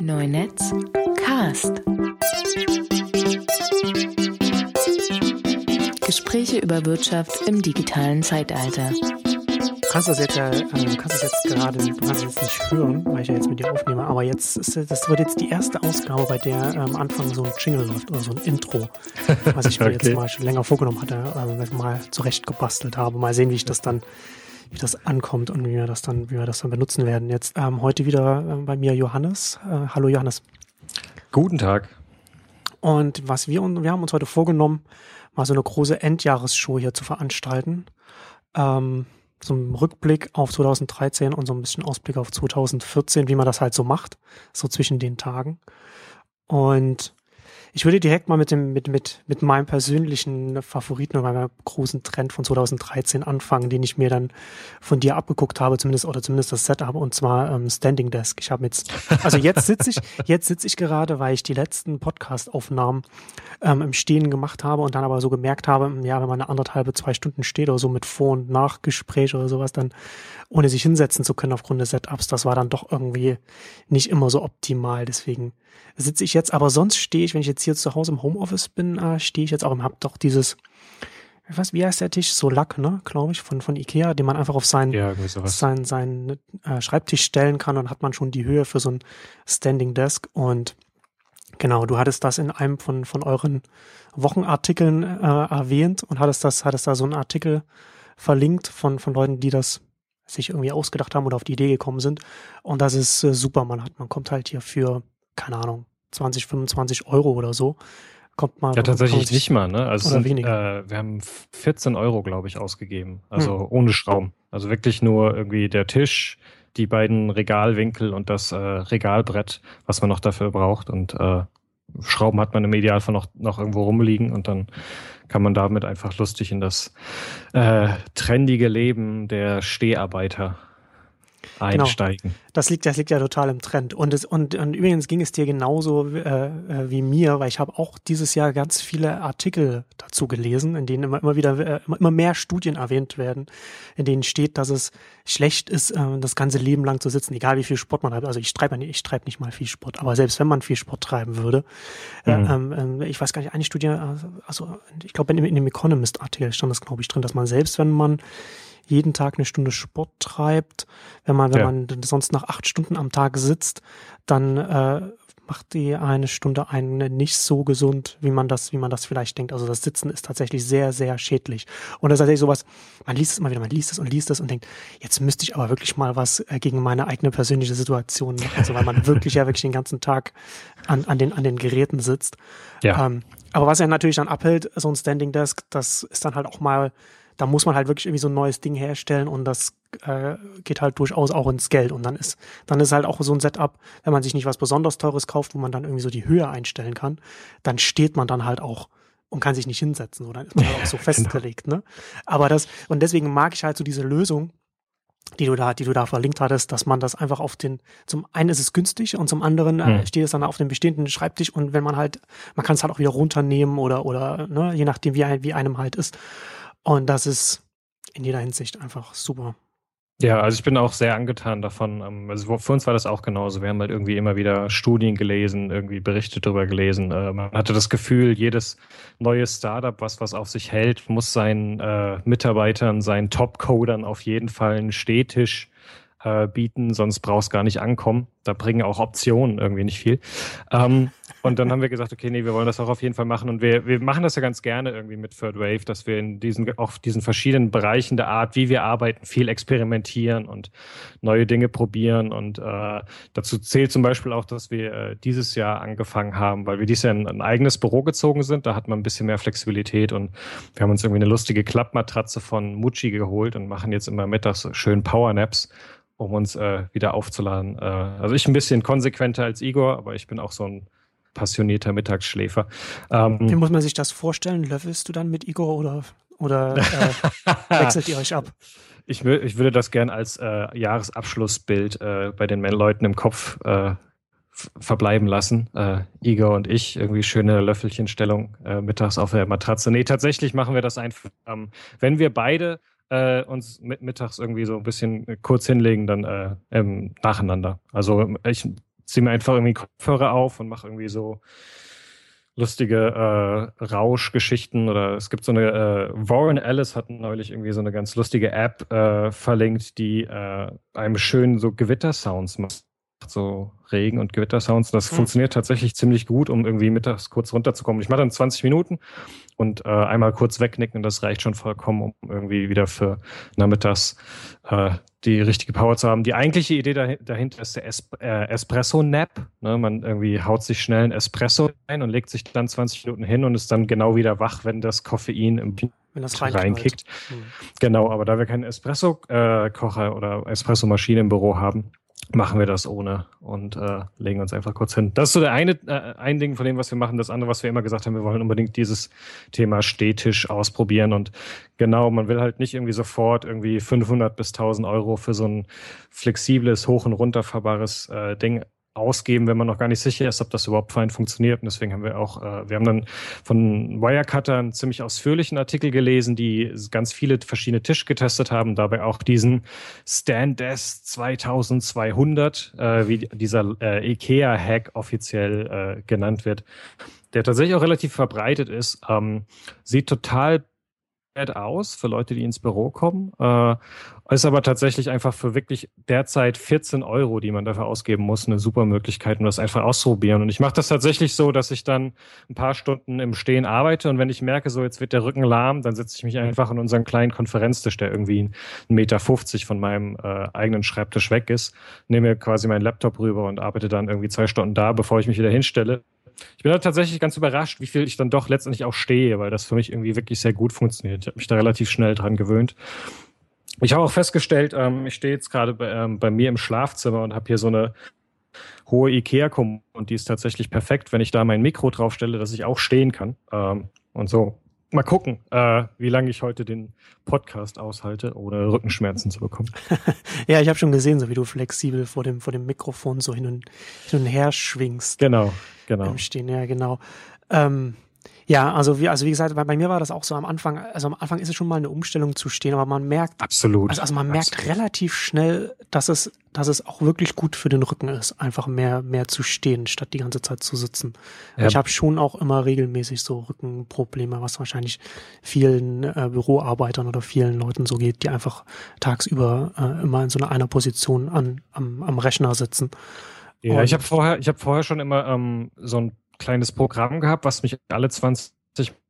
Neunetz Cast. Gespräche über Wirtschaft im digitalen Zeitalter. Du kannst das jetzt ja, äh, du kannst das jetzt gerade, du kannst es jetzt nicht hören, weil ich ja jetzt mit dir aufnehme, aber jetzt ist, das wird jetzt die erste Ausgabe, bei der ähm, am Anfang so ein Jingle läuft oder so ein Intro, was ich mir okay. jetzt mal schon länger vorgenommen hatte, ähm, mal zurechtgebastelt habe. Mal sehen, wie ich das dann wie das ankommt und wie wir das dann, wie wir das dann benutzen werden. Jetzt ähm, heute wieder äh, bei mir Johannes. Äh, hallo Johannes. Guten Tag. Und was wir, wir haben uns heute vorgenommen, mal so eine große Endjahresshow hier zu veranstalten. Ähm, so ein Rückblick auf 2013 und so ein bisschen Ausblick auf 2014, wie man das halt so macht, so zwischen den Tagen. Und ich würde direkt mal mit dem, mit, mit, mit meinem persönlichen Favoriten oder meinem großen Trend von 2013 anfangen, den ich mir dann von dir abgeguckt habe, zumindest, oder zumindest das Setup, und zwar ähm, Standing Desk. Ich habe jetzt, also jetzt sitze ich, jetzt sitze ich gerade, weil ich die letzten Podcast-Aufnahmen ähm, im Stehen gemacht habe und dann aber so gemerkt habe, ja, wenn man eine anderthalbe, zwei Stunden steht oder so mit Vor- und Nachgespräch oder sowas, dann ohne sich hinsetzen zu können aufgrund des Setups, das war dann doch irgendwie nicht immer so optimal. Deswegen sitze ich jetzt, aber sonst stehe ich, wenn ich jetzt hier zu Hause im Homeoffice bin, äh, stehe ich jetzt auch im Hab doch dieses, was, wie heißt der Tisch? So Lack, ne, glaube ich, von, von Ikea, den man einfach auf seinen, ja, seinen, seinen äh, Schreibtisch stellen kann und hat man schon die Höhe für so ein Standing Desk und Genau, du hattest das in einem von, von euren Wochenartikeln äh, erwähnt und hattest das, hattest da so einen Artikel verlinkt von, von Leuten, die das sich irgendwie ausgedacht haben oder auf die Idee gekommen sind. Und das ist äh, super. Man hat, man kommt halt hier für, keine Ahnung, 20, 25 Euro oder so. Kommt mal. Ja, tatsächlich nicht mal, ne? Also sind. Äh, wir haben 14 Euro, glaube ich, ausgegeben. Also hm. ohne Schrauben. Also wirklich nur irgendwie der Tisch, die beiden Regalwinkel und das äh, Regalbrett, was man noch dafür braucht. Und äh, Schrauben hat man im Idealfall noch, noch irgendwo rumliegen und dann kann man damit einfach lustig in das äh, trendige Leben der Steharbeiter. Einsteigen. Genau. Das liegt, das liegt ja total im Trend. Und, es, und, und übrigens ging es dir genauso äh, äh, wie mir, weil ich habe auch dieses Jahr ganz viele Artikel dazu gelesen, in denen immer, immer wieder äh, immer, mehr Studien erwähnt werden, in denen steht, dass es schlecht ist, äh, das ganze Leben lang zu sitzen, egal wie viel Sport man treibt. Also ich treibe ich treibe nicht mal viel Sport, aber selbst wenn man viel Sport treiben würde, äh, mhm. ähm, äh, ich weiß gar nicht, eine Studie, also ich glaube in, in dem Economist-Artikel stand das, glaube ich, drin, dass man selbst, wenn man jeden Tag eine Stunde Sport treibt, wenn man, wenn ja. man sonst nach acht Stunden am Tag sitzt, dann äh, macht die eine Stunde einen nicht so gesund, wie man das, wie man das vielleicht denkt. Also das Sitzen ist tatsächlich sehr, sehr schädlich. Und das ist tatsächlich sowas, man liest es immer wieder, man liest es und liest es und denkt, jetzt müsste ich aber wirklich mal was äh, gegen meine eigene persönliche Situation machen, also weil man wirklich ja wirklich den ganzen Tag an, an, den, an den Geräten sitzt. Ja. Ähm, aber was ja natürlich dann abhält, so ein Standing Desk, das ist dann halt auch mal da muss man halt wirklich irgendwie so ein neues Ding herstellen und das äh, geht halt durchaus auch ins Geld. Und dann ist, dann ist halt auch so ein Setup, wenn man sich nicht was besonders Teures kauft, wo man dann irgendwie so die Höhe einstellen kann, dann steht man dann halt auch und kann sich nicht hinsetzen. So, dann ist man halt auch so genau. festgelegt, ne? Aber das, und deswegen mag ich halt so diese Lösung, die du da, die du da verlinkt hattest, dass man das einfach auf den, zum einen ist es günstig und zum anderen äh, hm. steht es dann auf dem bestehenden Schreibtisch und wenn man halt, man kann es halt auch wieder runternehmen oder, oder, ne, je nachdem, wie, wie einem halt ist. Und das ist in jeder Hinsicht einfach super. Ja, also ich bin auch sehr angetan davon. Ähm, also für uns war das auch genauso. Wir haben halt irgendwie immer wieder Studien gelesen, irgendwie Berichte darüber gelesen. Äh, man hatte das Gefühl, jedes neue Startup, was was auf sich hält, muss seinen äh, Mitarbeitern, seinen Top-Codern auf jeden Fall einen Stehtisch äh, bieten, sonst brauchst gar nicht ankommen. Da bringen auch Optionen irgendwie nicht viel. Ähm, und dann haben wir gesagt, okay, nee, wir wollen das auch auf jeden Fall machen. Und wir, wir machen das ja ganz gerne irgendwie mit Third Wave, dass wir in diesen, auch diesen verschiedenen Bereichen der Art, wie wir arbeiten, viel experimentieren und neue Dinge probieren. Und äh, dazu zählt zum Beispiel auch, dass wir äh, dieses Jahr angefangen haben, weil wir dieses Jahr in ein eigenes Büro gezogen sind. Da hat man ein bisschen mehr Flexibilität und wir haben uns irgendwie eine lustige Klappmatratze von Mucci geholt und machen jetzt immer mittags schön Powernaps um uns äh, wieder aufzuladen. Äh, also ich ein bisschen konsequenter als Igor, aber ich bin auch so ein passionierter Mittagsschläfer. Ähm, Wie muss man sich das vorstellen? Löffelst du dann mit Igor oder, oder äh, wechselt ihr euch ab? Ich, ich würde das gern als äh, Jahresabschlussbild äh, bei den Leuten im Kopf äh, verbleiben lassen. Äh, Igor und ich, irgendwie schöne Löffelchenstellung äh, mittags auf der Matratze. Nee, tatsächlich machen wir das einfach. Ähm, wenn wir beide äh, uns mit, mittags irgendwie so ein bisschen kurz hinlegen, dann äh, ähm, nacheinander. Also ich ziehe mir einfach irgendwie Kopfhörer auf und mache irgendwie so lustige äh, Rauschgeschichten oder es gibt so eine, äh, Warren Ellis hat neulich irgendwie so eine ganz lustige App äh, verlinkt, die äh, einem schön so Gewittersounds macht, so Regen- und Gewittersounds. Das hm. funktioniert tatsächlich ziemlich gut, um irgendwie mittags kurz runterzukommen. Ich mache dann 20 Minuten und äh, einmal kurz wegnicken und das reicht schon vollkommen, um irgendwie wieder für nachmittags äh, die richtige Power zu haben. Die eigentliche Idee dahinter ist der es äh, Espresso-Nap. Ne? Man irgendwie haut sich schnell ein Espresso ein und legt sich dann 20 Minuten hin und ist dann genau wieder wach, wenn das Koffein im wenn das reinkickt. Hm. Genau, aber da wir keinen Espresso-Kocher äh, oder Espresso-Maschine im Büro haben, machen wir das ohne und äh, legen uns einfach kurz hin. Das ist so der eine äh, ein Ding von dem, was wir machen. Das andere, was wir immer gesagt haben, wir wollen unbedingt dieses Thema stetisch ausprobieren und genau, man will halt nicht irgendwie sofort irgendwie 500 bis 1000 Euro für so ein flexibles, hoch und runterfahrbares äh, Ding ausgeben, wenn man noch gar nicht sicher ist, ob das überhaupt fein funktioniert. Und deswegen haben wir auch, äh, wir haben dann von Wirecutter einen ziemlich ausführlichen Artikel gelesen, die ganz viele verschiedene Tische getestet haben, dabei auch diesen Standdesk 2200, äh, wie dieser äh, IKEA-Hack offiziell äh, genannt wird, der tatsächlich auch relativ verbreitet ist. Ähm, sieht total aus für Leute, die ins Büro kommen. Äh, ist aber tatsächlich einfach für wirklich derzeit 14 Euro, die man dafür ausgeben muss, eine super Möglichkeit, um das einfach auszuprobieren. Und ich mache das tatsächlich so, dass ich dann ein paar Stunden im Stehen arbeite und wenn ich merke, so jetzt wird der Rücken lahm, dann setze ich mich einfach in unseren kleinen Konferenztisch, der irgendwie einen Meter 50 von meinem äh, eigenen Schreibtisch weg ist, nehme quasi meinen Laptop rüber und arbeite dann irgendwie zwei Stunden da, bevor ich mich wieder hinstelle ich bin da tatsächlich ganz überrascht, wie viel ich dann doch letztendlich auch stehe, weil das für mich irgendwie wirklich sehr gut funktioniert. Ich habe mich da relativ schnell dran gewöhnt. Ich habe auch festgestellt, ähm, ich stehe jetzt gerade bei, ähm, bei mir im Schlafzimmer und habe hier so eine hohe Ikea-Kommode und die ist tatsächlich perfekt, wenn ich da mein Mikro draufstelle, dass ich auch stehen kann. Ähm, und so. Mal gucken, äh, wie lange ich heute den Podcast aushalte, ohne Rückenschmerzen zu bekommen. ja, ich habe schon gesehen, so wie du flexibel vor dem, vor dem Mikrofon so hin und, hin und her schwingst. Genau, genau. Stehen, ja, genau. Ähm, ja, also wie, also wie gesagt, bei, bei mir war das auch so am Anfang, also am Anfang ist es schon mal eine Umstellung zu stehen, aber man merkt. Absolut. Also, also man merkt Absolut. relativ schnell, dass es, dass es auch wirklich gut für den Rücken ist, einfach mehr, mehr zu stehen, statt die ganze Zeit zu sitzen. Ja. Ich habe schon auch immer regelmäßig so Rückenprobleme, was wahrscheinlich vielen äh, Büroarbeitern oder vielen Leuten so geht, die einfach tagsüber äh, immer in so einer, einer Position an, am, am Rechner sitzen. Ja, ich habe vorher, ich habe vorher schon immer ähm, so ein kleines Programm gehabt, was mich alle 20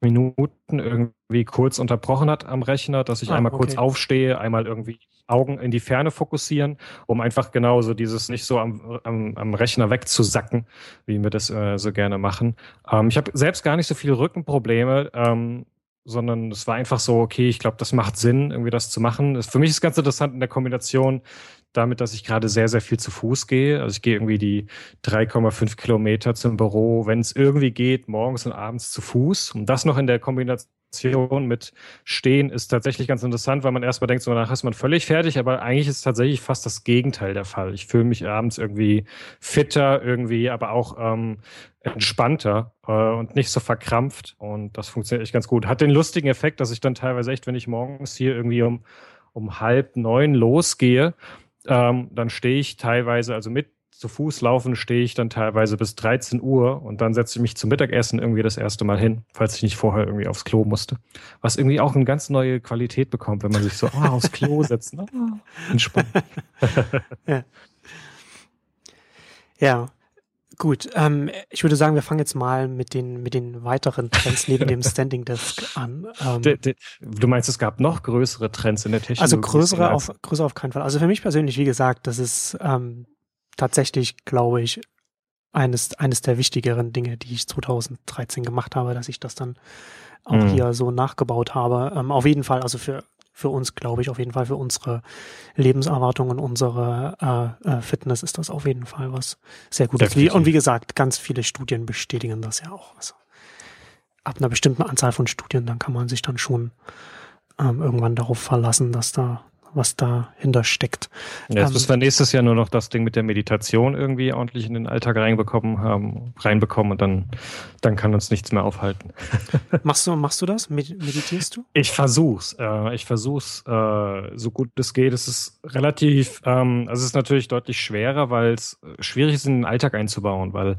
Minuten irgendwie kurz unterbrochen hat am Rechner, dass ich ah, einmal okay. kurz aufstehe, einmal irgendwie Augen in die Ferne fokussieren, um einfach genauso dieses nicht so am, am, am Rechner wegzusacken, wie wir das äh, so gerne machen. Ähm, ich habe selbst gar nicht so viele Rückenprobleme. Ähm, sondern es war einfach so, okay, ich glaube, das macht Sinn, irgendwie das zu machen. Für mich ist ganz interessant in der Kombination damit, dass ich gerade sehr, sehr viel zu Fuß gehe. Also ich gehe irgendwie die 3,5 Kilometer zum Büro, wenn es irgendwie geht, morgens und abends zu Fuß. Und das noch in der Kombination mit Stehen ist tatsächlich ganz interessant, weil man erstmal denkt, so danach ist man völlig fertig, aber eigentlich ist tatsächlich fast das Gegenteil der Fall. Ich fühle mich abends irgendwie fitter, irgendwie, aber auch ähm, entspannter äh, und nicht so verkrampft. Und das funktioniert echt ganz gut. Hat den lustigen Effekt, dass ich dann teilweise echt, wenn ich morgens hier irgendwie um, um halb neun losgehe, ähm, dann stehe ich teilweise, also mit zu Fuß laufen stehe ich dann teilweise bis 13 Uhr und dann setze ich mich zum Mittagessen irgendwie das erste Mal hin, falls ich nicht vorher irgendwie aufs Klo musste. Was irgendwie auch eine ganz neue Qualität bekommt, wenn man sich so oh, aufs Klo setzt. Oh, entspannt. ja. ja. Gut, ähm, ich würde sagen, wir fangen jetzt mal mit den, mit den weiteren Trends neben dem Standing Desk an. Ähm, de, de, du meinst, es gab noch größere Trends in der Technologie? Also größere auf, größere auf keinen Fall. Also für mich persönlich, wie gesagt, das ist ähm, tatsächlich, glaube ich, eines, eines der wichtigeren Dinge, die ich 2013 gemacht habe, dass ich das dann auch mhm. hier so nachgebaut habe. Ähm, auf jeden Fall, also für für uns, glaube ich, auf jeden Fall für unsere Lebenserwartung und unsere äh, äh, Fitness ist das auf jeden Fall was sehr Gutes. Definitiv. Und wie gesagt, ganz viele Studien bestätigen das ja auch. Also ab einer bestimmten Anzahl von Studien, dann kann man sich dann schon ähm, irgendwann darauf verlassen, dass da, was dahinter steckt. Ja, jetzt ähm, müssen wir nächstes Jahr nur noch das Ding mit der Meditation irgendwie ordentlich in den Alltag reinbekommen haben, reinbekommen und dann, dann kann uns nichts mehr aufhalten. machst du, machst du das? Meditierst du? Ich versuch's. Äh, ich versuch's, äh, so gut es geht. Es ist relativ, ähm, also es ist natürlich deutlich schwerer, weil es schwierig ist, in den Alltag einzubauen, weil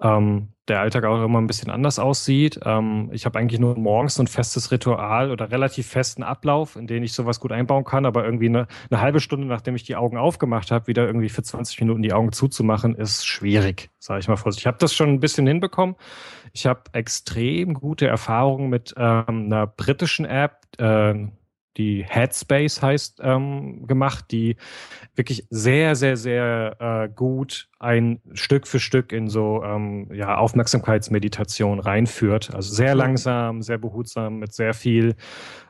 ähm, der Alltag auch immer ein bisschen anders aussieht. Ähm, ich habe eigentlich nur morgens ein festes Ritual oder relativ festen Ablauf, in den ich sowas gut einbauen kann, aber irgendwie eine, eine halbe Stunde, nachdem ich die Augen aufgemacht habe, wieder irgendwie für 20 Minuten die Augen zuzumachen, ist schwierig, sage ich mal vorsichtig. Ich habe das schon ein bisschen hinbekommen. Ich habe extrem gute Erfahrungen mit ähm, einer britischen App, äh, die Headspace heißt, ähm, gemacht, die wirklich sehr, sehr, sehr äh, gut ein Stück für Stück in so ähm, ja, Aufmerksamkeitsmeditation reinführt. Also sehr langsam, sehr behutsam, mit sehr viel,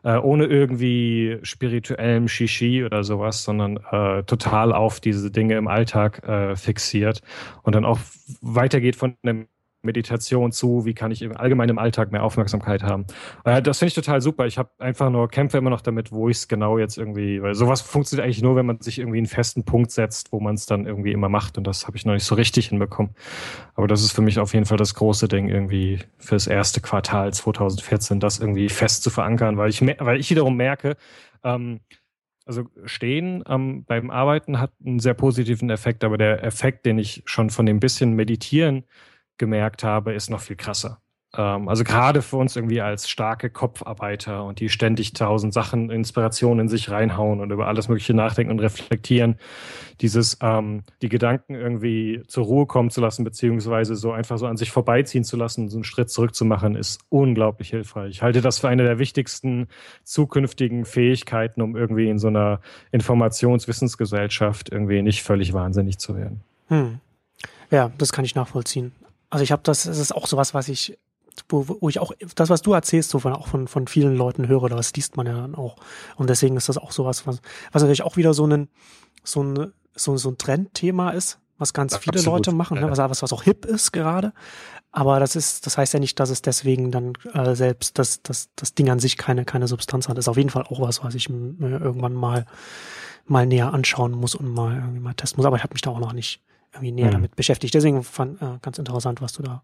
äh, ohne irgendwie spirituellem Shishi oder sowas, sondern äh, total auf diese Dinge im Alltag äh, fixiert und dann auch weitergeht von dem Meditation zu, wie kann ich allgemein im Alltag mehr Aufmerksamkeit haben. Äh, das finde ich total super. Ich habe einfach nur kämpfe immer noch damit, wo ich es genau jetzt irgendwie, weil sowas funktioniert eigentlich nur, wenn man sich irgendwie einen festen Punkt setzt, wo man es dann irgendwie immer macht und das habe ich noch nicht so richtig hinbekommen. Aber das ist für mich auf jeden Fall das große Ding irgendwie fürs erste Quartal 2014, das irgendwie fest zu verankern, weil ich, weil ich wiederum merke, ähm, also stehen ähm, beim Arbeiten hat einen sehr positiven Effekt, aber der Effekt, den ich schon von dem bisschen meditieren gemerkt habe, ist noch viel krasser. Ähm, also gerade für uns irgendwie als starke Kopfarbeiter und die ständig tausend Sachen, Inspirationen in sich reinhauen und über alles Mögliche nachdenken und reflektieren, dieses, ähm, die Gedanken irgendwie zur Ruhe kommen zu lassen, beziehungsweise so einfach so an sich vorbeiziehen zu lassen, so einen Schritt zurück zu machen, ist unglaublich hilfreich. Ich halte das für eine der wichtigsten zukünftigen Fähigkeiten, um irgendwie in so einer Informationswissensgesellschaft irgendwie nicht völlig wahnsinnig zu werden. Hm. Ja, das kann ich nachvollziehen. Also ich habe das, es ist auch sowas, was ich, wo, wo ich auch, das, was du erzählst, so von, auch von, von vielen Leuten höre, das liest man ja dann auch. Und deswegen ist das auch sowas, was, was natürlich auch wieder so ein, so ein, so, so ein Trendthema ist, was ganz viele Absolut. Leute machen, ne? was, was, was auch hip ist gerade. Aber das ist, das heißt ja nicht, dass es deswegen dann äh, selbst das, das, das Ding an sich keine, keine Substanz hat. Das ist auf jeden Fall auch was, was ich mir irgendwann mal, mal näher anschauen muss und mal irgendwie mal testen muss. Aber ich habe mich da auch noch nicht irgendwie näher mhm. damit beschäftigt. Deswegen fand äh, ganz interessant, was du da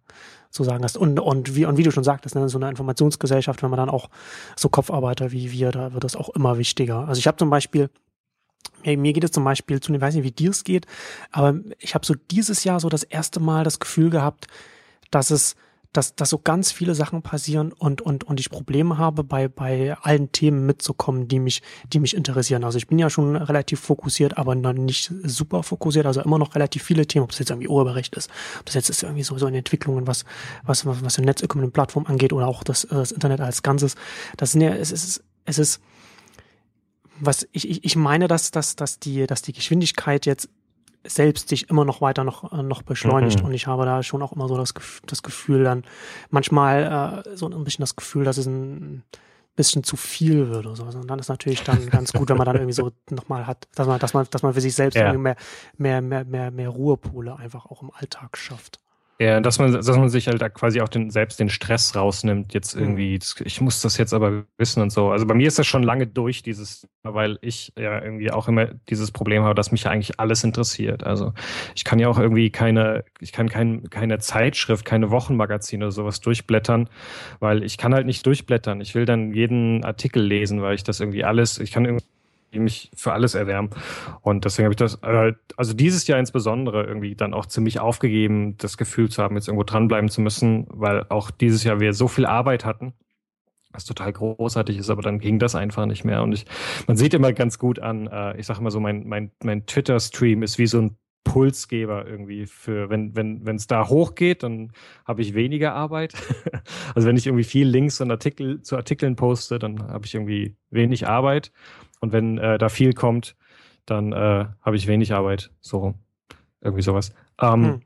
zu sagen hast. Und, und, wie, und wie du schon sagtest, ne, so eine Informationsgesellschaft, wenn man dann auch so Kopfarbeiter wie wir, da wird das auch immer wichtiger. Also ich habe zum Beispiel, mir, mir geht es zum Beispiel zu, ich weiß nicht, wie dir es geht, aber ich habe so dieses Jahr so das erste Mal das Gefühl gehabt, dass es dass, dass so ganz viele Sachen passieren und, und, und ich Probleme habe, bei, bei allen Themen mitzukommen, die mich, die mich interessieren. Also ich bin ja schon relativ fokussiert, aber noch nicht super fokussiert, also immer noch relativ viele Themen, ob das jetzt irgendwie Urheberrecht ist, ob das jetzt ist irgendwie so, so in Entwicklungen, was, was, was, was Netzökonomie Plattform angeht oder auch das, das Internet als Ganzes. Das sind ja, es ist, es ist, was ich, ich, ich meine, dass, dass, dass die, dass die Geschwindigkeit jetzt selbst sich immer noch weiter noch, äh, noch beschleunigt. Mhm. Und ich habe da schon auch immer so das, das Gefühl dann, manchmal äh, so ein bisschen das Gefühl, dass es ein bisschen zu viel wird oder so. Und dann ist natürlich dann ganz gut, wenn man dann irgendwie so nochmal hat, dass man, dass man, dass man für sich selbst ja. mehr, mehr, mehr, mehr, mehr Ruhepole einfach auch im Alltag schafft. Ja, dass man, dass man sich halt da quasi auch den, selbst den Stress rausnimmt, jetzt mhm. irgendwie, ich muss das jetzt aber wissen und so. Also bei mir ist das schon lange durch, dieses, weil ich ja irgendwie auch immer dieses Problem habe, dass mich ja eigentlich alles interessiert. Also ich kann ja auch irgendwie keine, ich kann kein, keine Zeitschrift, keine Wochenmagazin oder sowas durchblettern, weil ich kann halt nicht durchblättern. Ich will dann jeden Artikel lesen, weil ich das irgendwie alles, ich kann irgendwie die mich für alles erwärmen. Und deswegen habe ich das, äh, also dieses Jahr insbesondere irgendwie dann auch ziemlich aufgegeben, das Gefühl zu haben, jetzt irgendwo dranbleiben zu müssen, weil auch dieses Jahr wir so viel Arbeit hatten, was total großartig ist, aber dann ging das einfach nicht mehr. Und ich, man sieht immer ganz gut an, äh, ich sage mal so, mein, mein, mein Twitter-Stream ist wie so ein Pulsgeber irgendwie für, wenn, wenn, wenn es da hochgeht, dann habe ich weniger Arbeit. also wenn ich irgendwie viel Links und Artikel zu Artikeln poste, dann habe ich irgendwie wenig Arbeit. Und wenn äh, da viel kommt, dann äh, habe ich wenig Arbeit. So irgendwie sowas. Ähm, hm.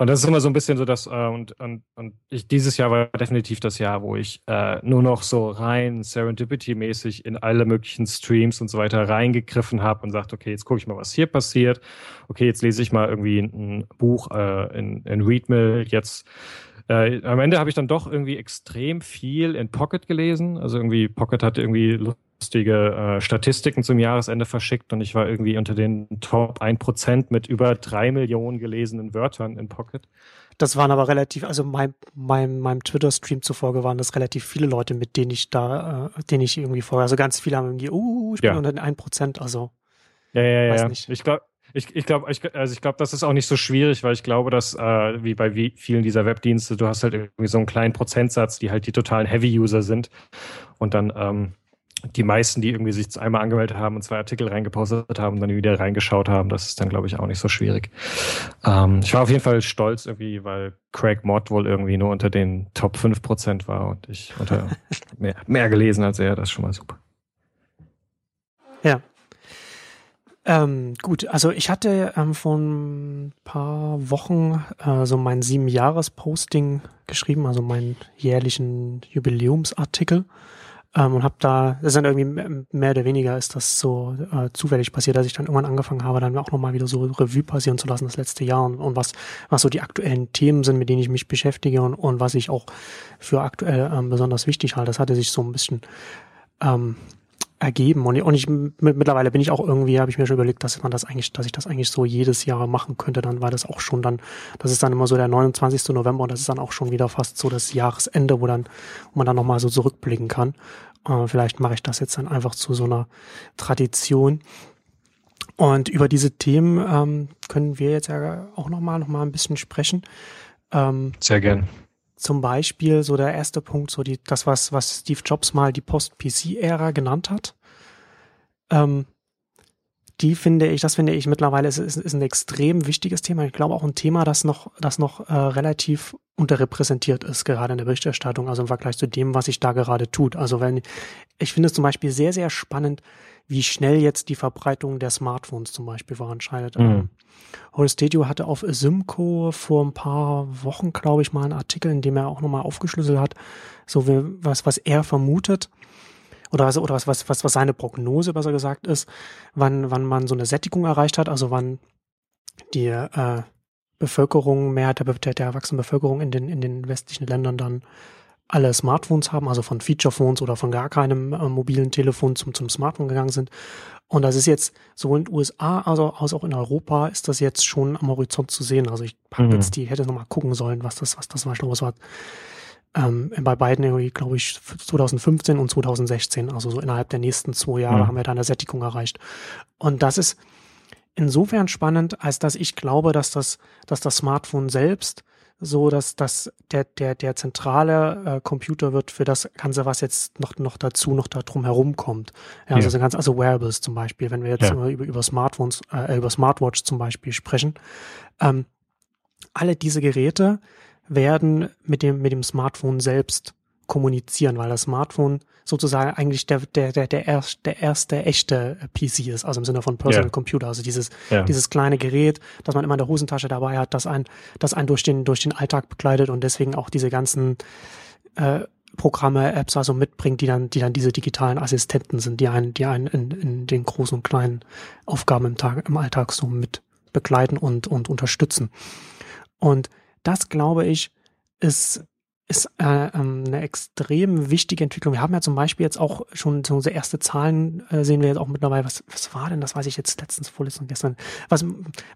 Und das ist immer so ein bisschen so, dass, äh, und, und, und ich, dieses Jahr war definitiv das Jahr, wo ich äh, nur noch so rein Serendipity-mäßig in alle möglichen Streams und so weiter reingegriffen habe und sagte, okay, jetzt gucke ich mal, was hier passiert. Okay, jetzt lese ich mal irgendwie ein, Buch äh, in, in Readmill. Jetzt äh, am Ende habe ich dann doch irgendwie extrem viel in Pocket gelesen. Also irgendwie, Pocket hatte irgendwie lustige äh, Statistiken zum Jahresende verschickt und ich war irgendwie unter den Top 1% mit über drei Millionen gelesenen Wörtern in Pocket. Das waren aber relativ, also mein, mein, meinem Twitter-Stream zufolge waren das relativ viele Leute, mit denen ich da, äh, denen ich irgendwie vorher, also ganz viele haben irgendwie, uh, ich bin ja. unter den 1%, also. Ja, ja, ja. Nicht. Ich glaube, ich, ich glaube, ich, also ich glaube, das ist auch nicht so schwierig, weil ich glaube, dass äh, wie bei wie vielen dieser Webdienste, du hast halt irgendwie so einen kleinen Prozentsatz, die halt die totalen Heavy-User sind und dann ähm, die meisten, die irgendwie sich einmal angemeldet haben und zwei Artikel reingepostet haben und dann wieder reingeschaut haben, das ist dann, glaube ich, auch nicht so schwierig. Ähm, ich war auf jeden Fall stolz irgendwie, weil Craig Mott wohl irgendwie nur unter den Top 5% war und ich unter mehr, mehr gelesen als er, das ist schon mal super. Ja, ähm, gut, also ich hatte ähm, vor ein paar Wochen äh, so mein Sieben-Jahres-Posting geschrieben, also meinen jährlichen Jubiläumsartikel. Ähm, und habe da, das ist dann irgendwie mehr oder weniger ist das so äh, zufällig passiert, dass ich dann irgendwann angefangen habe, dann auch nochmal wieder so Revue passieren zu lassen das letzte Jahr und, und was, was so die aktuellen Themen sind, mit denen ich mich beschäftige und, und was ich auch für aktuell ähm, besonders wichtig halte. Das hatte sich so ein bisschen ähm, ergeben. Und, und ich mittlerweile bin ich auch irgendwie, habe ich mir schon überlegt, dass man das eigentlich, dass ich das eigentlich so jedes Jahr machen könnte. Dann war das auch schon dann, das ist dann immer so der 29. November und das ist dann auch schon wieder fast so das Jahresende, wo dann, wo man dann nochmal so zurückblicken kann. Äh, vielleicht mache ich das jetzt dann einfach zu so einer Tradition. Und über diese Themen ähm, können wir jetzt ja auch nochmal noch mal ein bisschen sprechen. Ähm, Sehr gern zum Beispiel so der erste Punkt, so die, das, was, was Steve Jobs mal die Post-PC-Ära genannt hat. Ähm, die finde ich, das finde ich mittlerweile ist, ist, ist ein extrem wichtiges Thema. Ich glaube auch ein Thema, das noch, das noch äh, relativ unterrepräsentiert ist, gerade in der Berichterstattung, also im Vergleich zu dem, was sich da gerade tut. Also wenn, ich finde es zum Beispiel sehr, sehr spannend, wie schnell jetzt die Verbreitung der Smartphones zum Beispiel voranschreitet. Mhm. Ähm, Horace hatte auf Simco vor ein paar Wochen, glaube ich, mal einen Artikel, in dem er auch nochmal aufgeschlüsselt hat, so wie, was, was er vermutet oder, was, oder was, was, was, was seine Prognose besser gesagt ist, wann, wann man so eine Sättigung erreicht hat, also wann die äh, Bevölkerung, Mehrheit der, der, der erwachsenen Bevölkerung in den, in den westlichen Ländern dann alle Smartphones haben, also von Feature-Phones oder von gar keinem äh, mobilen Telefon zum, zum Smartphone gegangen sind. Und das ist jetzt sowohl in den USA also, als auch in Europa ist das jetzt schon am Horizont zu sehen. Also ich mhm. jetzt die, hätte noch mal gucken sollen, was das, was das war. Ich glaube, es war ähm, bei beiden irgendwie, glaube ich, 2015 und 2016. Also so innerhalb der nächsten zwei Jahre mhm. haben wir da eine Sättigung erreicht. Und das ist insofern spannend, als dass ich glaube, dass das, dass das Smartphone selbst so, dass, dass der, der, der zentrale äh, Computer wird für das Ganze, was jetzt noch, noch dazu, noch da drum herum kommt. Ja, also, ja. ganz, also Wearables zum Beispiel, wenn wir jetzt ja. über, über Smartphones, äh, über Smartwatch zum Beispiel sprechen. Ähm, alle diese Geräte werden mit dem, mit dem Smartphone selbst kommunizieren, weil das Smartphone sozusagen eigentlich der, der, der, der, erst, der erste echte PC ist, also im Sinne von Personal yeah. Computer, also dieses, yeah. dieses kleine Gerät, das man immer in der Hosentasche dabei hat, das ein, das einen durch den, durch den Alltag begleitet und deswegen auch diese ganzen äh, Programme, Apps also mitbringt, die dann, die dann diese digitalen Assistenten sind, die einen, die einen in, in den großen und kleinen Aufgaben im Tag, im Alltag so mit begleiten und, und unterstützen. Und das, glaube ich, ist ist äh, ähm, eine extrem wichtige Entwicklung. Wir haben ja zum Beispiel jetzt auch schon so unsere erste Zahlen äh, sehen wir jetzt auch mittlerweile. Was, was war denn? Das weiß ich jetzt letztens, vorletzten gestern. Was,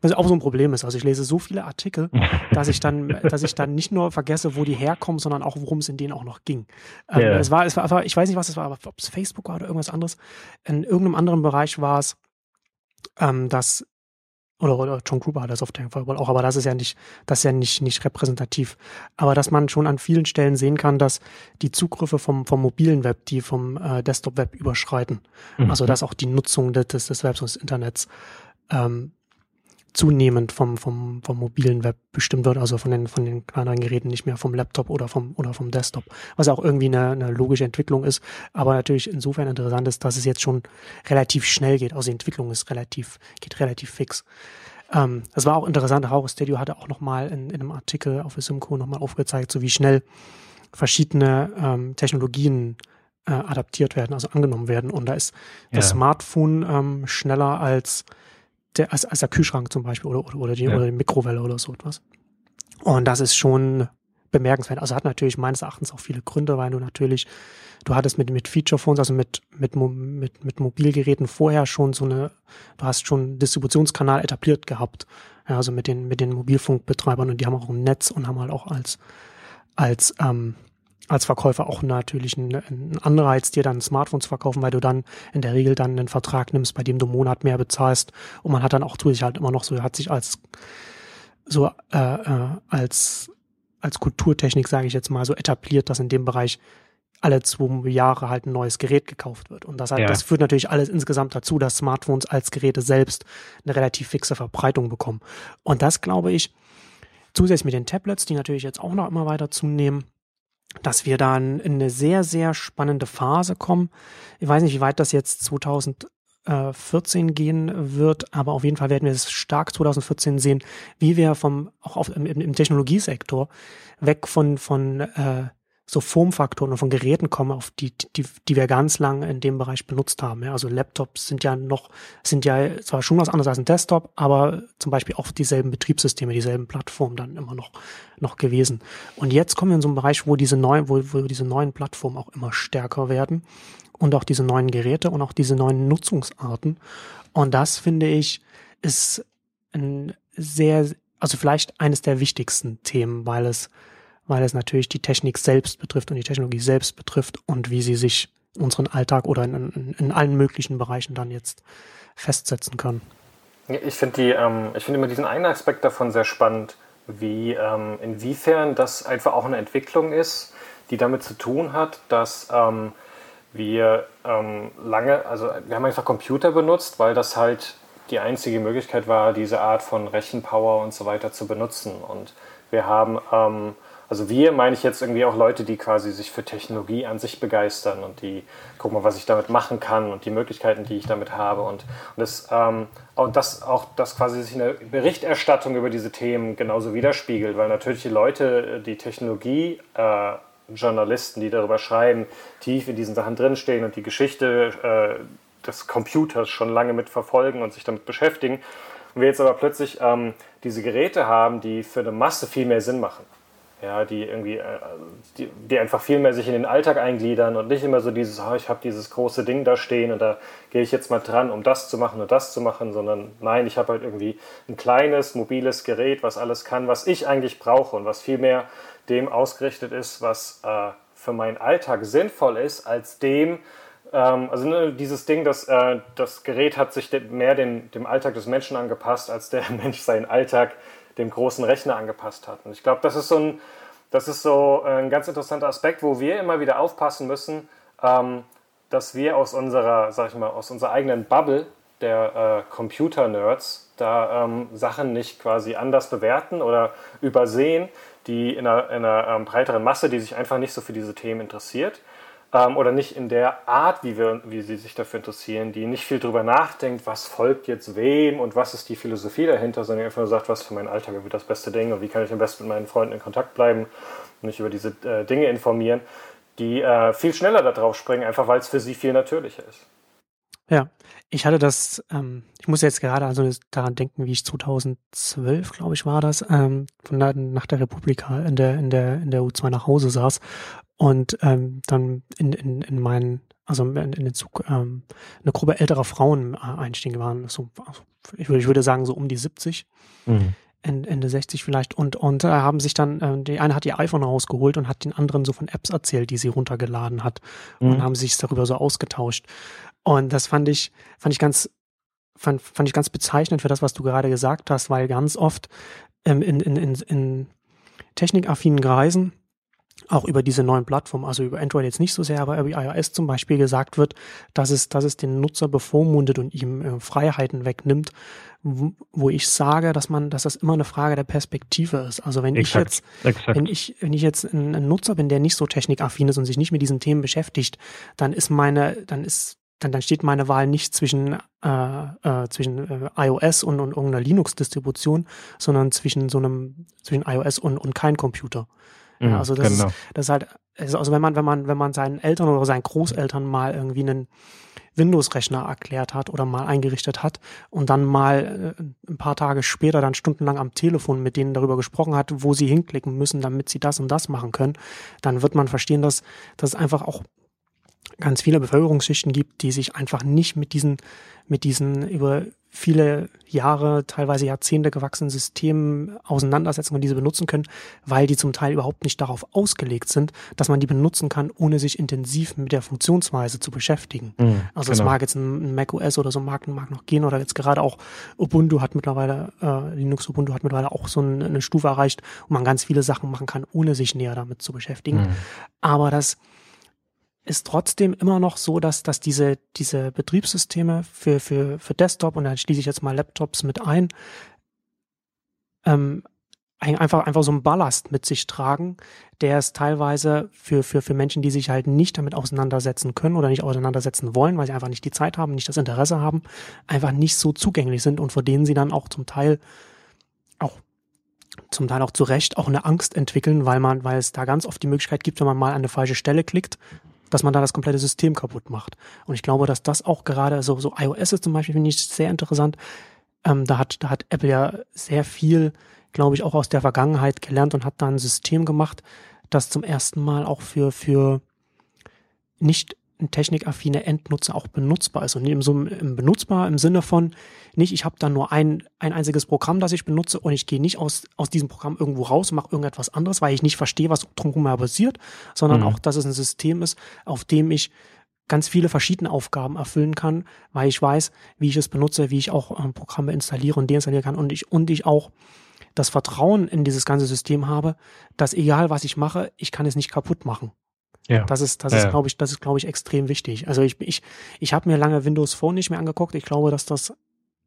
was auch so ein Problem ist. Also ich lese so viele Artikel, dass ich dann, dass ich dann nicht nur vergesse, wo die herkommen, sondern auch, worum es in denen auch noch ging. Ähm, yeah. Es war, es war, ich weiß nicht, was es war, aber ob es Facebook war oder irgendwas anderes. In irgendeinem anderen Bereich war es, ähm, dass oder, oder John Gruber hat das auf der Fall auch, aber das ist ja nicht, das ist ja nicht, nicht repräsentativ. Aber dass man schon an vielen Stellen sehen kann, dass die Zugriffe vom, vom mobilen Web, die vom äh, Desktop-Web überschreiten. Mhm. Also dass auch die Nutzung des, des Webs und des Internets ähm, zunehmend vom, vom, vom mobilen Web bestimmt wird, also von den, von den kleineren Geräten, nicht mehr vom Laptop oder vom, oder vom Desktop. Was auch irgendwie eine, eine logische Entwicklung ist, aber natürlich insofern interessant ist, dass es jetzt schon relativ schnell geht. Also die Entwicklung ist relativ, geht relativ fix. Ähm, das war auch interessant. Horror Studio hatte auch nochmal in, in einem Artikel auf Simco nochmal aufgezeigt, so wie schnell verschiedene ähm, Technologien äh, adaptiert werden, also angenommen werden. Und da ist ja. das Smartphone ähm, schneller als der, als, als der Kühlschrank zum Beispiel oder, oder, oder, die, ja. oder die Mikrowelle oder so etwas. Und das ist schon bemerkenswert. Also hat natürlich meines Erachtens auch viele Gründe, weil du natürlich, du hattest mit, mit Feature Phones, also mit, mit, mit, mit Mobilgeräten vorher schon so eine, du hast schon einen Distributionskanal etabliert gehabt. Ja, also mit den, mit den Mobilfunkbetreibern und die haben auch ein Netz und haben halt auch als, als, ähm, als Verkäufer auch natürlich einen Anreiz, dir dann ein Smartphone zu verkaufen, weil du dann in der Regel dann einen Vertrag nimmst, bei dem du einen Monat mehr bezahlst. Und man hat dann auch zusätzlich halt immer noch so, hat sich als so äh, äh, als als Kulturtechnik, sage ich jetzt mal, so etabliert, dass in dem Bereich alle zwei Jahre halt ein neues Gerät gekauft wird. Und das, halt, ja. das führt natürlich alles insgesamt dazu, dass Smartphones als Geräte selbst eine relativ fixe Verbreitung bekommen. Und das glaube ich, zusätzlich mit den Tablets, die natürlich jetzt auch noch immer weiter zunehmen, dass wir dann in eine sehr, sehr spannende Phase kommen. Ich weiß nicht, wie weit das jetzt 2014 gehen wird, aber auf jeden Fall werden wir es stark 2014 sehen, wie wir vom auch auf, im, im Technologiesektor weg von von äh, so Formfaktoren und von Geräten kommen, auf die, die, die wir ganz lange in dem Bereich benutzt haben. Ja, also Laptops sind ja noch, sind ja zwar schon was anderes als ein Desktop, aber zum Beispiel auch dieselben Betriebssysteme, dieselben Plattformen dann immer noch, noch gewesen. Und jetzt kommen wir in so einen Bereich, wo diese neuen, wo, wo diese neuen Plattformen auch immer stärker werden und auch diese neuen Geräte und auch diese neuen Nutzungsarten. Und das finde ich, ist ein sehr, also vielleicht eines der wichtigsten Themen, weil es weil es natürlich die Technik selbst betrifft und die Technologie selbst betrifft und wie sie sich unseren Alltag oder in, in, in allen möglichen Bereichen dann jetzt festsetzen kann. Ich finde ähm, ich immer diesen einen Aspekt davon sehr spannend, wie ähm, inwiefern das einfach auch eine Entwicklung ist, die damit zu tun hat, dass ähm, wir ähm, lange, also wir haben einfach Computer benutzt, weil das halt die einzige Möglichkeit war, diese Art von Rechenpower und so weiter zu benutzen. Und wir haben ähm, also wir meine ich jetzt irgendwie auch Leute, die quasi sich für Technologie an sich begeistern und die gucken was ich damit machen kann und die Möglichkeiten, die ich damit habe und, und das ähm, und das auch, dass quasi sich eine Berichterstattung über diese Themen genauso widerspiegelt, weil natürlich die Leute, die Technologie äh, Journalisten, die darüber schreiben, tief in diesen Sachen drinstehen und die Geschichte äh, des Computers schon lange mitverfolgen und sich damit beschäftigen. Und wir jetzt aber plötzlich ähm, diese Geräte haben, die für eine Masse viel mehr Sinn machen ja, die irgendwie, äh, die, die, einfach viel mehr sich in den Alltag eingliedern und nicht immer so dieses, oh, ich habe dieses große Ding da stehen und da gehe ich jetzt mal dran, um das zu machen und das zu machen, sondern nein, ich habe halt irgendwie ein kleines, mobiles Gerät, was alles kann, was ich eigentlich brauche und was viel mehr dem ausgerichtet ist, was äh, für meinen Alltag sinnvoll ist, als dem, ähm, also ne, dieses Ding, dass äh, das Gerät hat sich mehr dem, dem Alltag des Menschen angepasst, als der Mensch seinen Alltag dem großen Rechner angepasst hat. Und ich glaube, das ist so ein, das ist so ein ganz interessanter Aspekt, wo wir immer wieder aufpassen müssen, ähm, dass wir aus unserer, sag ich mal, aus unserer eigenen Bubble der äh, Computer-Nerds da ähm, Sachen nicht quasi anders bewerten oder übersehen, die in einer, in einer ähm, breiteren Masse, die sich einfach nicht so für diese Themen interessiert, ähm, oder nicht in der Art, wie, wir, wie sie sich dafür interessieren, die nicht viel darüber nachdenkt, was folgt jetzt wem und was ist die Philosophie dahinter, sondern einfach nur sagt, was für meinen Alltag wird das beste Ding und wie kann ich am besten mit meinen Freunden in Kontakt bleiben und mich über diese äh, Dinge informieren, die äh, viel schneller darauf springen, einfach weil es für sie viel natürlicher ist. Ja, ich hatte das, ähm, ich muss jetzt gerade also daran denken, wie ich 2012, glaube ich, war das, ähm, von der, nach der Republika in der, in der, in der U2 nach Hause saß und ähm, dann in, in, in meinen, also in, in den Zug, ähm, eine Gruppe älterer Frauen äh, einstiegen waren, so, ich würde, ich würde sagen, so um die 70. Mhm. Ende 60 vielleicht und und äh, haben sich dann äh, die eine hat ihr iPhone rausgeholt und hat den anderen so von Apps erzählt, die sie runtergeladen hat mhm. und haben sich darüber so ausgetauscht und das fand ich fand ich ganz fand, fand ich ganz bezeichnend für das, was du gerade gesagt hast, weil ganz oft ähm, in, in, in, in technikaffinen Kreisen auch über diese neuen Plattformen, also über Android jetzt nicht so sehr, aber über iOS zum Beispiel gesagt wird, dass es, dass es den Nutzer bevormundet und ihm äh, Freiheiten wegnimmt, wo, ich sage, dass man, dass das immer eine Frage der Perspektive ist. Also wenn exakt, ich jetzt, exakt. wenn ich, wenn ich jetzt ein, ein Nutzer bin, der nicht so technikaffin ist und sich nicht mit diesen Themen beschäftigt, dann ist meine, dann ist dann, dann steht meine Wahl nicht zwischen, äh, äh, zwischen äh, iOS und, und irgendeiner Linux-Distribution, sondern zwischen so einem, zwischen iOS und, und kein Computer. Ja, mhm, also das, genau. ist, das ist halt also, also wenn man, wenn man, wenn man seinen Eltern oder seinen Großeltern mal irgendwie einen Windows-Rechner erklärt hat oder mal eingerichtet hat und dann mal äh, ein paar Tage später dann stundenlang am Telefon mit denen darüber gesprochen hat, wo sie hinklicken müssen, damit sie das und das machen können, dann wird man verstehen, dass, es einfach auch ganz viele Bevölkerungsschichten gibt, die sich einfach nicht mit diesen, mit diesen über viele Jahre, teilweise Jahrzehnte gewachsenen Systemen auseinandersetzen und diese benutzen können, weil die zum Teil überhaupt nicht darauf ausgelegt sind, dass man die benutzen kann, ohne sich intensiv mit der Funktionsweise zu beschäftigen. Mhm, also es genau. mag jetzt ein Mac OS oder so mag, mag noch gehen oder jetzt gerade auch Ubuntu hat mittlerweile, äh, Linux Ubuntu hat mittlerweile auch so eine, eine Stufe erreicht, wo man ganz viele Sachen machen kann, ohne sich näher damit zu beschäftigen. Mhm. Aber das ist trotzdem immer noch so, dass, dass diese, diese Betriebssysteme für, für, für Desktop und dann schließe ich jetzt mal Laptops mit ein, ähm, einfach, einfach so einen Ballast mit sich tragen, der es teilweise für, für, für Menschen, die sich halt nicht damit auseinandersetzen können oder nicht auseinandersetzen wollen, weil sie einfach nicht die Zeit haben, nicht das Interesse haben, einfach nicht so zugänglich sind und vor denen sie dann auch zum Teil auch zum Teil auch zu Recht auch eine Angst entwickeln, weil man, weil es da ganz oft die Möglichkeit gibt, wenn man mal an eine falsche Stelle klickt, dass man da das komplette System kaputt macht. Und ich glaube, dass das auch gerade so, so iOS ist zum Beispiel, finde ich sehr interessant. Ähm, da hat, da hat Apple ja sehr viel, glaube ich, auch aus der Vergangenheit gelernt und hat da ein System gemacht, das zum ersten Mal auch für, für nicht technikaffine Endnutzer auch benutzbar ist. Und im, so im benutzbar im Sinne von nicht, ich habe da nur ein, ein einziges Programm, das ich benutze und ich gehe nicht aus, aus diesem Programm irgendwo raus und mache irgendetwas anderes, weil ich nicht verstehe, was drumherum passiert, sondern mhm. auch, dass es ein System ist, auf dem ich ganz viele verschiedene Aufgaben erfüllen kann, weil ich weiß, wie ich es benutze, wie ich auch ähm, Programme installiere und deinstallieren kann und ich, und ich auch das Vertrauen in dieses ganze System habe, dass egal was ich mache, ich kann es nicht kaputt machen. Ja. Das ist, das ja. ist, glaube ich, das ist, glaube ich, extrem wichtig. Also ich, ich, ich habe mir lange Windows Phone nicht mehr angeguckt. Ich glaube, dass das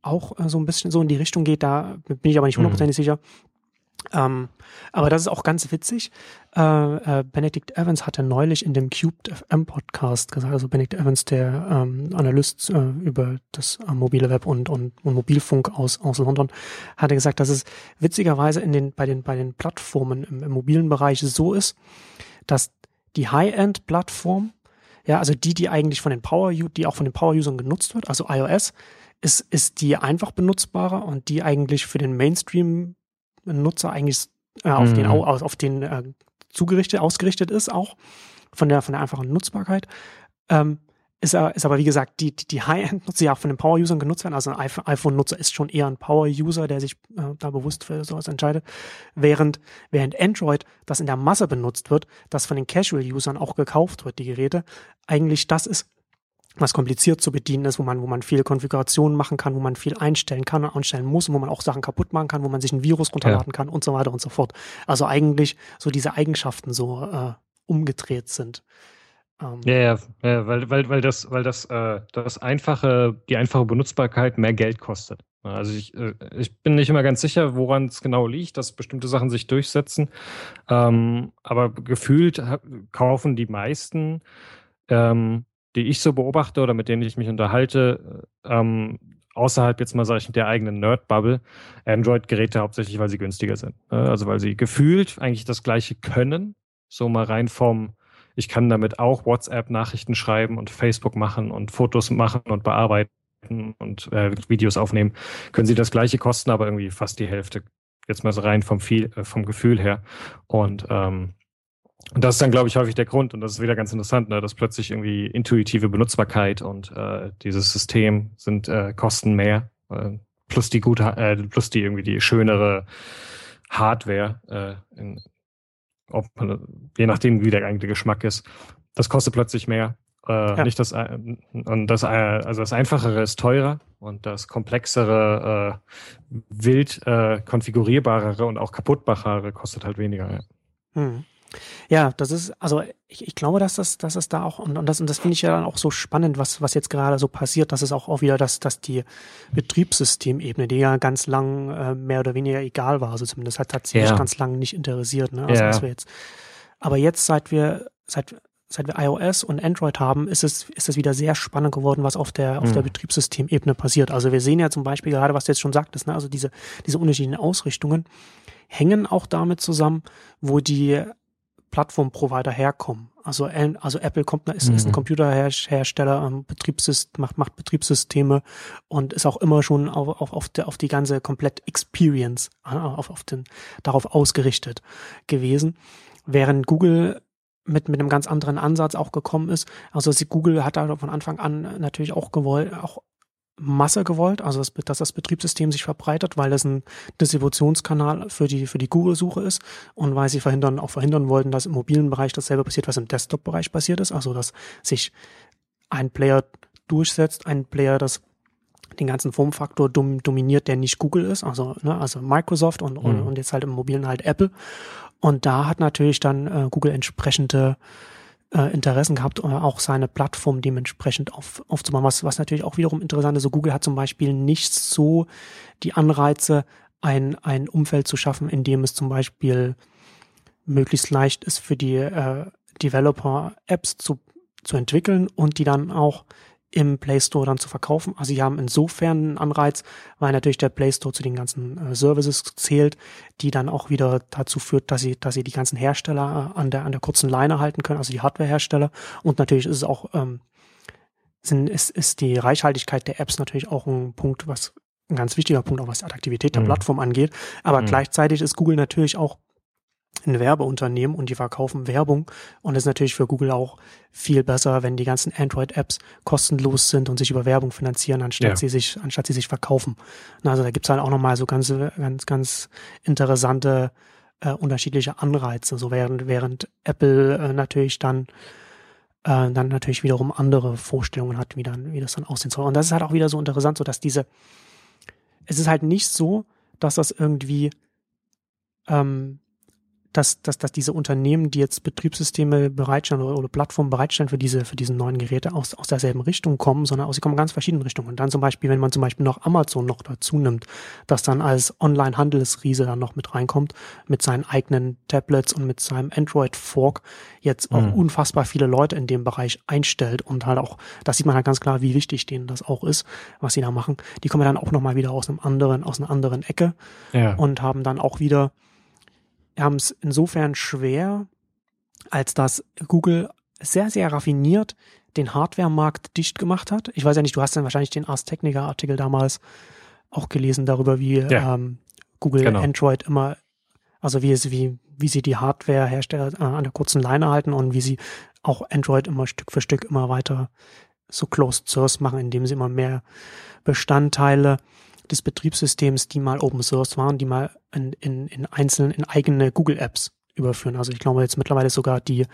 auch äh, so ein bisschen so in die Richtung geht. Da bin ich aber nicht hundertprozentig mhm. sicher. Ähm, aber das ist auch ganz witzig. Äh, äh, Benedict Evans hatte neulich in dem Cubed FM Podcast gesagt, also Benedict Evans, der ähm, Analyst äh, über das äh, mobile Web und, und, und Mobilfunk aus, aus London, hatte gesagt, dass es witzigerweise in den, bei den, bei den Plattformen im, im mobilen Bereich so ist, dass die High-End-Plattform, ja, also die, die eigentlich von den Power, die auch von den Power-Usern genutzt wird, also iOS, ist, ist die einfach benutzbare und die eigentlich für den Mainstream-Nutzer eigentlich äh, auf mhm. den, auf den äh, zugerichtet, ausgerichtet ist, auch von der, von der einfachen Nutzbarkeit. Ähm, ist, ist aber wie gesagt, die, die High-End-Nutzer, die auch von den Power-Usern genutzt werden. Also ein iPhone-Nutzer ist schon eher ein Power-User, der sich äh, da bewusst für sowas entscheidet. Während, während Android, das in der Masse benutzt wird, das von den Casual-Usern auch gekauft wird, die Geräte, eigentlich das ist, was kompliziert zu bedienen ist, wo man, wo man viele Konfigurationen machen kann, wo man viel einstellen kann und einstellen muss und wo man auch Sachen kaputt machen kann, wo man sich ein Virus runterladen ja. kann und so weiter und so fort. Also eigentlich so diese Eigenschaften so äh, umgedreht sind. Ähm, ja, ja, ja, weil, weil, weil das, weil das, äh, das einfache, die einfache Benutzbarkeit mehr Geld kostet. Also ich, äh, ich bin nicht immer ganz sicher, woran es genau liegt, dass bestimmte Sachen sich durchsetzen. Ähm, aber gefühlt kaufen die meisten, ähm, die ich so beobachte oder mit denen ich mich unterhalte, ähm, außerhalb jetzt mal, sage ich, der eigenen Nerd-Bubble, Android-Geräte hauptsächlich, weil sie günstiger sind. Also weil sie gefühlt eigentlich das gleiche können, so mal rein vom ich kann damit auch WhatsApp-Nachrichten schreiben und Facebook machen und Fotos machen und bearbeiten und äh, Videos aufnehmen. Können Sie das gleiche kosten, aber irgendwie fast die Hälfte. Jetzt mal so rein vom, viel, äh, vom Gefühl her. Und ähm, und das ist dann, glaube ich, häufig der Grund, und das ist wieder ganz interessant, ne, dass plötzlich irgendwie intuitive Benutzbarkeit und äh, dieses System sind äh, Kosten mehr, äh, plus die gute, äh, plus die irgendwie die schönere Hardware äh, in, ob man, je nachdem, wie der eigentliche Geschmack ist. Das kostet plötzlich mehr. Äh, ja. Nicht das, äh, und das, äh, also das Einfachere ist teurer und das Komplexere, äh, wild äh, konfigurierbarere und auch kaputtbachere kostet halt weniger. Ja. Hm. Ja, das ist, also ich, ich glaube, dass das, dass es da auch, und, und das, und das finde ich ja dann auch so spannend, was, was jetzt gerade so passiert, dass es auch, auch wieder, dass, dass die Betriebssystemebene, die ja ganz lang äh, mehr oder weniger egal war, also zumindest hat tatsächlich ja. ganz lang nicht interessiert, ne? Also ja. was wir jetzt. Aber jetzt, seit wir, seit, seit wir iOS und Android haben, ist es, ist es wieder sehr spannend geworden, was auf der, auf der mhm. Betriebssystemebene passiert. Also wir sehen ja zum Beispiel gerade, was du jetzt schon sagtest, ne? also diese, diese unterschiedlichen Ausrichtungen hängen auch damit zusammen, wo die Plattformprovider herkommen. Also, also Apple kommt, ist, mhm. ist ein mhm. Computerhersteller, ähm, Betriebssystem, macht, macht Betriebssysteme und ist auch immer schon auf, auf, auf, der, auf die ganze komplett Experience, äh, auf, auf den, darauf ausgerichtet gewesen. Während Google mit, mit einem ganz anderen Ansatz auch gekommen ist. Also Google hat da von Anfang an natürlich auch gewollt, auch Masse gewollt, also dass, das Betriebssystem sich verbreitet, weil das ein Distributionskanal für die, für die Google-Suche ist und weil sie verhindern, auch verhindern wollten, dass im mobilen Bereich dasselbe passiert, was im Desktop-Bereich passiert ist, also dass sich ein Player durchsetzt, ein Player, das den ganzen Formfaktor dom dominiert, der nicht Google ist, also, ne, also Microsoft und, mhm. und, jetzt halt im mobilen halt Apple. Und da hat natürlich dann äh, Google entsprechende äh, Interessen gehabt, äh, auch seine Plattform dementsprechend auf, aufzubauen. Was, was natürlich auch wiederum interessant ist, so Google hat zum Beispiel nicht so die Anreize, ein, ein Umfeld zu schaffen, in dem es zum Beispiel möglichst leicht ist für die äh, Developer Apps zu, zu entwickeln und die dann auch im Play Store dann zu verkaufen. Also sie haben insofern einen Anreiz, weil natürlich der Play Store zu den ganzen äh, Services zählt, die dann auch wieder dazu führt, dass sie, dass sie die ganzen Hersteller äh, an der an der kurzen Leine halten können, also die Hardwarehersteller. Und natürlich ist es auch ähm, sind, ist, ist die Reichhaltigkeit der Apps natürlich auch ein Punkt, was ein ganz wichtiger Punkt, auch was die Attraktivität der mhm. Plattform angeht. Aber mhm. gleichzeitig ist Google natürlich auch ein Werbeunternehmen und die verkaufen Werbung. Und es ist natürlich für Google auch viel besser, wenn die ganzen Android-Apps kostenlos sind und sich über Werbung finanzieren, anstatt ja. sie sich, anstatt sie sich verkaufen. Also da gibt's halt auch nochmal so ganz, ganz, ganz interessante äh, unterschiedliche Anreize. So während, während Apple äh, natürlich dann äh, dann natürlich wiederum andere Vorstellungen hat, wie dann, wie das dann aussehen soll. Und das ist halt auch wieder so interessant, so dass diese, es ist halt nicht so, dass das irgendwie ähm, dass, dass, dass diese Unternehmen, die jetzt Betriebssysteme bereitstellen oder, oder Plattformen bereitstellen für diese, für diese neuen Geräte aus, aus derselben Richtung kommen, sondern aus, sie kommen ganz verschiedenen Richtungen. Und dann zum Beispiel, wenn man zum Beispiel noch Amazon noch dazu nimmt, das dann als Online-Handelsriese dann noch mit reinkommt, mit seinen eigenen Tablets und mit seinem Android-Fork jetzt auch mhm. unfassbar viele Leute in dem Bereich einstellt und halt auch, das sieht man halt ganz klar, wie wichtig denen das auch ist, was sie da machen. Die kommen dann auch nochmal wieder aus einem anderen, aus einer anderen Ecke ja. und haben dann auch wieder haben es insofern schwer, als dass Google sehr, sehr raffiniert den Hardware-Markt dicht gemacht hat. Ich weiß ja nicht, du hast dann wahrscheinlich den Ars Technica-Artikel damals auch gelesen darüber, wie ja, ähm, Google genau. Android immer, also wie, es, wie, wie sie die Hardware-Hersteller äh, an der kurzen Leine halten und wie sie auch Android immer Stück für Stück immer weiter so closed source machen, indem sie immer mehr Bestandteile des Betriebssystems, die mal Open Source waren, die mal in, in, in einzelnen, in eigene Google Apps überführen. Also ich glaube jetzt mittlerweile sogar die,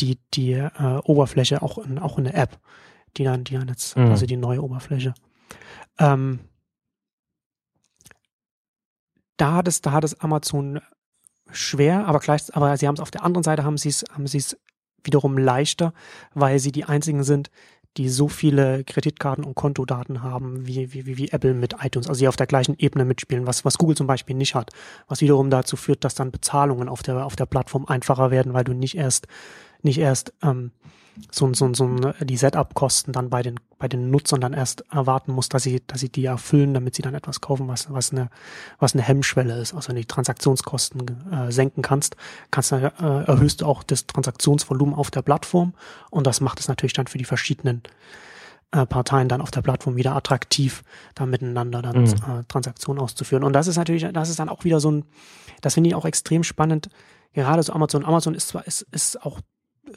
die, die äh, Oberfläche auch in, auch in der App, die dann, die dann jetzt, mhm. also die neue Oberfläche. Ähm, da hat es, da hat es Amazon schwer, aber gleich, aber sie haben es auf der anderen Seite haben sie es, haben sie es wiederum leichter, weil sie die einzigen sind, die so viele Kreditkarten und Kontodaten haben wie, wie, wie Apple mit iTunes, also die auf der gleichen Ebene mitspielen, was, was Google zum Beispiel nicht hat, was wiederum dazu führt, dass dann Bezahlungen auf der, auf der Plattform einfacher werden, weil du nicht erst, nicht erst ähm, so, so, so die Setup-Kosten dann bei den, bei den Nutzern dann erst erwarten muss, dass sie, dass sie die erfüllen, damit sie dann etwas kaufen, was, was eine, was eine Hemmschwelle ist. Also wenn du die Transaktionskosten äh, senken kannst, kannst du, äh, erhöhst du auch das Transaktionsvolumen auf der Plattform und das macht es natürlich dann für die verschiedenen äh, Parteien dann auf der Plattform wieder attraktiv, da miteinander dann mhm. äh, Transaktionen auszuführen. Und das ist natürlich, das ist dann auch wieder so ein, das finde ich auch extrem spannend, gerade so Amazon. Amazon ist zwar, ist, ist auch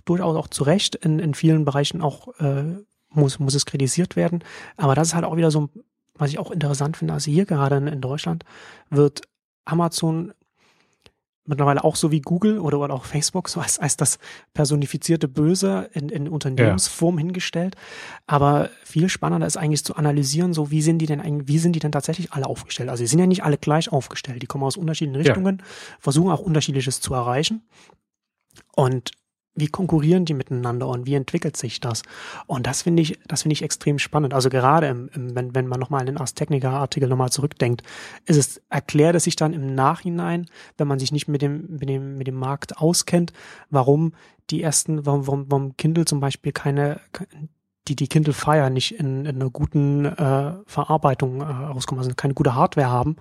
durchaus auch zu Recht in, in vielen Bereichen auch äh, muss, muss es kritisiert werden. Aber das ist halt auch wieder so, was ich auch interessant finde, also hier gerade in, in Deutschland wird Amazon mittlerweile auch so wie Google oder, oder auch Facebook, so als, als das personifizierte Böse in, in Unternehmensform ja. hingestellt. Aber viel spannender ist eigentlich zu analysieren, so wie sind die denn eigentlich, wie sind die denn tatsächlich alle aufgestellt? Also sie sind ja nicht alle gleich aufgestellt. Die kommen aus unterschiedlichen Richtungen, ja. versuchen auch unterschiedliches zu erreichen. Und wie konkurrieren die miteinander und wie entwickelt sich das? Und das finde ich, das finde ich extrem spannend. Also gerade im, im, wenn, wenn man nochmal an den Ars Technica Artikel nochmal zurückdenkt, ist es, erklärt es sich dann im Nachhinein, wenn man sich nicht mit dem, mit dem, mit dem Markt auskennt, warum die ersten, warum, warum, warum Kindle zum Beispiel keine, die die Kindle Fire nicht in, in einer guten äh, Verarbeitung äh, rauskommen, also keine gute Hardware haben,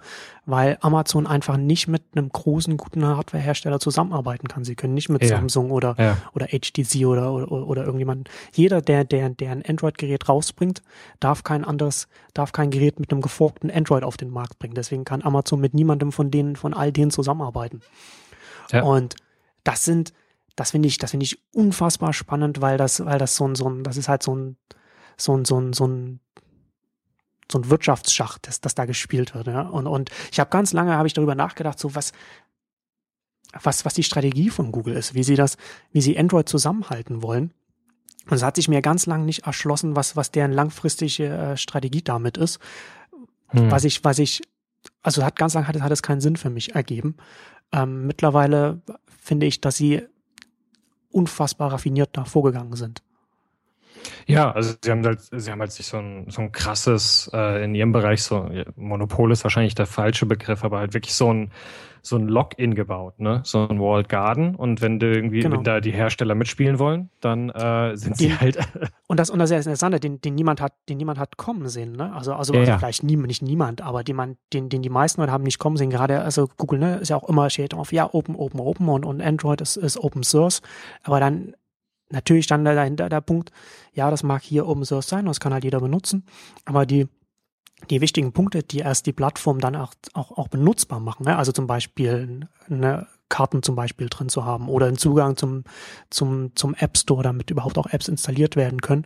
weil Amazon einfach nicht mit einem großen, guten Hardwarehersteller zusammenarbeiten kann. Sie können nicht mit ja. Samsung oder, ja. oder HTC oder, oder, oder irgendjemand. Jeder, der, der, der ein Android-Gerät rausbringt, darf kein anderes, darf kein Gerät mit einem geforkten Android auf den Markt bringen. Deswegen kann Amazon mit niemandem von denen, von all denen zusammenarbeiten. Ja. Und das sind, das finde ich, das finde ich unfassbar spannend, weil das, weil das so ein, so ein, das ist halt so ein, so ein, so ein, so ein, so ein Wirtschaftsschach, das, das da gespielt wird. Ja? Und, und ich habe ganz lange habe ich darüber nachgedacht, so was, was, was die Strategie von Google ist, wie sie das, wie sie Android zusammenhalten wollen. Und es hat sich mir ganz lange nicht erschlossen, was, was deren langfristige äh, Strategie damit ist. Hm. Was ich, was ich, also hat ganz lange hat, hat es keinen Sinn für mich ergeben. Ähm, mittlerweile finde ich, dass sie unfassbar raffiniert da vorgegangen sind. Ja, also sie haben halt, sie haben halt sich so ein, so ein krasses, äh, in ihrem Bereich, so Monopol ist wahrscheinlich der falsche Begriff, aber halt wirklich so ein, so ein Login gebaut, ne? So ein Walled Garden. Und wenn du irgendwie, genau. wenn da die Hersteller mitspielen wollen, dann äh, sind den, sie halt. und das, und das ist interessant, den, den niemand hat, den niemand hat kommen sehen, ne? Also, also, ja, also vielleicht nie, nicht niemand, aber den man, den, den die meisten Leute haben nicht kommen sehen. Gerade, also Google, ne, ist ja auch immer steht auf, ja, Open, Open, Open und, und Android ist, ist Open Source. Aber dann natürlich dann dahinter der Punkt, ja, das mag hier Open Source sein, das kann halt jeder benutzen, aber die die wichtigen Punkte, die erst die Plattform dann auch, auch, auch benutzbar machen, ne? also zum Beispiel eine Karten zum Beispiel drin zu haben oder einen Zugang zum, zum, zum App Store, damit überhaupt auch Apps installiert werden können,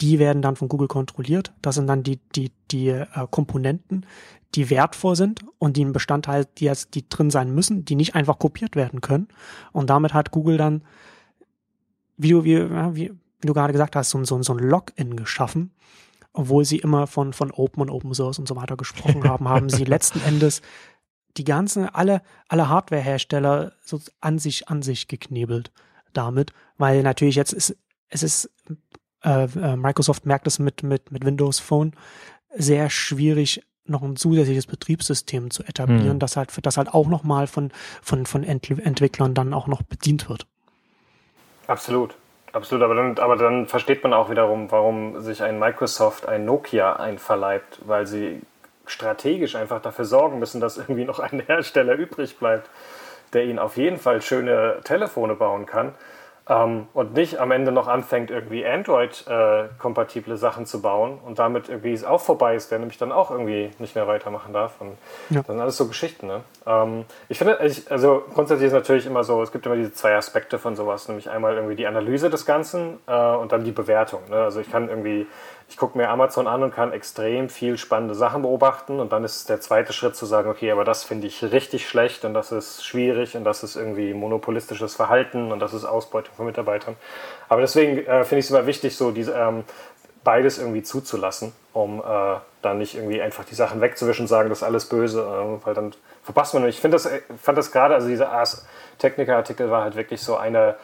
die werden dann von Google kontrolliert. Das sind dann die, die, die äh, Komponenten, die wertvoll sind und die ein Bestandteil, die, die drin sein müssen, die nicht einfach kopiert werden können. Und damit hat Google dann wie du, wie, wie, wie du gerade gesagt hast, so, so, so ein Login geschaffen. Obwohl sie immer von, von Open und Open Source und so weiter gesprochen haben, haben sie letzten Endes die ganzen, alle, alle Hardware-Hersteller so an sich, an sich geknebelt damit, weil natürlich jetzt ist, es ist, äh, äh, Microsoft merkt es mit, mit, mit Windows Phone sehr schwierig, noch ein zusätzliches Betriebssystem zu etablieren, hm. das halt, das halt auch nochmal von, von, von Entwicklern dann auch noch bedient wird. Absolut. Absolut, aber dann, aber dann versteht man auch wiederum, warum sich ein Microsoft ein Nokia einverleibt, weil sie strategisch einfach dafür sorgen müssen, dass irgendwie noch ein Hersteller übrig bleibt, der ihnen auf jeden Fall schöne Telefone bauen kann ähm, und nicht am Ende noch anfängt, irgendwie Android-kompatible äh, Sachen zu bauen und damit irgendwie es auch vorbei ist, der nämlich dann auch irgendwie nicht mehr weitermachen darf. Und ja. dann alles so Geschichten. Ne? Ähm, ich finde, ich, also grundsätzlich ist natürlich immer so, es gibt immer diese zwei Aspekte von sowas, nämlich einmal irgendwie die Analyse des Ganzen äh, und dann die Bewertung. Ne? Also ich kann irgendwie ich gucke mir Amazon an und kann extrem viel spannende Sachen beobachten und dann ist der zweite Schritt zu sagen, okay, aber das finde ich richtig schlecht und das ist schwierig und das ist irgendwie monopolistisches Verhalten und das ist Ausbeutung von Mitarbeitern. Aber deswegen äh, finde ich es immer wichtig, so diese, ähm, beides irgendwie zuzulassen, um äh, dann nicht irgendwie einfach die Sachen wegzuwischen und sagen, das ist alles böse, äh, weil dann verpasst man. Und ich das, äh, fand das gerade, also dieser Ars Technica-Artikel war halt wirklich so eine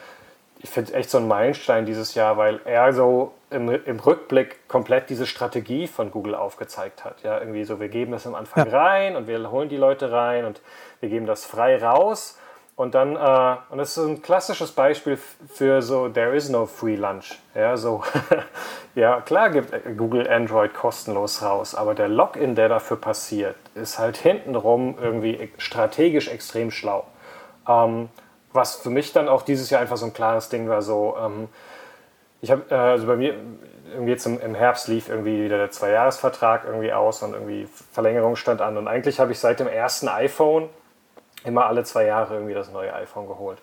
ich finde echt so ein Meilenstein dieses Jahr, weil er so im, im, Rückblick komplett diese Strategie von Google aufgezeigt hat. Ja, irgendwie so, wir geben das am Anfang ja. rein und wir holen die Leute rein und wir geben das frei raus. Und dann, äh, und das ist so ein klassisches Beispiel für so, there is no free lunch. Ja, so, ja, klar gibt Google Android kostenlos raus, aber der Login, der dafür passiert, ist halt hintenrum irgendwie strategisch extrem schlau. Ähm, was für mich dann auch dieses Jahr einfach so ein klares Ding war, so, ähm, ich habe, äh, also bei mir, jetzt im, im, Herbst lief irgendwie wieder der Zweijahresvertrag irgendwie aus und irgendwie Verlängerung stand an und eigentlich habe ich seit dem ersten iPhone immer alle zwei Jahre irgendwie das neue iPhone geholt.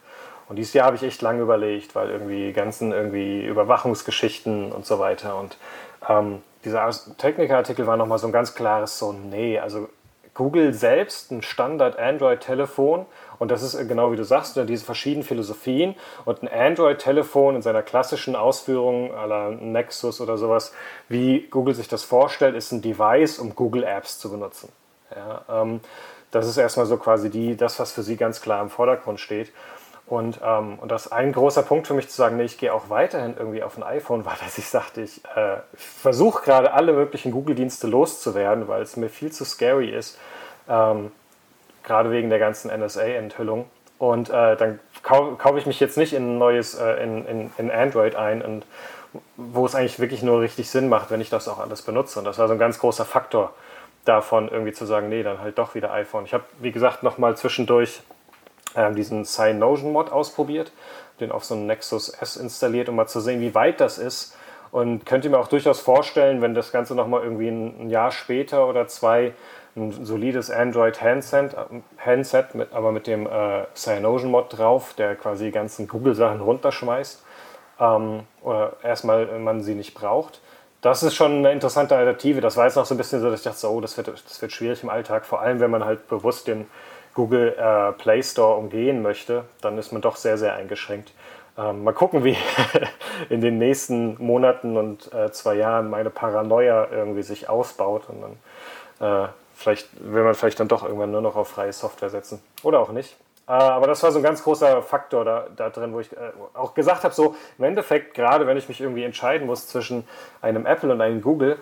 Und dieses Jahr habe ich echt lange überlegt, weil irgendwie ganzen irgendwie Überwachungsgeschichten und so weiter und ähm, dieser Techniker-Artikel war nochmal so ein ganz klares so, nee, also Google selbst ein Standard-Android-Telefon und das ist äh, genau wie du sagst, diese verschiedenen Philosophien und ein Android-Telefon in seiner klassischen Ausführung aller Nexus oder sowas, wie Google sich das vorstellt, ist ein Device, um Google Apps zu benutzen. Ja, ähm, das ist erstmal so quasi die, das, was für sie ganz klar im Vordergrund steht. Und, ähm, und das ein großer Punkt für mich zu sagen, nee, ich gehe auch weiterhin irgendwie auf ein iPhone, war, dass ich sagte, ich, äh, versuche gerade alle möglichen Google-Dienste loszuwerden, weil es mir viel zu scary ist, ähm, gerade wegen der ganzen NSA-Enthüllung. Und äh, dann kau kaufe ich mich jetzt nicht in ein neues, äh, in, in, in Android ein und wo es eigentlich wirklich nur richtig Sinn macht, wenn ich das auch alles benutze. Und das war so ein ganz großer Faktor davon, irgendwie zu sagen, nee, dann halt doch wieder iPhone. Ich habe, wie gesagt, nochmal zwischendurch ähm, diesen Cyanogen-Mod ausprobiert, den auf so einem Nexus S installiert, um mal zu sehen, wie weit das ist. Und könnte mir auch durchaus vorstellen, wenn das Ganze nochmal irgendwie ein, Jahr später oder zwei ein solides Android-Handset, Handset mit, aber mit dem äh, Cyanogen-Mod drauf, der quasi die ganzen Google-Sachen runterschmeißt ähm, oder erstmal man sie nicht braucht. Das ist schon eine interessante Alternative. Das war jetzt noch so ein bisschen so, dass ich dachte, oh, das wird, das wird schwierig im Alltag, vor allem wenn man halt bewusst den Google äh, Play Store umgehen möchte, dann ist man doch sehr, sehr eingeschränkt. Ähm, mal gucken, wie in den nächsten Monaten und äh, zwei Jahren meine Paranoia irgendwie sich ausbaut und dann äh, vielleicht will man vielleicht dann doch irgendwann nur noch auf freie Software setzen oder auch nicht. Äh, aber das war so ein ganz großer Faktor da, da drin, wo ich äh, auch gesagt habe, so im Endeffekt, gerade wenn ich mich irgendwie entscheiden muss zwischen einem Apple und einem Google,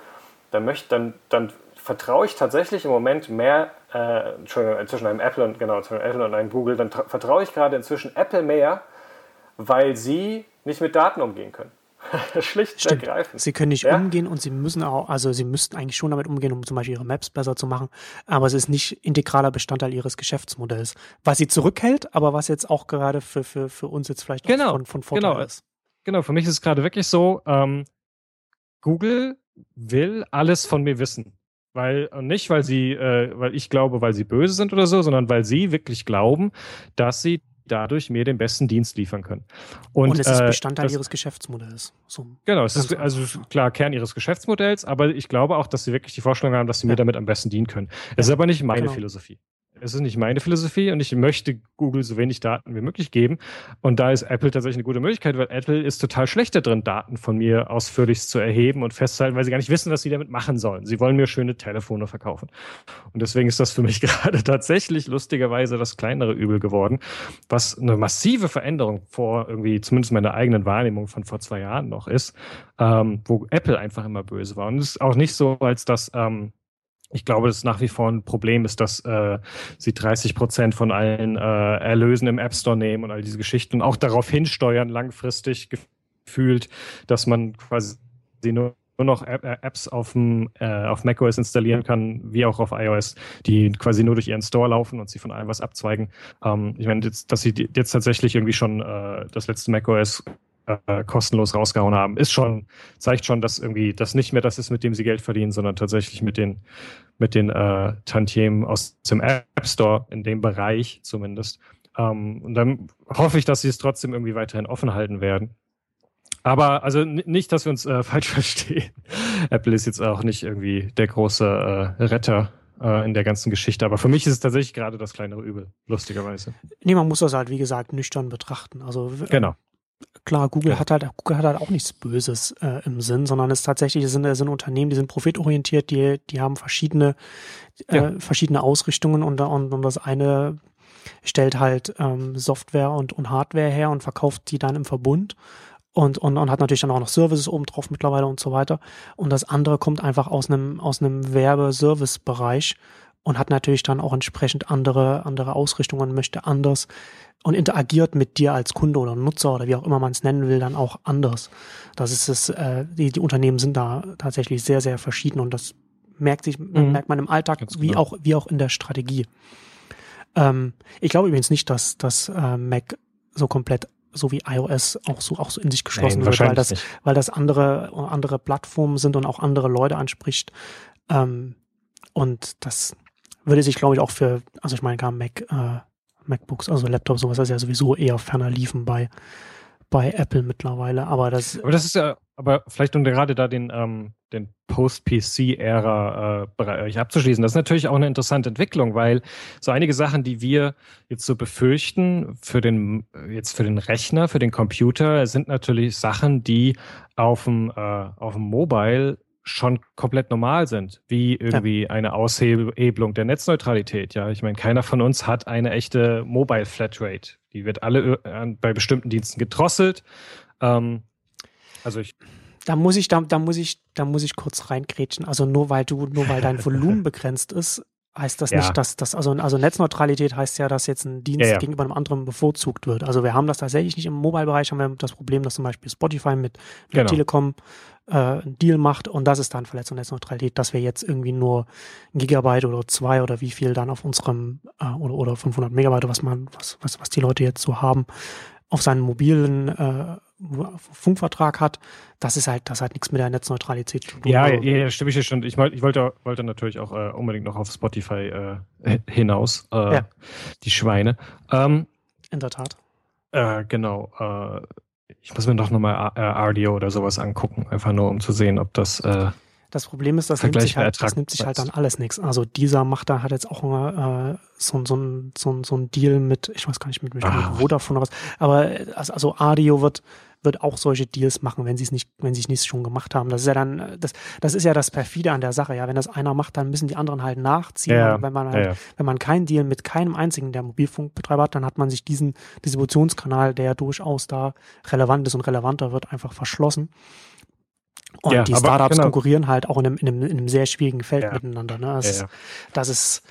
dann möchte dann, dann vertraue ich tatsächlich im Moment mehr, äh, Entschuldigung, äh, zwischen einem Apple und genau, zwischen Apple und einem Google, dann vertraue ich gerade inzwischen Apple mehr, weil sie nicht mit Daten umgehen können. Schlicht Stimmt. ergreifend. Sie können nicht ja? umgehen und sie müssen auch, also sie müssten eigentlich schon damit umgehen, um zum Beispiel ihre Maps besser zu machen, aber es ist nicht integraler Bestandteil ihres Geschäftsmodells. Was sie zurückhält, aber was jetzt auch gerade für, für, für uns jetzt vielleicht genau, von, von Vorteil genau. ist. Genau, für mich ist es gerade wirklich so, ähm, Google will alles von mir wissen. Weil, nicht, weil sie, äh, weil ich glaube, weil sie böse sind oder so, sondern weil sie wirklich glauben, dass sie dadurch mir den besten Dienst liefern können. Und, und es ist äh, Bestandteil äh, das, ihres Geschäftsmodells. So genau, es ist also klar Kern ihres Geschäftsmodells, aber ich glaube auch, dass sie wirklich die Vorstellung haben, dass sie ja. mir damit am besten dienen können. Es ja, ist aber nicht meine genau. Philosophie es ist nicht meine Philosophie und ich möchte Google so wenig Daten wie möglich geben. Und da ist Apple tatsächlich eine gute Möglichkeit, weil Apple ist total schlecht darin, Daten von mir ausführlichst zu erheben und festzuhalten, weil sie gar nicht wissen, was sie damit machen sollen. Sie wollen mir schöne Telefone verkaufen. Und deswegen ist das für mich gerade tatsächlich lustigerweise das kleinere Übel geworden, was eine massive Veränderung vor irgendwie, zumindest meiner eigenen Wahrnehmung von vor zwei Jahren noch ist, ähm, wo Apple einfach immer böse war. Und es ist auch nicht so, als dass ähm, ich glaube, das nach wie vor ein Problem ist, dass äh, sie 30 Prozent von allen äh, Erlösen im App Store nehmen und all diese Geschichten und auch darauf hinsteuern, langfristig gefühlt, dass man quasi nur nur noch Apps auf, dem, äh, auf macOS installieren kann, wie auch auf iOS, die quasi nur durch ihren Store laufen und sie von allem was abzweigen. Ähm, ich meine, jetzt, dass sie jetzt tatsächlich irgendwie schon äh, das letzte macOS äh, kostenlos rausgehauen haben, ist schon, zeigt schon, dass irgendwie das nicht mehr das ist, mit dem sie Geld verdienen, sondern tatsächlich mit den, mit den äh, Tantiemen aus dem App Store, in dem Bereich zumindest. Ähm, und dann hoffe ich, dass sie es trotzdem irgendwie weiterhin offen halten werden. Aber also nicht, dass wir uns äh, falsch verstehen. Apple ist jetzt auch nicht irgendwie der große äh, Retter äh, in der ganzen Geschichte. Aber für mich ist es tatsächlich gerade das kleinere Übel, lustigerweise. Nee, man muss das halt, wie gesagt, nüchtern betrachten. Also genau klar, Google hat halt, Google hat halt auch nichts Böses äh, im Sinn, sondern es tatsächlich sind, sind Unternehmen, die sind profitorientiert, die, die haben verschiedene, äh, ja. verschiedene Ausrichtungen und, und, und das eine stellt halt ähm, Software und, und Hardware her und verkauft die dann im Verbund und, und, und hat natürlich dann auch noch Services oben drauf mittlerweile und so weiter. Und das andere kommt einfach aus einem, aus einem Werbe-Service-Bereich und hat natürlich dann auch entsprechend andere, andere Ausrichtungen, möchte anders und interagiert mit dir als Kunde oder Nutzer oder wie auch immer man es nennen will, dann auch anders. Das ist es, äh, die, die Unternehmen sind da tatsächlich sehr, sehr verschieden und das merkt sich, mhm. merkt man im Alltag Ganz wie genau. auch, wie auch in der Strategie. Ähm, ich glaube übrigens nicht, dass, dass äh, Mac so komplett so wie iOS auch so auch so in sich geschlossen Nein, wird, weil das, nicht. weil das andere andere Plattformen sind und auch andere Leute anspricht. Ähm, und das würde sich, glaube ich, auch für, also ich meine, gar Mac, äh, MacBooks, also Laptops, sowas ist ja sowieso eher ferner liefen bei, bei Apple mittlerweile. Aber das. Aber das ist ja, aber vielleicht um gerade da den, ähm, den Post-PC-Ära-Bereich äh, abzuschließen, das ist natürlich auch eine interessante Entwicklung, weil so einige Sachen, die wir jetzt so befürchten für den, jetzt für den Rechner, für den Computer, sind natürlich Sachen, die auf dem, äh, auf dem Mobile schon komplett normal sind, wie irgendwie ja. eine Aushebelung der Netzneutralität. Ja, ich meine, keiner von uns hat eine echte Mobile Flatrate. Die wird alle äh, bei bestimmten Diensten gedrosselt. Ähm, also ich da muss ich, da, da muss ich, da muss ich kurz reingrätschen. Also nur weil du, nur weil dein Volumen begrenzt ist, heißt das ja. nicht, dass das, also, also Netzneutralität heißt ja, dass jetzt ein Dienst ja, ja. gegenüber einem anderen bevorzugt wird. Also wir haben das tatsächlich nicht im Mobile-Bereich, haben wir das Problem, dass zum Beispiel Spotify mit, mit genau. Telekom äh, einen Deal macht und das ist dann Verletzung der Netzneutralität, dass wir jetzt irgendwie nur ein Gigabyte oder zwei oder wie viel dann auf unserem äh, oder, oder 500 Megabyte, was man, was, was, was die Leute jetzt so haben, auf seinen mobilen äh, Funkvertrag hat, das ist halt, das hat nichts mit der Netzneutralität zu tun. Ja, also, ja, stimme ich dir schon. Ich, ich wollte, wollte natürlich auch äh, unbedingt noch auf Spotify äh, hinaus. Äh, ja. Die Schweine. Ähm, In der Tat. Äh, genau. Äh, ich muss mir doch nochmal äh, RDO oder sowas angucken, einfach nur um zu sehen, ob das das Problem ist, das nimmt sich halt, das nimmt sich halt dann alles nichts. Also dieser macht da hat jetzt auch äh, so, so, so, so ein Deal mit, ich weiß gar nicht, mit, mit ah. Vodafone oder was. Aber also, also Adio wird, wird auch solche Deals machen, wenn sie es nicht, wenn sie es nicht schon gemacht haben. Das ist ja dann, das, das ist ja das perfide an der Sache. Ja, wenn das einer macht, dann müssen die anderen halt nachziehen. Ja, wenn man halt, ja, ja. wenn man keinen Deal mit keinem einzigen der Mobilfunkbetreiber hat, dann hat man sich diesen Distributionskanal, der durchaus da relevant ist und relevanter wird, einfach verschlossen. Und ja, die Startups genau. konkurrieren halt auch in einem, in einem, in einem sehr schwierigen Feld ja. miteinander. Ne? Das, ja, das, ist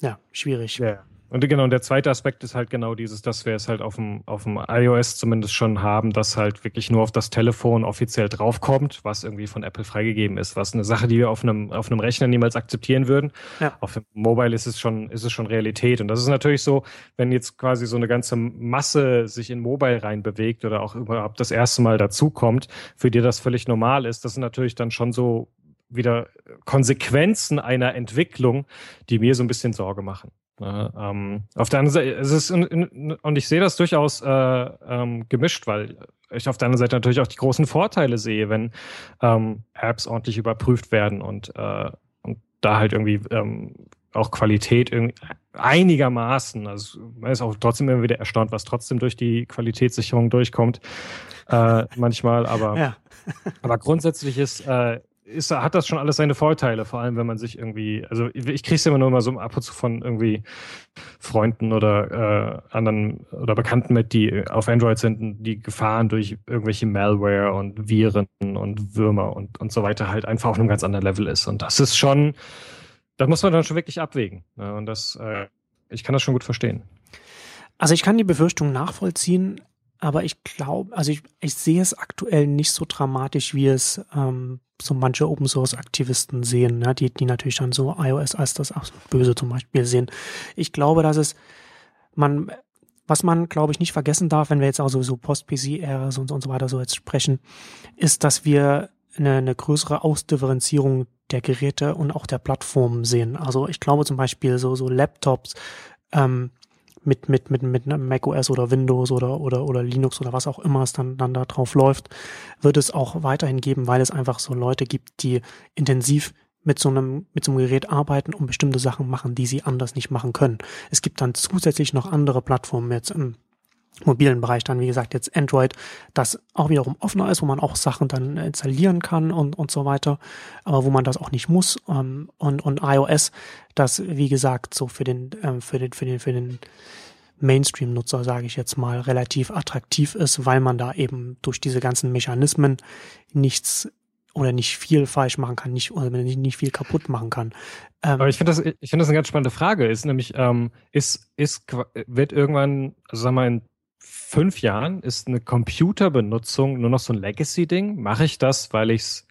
ja schwierig. Ja. Und genau, und der zweite Aspekt ist halt genau dieses, dass wir es halt auf dem, auf dem iOS zumindest schon haben, dass halt wirklich nur auf das Telefon offiziell draufkommt, was irgendwie von Apple freigegeben ist, was eine Sache, die wir auf einem, auf einem Rechner niemals akzeptieren würden. Ja. Auf dem Mobile ist es schon, ist es schon Realität. Und das ist natürlich so, wenn jetzt quasi so eine ganze Masse sich in Mobile reinbewegt oder auch überhaupt das erste Mal dazukommt, für die das völlig normal ist, das sind natürlich dann schon so wieder Konsequenzen einer Entwicklung, die mir so ein bisschen Sorge machen. Ne? Ähm, auf der anderen Seite, es ist, und ich sehe das durchaus äh, ähm, gemischt, weil ich auf der anderen Seite natürlich auch die großen Vorteile sehe, wenn ähm, Apps ordentlich überprüft werden und, äh, und da halt irgendwie ähm, auch Qualität irgendwie einigermaßen, also man ist auch trotzdem immer wieder erstaunt, was trotzdem durch die Qualitätssicherung durchkommt, äh, manchmal, aber, ja. aber grundsätzlich ist, äh, ist, hat das schon alles seine Vorteile, vor allem wenn man sich irgendwie, also ich kriege es immer nur mal so ab und zu von irgendwie Freunden oder äh, anderen oder Bekannten mit, die auf Android sind, die Gefahren durch irgendwelche Malware und Viren und Würmer und, und so weiter halt einfach auf einem ganz anderen Level ist. Und das ist schon, da muss man dann schon wirklich abwägen. Ne? Und das, äh, ich kann das schon gut verstehen. Also ich kann die Befürchtung nachvollziehen, aber ich glaube, also ich, ich sehe es aktuell nicht so dramatisch, wie es ähm, so manche Open Source Aktivisten sehen, ne? die, die natürlich dann so iOS als das Böse zum Beispiel sehen. Ich glaube, dass es man, was man, glaube ich, nicht vergessen darf, wenn wir jetzt auch so, Post-PC-Ära und, und so weiter so jetzt sprechen, ist, dass wir eine, eine größere Ausdifferenzierung der Geräte und auch der Plattformen sehen. Also ich glaube zum Beispiel so, so Laptops, ähm, mit, mit, mit, mit macOS oder Windows oder, oder, oder Linux oder was auch immer es dann, dann da drauf läuft, wird es auch weiterhin geben, weil es einfach so Leute gibt, die intensiv mit so einem, mit so einem Gerät arbeiten und bestimmte Sachen machen, die sie anders nicht machen können. Es gibt dann zusätzlich noch andere Plattformen jetzt im mobilen Bereich dann, wie gesagt, jetzt Android, das auch wiederum offener ist, wo man auch Sachen dann installieren kann und, und so weiter, aber wo man das auch nicht muss. Ähm, und, und iOS, das, wie gesagt, so für den, ähm, für den, für den, für den Mainstream-Nutzer, sage ich jetzt mal, relativ attraktiv ist, weil man da eben durch diese ganzen Mechanismen nichts oder nicht viel falsch machen kann, nicht oder nicht, nicht viel kaputt machen kann. Ähm, Aber ich finde das, ich finde das eine ganz spannende Frage. Ist nämlich, ähm, ist, ist, wird irgendwann, also sag mal, in fünf Jahren ist eine Computerbenutzung nur noch so ein Legacy-Ding? Mache ich das, weil ich es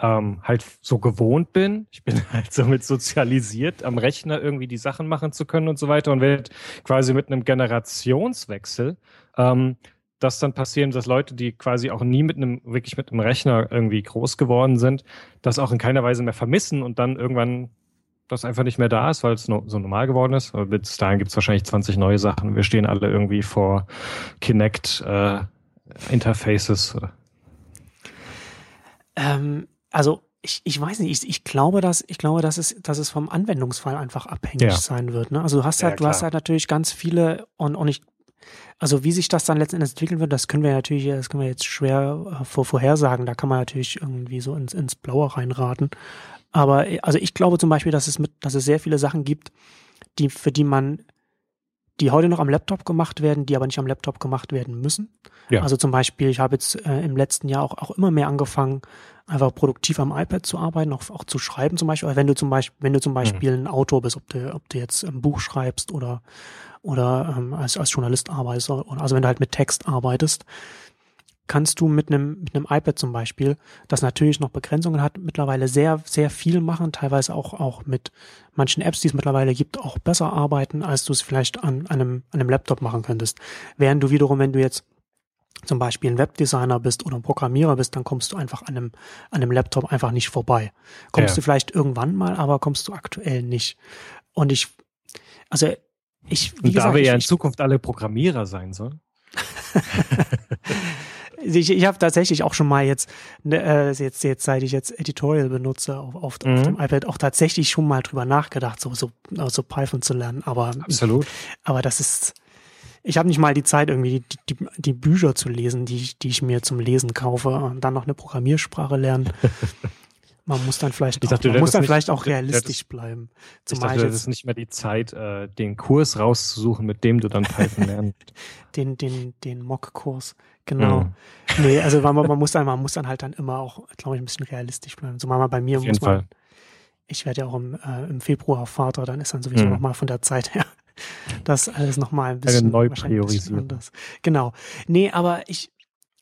ähm, halt so gewohnt bin? Ich bin halt somit sozialisiert, am Rechner irgendwie die Sachen machen zu können und so weiter und wird quasi mit einem Generationswechsel ähm, das dann passieren, dass Leute, die quasi auch nie mit einem, wirklich mit einem Rechner irgendwie groß geworden sind, das auch in keiner Weise mehr vermissen und dann irgendwann das einfach nicht mehr da ist, weil es so normal geworden ist. Aber bis dahin gibt es wahrscheinlich 20 neue Sachen. Wir stehen alle irgendwie vor Kinect äh, Interfaces. Ähm, also ich, ich weiß nicht, ich, ich glaube, dass ich glaube, dass es, dass es vom Anwendungsfall einfach abhängig ja. sein wird. Ne? Also du hast halt, ja, du hast halt natürlich ganz viele und, und ich, also wie sich das dann letztendlich entwickeln wird, das können wir natürlich, das können wir jetzt schwer äh, vor, vorhersagen. Da kann man natürlich irgendwie so ins, ins Blaue reinraten. Aber also ich glaube zum Beispiel, dass es mit, dass es sehr viele Sachen gibt, die, für die man die heute noch am Laptop gemacht werden, die aber nicht am Laptop gemacht werden müssen. Ja. Also zum Beispiel, ich habe jetzt äh, im letzten Jahr auch, auch immer mehr angefangen, einfach produktiv am iPad zu arbeiten, auch, auch zu schreiben zum Beispiel. Wenn du zum Beispiel, wenn du zum Beispiel ein Autor bist, ob du, ob du jetzt ein Buch schreibst oder oder ähm, als, als Journalist arbeitest, oder, also wenn du halt mit Text arbeitest, kannst du mit einem, mit einem iPad zum Beispiel, das natürlich noch Begrenzungen hat, mittlerweile sehr, sehr viel machen, teilweise auch, auch mit manchen Apps, die es mittlerweile gibt, auch besser arbeiten, als du es vielleicht an, einem, an einem Laptop machen könntest. Während du wiederum, wenn du jetzt zum Beispiel ein Webdesigner bist oder ein Programmierer bist, dann kommst du einfach an einem, an einem Laptop einfach nicht vorbei. Kommst Ja. du vielleicht irgendwann mal, aber kommst du aktuell nicht. Und ich, also ich, wie Und da gesagt, wir ich, ja in Zukunft alle Programmierer sein sollen. ich, ich habe tatsächlich auch schon mal jetzt, ne, äh, jetzt, jetzt seit ich jetzt Editorial benutze auf, auf, auf Mhm. dem iPad, auch tatsächlich schon mal drüber nachgedacht, so, so, so Python zu lernen. Aber, Absolut. aber das ist, ich habe nicht mal die Zeit, irgendwie die, die, die Bücher zu lesen, die, die ich mir zum Lesen kaufe und dann noch eine Programmiersprache lernen. Man muss dann vielleicht, Ich auch, dachte, man muss dann nicht- vielleicht auch realistisch bleiben. Ich Zumal dachte, ich das jetzt ist nicht mehr die Zeit, äh, den Kurs rauszusuchen, mit dem du dann Python lernst. den, den, den Mock-Kurs, genau. Mhm. Nee, also man, man muss dann, man muss dann halt dann immer auch, glaube ich, ein bisschen realistisch bleiben. So mal bei mir Auf muss jeden man, Fall. ich werde ja auch im, äh, im Februar Vater, dann ist dann sowieso Mhm. noch mal von der Zeit her das alles noch mal ein Eine bisschen wahrscheinlich ein bisschen Neupriorisierung. anders. Genau. Nee, aber ich,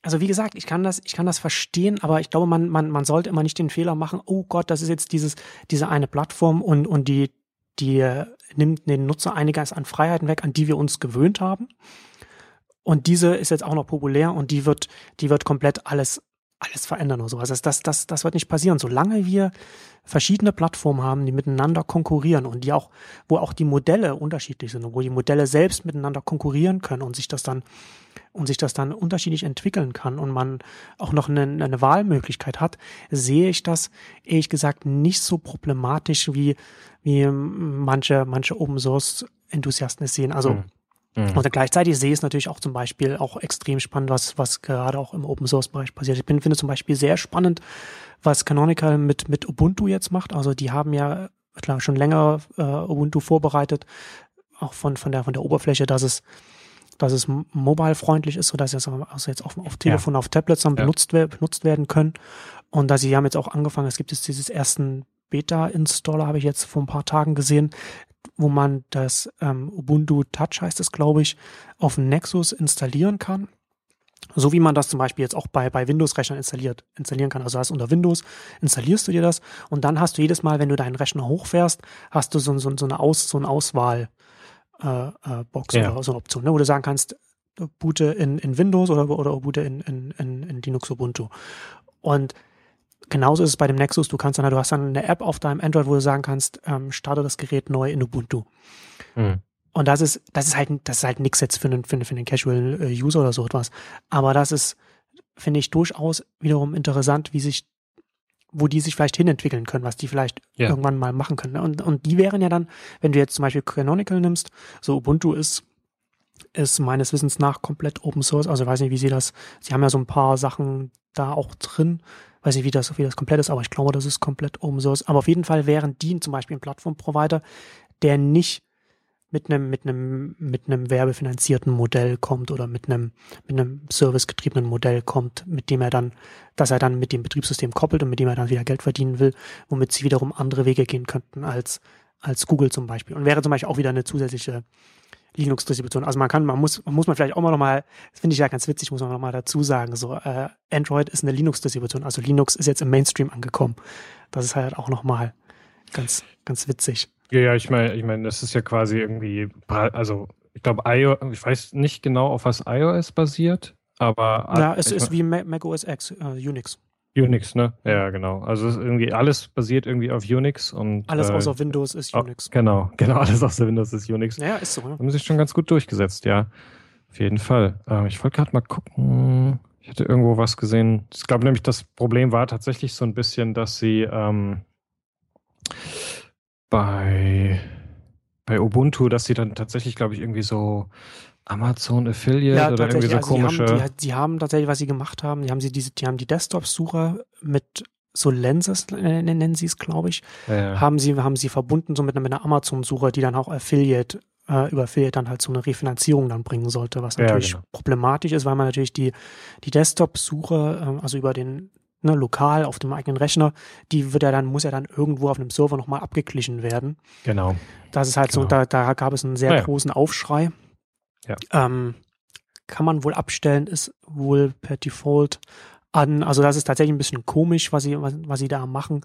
also wie gesagt, ich kann das, ich kann das verstehen, aber ich glaube, man, man, man sollte immer nicht den Fehler machen, oh Gott, das ist jetzt dieses, diese eine Plattform und, und die, die äh, nimmt den Nutzer einiges an Freiheiten weg, an die wir uns gewöhnt haben. Und diese ist jetzt auch noch populär und die wird, die wird komplett alles, alles verändern oder sowas. Das, das, das, das wird nicht passieren. Solange wir verschiedene Plattformen haben, die miteinander konkurrieren und die auch, wo auch die Modelle unterschiedlich sind und wo die Modelle selbst miteinander konkurrieren können und sich das dann, und sich das dann unterschiedlich entwickeln kann und man auch noch eine, eine Wahlmöglichkeit hat, sehe ich das ehrlich gesagt nicht so problematisch wie, wie manche, manche Open Source Enthusiasten es sehen. Also, Mhm. Mhm. und gleichzeitig sehe ich es natürlich auch zum Beispiel auch extrem spannend, was, was gerade auch im Open Source Bereich passiert. Ich bin, finde zum Beispiel sehr spannend, was Canonical mit, mit Ubuntu jetzt macht. Also die haben ja klar, schon länger äh, Ubuntu vorbereitet, auch von, von der, von der Oberfläche, dass es, dass es mobile-freundlich ist, sodass es also jetzt auf, auf Telefon, auf Tablets dann Ja. benutzt, wer- benutzt werden können. Und dass sie haben jetzt auch angefangen, es gibt jetzt dieses ersten Beta-Installer, habe ich jetzt vor ein paar Tagen gesehen, wo man das ähm, Ubuntu Touch heißt es, glaube ich, auf Nexus installieren kann. So wie man das zum Beispiel jetzt auch bei, bei Windows-Rechnern installiert, installieren kann. Also hast unter Windows installierst du dir das und dann hast du jedes Mal, wenn du deinen Rechner hochfährst, hast du so, so, so eine Aus, so eine Auswahl äh, äh, Box Ja. oder so eine Option, ne, wo du sagen kannst, boote in, in Windows oder, oder boote in, in, in, in Linux Ubuntu. Und genauso ist es bei dem Nexus. Du kannst dann, du hast dann eine App auf deinem Android, wo du sagen kannst, ähm, starte das Gerät neu in Ubuntu. Mhm. Und das ist, das ist halt, das ist halt nix jetzt für einen, für für einen Casual äh, User oder so etwas. Aber das ist, finde ich, durchaus wiederum interessant, wie sich, wo die sich vielleicht hinentwickeln können, was die vielleicht Ja. irgendwann mal machen können. Und, und die wären ja dann, wenn du jetzt zum Beispiel Canonical nimmst, so Ubuntu ist, ist meines Wissens nach komplett Open Source. Also ich weiß nicht, wie sie das, sie haben ja so ein paar Sachen da auch drin. Weiß nicht, wie das, wie das komplett ist, aber ich glaube, das ist komplett Open Source. Aber auf jeden Fall wären die zum Beispiel ein Plattformprovider, der nicht mit einem, mit einem, mit einem werbefinanzierten Modell kommt oder mit einem, mit einem servicegetriebenen Modell kommt, mit dem er dann, dass er dann mit dem Betriebssystem koppelt und mit dem er dann wieder Geld verdienen will, womit sie wiederum andere Wege gehen könnten als, als Google zum Beispiel. Und wäre zum Beispiel auch wieder eine zusätzliche Linux-Distribution. Also man kann, man muss, muss man vielleicht auch mal nochmal, das finde ich ja ganz witzig, muss man nochmal dazu sagen, so, äh, Android ist eine Linux-Distribution, also Linux ist jetzt im Mainstream angekommen. Das ist halt auch nochmal ganz, ganz witzig. Ja, ja, ich meine, ich meine, das ist ja quasi irgendwie, also ich glaube, ich weiß nicht genau, auf was iOS basiert, aber Ja, es ist wie Ma- Mac OS X, äh, Unix. Unix, ne? Ja, genau. Also irgendwie alles basiert irgendwie auf Unix und Alles äh, außer Windows ist oh, Unix. Genau, genau, alles außer Windows ist Unix. Ja, ist so. Ja. Haben sich schon ganz gut durchgesetzt, ja. Auf jeden Fall. Äh, ich wollte gerade mal gucken. Ich hatte irgendwo was gesehen. Ich glaube nämlich, das Problem war tatsächlich so ein bisschen, dass sie ähm, bei, bei Ubuntu, dass sie dann tatsächlich, glaube ich, irgendwie so Amazon Affiliate oder irgendwie so also die komische. haben, die, die haben tatsächlich, was sie gemacht haben, die haben sie diese, die haben die Desktop-Sucher mit so Lenses, äh, nennen sie es, glaube ich, ja, haben sie, haben sie verbunden so mit, einer- mit einer Amazon-Suche, die dann auch Affiliate äh, über Affiliate dann halt so eine Refinanzierung dann bringen sollte, was natürlich ja, genau. problematisch ist, weil man natürlich die, die Desktop-Suche, äh, also über den ne, lokal auf dem eigenen Rechner, die wird ja dann, muss ja dann irgendwo auf einem Server nochmal abgeglichen werden. Genau. Das ist halt genau. so, da, da gab es einen sehr ja. großen Aufschrei. Ja. Ähm, kann man wohl abstellen, ist wohl per Default an. Also das ist tatsächlich ein bisschen komisch, was sie, was, was sie da machen.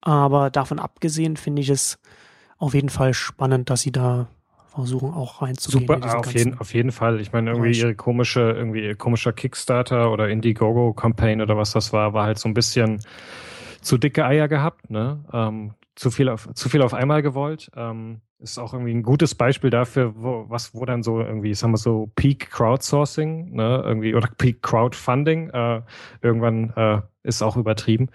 Aber davon abgesehen finde ich es auf jeden Fall spannend, dass sie da versuchen auch reinzugehen. Super, auf jeden, auf jeden Fall. Ich meine, irgendwie ihre komische, irgendwie ihr komischer Kickstarter oder Indiegogo Campaign oder was das war, war halt so ein bisschen zu dicke Eier gehabt, ne? Ähm, zu viel auf, zu viel auf einmal gewollt. Ähm, ist auch irgendwie ein gutes Beispiel dafür, wo, was, wo dann so irgendwie, sagen wir so, Peak Crowdsourcing, ne, irgendwie, oder Peak Crowdfunding, äh, irgendwann äh, ist auch übertrieben.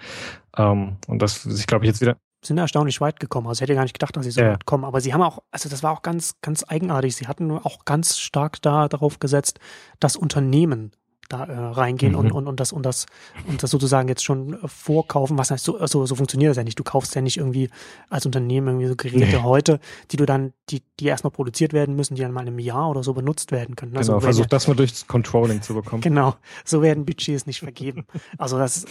Ähm, und das, ich glaube, jetzt wieder, sind erstaunlich weit gekommen. Also ich hätte gar nicht gedacht, dass sie so ja. weit kommen. Aber sie haben auch, also das war auch ganz, ganz eigenartig. Sie hatten auch ganz stark da darauf gesetzt, dass Unternehmen da äh, reingehen mhm. und, und, und das und das und das sozusagen jetzt schon vorkaufen. Was heißt so, so, so funktioniert das ja nicht. Du kaufst ja nicht irgendwie als Unternehmen irgendwie so Geräte nee. heute, die du dann, die, die erstmal produziert werden müssen, die dann mal in einem Jahr oder so benutzt werden können. Also genau, versuch das mal durchs Controlling zu bekommen. Genau, so werden Budgets nicht vergeben. Also das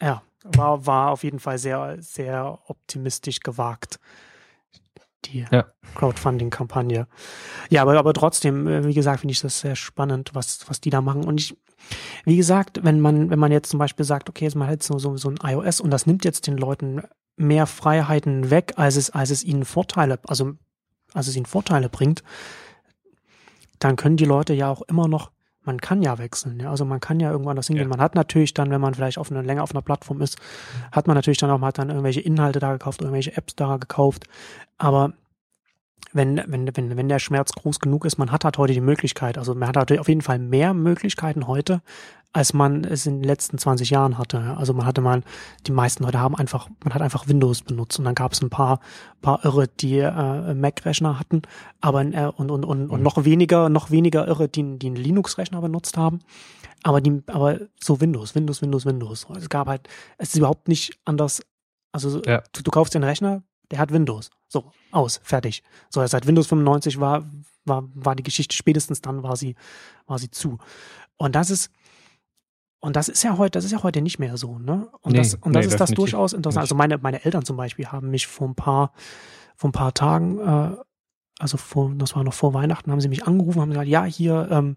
ja, war, war auf jeden Fall sehr, sehr optimistisch gewagt. Die ja. Crowdfunding-Kampagne. Ja, aber, aber trotzdem, äh, wie gesagt, finde ich das sehr spannend, was, was die da machen. Und ich, wie gesagt, wenn man, wenn man jetzt zum Beispiel sagt, okay, jetzt mal jetzt so, so, so ein iOS und das nimmt jetzt den Leuten mehr Freiheiten weg, als es, als es ihnen Vorteile, also als es ihnen Vorteile bringt, dann können die Leute ja auch immer noch man kann ja wechseln. Ja? Also man kann ja irgendwann das hingehen. Ja. Man hat natürlich dann, wenn man vielleicht auf eine, länger auf einer Plattform ist, hat man natürlich dann auch mal dann irgendwelche Inhalte da gekauft, irgendwelche Apps da gekauft. Aber wenn, wenn, wenn, wenn der Schmerz groß genug ist, man hat halt heute die Möglichkeit, also man hat halt auf jeden Fall mehr Möglichkeiten heute, als man es in den letzten 20 Jahren hatte. Also man hatte mal, die meisten Leute haben einfach, man hat einfach Windows benutzt und dann gab es ein paar, paar Irre, die äh, Mac-Rechner hatten, aber äh, und, und, und, und mhm. noch weniger, noch weniger Irre, die, die einen Linux-Rechner benutzt haben. Aber die, aber so Windows, Windows, Windows, Windows. Es gab halt, es ist überhaupt nicht anders. Also ja. du, du kaufst den Rechner, der hat Windows. So, aus, fertig. So, seit Windows 95 war, war, war die Geschichte spätestens dann war sie, war sie zu. Und das ist, und das ist ja heute, das ist ja heute nicht mehr so, ne? Und nee, das, und das nee, ist das durchaus interessant. Also meine, meine Eltern zum Beispiel haben mich vor ein paar, vor ein paar Tagen, äh, also vor, das war noch vor Weihnachten, haben sie mich angerufen, haben gesagt, ja, hier, ähm,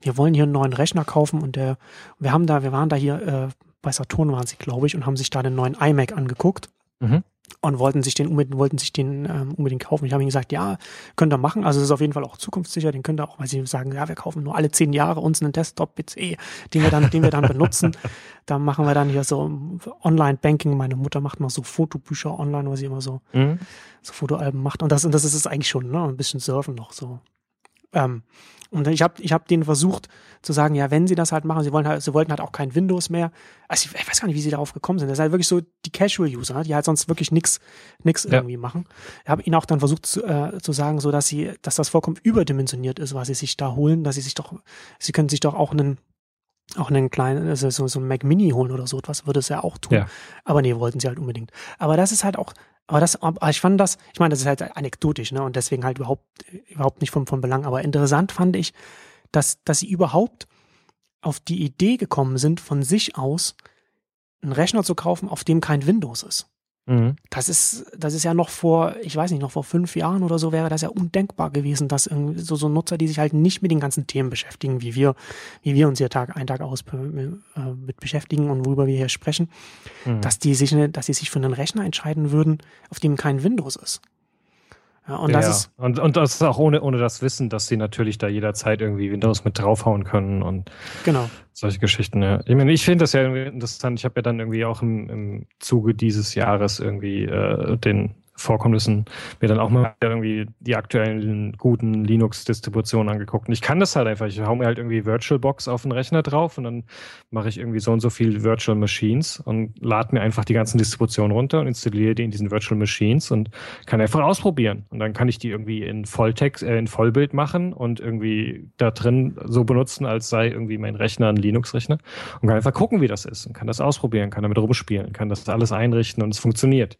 wir wollen hier einen neuen Rechner kaufen und der, wir haben da, wir waren da hier, äh, bei Saturn waren sie, glaube ich, und haben sich da den neuen iMac angeguckt. Mhm und wollten sich den unbedingt, wollten sich den ähm, unbedingt kaufen. Ich habe ihnen gesagt, ja, könnt ihr machen. Also es ist auf jeden Fall auch zukunftssicher. Den könnt ihr auch, weil sie sagen, ja, wir kaufen nur alle zehn Jahre uns einen Desktop-PC, den wir dann, den wir dann benutzen. Da machen wir dann hier so Online-Banking. Meine Mutter macht noch so Fotobücher online, wo sie immer so, mhm. so Fotoalben macht. Und das, und das ist es eigentlich schon, ne? Ein bisschen Surfen noch so. Ähm, und ich habe ich hab denen versucht zu sagen, ja, wenn sie das halt machen, sie wollen halt, sie wollten halt auch kein Windows mehr. Also ich, ich weiß gar nicht, wie sie darauf gekommen sind. Das ist halt wirklich so die Casual-User, die halt sonst wirklich nix, nix ja. irgendwie machen. Ich habe ihnen auch dann versucht zu, äh, zu sagen, so dass sie, dass das vollkommen überdimensioniert ist, was sie sich da holen, dass sie sich doch, sie können sich doch auch einen auch einen kleinen, also so, so ein Mac Mini holen oder so etwas, würde es ja auch tun. Ja. Aber nee, wollten sie halt unbedingt. Aber das ist halt auch, aber das, aber ich fand das, ich meine, das ist halt anekdotisch, ne, und deswegen halt überhaupt, überhaupt nicht von, von Belang. Aber interessant fand ich, dass, dass sie überhaupt auf die Idee gekommen sind, von sich aus einen Rechner zu kaufen, auf dem kein Windows ist. Mhm. Das ist, das ist ja noch vor, ich weiß nicht, noch vor fünf Jahren oder so wäre das ja undenkbar gewesen, dass irgendwie so, so Nutzer, die sich halt nicht mit den ganzen Themen beschäftigen, wie wir, wie wir uns hier Tag ein, Tag aus äh, mit beschäftigen und worüber wir hier sprechen, mhm. dass die sich, dass sie sich für einen Rechner entscheiden würden, auf dem kein Windows ist. Ja, und das ja. ist. Und, und das ist auch ohne, ohne das Wissen, dass sie natürlich da jederzeit irgendwie Windows mit draufhauen können und genau. solche Geschichten, ja. Ich meine, ich finde das ja irgendwie interessant. Ich habe ja dann irgendwie auch im, im Zuge dieses Jahres irgendwie äh, den Vorkommnissen mir dann auch mal irgendwie die aktuellen guten Linux-Distributionen angeguckt. Und ich kann das halt einfach. Ich hau mir halt irgendwie VirtualBox auf den Rechner drauf und dann mache ich irgendwie so und so viel Virtual Machines und lade mir einfach die ganzen Distributionen runter und installiere die in diesen Virtual Machines und kann einfach ausprobieren. Und dann kann ich die irgendwie in Volltext, äh, in Vollbild machen und irgendwie da drin so benutzen, als sei irgendwie mein Rechner ein Linux-Rechner und kann einfach gucken, wie das ist und kann das ausprobieren, kann damit rumspielen, kann das alles einrichten und es funktioniert.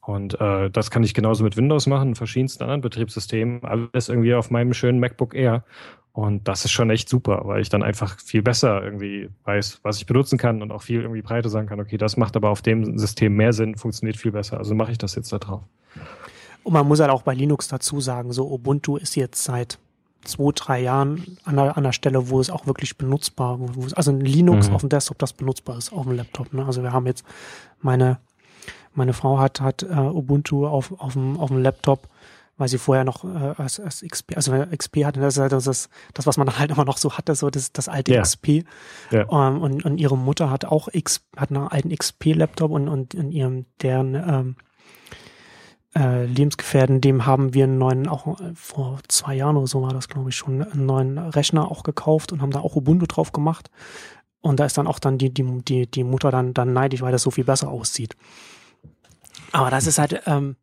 Und äh, das kann ich genauso mit Windows machen, verschiedensten anderen Betriebssystemen, alles irgendwie auf meinem schönen MacBook Air. Und das ist schon echt super, weil ich dann einfach viel besser irgendwie weiß, was ich benutzen kann und auch viel irgendwie breiter sagen kann, okay, das macht aber auf dem System mehr Sinn, funktioniert viel besser. Also mache ich das jetzt da drauf. Und man muss halt auch bei Linux dazu sagen, so Ubuntu ist jetzt seit zwei, drei Jahren an der, an der Stelle, wo es auch wirklich benutzbar, wo es, also Linux mhm. auf dem Desktop, das benutzbar ist auf dem Laptop. Ne? Also wir haben jetzt meine, meine Frau hat, hat uh, Ubuntu auf, auf, dem, auf dem Laptop, weil sie vorher noch äh, als, als XP, also XP hatte, das ist halt das, das, was man dann halt immer noch so hatte, so das, das alte yeah. XP. Yeah. Um, und, und ihre Mutter hat auch X, hat einen alten XP-Laptop und, und in ihrem, deren ähm, äh, Lebensgefährten, dem haben wir einen neuen, auch äh, vor zwei Jahren oder so war das, glaube ich, schon, einen neuen Rechner auch gekauft und haben da auch Ubuntu drauf gemacht. Und da ist dann auch dann die, die, die, die Mutter dann, dann neidisch, weil das so viel besser aussieht. Aber das ist halt, ähm,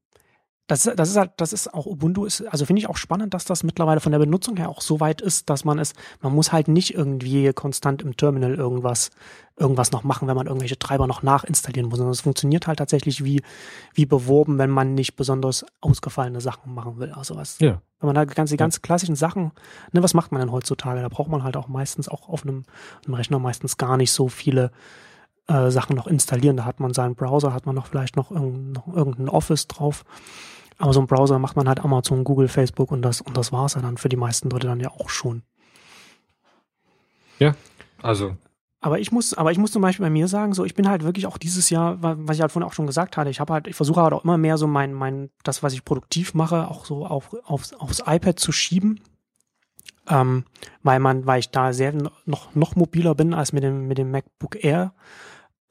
das, das ist halt, das ist auch Ubuntu ist, also finde ich auch spannend, dass das mittlerweile von der Benutzung her auch so weit ist, dass man es, man muss halt nicht irgendwie konstant im Terminal irgendwas, irgendwas noch machen, wenn man irgendwelche Treiber noch nachinstallieren muss, sondern es funktioniert halt tatsächlich wie, wie beworben, wenn man nicht besonders ausgefallene Sachen machen will. Also was, ja. wenn man da ganz, die ganz klassischen Sachen, ne, was macht man denn heutzutage? Da braucht man halt auch meistens auch auf einem, einem Rechner meistens gar nicht so viele äh, Sachen noch installieren. Da hat man seinen Browser, hat man noch vielleicht noch, irgendein, noch irgendein Office drauf. Aber so ein Browser macht man halt Amazon, Google, Facebook und das, und das war's ja dann für die meisten Leute dann ja auch schon. Ja, also. Aber ich muss, aber ich muss zum Beispiel bei mir sagen, so, ich bin halt wirklich auch dieses Jahr, was ich halt vorhin auch schon gesagt hatte, ich habe halt, ich versuche halt auch immer mehr so mein, mein, das, was ich produktiv mache, auch so auf, aufs, aufs iPad zu schieben. Ähm, weil man, weil ich da sehr noch, noch mobiler bin als mit dem, mit dem MacBook Air.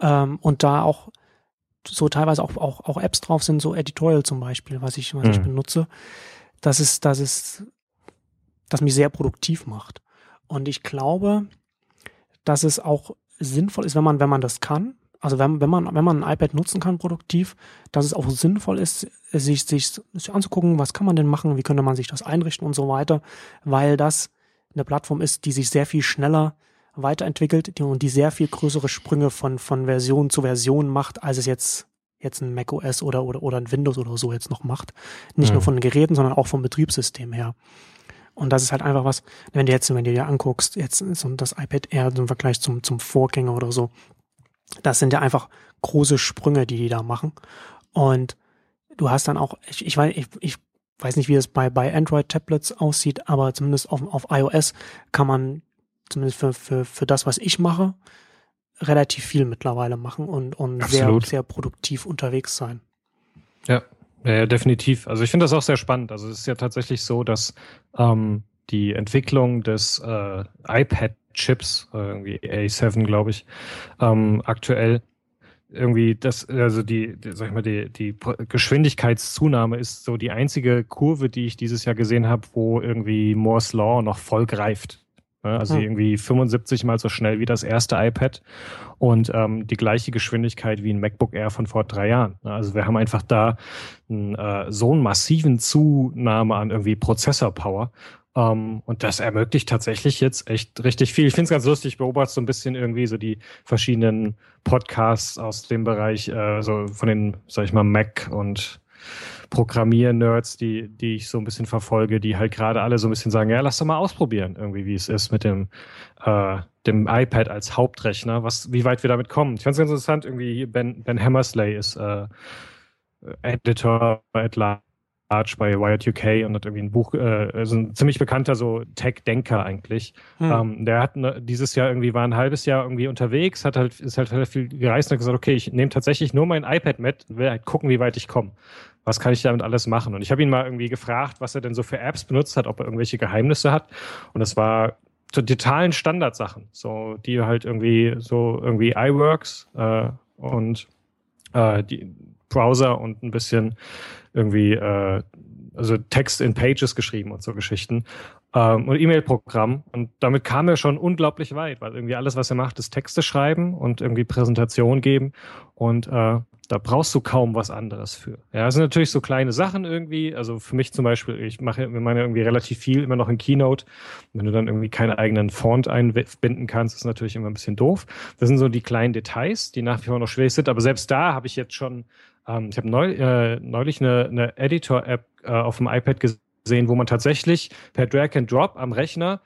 Ähm, und da auch so teilweise auch, auch, auch Apps drauf sind, so Editorial zum Beispiel, was ich, was mhm. ich benutze, das ist, das ist, das mich sehr produktiv macht. Und ich glaube, dass es auch sinnvoll ist, wenn man, wenn man das kann, also wenn, wenn man, wenn man ein iPad nutzen kann, produktiv, dass es auch sinnvoll ist, sich, sich, sich anzugucken, was kann man denn machen, wie könnte man sich das einrichten und so weiter, weil das eine Plattform ist, die sich sehr viel schneller weiterentwickelt die, und die sehr viel größere Sprünge von, von Version zu Version macht, als es jetzt jetzt ein Mac OS oder, oder, oder ein Windows oder so jetzt noch macht. Nicht mhm. nur von den Geräten, sondern auch vom Betriebssystem her. Und das ist halt einfach was, wenn du jetzt, wenn du dir anguckst, jetzt so das iPad Air im Vergleich zum, zum Vorgänger oder so, das sind ja einfach große Sprünge, die die da machen. Und du hast dann auch, ich, ich weiß, ich, ich weiß nicht, wie es bei, bei Android-Tablets aussieht, aber zumindest auf, auf iOS kann man zumindest für, für, für das, was ich mache, relativ viel mittlerweile machen und, und sehr, sehr produktiv unterwegs sein. Ja, ja definitiv. Also ich finde das auch sehr spannend. Also es ist ja tatsächlich so, dass ähm, die Entwicklung des äh, iPad-Chips, äh, irgendwie A7, glaube ich, ähm, aktuell irgendwie das, also die, die, sag ich mal, die, die Geschwindigkeitszunahme ist so die einzige Kurve, die ich dieses Jahr gesehen habe, wo irgendwie Moore's Law noch voll greift. Ne? Also hm. irgendwie 75 mal so schnell wie das erste iPad und ähm, die gleiche Geschwindigkeit wie ein MacBook Air von vor drei Jahren. Ne? Also wir haben einfach da äh, so einen massiven Zunahme an irgendwie Prozessorpower. Um, ähm, und das ermöglicht tatsächlich jetzt echt richtig viel. Ich finde es ganz lustig, ich beobachte so ein bisschen irgendwie so die verschiedenen Podcasts aus dem Bereich, äh, so von den, sag ich mal, Mac und Programmier-Nerds, die, die ich so ein bisschen verfolge, die halt gerade alle so ein bisschen sagen, ja, lass doch mal ausprobieren, irgendwie, wie es ist mit dem, äh, dem iPad als Hauptrechner, was, wie weit wir damit kommen. Ich fand es ganz interessant, irgendwie Ben, ben Hammersley ist äh, Editor at large bei Wired UK und hat irgendwie ein Buch, äh, also ein ziemlich bekannter so Tech-Denker eigentlich. Hm. Ähm, der hat ne, dieses Jahr irgendwie war ein halbes Jahr irgendwie unterwegs, hat halt, ist halt viel gereist und hat gesagt, okay, ich nehme tatsächlich nur mein iPad mit und will halt gucken, wie weit ich komme was kann ich damit alles machen? Und ich habe ihn mal irgendwie gefragt, was er denn so für Apps benutzt hat, ob er irgendwelche Geheimnisse hat. Und es war so totalen Standardsachen, so die halt irgendwie so irgendwie iWorks äh, und äh, die Browser und ein bisschen irgendwie äh, also Text in Pages geschrieben und so Geschichten ähm, und E-Mail-Programm und damit kam er schon unglaublich weit, weil irgendwie alles, was er macht, ist Texte schreiben und irgendwie Präsentation geben und äh, da brauchst du kaum was anderes für. Ja, das sind natürlich so kleine Sachen irgendwie. Also für mich zum Beispiel, ich mache meine irgendwie relativ viel immer noch in Keynote. Wenn du dann irgendwie keinen eigenen Font einbinden kannst, ist natürlich immer ein bisschen doof. Das sind so die kleinen Details, die nach wie vor noch schwierig sind. Aber selbst da habe ich jetzt schon Ähm, ich habe neu, äh, neulich eine, eine Editor-App äh, auf dem iPad gesehen, wo man tatsächlich per Drag and Drop am Rechner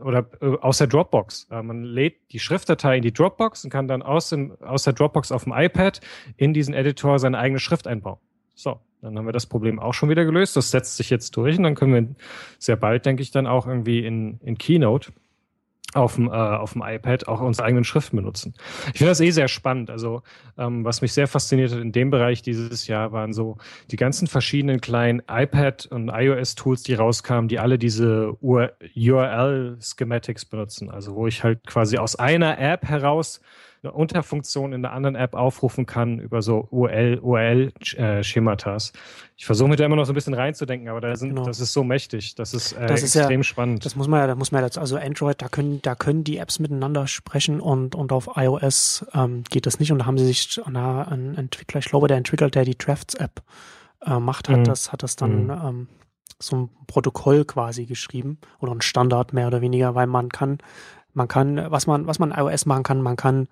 oder äh, aus der Dropbox. Äh, man lädt die Schriftdatei in die Dropbox und kann dann aus, dem, aus der Dropbox auf dem iPad in diesen Editor seine eigene Schrift einbauen. So, dann haben wir das Problem auch schon wieder gelöst. Das setzt sich jetzt durch und dann können wir sehr bald, denke ich, dann auch irgendwie in, in Keynote auf dem, äh, auf dem iPad auch unsere eigenen Schriften benutzen. Ich finde das eh sehr spannend. Also ähm, was mich sehr fasziniert hat in dem Bereich dieses Jahr waren so die ganzen verschiedenen kleinen iPad und iOS-Tools, die rauskamen, die alle diese URL-Schematics benutzen. Also wo ich halt quasi aus einer App heraus eine Unterfunktion in einer anderen App aufrufen kann über so URL, URL-Schematas. Ich versuche mir da immer noch so ein bisschen reinzudenken, aber da sind, genau. das ist so mächtig. Das ist, äh, das ist extrem ja, spannend. Das muss man ja, da muss man ja, also Android, da können, da können die Apps miteinander sprechen und, und auf iOS ähm, geht das nicht. Und da haben sie sich na, ein Entwickler, ich glaube, der Entwickler, der die Drafts-App äh, macht, hat mhm. das, hat das dann mhm. ähm, so ein Protokoll quasi geschrieben oder ein Standard mehr oder weniger, weil man kann man kann, was man, was man iOS machen kann, man kann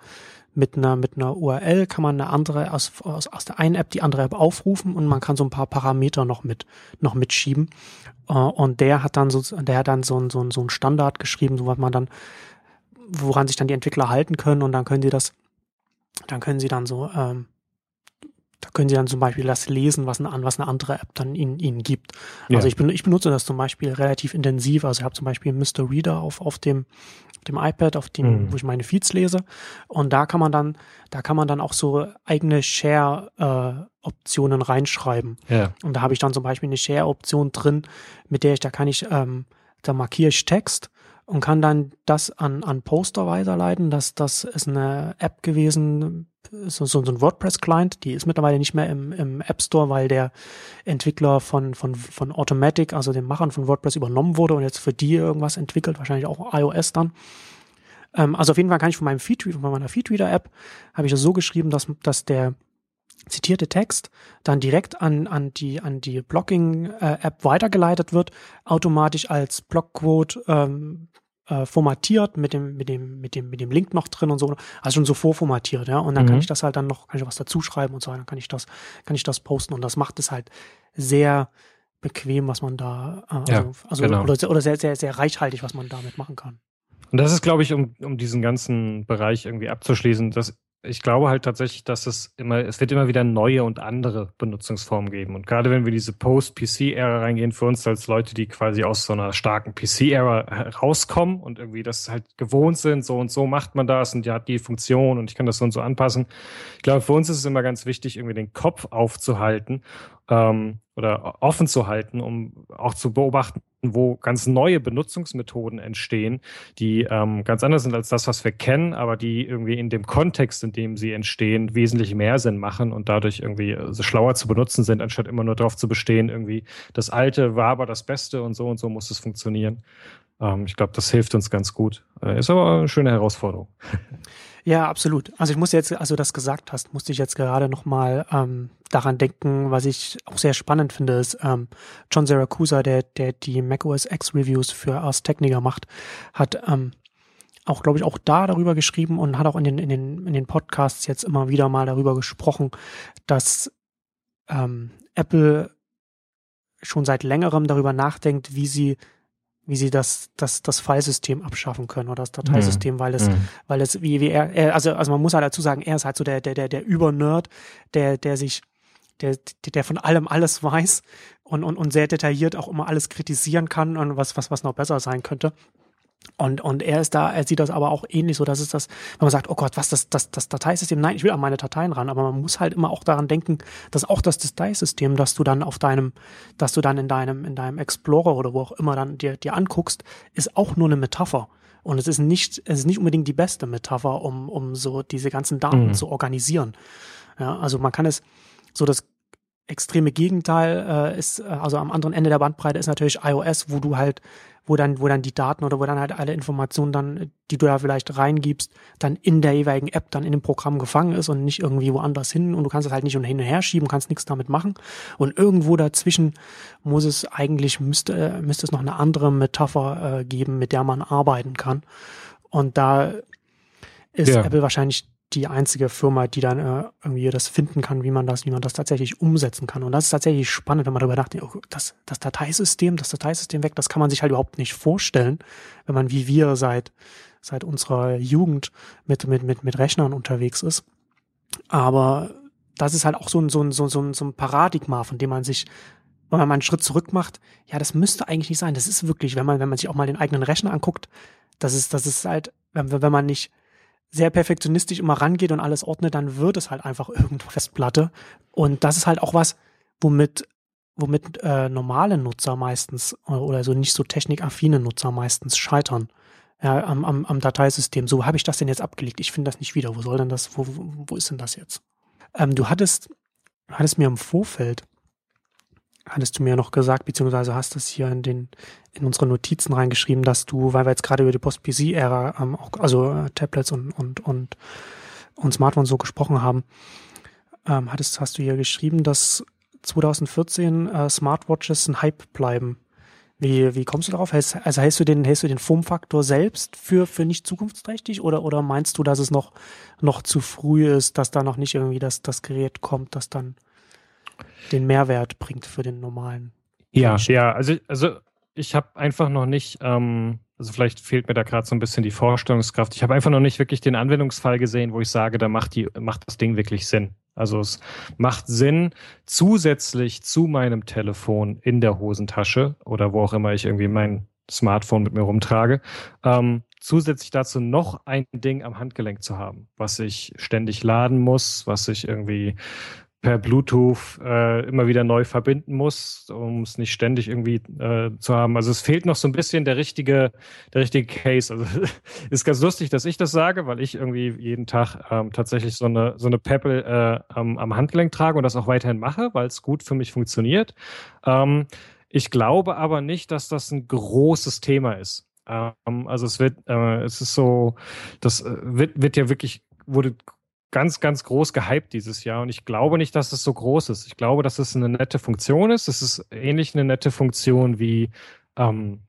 mit einer, mit einer URL kann man eine andere aus, aus, aus der einen App die andere App aufrufen und man kann so ein paar Parameter noch mit, noch mitschieben. Uh, und der hat dann so, der hat dann so ein, so ein, so ein Standard geschrieben, so was man dann, woran sich dann die Entwickler halten können und dann können sie das, dann können sie dann so, ähm, da können Sie dann zum Beispiel das lesen, was eine, was eine andere App dann Ihnen, Ihnen gibt. Ja. Also ich, ben, ich benutze das zum Beispiel relativ intensiv. Also ich habe zum Beispiel Mr. Reader auf, auf dem, dem iPad, auf dem, mhm. wo ich meine Feeds lese. Und da kann man dann, da kann man dann auch so eigene Share-Optionen äh, reinschreiben. Ja. Und da habe ich dann zum Beispiel eine Share-Option drin, mit der ich, da kann ich, ähm, da markiere ich Text und kann dann das an, an Poster weiterleiten. Das, das ist eine App gewesen, so, so, ein WordPress-Client, die ist mittlerweile nicht mehr im, im App Store, weil der Entwickler von, von, von Automatic, also dem Machern von WordPress, übernommen wurde und jetzt für die irgendwas entwickelt, wahrscheinlich auch iOS dann. Ähm, also auf jeden Fall kann ich von meinem Feedreader, von meiner Feedreader-App, habe ich das so geschrieben, dass, dass der zitierte Text dann direkt an, an die, an die Blocking-App weitergeleitet wird, automatisch als Blockquote ähm, äh, formatiert mit dem, mit dem, mit dem, mit dem Link noch drin und so. Also schon so vorformatiert, ja. Und dann mhm. kann ich das halt dann noch, kann ich was dazu schreiben und so, dann kann ich das, kann ich das posten. Und das macht es halt sehr bequem, was man da, äh, also, ja, also genau. oder, oder sehr, sehr, sehr reichhaltig, was man damit machen kann. Und das ist, glaube ich, um, um diesen ganzen Bereich irgendwie abzuschließen, das ich glaube halt tatsächlich, dass es immer, es wird immer wieder neue und andere Benutzungsformen geben. Und gerade wenn wir diese Post-PC-Ära reingehen, für uns als Leute, die quasi aus so einer starken PC-Ära rauskommen und irgendwie das halt gewohnt sind, so und so macht man das und ja hat die Funktion und ich kann das so und so anpassen. Ich glaube, für uns ist es immer ganz wichtig, irgendwie den Kopf aufzuhalten ähm, oder offen zu halten, um auch zu beobachten, wo ganz neue Benutzungsmethoden entstehen, die ähm, ganz anders sind als das, was wir kennen, aber die irgendwie in dem Kontext, in dem sie entstehen, wesentlich mehr Sinn machen und dadurch irgendwie äh, so schlauer zu benutzen sind, anstatt immer nur darauf zu bestehen, irgendwie das Alte war aber das Beste und so und so muss es funktionieren. Ähm, ich glaube, das hilft uns ganz gut. Äh, ist aber eine schöne Herausforderung. Ja, absolut. Also ich muss jetzt, also das gesagt hast, musste ich jetzt gerade nochmal ähm, daran denken, was ich auch sehr spannend finde, ist ähm, John Siracusa, der, der die macOS X Reviews für Ars Technica macht, hat ähm, auch, glaube ich, auch da darüber geschrieben und hat auch in den, in den, in den Podcasts jetzt immer wieder mal darüber gesprochen, dass ähm, Apple schon seit längerem darüber nachdenkt, wie sie wie sie das, das, das Filesystem abschaffen können oder das Dateisystem, mhm. weil es, mhm. weil es, wie, wie er, er, also, also man muss halt dazu sagen, er ist halt so der, der, der, der Übernerd, der, der sich, der, der von allem alles weiß und, und, und sehr detailliert auch immer alles kritisieren kann und was, was, was noch besser sein könnte. Und, und er ist da, er sieht das aber auch ähnlich so, dass es das, wenn man sagt, oh Gott, was, das, das, das Dateisystem, nein, ich will an meine Dateien ran, aber man muss halt immer auch daran denken, dass auch das Dateisystem, dass du dann auf deinem, dass du dann in deinem, in deinem Explorer oder wo auch immer dann dir, dir anguckst, ist auch nur eine Metapher. Und es ist nicht, es ist nicht unbedingt die beste Metapher, um, um so diese ganzen Daten mhm. zu organisieren. Ja, also man kann es, so das extreme Gegenteil äh, ist, äh, also am anderen Ende der Bandbreite ist natürlich iOS, wo du halt wo dann, wo dann die Daten oder wo dann halt alle Informationen dann, die du da vielleicht reingibst, dann in der jeweiligen App dann in dem Programm gefangen ist und nicht irgendwie woanders hin und du kannst es halt nicht hin und her schieben, kannst nichts damit machen. Und irgendwo dazwischen muss es eigentlich, müsste, äh, müsste es noch eine andere Metapher äh, geben, mit der man arbeiten kann. Und da ist ja. Apple wahrscheinlich die einzige Firma, die dann äh, irgendwie das finden kann, wie man das, wie man das tatsächlich umsetzen kann. Und das ist tatsächlich spannend, wenn man darüber nachdenkt, oh, das, das Dateisystem, das Dateisystem weg, das kann man sich halt überhaupt nicht vorstellen, wenn man wie wir seit, seit unserer Jugend mit, mit, mit, mit Rechnern unterwegs ist. Aber das ist halt auch so ein, so ein, so ein, so ein Paradigma, von dem man sich wenn man mal einen Schritt zurück macht, ja, das müsste eigentlich nicht sein. Das ist wirklich, wenn man, wenn man sich auch mal den eigenen Rechner anguckt, das ist, das ist halt, wenn, wenn man nicht sehr perfektionistisch immer rangeht und alles ordnet, dann wird es halt einfach irgendwo Festplatte. Und das ist halt auch was, womit, womit äh, normale Nutzer meistens oder, oder so nicht so technikaffine Nutzer meistens scheitern. Ja, am, am, am Dateisystem. So habe ich das denn jetzt abgelegt? Ich finde das nicht wieder. Wo soll denn das, wo, wo, wo ist denn das jetzt? Ähm, du hattest, hattest mir im Vorfeld hattest du mir noch gesagt, beziehungsweise hast es hier in den in unsere Notizen reingeschrieben, dass du, weil wir jetzt gerade über die Post-PC-Ära, ähm, also äh, Tablets und, und, und, und Smartphones so gesprochen haben, ähm, hattest, hast du hier geschrieben, dass 2014 äh, Smartwatches ein Hype bleiben. Wie, wie kommst du darauf? also hältst du den, hältst du den Formfaktor selbst für, für nicht zukunftsträchtig oder, oder meinst du, dass es noch, noch zu früh ist, dass da noch nicht irgendwie das, das Gerät kommt, das dann den Mehrwert bringt für den normalen. Ja, Menschen. ja, also, also ich habe einfach noch nicht, ähm, also vielleicht fehlt mir da gerade so ein bisschen die Vorstellungskraft. Ich habe einfach noch nicht wirklich den Anwendungsfall gesehen, wo ich sage, da macht, die, macht das Ding wirklich Sinn. Also es macht Sinn, zusätzlich zu meinem Telefon in der Hosentasche oder wo auch immer ich irgendwie mein Smartphone mit mir rumtrage, ähm, zusätzlich dazu noch ein Ding am Handgelenk zu haben, was ich ständig laden muss, was ich irgendwie per Bluetooth äh, immer wieder neu verbinden muss, um es nicht ständig irgendwie äh, zu haben. Also es fehlt noch so ein bisschen der richtige, der richtige Case. Also ist ganz lustig, dass ich das sage, weil ich irgendwie jeden Tag ähm, tatsächlich so eine so eine Pebble äh, am, am Handgelenk trage und das auch weiterhin mache, weil es gut für mich funktioniert. Ähm, ich glaube aber nicht, dass das ein großes Thema ist. Ähm, also es wird, äh, es ist so, das äh, wird, wird ja wirklich wurde ganz, ganz groß gehypt dieses Jahr und ich glaube nicht, dass es so groß ist. Ich glaube, dass es eine nette Funktion ist. Es ist ähnlich eine nette Funktion wie, ähm,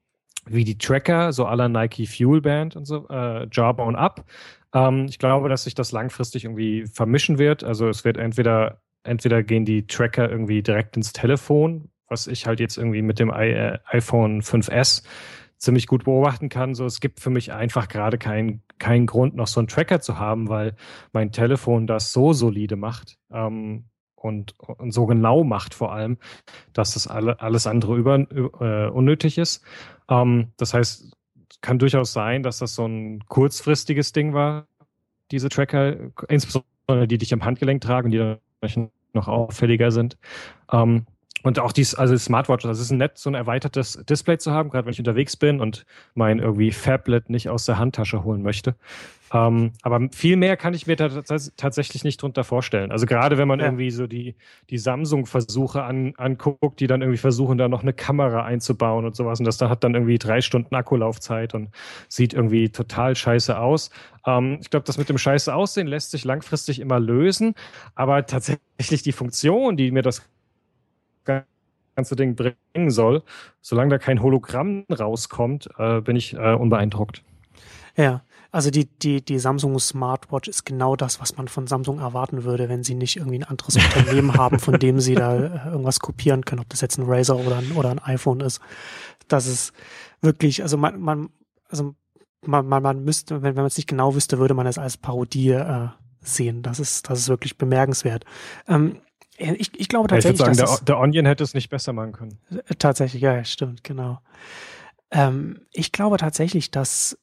wie die Tracker, so aller Nike Fuel Band und so, äh, Jawbone Up. Ähm, ich glaube, dass sich das langfristig irgendwie vermischen wird. Also es wird entweder, entweder gehen die Tracker irgendwie direkt ins Telefon, was ich halt jetzt irgendwie mit dem äh, iPhone 5S ziemlich gut beobachten kann. So, es gibt für mich einfach gerade keinen keinen Grund, noch so einen Tracker zu haben, weil mein Telefon das so solide macht ähm, und, und so genau macht vor allem, dass das alle, alles andere über, äh, unnötig ist. Ähm, das heißt, kann durchaus sein, dass das so ein kurzfristiges Ding war, diese Tracker, insbesondere die, die ich am Handgelenk trage und die dann noch auffälliger sind. Ähm, und auch dies, also Smartwatch, das ist nett, so ein erweitertes Display zu haben, gerade wenn ich unterwegs bin und mein irgendwie Fablet nicht aus der Handtasche holen möchte. Ähm, aber viel mehr kann ich mir da tatsächlich nicht drunter vorstellen. Also gerade wenn man ja. irgendwie so die, die Samsung-Versuche an, anguckt, die dann irgendwie versuchen, da noch eine Kamera einzubauen und sowas. Und das dann hat dann irgendwie drei Stunden Akkulaufzeit und sieht irgendwie total scheiße aus. Ähm, ich glaube, das mit dem scheiße Aussehen lässt sich langfristig immer lösen. Aber tatsächlich die Funktion, die mir das ganze Ding bringen soll. Solange da kein Hologramm rauskommt, äh, bin ich äh, unbeeindruckt. Ja, also die, die, die Samsung Smartwatch ist genau das, was man von Samsung erwarten würde, wenn sie nicht irgendwie ein anderes Unternehmen haben, von dem sie da äh, irgendwas kopieren können, ob das jetzt ein Razer oder ein, oder ein iPhone ist. Das ist wirklich, also man, man, also man, man, man müsste, wenn, wenn man es nicht genau wüsste, würde man es als Parodie äh, sehen. Das ist, das ist wirklich bemerkenswert. Ähm, ich, ich glaube tatsächlich. Ja, ich würde sagen, der, der, Onion hätte es nicht besser machen können. Äh, tatsächlich, ja, stimmt, genau. Ähm, ich glaube tatsächlich, dass.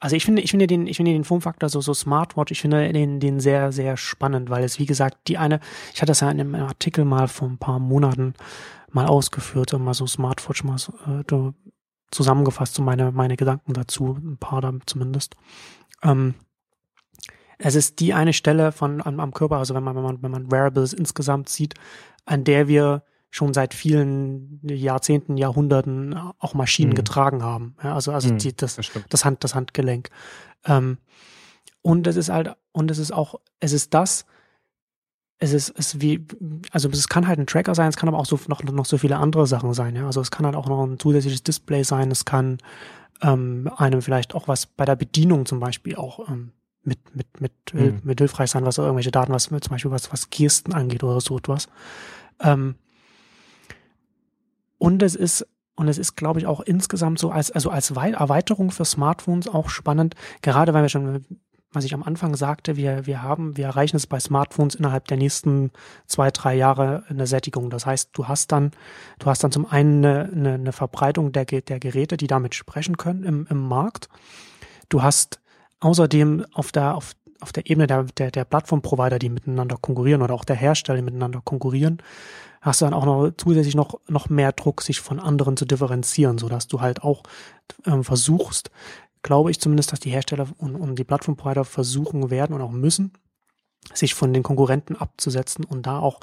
Also ich finde, ich finde den, ich finde den Formfaktor so, so Smartwatch, ich finde den, den sehr, sehr spannend, weil es, wie gesagt, die eine, ich hatte das ja in einem Artikel mal vor ein paar Monaten mal ausgeführt, mal so Smartwatch mal so, äh, zusammengefasst, so meine, meine Gedanken dazu, ein paar da zumindest. Ähm, es ist die eine Stelle von am, am Körper, also wenn man, wenn man, wenn man Wearables insgesamt sieht, an der wir schon seit vielen Jahrzehnten, Jahrhunderten auch Maschinen mhm. getragen haben. Ja, also also mhm, die, das, das, das, Hand, das Handgelenk. Ähm, und es ist halt, und es ist auch, es ist das, es ist, es wie, also es kann halt ein Tracker sein, es kann aber auch so noch, noch so viele andere Sachen sein. Ja? Also es kann halt auch noch ein zusätzliches Display sein, es kann ähm, einem vielleicht auch was bei der Bedienung zum Beispiel auch ähm, mit, mit, mit, mhm. mit hilfreich sein, was irgendwelche Daten, was zum Beispiel was, was Gesten angeht oder so etwas. Ähm, und es ist, und es ist, glaube ich, auch insgesamt so als, also als Erweiterung für Smartphones auch spannend, gerade weil wir schon, was ich am Anfang sagte, wir, wir haben, wir erreichen es bei Smartphones innerhalb der nächsten zwei, drei Jahre eine Sättigung. Das heißt, du hast dann, du hast dann zum einen eine, eine, eine Verbreitung der, der Geräte, die damit sprechen können im, im Markt. Du hast außerdem auf der, auf, auf der Ebene der, der, der Plattformprovider, die miteinander konkurrieren oder auch der Hersteller, die miteinander konkurrieren, hast du dann auch noch zusätzlich noch, noch mehr Druck, sich von anderen zu differenzieren, sodass du halt auch ähm, versuchst, glaube ich zumindest, dass die Hersteller und, und die Plattformprovider versuchen werden und auch müssen, sich von den Konkurrenten abzusetzen und da auch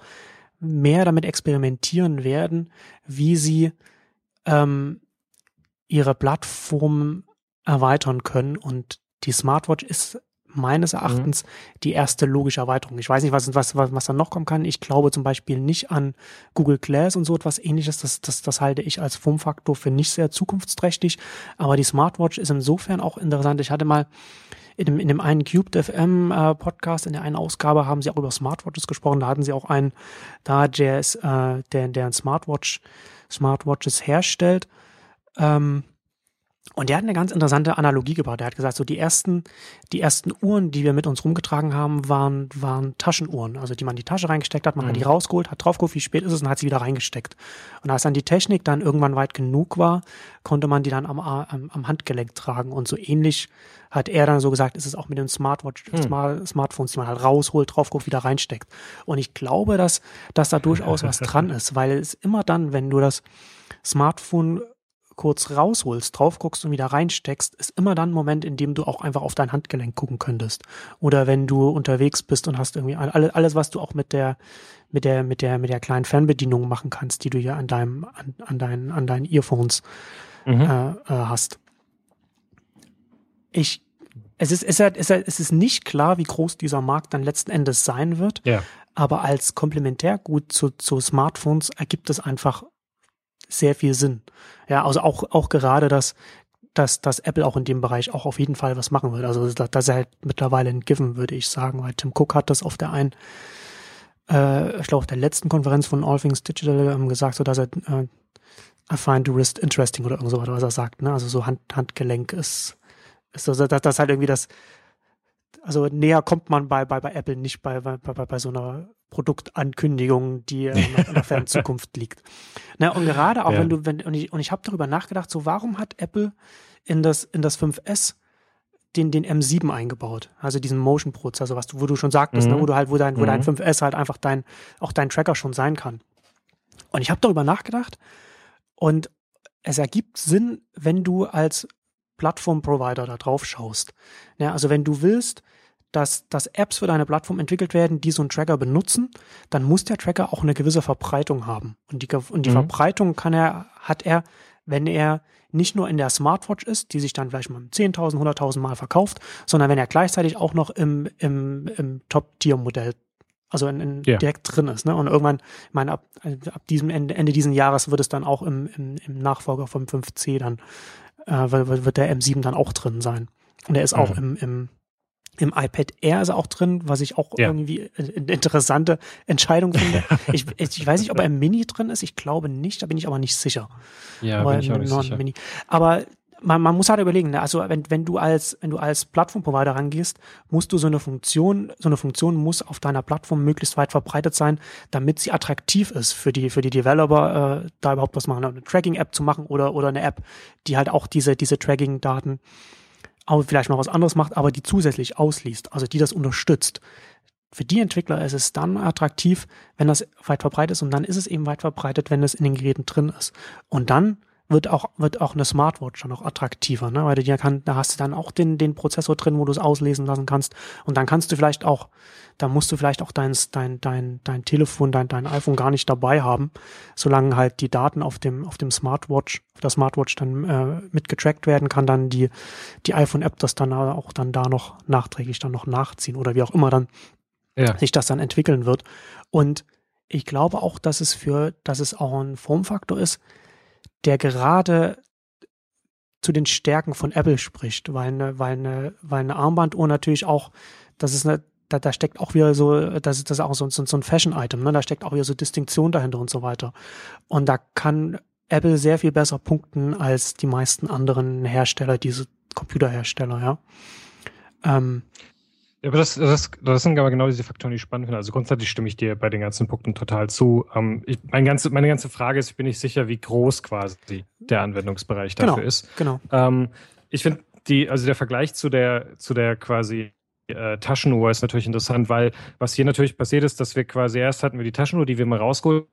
mehr damit experimentieren werden, wie sie ähm, ihre Plattform erweitern können und die Smartwatch ist meines Erachtens mhm. die erste logische Erweiterung. Ich weiß nicht, was, was, was, was dann noch kommen kann. Ich glaube zum Beispiel nicht an Google Glass und so etwas ähnliches. Das, das, das halte ich als Formfaktor für nicht sehr zukunftsträchtig. Aber die Smartwatch ist insofern auch interessant. Ich hatte mal in dem, in dem einen Cubed FM äh, Podcast, in der einen Ausgabe haben sie auch über Smartwatches gesprochen. Da hatten sie auch einen da, der, ist, äh, der, der ein Smartwatch, Smartwatches herstellt. Ähm, und der hat eine ganz interessante Analogie gebaut. Er hat gesagt, so die ersten, die ersten Uhren, die wir mit uns rumgetragen haben, waren, waren Taschenuhren. Also die man in die Tasche reingesteckt hat, man mhm. hat die mhm. rausgeholt, hat draufgeguckt, wie spät ist es und hat sie wieder reingesteckt. Und als dann die Technik dann irgendwann weit genug war, konnte man die dann am, am, am Handgelenk tragen. Und so ähnlich hat er dann so gesagt, ist es auch mit den Smartwatch, mhm. Smart, Smartphones, die man halt rausholt, draufguckt, wieder reinsteckt. Und ich glaube, dass, dass da durchaus was dran ist, weil es immer dann, wenn du das Smartphone kurz rausholst, drauf guckst und wieder reinsteckst, ist immer dann ein Moment, in dem du auch einfach auf dein Handgelenk gucken könntest. Oder wenn du unterwegs bist und hast irgendwie alles, alles was du auch mit der, mit der, mit der, mit der kleinen Fernbedienung machen kannst, die du ja an deinem, an, an deinen, an deinen Earphones mhm. äh, äh, hast. Ich, es ist, es ist, es ist, nicht klar, wie groß dieser Markt dann letzten Endes sein wird. Ja. Aber als Komplementärgut zu, zu Smartphones ergibt es einfach sehr viel Sinn. Ja, also auch, auch gerade das, dass, dass Apple auch in dem Bereich auch auf jeden Fall was machen wird. Also das, das ist halt mittlerweile ein Given, würde ich sagen, weil Tim Cook hat das auf der einen, äh, ich glaube auf der letzten Konferenz von All Things Digital ähm, gesagt, so dass er äh, I find the wrist interesting oder irgend sowas, was er sagt. Ne? Also so Hand, Handgelenk ist, ist so, dass das halt irgendwie das, also näher kommt man bei, bei, bei Apple nicht bei, bei, bei, bei so einer Produktankündigung, die äh, noch in der fernen Zukunft liegt. Na, und gerade auch ja. wenn du, wenn, und ich, und ich habe darüber nachgedacht, so warum hat Apple in das, in das 5S den, den M7 eingebaut, also diesen Motion-Prozessor, was du, wo du schon sagtest, ne, mhm. ne, wo du halt, wo dein, wo mhm. dein 5S halt einfach dein, auch dein Tracker schon sein kann. Und ich habe darüber nachgedacht und es ergibt Sinn, wenn du als Plattform-Provider da drauf schaust. Ja, also wenn du willst, dass, dass Apps für deine Plattform entwickelt werden, die so einen Tracker benutzen, dann muss der Tracker auch eine gewisse Verbreitung haben. Und die, und die mhm. Verbreitung kann er, hat er, wenn er nicht nur in der Smartwatch ist, die sich dann vielleicht mal 10.000, 100.000 Mal verkauft, sondern wenn er gleichzeitig auch noch im, im, im Top-Tier-Modell, also in, in ja. direkt drin ist. Ne? Und irgendwann, ich meine, ab, ab diesem Ende, Ende diesen Jahres wird es dann auch im, im, im Nachfolger vom 5C dann, äh, wird, wird der M7 dann auch drin sein. Und er ist mhm. auch im, im im iPad Air ist er auch drin, was ich auch ja. irgendwie eine interessante Entscheidung finde. ich, ich weiß nicht, ob er im Mini drin ist. Ich glaube nicht, da bin ich aber nicht sicher. Ja, aber bin ich auch nicht sicher. Mini. Aber man, man muss halt überlegen, ne? also wenn, wenn du als, wenn du als Plattformprovider rangehst, musst du so eine Funktion, so eine Funktion muss auf deiner Plattform möglichst weit verbreitet sein, damit sie attraktiv ist für die, für die Developer, äh, da überhaupt was machen, eine Tracking-App zu machen oder, oder eine App, die halt auch diese, diese Tracking-Daten aber vielleicht noch was anderes macht, aber die zusätzlich ausliest, also die das unterstützt. Für die Entwickler ist es dann attraktiv, wenn das weit verbreitet ist und dann ist es eben weit verbreitet, wenn es in den Geräten drin ist. Und dann wird auch, wird auch eine Smartwatch dann auch attraktiver, ne? weil du dir kann, da hast du dann auch den, den Prozessor drin, wo du es auslesen lassen kannst. Und dann kannst du vielleicht auch, da musst du vielleicht auch dein, dein, dein, dein Telefon, dein, dein iPhone gar nicht dabei haben, solange halt die Daten auf dem, auf dem Smartwatch, auf der Smartwatch dann äh, mitgetrackt werden kann, dann die, die iPhone-App das dann auch dann da noch nachträglich dann noch nachziehen oder wie auch immer dann ja. sich das dann entwickeln wird. Und ich glaube auch, dass es für, dass es auch ein Formfaktor ist, der gerade zu den Stärken von Apple spricht, weil eine, weil eine, weil eine Armbanduhr natürlich auch, das ist eine, da, da steckt auch wieder so, das ist das auch so, so, so ein Fashion-Item, ne? Da steckt auch wieder so Distinktion dahinter und so weiter. Und da kann Apple sehr viel besser punkten als die meisten anderen Hersteller, diese Computerhersteller, ja. Ähm, ja, aber das, das, das sind aber genau diese Faktoren, die ich spannend finde. Also grundsätzlich stimme ich dir bei den ganzen Punkten total zu. Ähm, ich, mein ganze, meine ganze Frage ist, ich bin nicht sicher, wie groß quasi der Anwendungsbereich dafür genau, ist. Genau. Ähm, ich finde die, also der Vergleich zu der, zu der quasi äh, Taschenuhr ist natürlich interessant, weil was hier natürlich passiert ist, dass wir quasi erst hatten wir die Taschenuhr, die wir mal rausgeholt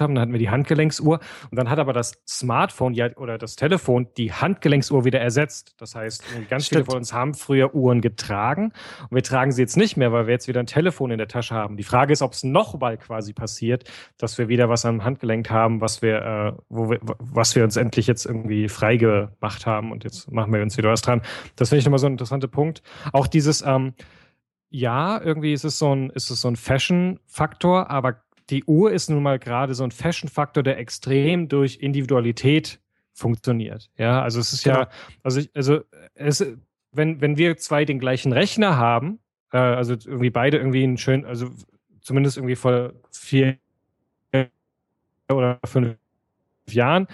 haben, dann hatten wir die Handgelenksuhr und dann hat aber das Smartphone ja, oder das Telefon die Handgelenksuhr wieder ersetzt. Das heißt, ganz Stimmt. viele von uns haben früher Uhren getragen und wir tragen sie jetzt nicht mehr, weil wir jetzt wieder ein Telefon in der Tasche haben. Die Frage ist, ob es noch mal quasi passiert, dass wir wieder was am Handgelenk haben, was wir, äh, wo wir, was wir uns endlich jetzt irgendwie frei gemacht haben und jetzt machen wir uns wieder was dran. Das finde ich nochmal so ein interessanter Punkt. Auch dieses, ähm, ja, irgendwie ist es so ein, ist es so ein Fashion-Faktor, aber die Uhr ist nun mal gerade so ein Fashion-Faktor, der extrem durch Individualität funktioniert. Ja, also es ist genau. ja, also, ich, also es, wenn, wenn wir zwei den gleichen Rechner haben, äh, also irgendwie beide irgendwie einen schönen, also zumindest irgendwie vor vier oder fünf Jahren,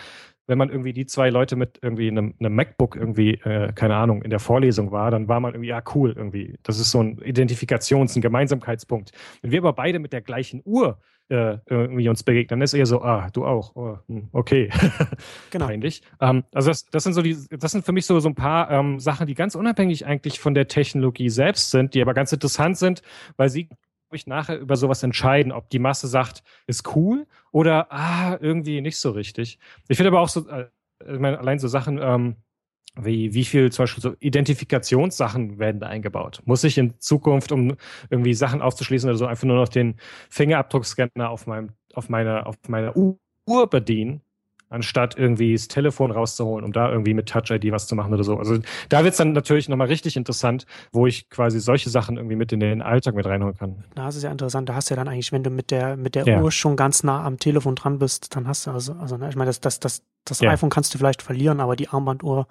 wenn man irgendwie die zwei Leute mit irgendwie einem, einem MacBook irgendwie, äh, keine Ahnung, in der Vorlesung war, dann war man irgendwie, ja, cool, irgendwie. Das ist so ein Identifikations-, ein Gemeinsamkeitspunkt. Wenn wir aber beide mit der gleichen Uhr äh, irgendwie uns begegnen, dann ist eher so, ah, du auch, oh, hm, okay. genau. Eigentlich. Ähm, also das, das sind so die, das sind für mich so, so ein paar ähm, Sachen, die ganz unabhängig eigentlich von der Technologie selbst sind, die aber ganz interessant sind, weil sie ich nachher über sowas entscheiden, ob die Masse sagt, ist cool oder ah, irgendwie nicht so richtig. Ich finde aber auch so, äh, ich meine, allein so Sachen, ähm, wie, wie viel zum Beispiel so Identifikationssachen werden da eingebaut? Muss ich in Zukunft, um irgendwie Sachen aufzuschließen oder so, einfach nur noch den Fingerabdruckscanner auf meinem, auf meiner, auf meiner Uhr bedienen? Anstatt irgendwie das Telefon rauszuholen, um da irgendwie mit Touch-ID was zu machen oder so. Also da wird es dann natürlich nochmal richtig interessant, wo ich quasi solche Sachen irgendwie mit in den Alltag mit reinholen kann. Na, das ist ja interessant. Da hast du ja dann eigentlich, wenn du mit der, mit der ja. Uhr schon ganz nah am Telefon dran bist, dann hast du also, also ne, ich meine, das, das, das, das ja. iPhone kannst du vielleicht verlieren, aber die Armbanduhr,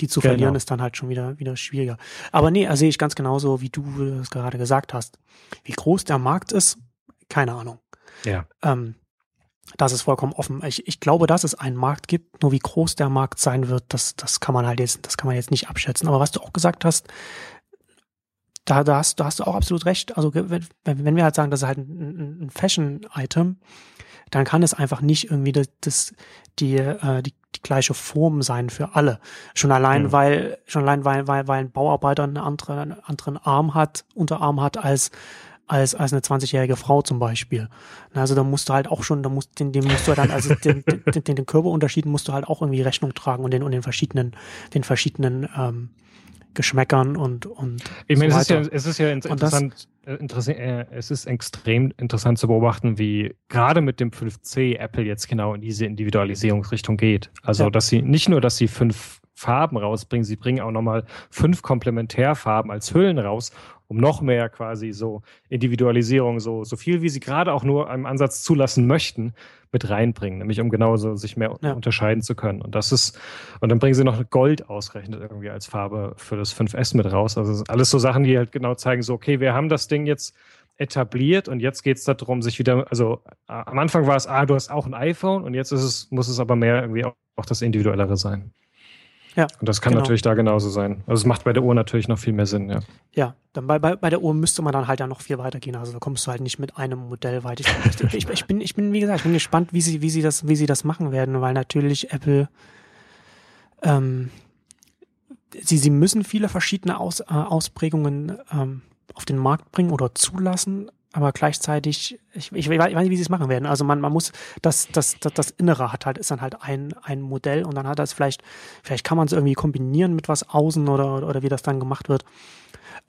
die zu genau. verlieren, ist dann halt schon wieder, wieder schwieriger. Aber nee, also sehe ich ganz genauso, wie du es gerade gesagt hast. Wie groß der Markt ist, keine Ahnung. Ja. Ähm, das ist vollkommen offen. Ich, ich glaube, dass es einen Markt gibt, nur wie groß der Markt sein wird, das, das kann man halt jetzt, das kann man jetzt nicht abschätzen. Aber was du auch gesagt hast, da, da, hast, da hast du auch absolut recht. Also wenn, wenn wir halt sagen, das ist halt ein, ein Fashion-Item, dann kann es einfach nicht irgendwie das, das die, äh, die, die gleiche Form sein für alle. Schon allein, mhm. weil, schon allein, weil, weil, weil ein Bauarbeiter eine andere, einen anderen Arm hat, Unterarm hat als als, als eine 20-jährige Frau zum Beispiel. Also da musst du halt auch schon, da musst, den, dem musst du dann, also den, den, den, den Körperunterschieden musst du halt auch irgendwie Rechnung tragen und den, und den verschiedenen, den verschiedenen ähm, Geschmäckern und, und Ich meine, so es, ist ja, es ist ja interessant, das, interessant äh, es ist extrem interessant zu beobachten, wie gerade mit dem 5C Apple jetzt genau in diese Individualisierungsrichtung geht. Also, ja. dass sie nicht nur, dass sie fünf Farben rausbringen, sie bringen auch nochmal fünf Komplementärfarben als Hüllen raus um noch mehr quasi so Individualisierung, so, so viel wie sie gerade auch nur im Ansatz zulassen möchten, mit reinbringen, nämlich um genauso sich mehr ja. unterscheiden zu können. Und das ist, und dann bringen sie noch Gold ausgerechnet irgendwie als Farbe für das 5S mit raus. Also alles so Sachen, die halt genau zeigen, so, okay, wir haben das Ding jetzt etabliert und jetzt geht es darum, sich wieder, also am Anfang war es, ah, du hast auch ein iPhone und jetzt ist es, muss es aber mehr irgendwie auch, auch das Individuellere sein. Ja, und das kann genau. natürlich da genauso sein. Also es macht bei der Uhr natürlich noch viel mehr Sinn, ja. Ja, dann bei, bei, bei der Uhr müsste man dann halt ja noch viel weitergehen. Also da kommst du halt nicht mit einem Modell weit. Ich, ich, ich, bin, ich bin, wie gesagt, ich bin gespannt, wie sie, wie sie das, wie sie das machen werden, weil natürlich Apple ähm, sie, sie müssen viele verschiedene Aus, äh, Ausprägungen ähm, auf den Markt bringen oder zulassen, aber gleichzeitig, ich, ich, weiß nicht, wie sie es machen werden. Also man, man muss, das, das, das, das Innere hat halt, ist dann halt ein, ein Modell und dann hat das vielleicht, vielleicht kann man es irgendwie kombinieren mit was außen oder, oder wie das dann gemacht wird.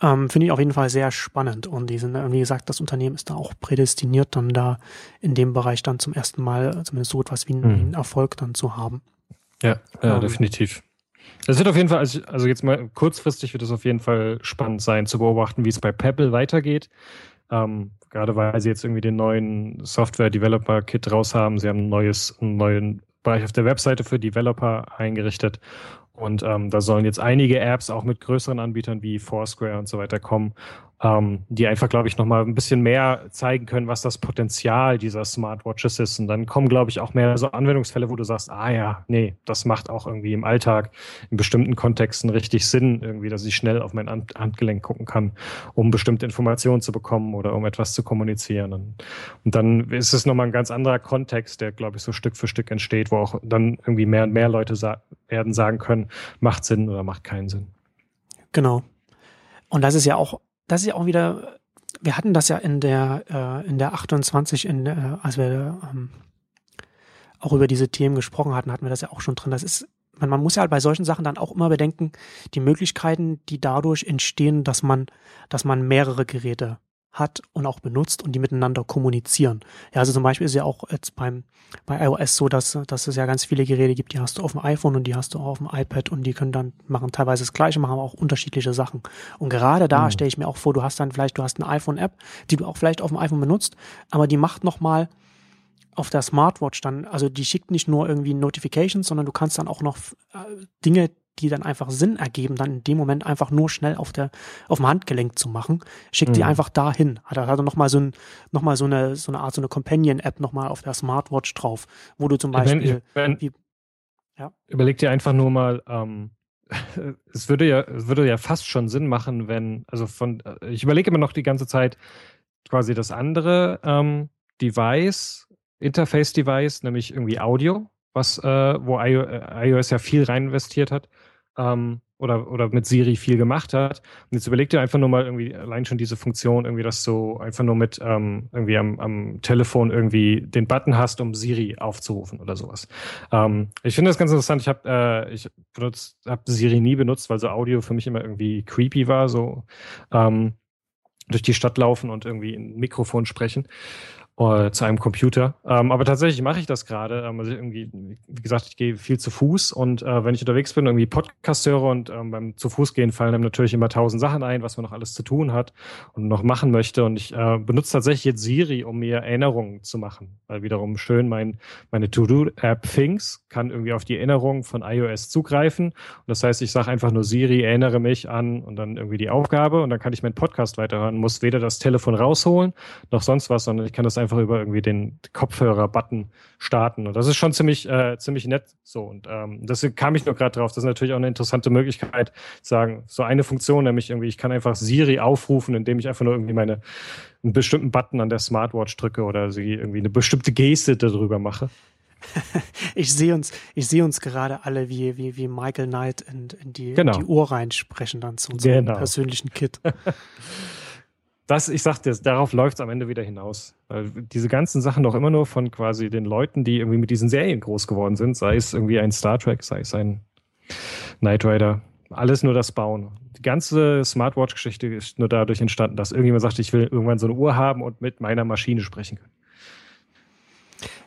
Ähm, Finde ich auf jeden Fall sehr spannend. Und die sind, wie gesagt, das Unternehmen ist da auch prädestiniert, dann da in dem Bereich dann zum ersten Mal zumindest so etwas wie, mhm. einen Erfolg dann zu haben. Ja, ja ähm, definitiv. Es wird auf jeden Fall, also, also jetzt mal kurzfristig wird es auf jeden Fall spannend sein zu beobachten, wie es bei Pebble weitergeht. Ähm, gerade weil sie jetzt irgendwie den neuen Software Developer Kit raus haben. Sie haben ein neues, einen neuen Bereich auf der Webseite für Developer eingerichtet. Und ähm, da sollen jetzt einige Apps auch mit größeren Anbietern wie Foursquare und so weiter kommen ähm, die einfach, glaube ich, nochmal ein bisschen mehr zeigen können, was das Potenzial dieser Smartwatches ist. Und dann kommen, glaube ich, auch mehr so Anwendungsfälle, wo du sagst, ah ja, nee, das macht auch irgendwie im Alltag in bestimmten Kontexten richtig Sinn, irgendwie, dass ich schnell auf mein Handgelenk gucken kann, um bestimmte Informationen zu bekommen oder um etwas zu kommunizieren. Und, und dann ist es nochmal ein ganz anderer Kontext, der, glaube ich, so Stück für Stück entsteht, wo auch dann irgendwie mehr und mehr Leute sa werden sagen können, macht Sinn oder macht keinen Sinn. Genau. Und das ist ja auch das ist ja auch wieder, wir hatten das ja in der, äh, in der 28, in, äh, als wir ähm, auch über diese Themen gesprochen hatten, hatten wir das ja auch schon drin. Das ist, man, man muss ja halt bei solchen Sachen dann auch immer bedenken, die Möglichkeiten, die dadurch entstehen, dass man, dass man mehrere Geräte hat und auch benutzt und die miteinander kommunizieren. Ja, also zum Beispiel ist ja auch jetzt beim, bei iOS so, dass, dass es ja ganz viele Geräte gibt, die hast du auf dem iPhone und die hast du auch auf dem iPad und die können dann machen teilweise das Gleiche, machen aber auch unterschiedliche Sachen. Und gerade da mhm. stelle ich mir auch vor, du hast dann vielleicht, du hast eine iPhone-App, die du auch vielleicht auf dem iPhone benutzt, aber die macht nochmal auf der Smartwatch dann, also die schickt nicht nur irgendwie Notifications, sondern du kannst dann auch noch äh, Dinge, die dann einfach Sinn ergeben, dann in dem Moment einfach nur schnell auf der auf dem Handgelenk zu machen, schickt mhm. die einfach dahin. Hat er hat noch mal so ein noch mal so eine so eine Art so eine Companion App noch mal auf der Smartwatch drauf, wo du zum Beispiel wenn, wenn, wie, ja. überleg dir einfach nur mal ähm, es würde ja es würde ja fast schon Sinn machen, wenn also von ich überlege immer noch die ganze Zeit quasi das andere ähm, Device Interface Device, nämlich irgendwie Audio was, äh, wo iOS ja viel rein investiert hat. Ähm, oder, oder mit Siri viel gemacht hat. Und jetzt überleg dir einfach nur mal irgendwie allein schon diese Funktion, irgendwie, dass du einfach nur mit ähm, irgendwie am, am Telefon irgendwie den Button hast, um Siri aufzurufen oder sowas. Ähm, ich finde das ganz interessant. Ich habe äh, ich benutzt, hab Siri nie benutzt, weil so Audio für mich immer irgendwie creepy war, so ähm, durch die Stadt laufen und irgendwie in ein Mikrofon sprechen äh, zu einem Computer. Ähm, aber tatsächlich mache ich das gerade. Ähm, also irgendwie, wie gesagt, ich gehe viel zu Fuß und äh, wenn ich unterwegs bin, irgendwie Podcast höre und ähm, beim zu Fuß gehen fallen einem natürlich immer tausend Sachen ein, was man noch alles zu tun hat und noch machen möchte. Und ich äh, benutze tatsächlich jetzt Siri, um mir Erinnerungen zu machen. Weil wiederum schön mein, meine To-Do-App Things kann irgendwie auf die Erinnerungen von iOS zugreifen. Und das heißt, ich sage einfach nur Siri, erinnere mich an und dann irgendwie die Aufgabe und dann kann ich meinen Podcast weiterhören, muss weder das Telefon rausholen noch sonst was, sondern ich kann das einfach über irgendwie den Kopfhörer-Button starten. Und das ist schon ziemlich, äh, ziemlich nett so. Und ähm, das kam ich nur gerade drauf. Das ist natürlich auch eine interessante Möglichkeit, sagen, so eine Funktion, nämlich irgendwie, ich kann einfach Siri aufrufen, indem ich einfach nur irgendwie meine einen bestimmten Button an der Smartwatch drücke oder sie irgendwie eine bestimmte Geste darüber mache. ich sehe uns, ich sehe uns gerade alle wie, wie, wie Michael Knight in, in die, genau. die Uhr reinsprechen dann zu unserem genau. persönlichen Kit. das, ich sag dir, darauf läuft es am Ende wieder hinaus. Diese ganzen Sachen doch immer nur von quasi den Leuten, die irgendwie mit diesen Serien groß geworden sind, sei es irgendwie ein Star Trek, sei es ein Knight Rider, alles nur das Bauen. Die ganze Smartwatch-Geschichte ist nur dadurch entstanden, dass irgendjemand sagt, ich will irgendwann so eine Uhr haben und mit meiner Maschine sprechen können.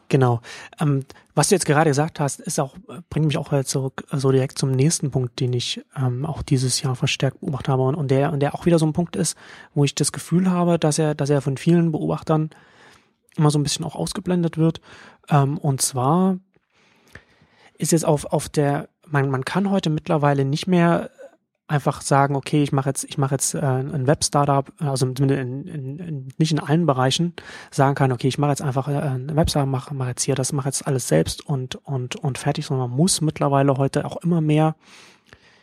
Genau. Ähm, was du jetzt gerade gesagt hast, ist auch, bringt mich auch halt zurück, so direkt zum nächsten Punkt, den ich ähm, auch dieses Jahr verstärkt beobachtet habe und, und der, und der auch wieder so ein Punkt ist, wo ich das Gefühl habe, dass er, dass er von vielen Beobachtern immer so ein bisschen auch ausgeblendet wird. Ähm, und zwar ist jetzt auf, auf der, man, man kann heute mittlerweile nicht mehr einfach sagen, okay, ich mache jetzt, ich mache jetzt äh, ein Web-Startup, also in, in, in, nicht in allen Bereichen, sagen kann, okay, ich mache jetzt einfach äh, ein Web-Startup, mache mach jetzt hier, das mache jetzt alles selbst und und und fertig, sondern man muss mittlerweile heute auch immer mehr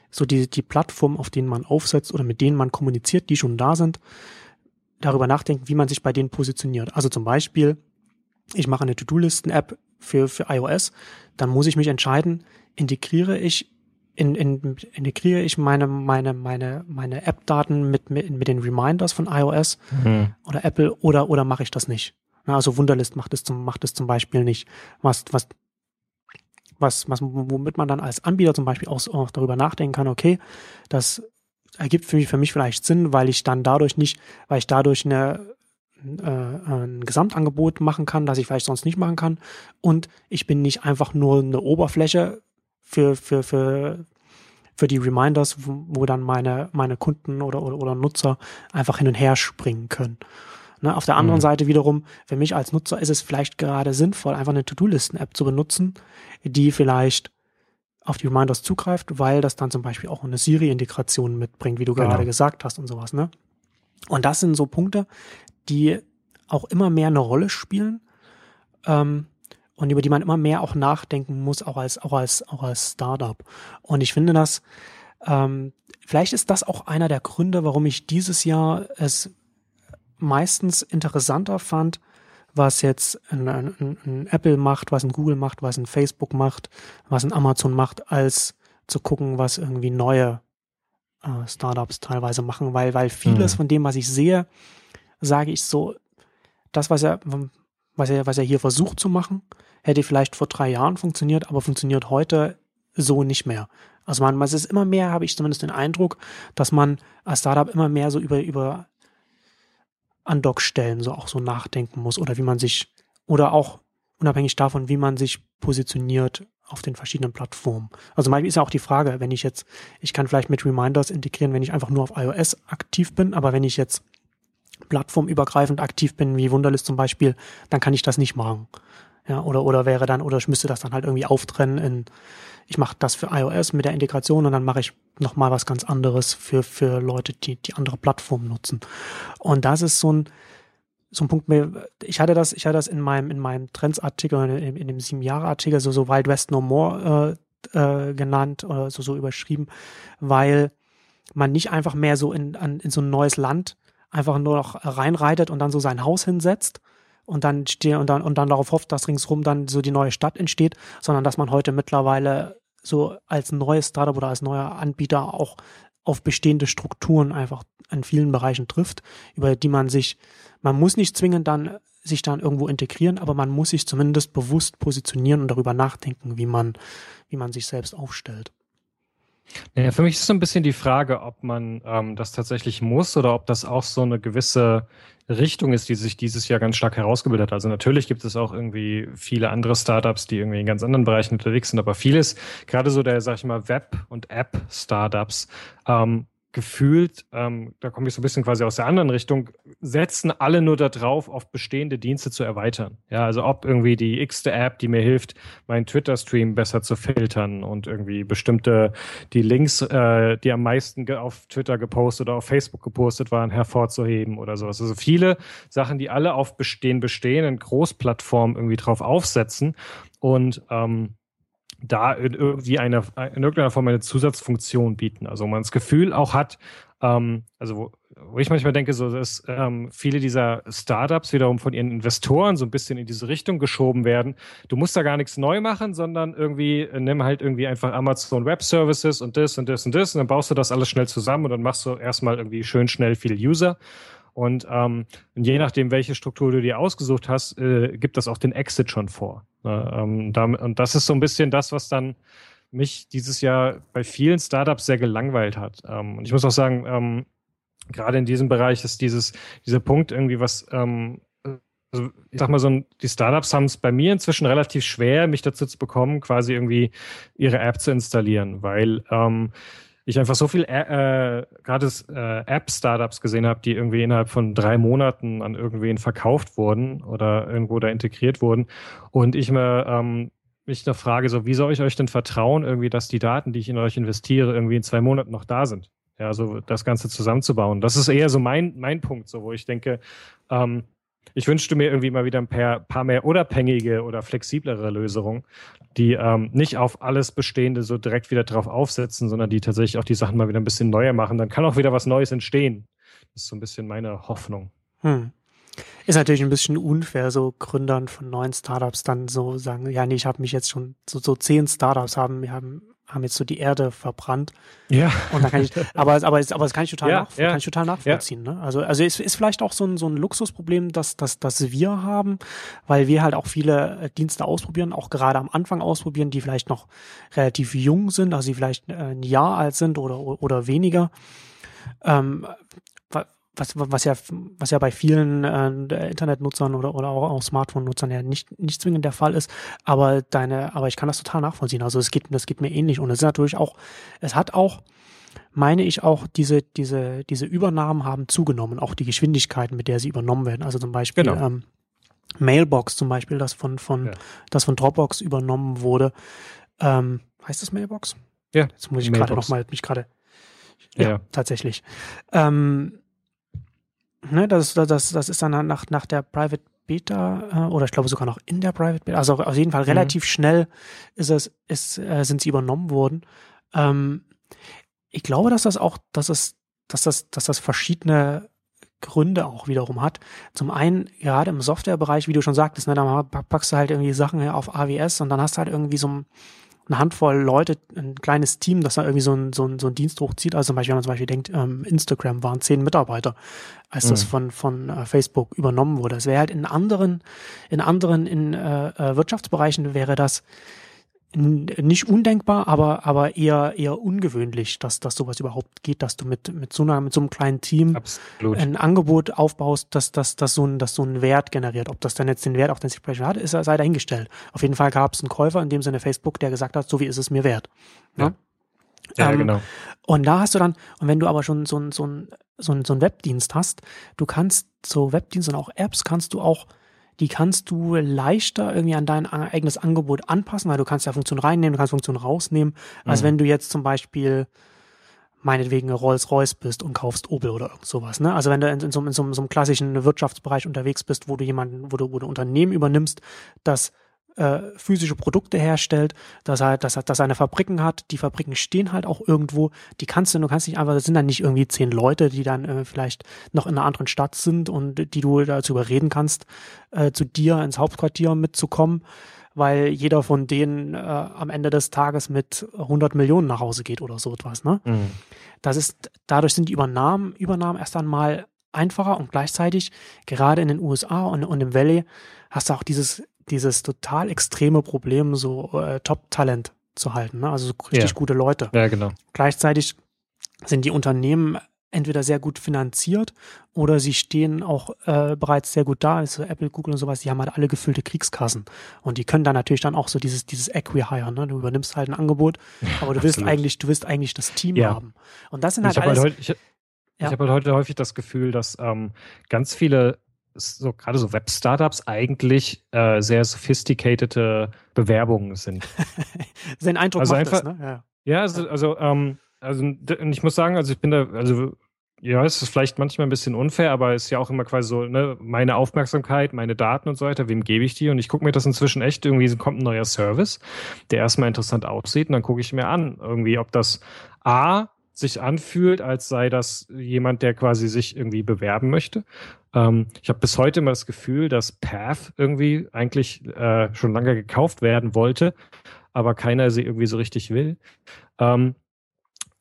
so die die Plattformen, auf denen man aufsetzt oder mit denen man kommuniziert, die schon da sind, darüber nachdenken, wie man sich bei denen positioniert. Also zum Beispiel, ich mache eine To-Do-Listen-App für für iOS, dann muss ich mich entscheiden, integriere ich in, in, integriere ich meine, meine, meine, meine App-Daten mit, mit, mit den Reminders von iOS mhm. oder Apple oder, oder mache ich das nicht? Also Wunderlist macht es zum, macht es zum Beispiel nicht. Was, was, was, was, womit man dann als Anbieter zum Beispiel auch, auch darüber nachdenken kann, okay, das ergibt für mich, für mich vielleicht Sinn, weil ich dann dadurch nicht, weil ich dadurch eine, äh, ein Gesamtangebot machen kann, das ich vielleicht sonst nicht machen kann. Und ich bin nicht einfach nur eine Oberfläche für, für, für, für die Reminders, wo, wo dann meine, meine Kunden oder, oder, oder Nutzer einfach hin und her springen können. Ne, auf der anderen mhm. Seite wiederum, für mich als Nutzer ist es vielleicht gerade sinnvoll, einfach eine To-Do-Listen-App zu benutzen, die vielleicht auf die Reminders zugreift, weil das dann zum Beispiel auch eine Siri-Integration mitbringt, wie du genau. gerade gesagt hast und sowas, ne? Und das sind so Punkte, die auch immer mehr eine Rolle spielen ähm, und über die man immer mehr auch nachdenken muss, auch als auch als auch als Startup. Und ich finde das ähm, vielleicht ist das auch einer der Gründe, warum ich dieses Jahr es meistens interessanter fand, was jetzt ein, ein, ein, Apple macht, was ein Google macht, was ein Facebook macht, was ein Amazon macht, als zu gucken, was irgendwie neue äh, Startups teilweise machen, weil, weil vieles mhm. von dem, was ich sehe, sage ich so, das, was er, was er, was er hier versucht zu machen, hätte vielleicht vor drei Jahren funktioniert, aber funktioniert heute so nicht mehr. Also man, es ist immer mehr, habe ich zumindest den Eindruck, dass man als Startup immer mehr so über, über Andockstellen so auch so nachdenken muss oder wie man sich, oder auch unabhängig davon, wie man sich positioniert auf den verschiedenen Plattformen. Also manchmal ist ja auch die Frage, wenn ich jetzt, ich kann vielleicht mit Reminders integrieren, wenn ich einfach nur auf iOS aktiv bin, aber wenn ich jetzt plattformübergreifend aktiv bin, wie Wunderlist zum Beispiel, dann kann ich das nicht machen. Ja, oder, oder wäre dann, oder ich müsste das dann halt irgendwie auftrennen in, ich mache das für iOS mit der Integration und dann mache ich nochmal was ganz anderes für, für Leute, die, die andere Plattformen nutzen. Und das ist so ein, so ein Punkt, ich hatte das, ich hatte das in meinem, in meinem Trends-Artikel, in, in dem sieben Jahre Artikel, so, so Wild West No More äh, äh, genannt oder so, so überschrieben, weil man nicht einfach mehr so in, an, in so ein neues Land einfach nur noch reinreitet und dann so sein Haus hinsetzt und dann und dann und dann darauf hofft, dass ringsrum dann so die neue Stadt entsteht, sondern dass man heute mittlerweile so als neues Startup oder als neuer Anbieter auch auf bestehende Strukturen einfach in vielen Bereichen trifft, über die man sich, man muss nicht zwingend dann sich dann irgendwo integrieren, aber man muss sich zumindest bewusst positionieren und darüber nachdenken, wie man, wie man sich selbst aufstellt. Ja, für mich ist so ein bisschen die Frage, ob man ähm, das tatsächlich muss oder ob das auch so eine gewisse Richtung ist, die sich dieses Jahr ganz stark herausgebildet hat. Also natürlich gibt es auch irgendwie viele andere Startups, die irgendwie in ganz anderen Bereichen unterwegs sind, aber vieles, gerade so der, sag ich mal, Web- und App-Startups, ähm, gefühlt, ähm, da komme ich so ein bisschen quasi aus der anderen Richtung, setzen alle nur darauf, auf bestehende Dienste zu erweitern. Ja, also ob irgendwie die x-te App, die mir hilft, meinen Twitter-Stream besser zu filtern und irgendwie bestimmte, die Links, äh, die am meisten auf Twitter gepostet oder auf Facebook gepostet waren, hervorzuheben oder sowas. Also viele Sachen, die alle auf den bestehenden Großplattformen irgendwie drauf aufsetzen und ähm, da irgendwie eine, in irgendeiner Form eine Zusatzfunktion bieten. Also man das Gefühl auch hat, ähm, also wo, wo ich manchmal denke, so dass ähm, viele dieser Startups wiederum von ihren Investoren so ein bisschen in diese Richtung geschoben werden. Du musst da gar nichts neu machen, sondern irgendwie äh, nimm halt irgendwie einfach Amazon Web Services und das und das und das und dann baust du das alles schnell zusammen und dann machst du erstmal irgendwie schön schnell viel User. Und ähm, je nachdem, welche Struktur du dir ausgesucht hast, äh, gibt das auch den Exit schon vor. Ne? Ähm, und das ist so ein bisschen das, was dann mich dieses Jahr bei vielen Startups sehr gelangweilt hat. Ähm, und ich muss auch sagen, ähm, gerade in diesem Bereich ist dieses, dieser Punkt irgendwie was, also ich sag mal so, die Startups haben es bei mir inzwischen relativ schwer, mich dazu zu bekommen, quasi irgendwie ihre App zu installieren, weil ich einfach so viel äh, äh gerade äh, App-Startups gesehen habe, die irgendwie innerhalb von drei Monaten an irgendwen verkauft wurden oder irgendwo da integriert wurden. Und ich mir ähm, mich noch frage, so, wie soll ich euch denn vertrauen, irgendwie, dass die Daten, die ich in euch investiere, irgendwie in zwei Monaten noch da sind? Ja, so das Ganze zusammenzubauen. Das ist eher so mein, mein Punkt, so wo ich denke, ähm, ich wünschte mir irgendwie mal wieder ein paar, paar mehr unabhängige oder flexiblere Lösungen, die ähm, nicht auf alles Bestehende so direkt wieder drauf aufsetzen, sondern die tatsächlich auch die Sachen mal wieder ein bisschen neuer machen. Dann kann auch wieder was Neues entstehen. Das ist so ein bisschen meine Hoffnung. Hm. Ist natürlich ein bisschen unfair, so Gründern von neuen Startups dann so sagen, ja, nee, ich habe mich jetzt schon, so, so zehn Startups haben, haben haben jetzt so die Erde verbrannt. Ja. Und dann kann ich, aber, aber, aber das kann ich total, ja, nach, ja. Kann ich total nachvollziehen. Ja. Ne? Also, also es ist vielleicht auch so ein, so ein Luxusproblem, dass, dass, dass wir haben, weil wir halt auch viele äh, Dienste ausprobieren, auch gerade am Anfang ausprobieren, die vielleicht noch relativ jung sind, also die vielleicht äh, ein Jahr alt sind oder, oder weniger. Ähm, was, was ja, was ja bei vielen äh, Internetnutzern oder, oder auch, auch Smartphone-Nutzern ja nicht, nicht zwingend der Fall ist. Aber deine, aber ich kann das total nachvollziehen. Also es geht, das geht mir ähnlich. Und es ist natürlich auch, es hat auch, meine ich auch, diese, diese, diese Übernahmen haben zugenommen, auch die Geschwindigkeiten, mit der sie übernommen werden. Also zum Beispiel genau. ähm, Mailbox zum Beispiel, das von, von, ja. das von Dropbox übernommen wurde. Ähm, Heißt das Mailbox? Ja. Jetzt muss ich gerade noch mal mich gerade. Ja, ja, tatsächlich. Ähm, ne, das, das, das ist dann nach, nach der Private Beta äh, oder ich glaube sogar noch in der Private Beta. Also auf jeden Fall mhm. relativ mhm. schnell ist es, ist, äh, sind sie übernommen worden. Ähm, ich glaube, dass das auch, dass es, dass das, dass das verschiedene Gründe auch wiederum hat. Zum einen, gerade im Softwarebereich, wie du schon sagtest, ne, da packst du halt irgendwie Sachen auf AWS und dann hast du halt irgendwie so ein, eine Handvoll Leute, ein kleines Team, das da irgendwie so ein, so ein, so ein Dienst hochzieht. Also zum Beispiel, wenn man zum Beispiel denkt, ähm, Instagram waren zehn Mitarbeiter, als mhm. das von, von äh, Facebook übernommen wurde. Es wäre halt in anderen, in anderen in äh, äh Wirtschaftsbereichen wäre das nicht undenkbar, aber, aber eher, eher ungewöhnlich, dass, dass sowas überhaupt geht, dass du mit, mit so einer, mit so einem kleinen Team Absolut. ein Angebot aufbaust, dass, dass, dass so ein, dass so ein Wert generiert. Ob das dann jetzt den Wert auf den Sprecher hat, ist, sei dahingestellt. Auf jeden Fall gab es einen Käufer, in dem Sinne Facebook, der gesagt hat, so wie ist es mir wert. Ja, ja ähm, genau. Und da hast du dann, und wenn du aber schon so ein, so ein, so ein, so ein Webdienst hast, du kannst so Webdienste und auch Apps kannst du auch die kannst du leichter irgendwie an dein eigenes Angebot anpassen, weil du kannst ja Funktionen reinnehmen, du kannst Funktionen rausnehmen, als mhm. wenn du jetzt zum Beispiel meinetwegen Rolls-Royce bist und kaufst Opel oder irgend sowas. Ne? Also wenn du in, in, so, in, so, in so einem klassischen Wirtschaftsbereich unterwegs bist, wo du jemanden, wo du, wo du Unternehmen übernimmst, das äh, physische Produkte herstellt, dass er, dass er, dass er eine Fabriken hat. Die Fabriken stehen halt auch irgendwo. Die kannst du, du kannst nicht einfach, das sind dann nicht irgendwie zehn Leute, die dann äh, vielleicht noch in einer anderen Stadt sind und die du dazu überreden kannst, äh, zu dir ins Hauptquartier mitzukommen, weil jeder von denen äh, am Ende des Tages mit 100 Millionen nach Hause geht oder so etwas. Ne? Mhm. Das ist, dadurch sind die Übernahmen, Übernahmen erst einmal einfacher und gleichzeitig gerade in den USA und, und im Valley hast du auch dieses dieses total extreme Problem, so äh, Top-Talent zu halten, ne? also so richtig ja. gute Leute. Ja, genau. Gleichzeitig sind die Unternehmen entweder sehr gut finanziert oder sie stehen auch äh, bereits sehr gut da. Also Apple, Google und sowas, die haben halt alle gefüllte Kriegskassen. Und die können dann natürlich dann auch so dieses, dieses Equihire, ne? Du übernimmst halt ein Angebot, aber du willst eigentlich, du willst eigentlich das Team ja. haben. Und das sind halt ich alles. Halt heute, ich, ja. ich habe halt heute häufig das Gefühl, dass ähm, ganz viele so gerade so Web-Startups eigentlich äh, sehr sophisticated Bewerbungen sind. Sein Eindruck also einfach, das, ne? Ja, ja also, also, ähm, also ich muss sagen, also ich bin da, also ja, es ist vielleicht manchmal ein bisschen unfair, aber es ist ja auch immer quasi so, ne, meine Aufmerksamkeit, meine Daten und so weiter, wem gebe ich die? Und ich gucke mir das inzwischen echt, irgendwie kommt ein neuer Service, der erstmal interessant aussieht und dann gucke ich mir an, irgendwie, ob das A sich anfühlt, als sei das jemand, der quasi sich irgendwie bewerben möchte. Ähm, ich habe bis heute immer das Gefühl, dass Path irgendwie eigentlich äh, schon lange gekauft werden wollte, aber keiner sie irgendwie so richtig will. Ähm,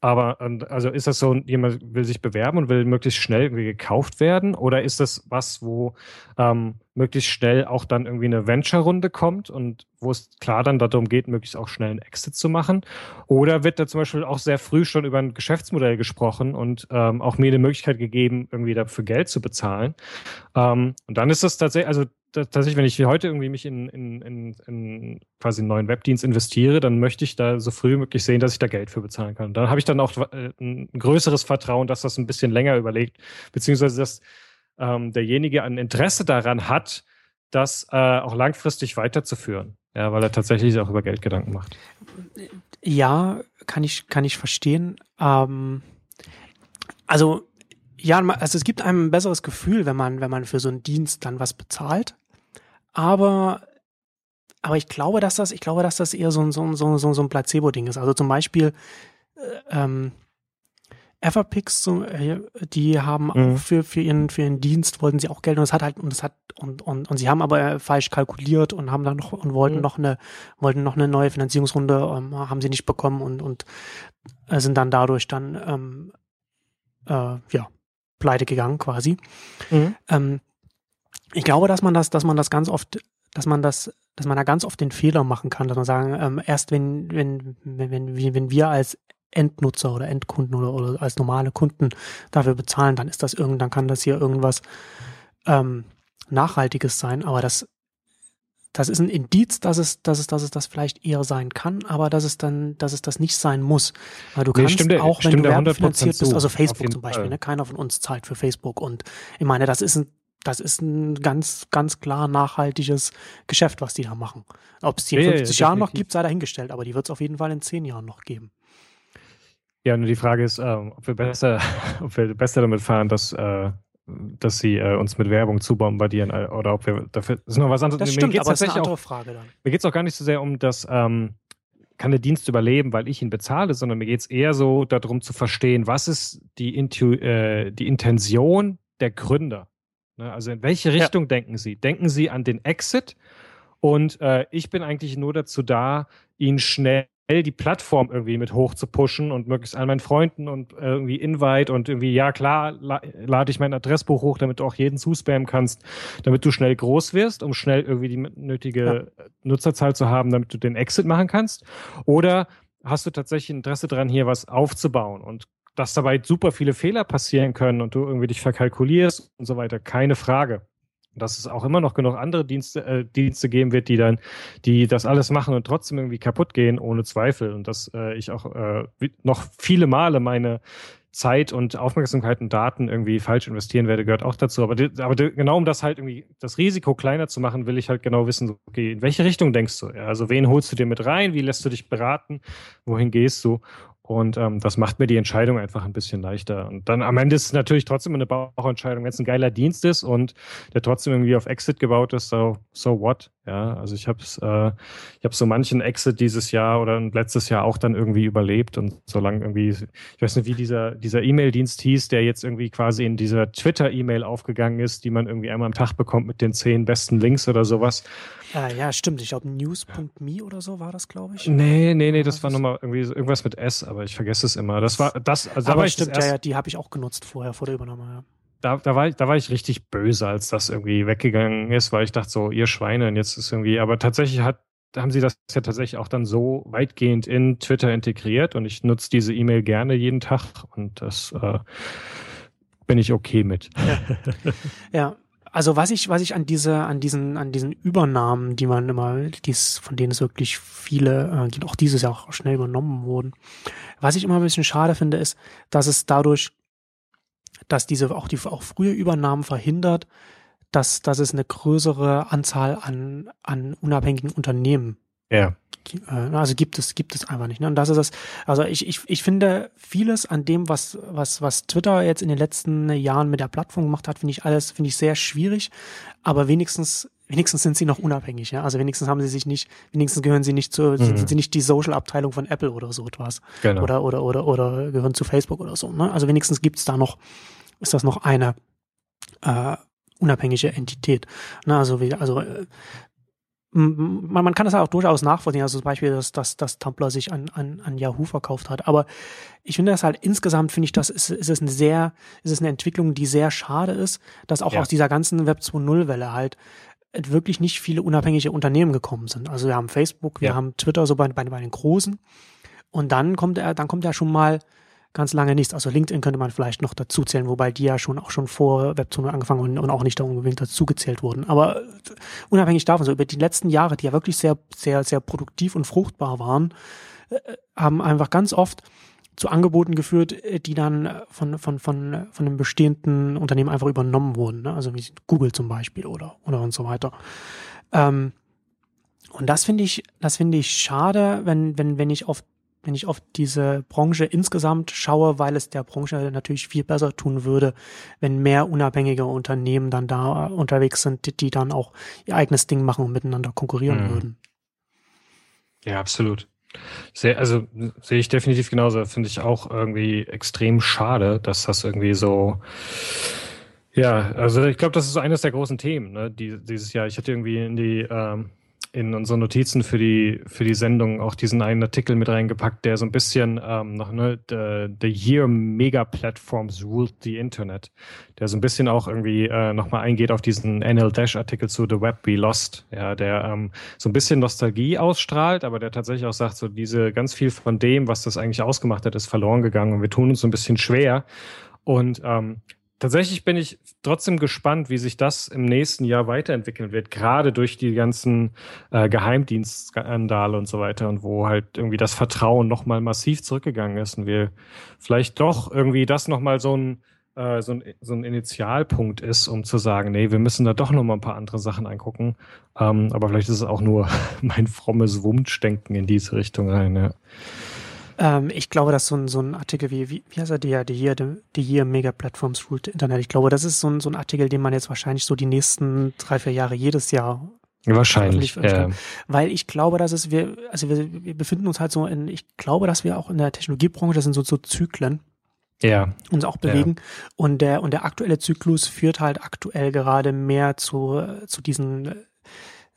aber also ist das so, jemand will sich bewerben und will möglichst schnell irgendwie gekauft werden? Oder ist das was, wo ähm, möglichst schnell auch dann irgendwie eine Venture-Runde kommt und wo es klar dann darum geht, möglichst auch schnell einen Exit zu machen? Oder wird da zum Beispiel auch sehr früh schon über ein Geschäftsmodell gesprochen und ähm, auch mir eine Möglichkeit gegeben, irgendwie dafür Geld zu bezahlen? Ähm, und dann ist das tatsächlich, also tatsächlich, wenn ich heute irgendwie mich in, in, in, in quasi einen neuen Webdienst investiere, dann möchte ich da so früh möglich sehen, dass ich da Geld für bezahlen kann. Dann habe ich dann auch äh, ein größeres Vertrauen, dass das ein bisschen länger überlegt, beziehungsweise dass ähm, derjenige ein Interesse daran hat, das äh, auch langfristig weiterzuführen. Ja, weil er tatsächlich auch über Geld Gedanken macht. Ja, kann ich, kann ich verstehen. Ähm, also ja, also es gibt einem ein besseres Gefühl, wenn man, wenn man für so einen Dienst dann was bezahlt. Aber, aber ich glaube, dass das, ich glaube, dass das eher so ein, so ein, so ein, so ein Placebo-Ding ist. Also zum Beispiel, äh, ähm, Everpix, so, äh, die haben mhm. auch für, für ihren, für ihren Dienst wollten sie auch Geld und es hat halt, und es hat, und, und, und sie haben aber falsch kalkuliert und haben dann noch, und wollten mhm. noch eine, wollten noch eine neue Finanzierungsrunde, ähm, haben sie nicht bekommen und, und äh, sind dann dadurch dann, ähm, äh, ja, pleite gegangen quasi. Mhm. Ähm, ich glaube, dass man das, dass man das ganz oft, dass man das, dass man da ganz oft den Fehler machen kann, dass man sagen, ähm, erst wenn, wenn, wenn, wenn, wenn wir als Endnutzer oder Endkunden oder, oder als normale Kunden dafür bezahlen, dann ist das irgend, dann kann das hier irgendwas ähm, Nachhaltiges sein, aber das das ist ein Indiz, dass es, dass es, dass es das vielleicht eher sein kann, aber dass es dann, dass es das nicht sein muss. Weil du nee, kannst stimmt, auch, wenn du werbefinanziert bist, also Facebook zum Beispiel, ne? keiner von uns zahlt für Facebook und ich meine, das ist ein das ist ein ganz, ganz klar nachhaltiges Geschäft, was die da machen. Ob es die in Ja, ja, 50 Jahren noch gibt, sei dahingestellt, aber die wird es auf jeden Fall in 10 Jahren noch geben. Ja, nur die Frage ist, ähm, ob wir besser, ob wir besser damit fahren, dass, äh, dass sie äh, uns mit Werbung zubombardieren äh, oder ob wir dafür. Das ist noch was anderes. Das Mir stimmt, aber das ist eine andere auch, Frage dann. mir geht es auch gar nicht so sehr um das, ähm, kann der Dienst überleben, weil ich ihn bezahle, sondern mir geht es eher so darum zu verstehen, was ist die, Intu äh, die Intention der Gründer. Ne? Also in welche Richtung denken sie? Denken sie an den Exit? Und äh, ich bin eigentlich nur dazu da, ihn schnell die Plattform irgendwie mit hoch zu pushen und möglichst an meinen Freunden und äh, irgendwie Invite und irgendwie, ja klar, la lade ich mein Adressbuch hoch, damit du auch jeden zuspammen kannst, damit du schnell groß wirst, um schnell irgendwie die nötige Nutzerzahl zu haben, damit du den Exit machen kannst. Oder hast du tatsächlich Interesse daran, hier was aufzubauen und dass dabei super viele Fehler passieren können und du irgendwie dich verkalkulierst und so weiter, keine Frage dass es auch immer noch genug andere Dienste, äh, Dienste geben wird, die dann, die das alles machen und trotzdem irgendwie kaputt gehen, ohne Zweifel. Und dass äh, ich auch äh, noch viele Male meine Zeit und Aufmerksamkeit und Daten irgendwie falsch investieren werde, gehört auch dazu. Aber, aber genau um das halt irgendwie das Risiko kleiner zu machen, will ich halt genau wissen, okay, in welche Richtung denkst du? Also wen holst du dir mit rein? Wie lässt du dich beraten? Wohin gehst du? Und ähm, das macht mir die Entscheidung einfach ein bisschen leichter. Und dann am Ende ist es natürlich trotzdem eine Bauchentscheidung. Wenn es ein geiler Dienst ist und der trotzdem irgendwie auf Exit gebaut ist, so, so what? Ja, also ich habe äh, ich habe so manchen Exit dieses Jahr oder letztes Jahr auch dann irgendwie überlebt. Und solange irgendwie, ich weiß nicht, wie dieser, dieser E-Mail-Dienst hieß, der jetzt irgendwie quasi in dieser Twitter-E-Mail aufgegangen ist, die man irgendwie einmal am Tag bekommt mit den zehn besten Links oder sowas. Äh, ja, stimmt. Ich glaube, news.me oder so war das, glaube ich. Nee, nee, nee, Ja, das war nochmal irgendwie irgendwas mit S, aber ich vergesse es immer. Das war das, also da aber war ich das stimmt, ja, ja, die habe ich auch genutzt vorher, vor der Übernahme. Ja. Da, da, war ich, da war ich richtig böse, als das irgendwie weggegangen ist, weil ich dachte so, ihr Schweine, und jetzt ist irgendwie, aber tatsächlich hat, haben sie das ja tatsächlich auch dann so weitgehend in Twitter integriert und ich nutze diese E-Mail gerne jeden Tag und das äh, bin ich okay mit. Ja, also was ich, was ich an diese, an diesen, an diesen Übernahmen, die man immer, dies, von denen es wirklich viele, äh, die auch dieses Jahr auch schnell übernommen wurden, was ich immer ein bisschen schade finde, ist, dass es dadurch, dass diese auch die auch frühe Übernahmen verhindert, dass, dass es eine größere Anzahl an, an unabhängigen Unternehmen Ja. äh, Also gibt es, gibt es einfach nicht. Ne? Und das ist das, also ich, ich, ich finde vieles an dem, was, was, was Twitter jetzt in den letzten Jahren mit der Plattform gemacht hat, finde ich alles, finde ich sehr schwierig. Aber wenigstens, wenigstens sind sie noch unabhängig, ja. Also wenigstens haben sie sich nicht, wenigstens gehören sie nicht zu, sind sie nicht die Social-Abteilung von Apple oder so etwas. Genau. Oder, oder, oder, oder gehören zu Facebook oder so. Ne? Also wenigstens gibt's da noch, ist das noch eine äh, unabhängige Entität. Ne? Also, wie, also äh, man, man kann das auch durchaus nachvollziehen, also zum Beispiel, dass, dass, dass Tumblr sich an, an, an Yahoo verkauft hat. Aber ich finde das halt insgesamt, finde ich, das ist, ist es eine sehr, ist es eine Entwicklung, die sehr schade ist, dass auch Ja. aus dieser ganzen Web 2.0-Welle halt wirklich nicht viele unabhängige Unternehmen gekommen sind. Also wir haben Facebook, wir Ja. haben Twitter, so bei, bei, bei den Großen. Und dann kommt er, dann kommt ja schon mal ganz lange nichts. Also LinkedIn könnte man vielleicht noch dazu zählen, wobei die ja schon auch schon vor Web 2.0 angefangen und, und auch nicht da unbedingt dazu gezählt wurden. Aber äh, unabhängig davon, so über die letzten Jahre, die ja wirklich sehr, sehr, sehr produktiv und fruchtbar waren, äh, haben einfach ganz oft zu Angeboten geführt, äh, die dann von, von, von, von einem bestehenden Unternehmen einfach übernommen wurden. Ne? Also wie Google zum Beispiel oder, oder und so weiter. Ähm, und das finde ich, das finde ich schade, wenn, wenn, wenn ich auf wenn ich auf diese Branche insgesamt schaue, weil es der Branche natürlich viel besser tun würde, wenn mehr unabhängige Unternehmen dann da äh, unterwegs sind, die, die dann auch ihr eigenes Ding machen und miteinander konkurrieren Mhm. würden. Ja, absolut. Sehr, also sehe ich definitiv genauso. Finde ich auch irgendwie extrem schade, dass das irgendwie so. Ja, also ich glaube, das ist so eines der großen Themen ne, die, dieses Jahr. Ich hatte irgendwie in die ähm, in unsere Notizen für die für die Sendung auch diesen einen Artikel mit reingepackt, der so ein bisschen ähm, noch ne the, the Year Mega Platforms Ruled the Internet, der so ein bisschen auch irgendwie äh, nochmal eingeht auf diesen NL Dash Artikel zu The Web We Lost, ja, der ähm, so ein bisschen Nostalgie ausstrahlt, aber der tatsächlich auch sagt, so diese ganz viel von dem, was das eigentlich ausgemacht hat, ist verloren gegangen und wir tun uns so ein bisschen schwer. Und ähm, tatsächlich bin ich trotzdem gespannt, wie sich das im nächsten Jahr weiterentwickeln wird, gerade durch die ganzen äh, Geheimdienstskandale und so weiter und wo halt irgendwie das Vertrauen nochmal massiv zurückgegangen ist und wir vielleicht doch irgendwie das nochmal so ein äh, so, ein, so ein Initialpunkt ist, um zu sagen, nee, wir müssen da doch noch mal ein paar andere Sachen angucken. Ähm, aber vielleicht ist es auch nur mein frommes Wunschdenken in diese Richtung rein. Ja. Ähm, ich glaube, dass so ein, so ein Artikel wie, wie, wie heißt er, die, die hier, die, die hier Mega Platforms Ruled Internet, ich glaube, das ist so ein, so ein Artikel, den man jetzt wahrscheinlich so die nächsten drei, vier Jahre jedes Jahr Wahrscheinlich. Ja. Weil ich glaube, dass es wir, also wir, wir befinden uns halt so in, ich glaube, dass wir auch in der Technologiebranche, das sind so, so Zyklen, ja. uns auch bewegen. Ja. Und der, und der aktuelle Zyklus führt halt aktuell gerade mehr zu, zu diesen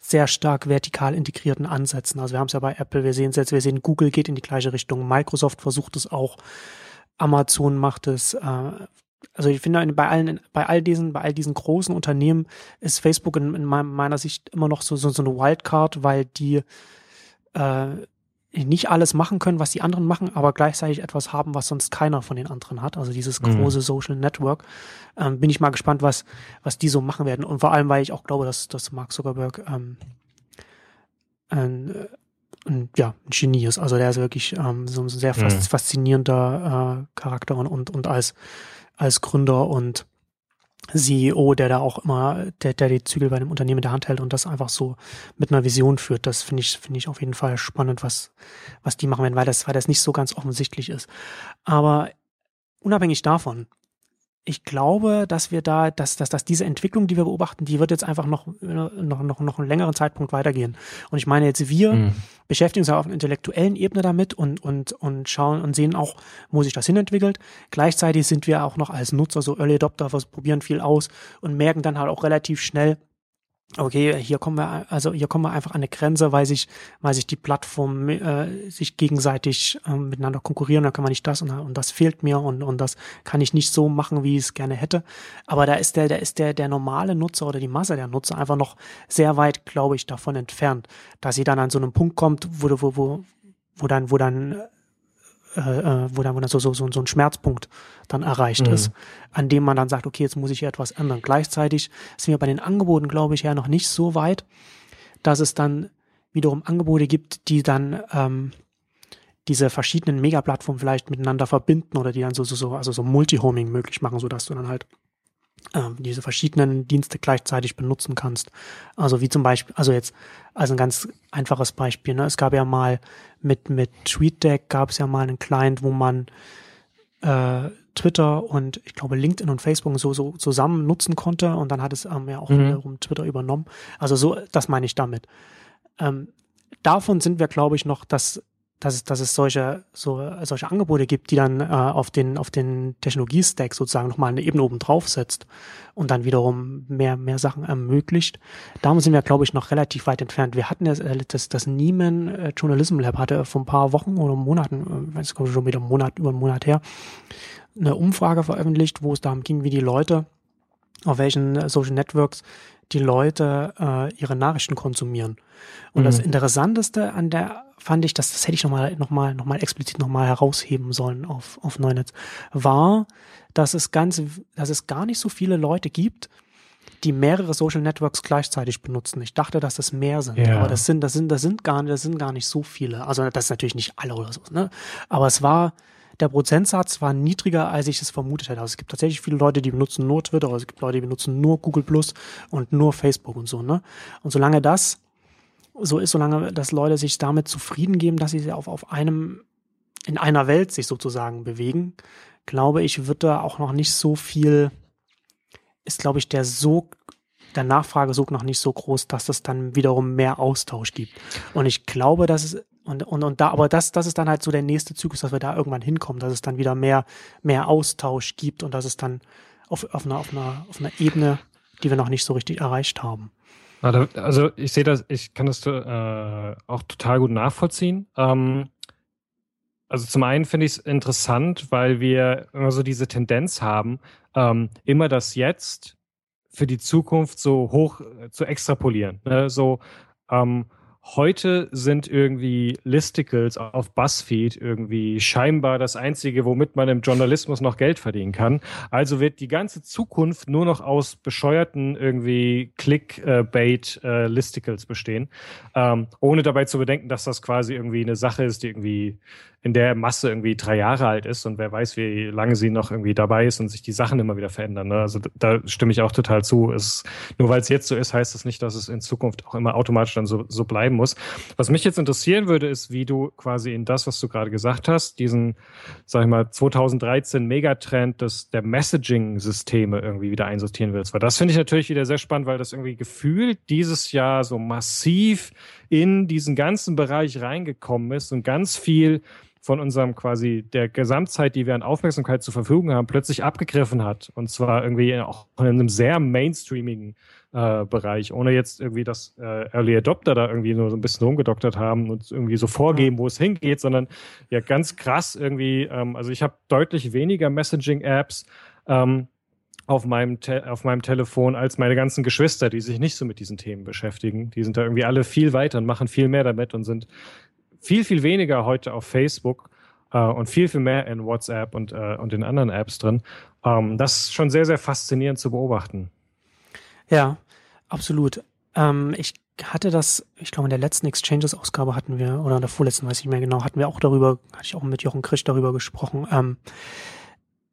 sehr stark vertikal integrierten Ansätzen. Also wir haben es ja bei Apple, wir sehen es jetzt, wir sehen Google geht in die gleiche Richtung, Microsoft versucht es auch, Amazon macht es. Äh, also ich finde, bei allen, bei all diesen, bei all diesen großen Unternehmen ist Facebook in, in meiner Sicht immer noch so, so, so eine Wildcard, weil die äh, nicht alles machen können, was die anderen machen, aber gleichzeitig etwas haben, was sonst keiner von den anderen hat. Also dieses mhm. große mhm. Social Network. Ähm, bin ich mal gespannt, was, was die so machen werden. Und vor allem, weil ich auch glaube, dass, dass Mark Zuckerberg ähm, ein, ein, ja, ein Genie ist. Also der ist wirklich ähm, so ein sehr mhm. faszinierender äh, Charakter und, und, und als, als Gründer und CEO, der da auch immer, der, der die Zügel bei dem Unternehmen in der Hand hält und das einfach so mit einer Vision führt. Das finde ich, finde ich auf jeden Fall spannend, was, was die machen werden, weil das, weil das nicht so ganz offensichtlich ist. Aber unabhängig davon, ich glaube, dass wir da, dass, dass, dass diese Entwicklung, die wir beobachten, die wird jetzt einfach noch, noch, noch, noch einen längeren Zeitpunkt weitergehen. Und ich meine jetzt, wir mhm. beschäftigen uns auf einer intellektuellen Ebene damit und, und, und schauen und sehen auch, wo sich das hinentwickelt. Gleichzeitig sind wir auch noch als Nutzer so Early Adopter, was probieren viel aus und merken dann halt auch relativ schnell, okay, hier kommen wir, also hier kommen wir einfach an eine Grenze, weil sich, weil sich die Plattformen äh, sich gegenseitig äh, miteinander konkurrieren, da kann man nicht das und, und das fehlt mir und, und das kann ich nicht so machen, wie ich es gerne hätte. Aber da ist der, da ist der, der normale Nutzer oder die Masse der Nutzer einfach noch sehr weit, glaube ich, davon entfernt, dass sie dann an so einem Punkt kommt, wo, wo, wo, wo dann, wo dann äh, äh, wo dann, wo dann so, so, so, so ein Schmerzpunkt dann erreicht mhm. ist, an dem man dann sagt, okay, jetzt muss ich hier etwas ändern. Gleichzeitig sind wir bei den Angeboten, glaube ich, ja noch nicht so weit, dass es dann wiederum Angebote gibt, die dann ähm, diese verschiedenen Megaplattformen vielleicht miteinander verbinden oder die dann so, so, so, also so Multi-Homing möglich machen, sodass du dann halt diese verschiedenen Dienste gleichzeitig benutzen kannst. Also wie zum Beispiel, also jetzt also ein ganz einfaches Beispiel. Ne? Es gab ja mal mit mit TweetDeck gab es ja mal einen Client, wo man äh, Twitter und ich glaube LinkedIn und Facebook so so zusammen nutzen konnte und dann hat es ähm, ja auch mhm. wiederum Twitter übernommen. Also so, das meine ich damit. Ähm, davon sind wir, glaube ich, noch das dass es, dass es solche, so, solche Angebote gibt, die dann äh, auf den, auf den Technologie-Stack sozusagen nochmal eine Ebene oben drauf setzt und dann wiederum mehr, mehr Sachen ermöglicht. Da sind wir, glaube ich, noch relativ weit entfernt. Wir hatten ja äh, das, das Nieman äh, Journalism Lab hatte vor ein paar Wochen oder Monaten, äh, weiß ich schon wieder einen Monat, über einen Monat her, eine Umfrage veröffentlicht, wo es darum ging, wie die Leute auf welchen Social Networks die Leute äh, ihre Nachrichten konsumieren. Und mhm. das Interessanteste an der fand ich, das, das hätte ich nochmal noch mal, noch mal explizit nochmal herausheben sollen auf, auf Neunetz, war, dass es ganz, dass es gar nicht so viele Leute gibt, die mehrere Social Networks gleichzeitig benutzen. Ich dachte, dass das mehr sind, ja. aber das sind, das sind, das sind gar, das sind gar nicht so viele. Also das ist natürlich nicht alle oder so, ne? Aber es war, der Prozentsatz war niedriger, als ich es vermutet hätte. Also es gibt tatsächlich viele Leute, die benutzen nur Twitter, also es gibt Leute, die benutzen nur Google Plus und nur Facebook und so, ne? Und solange das so ist, solange dass Leute sich damit zufrieden geben, dass sie auf, auf einem, in einer Welt sich sozusagen bewegen, glaube ich, wird da auch noch nicht so viel, ist, glaube ich, der Sog, der Nachfragesog noch nicht so groß, dass es dann wiederum mehr Austausch gibt. Und ich glaube, dass es und, und, und da, aber das, das ist dann halt so der nächste Zyklus, dass wir da irgendwann hinkommen, dass es dann wieder mehr, mehr Austausch gibt und dass es dann auf, auf, einer, auf, einer, auf einer Ebene, die wir noch nicht so richtig erreicht haben. Also ich sehe das, ich kann das äh, auch total gut nachvollziehen. Ähm, also zum einen finde ich es interessant, weil wir immer so diese Tendenz haben, ähm, immer das Jetzt für die Zukunft so hoch äh, zu extrapolieren. Ne? So, ähm, heute sind irgendwie Listicles auf BuzzFeed irgendwie scheinbar das einzige, womit man im Journalismus noch Geld verdienen kann. Also wird die ganze Zukunft nur noch aus bescheuerten irgendwie Clickbait-Listicles bestehen, ähm, ohne dabei zu bedenken, dass das quasi irgendwie eine Sache ist, die irgendwie in der Masse irgendwie drei Jahre alt ist und wer weiß, wie lange sie noch irgendwie dabei ist und sich die Sachen immer wieder verändern. Ne? Also da stimme ich auch total zu. Es, nur weil es jetzt so ist, heißt das nicht, dass es in Zukunft auch immer automatisch dann so, so bleiben muss. Was mich jetzt interessieren würde, ist, wie du quasi in das, was du gerade gesagt hast, diesen, sag ich mal, 2013 Megatrend des, der Messaging-Systeme irgendwie wieder einsortieren willst. Weil das finde ich natürlich wieder sehr spannend, weil das irgendwie gefühlt dieses Jahr so massiv in diesen ganzen Bereich reingekommen ist und ganz viel von unserem quasi der Gesamtzeit, die wir an Aufmerksamkeit zur Verfügung haben, plötzlich abgegriffen hat. Und zwar irgendwie auch in einem sehr mainstreamigen äh, Bereich, ohne jetzt irgendwie, dass äh, Early Adopter da irgendwie nur so ein bisschen rumgedoktert haben und irgendwie so vorgeben, wo es hingeht, sondern ja ganz krass irgendwie, ähm, also ich habe deutlich weniger Messaging-Apps ähm, auf meinem, auf meinem Telefon als meine ganzen Geschwister, die sich nicht so mit diesen Themen beschäftigen. Die sind da irgendwie alle viel weiter und machen viel mehr damit und sind viel, viel weniger heute auf Facebook äh, und viel, viel mehr in WhatsApp und, äh, und in anderen Apps drin. Ähm, das ist schon sehr, sehr faszinierend zu beobachten. Ja, absolut. Ähm, ich hatte das, ich glaube, in der letzten Exchanges-Ausgabe hatten wir, oder in der vorletzten, weiß ich nicht mehr genau, hatten wir auch darüber, hatte ich auch mit Jochen Krisch darüber gesprochen. Ähm,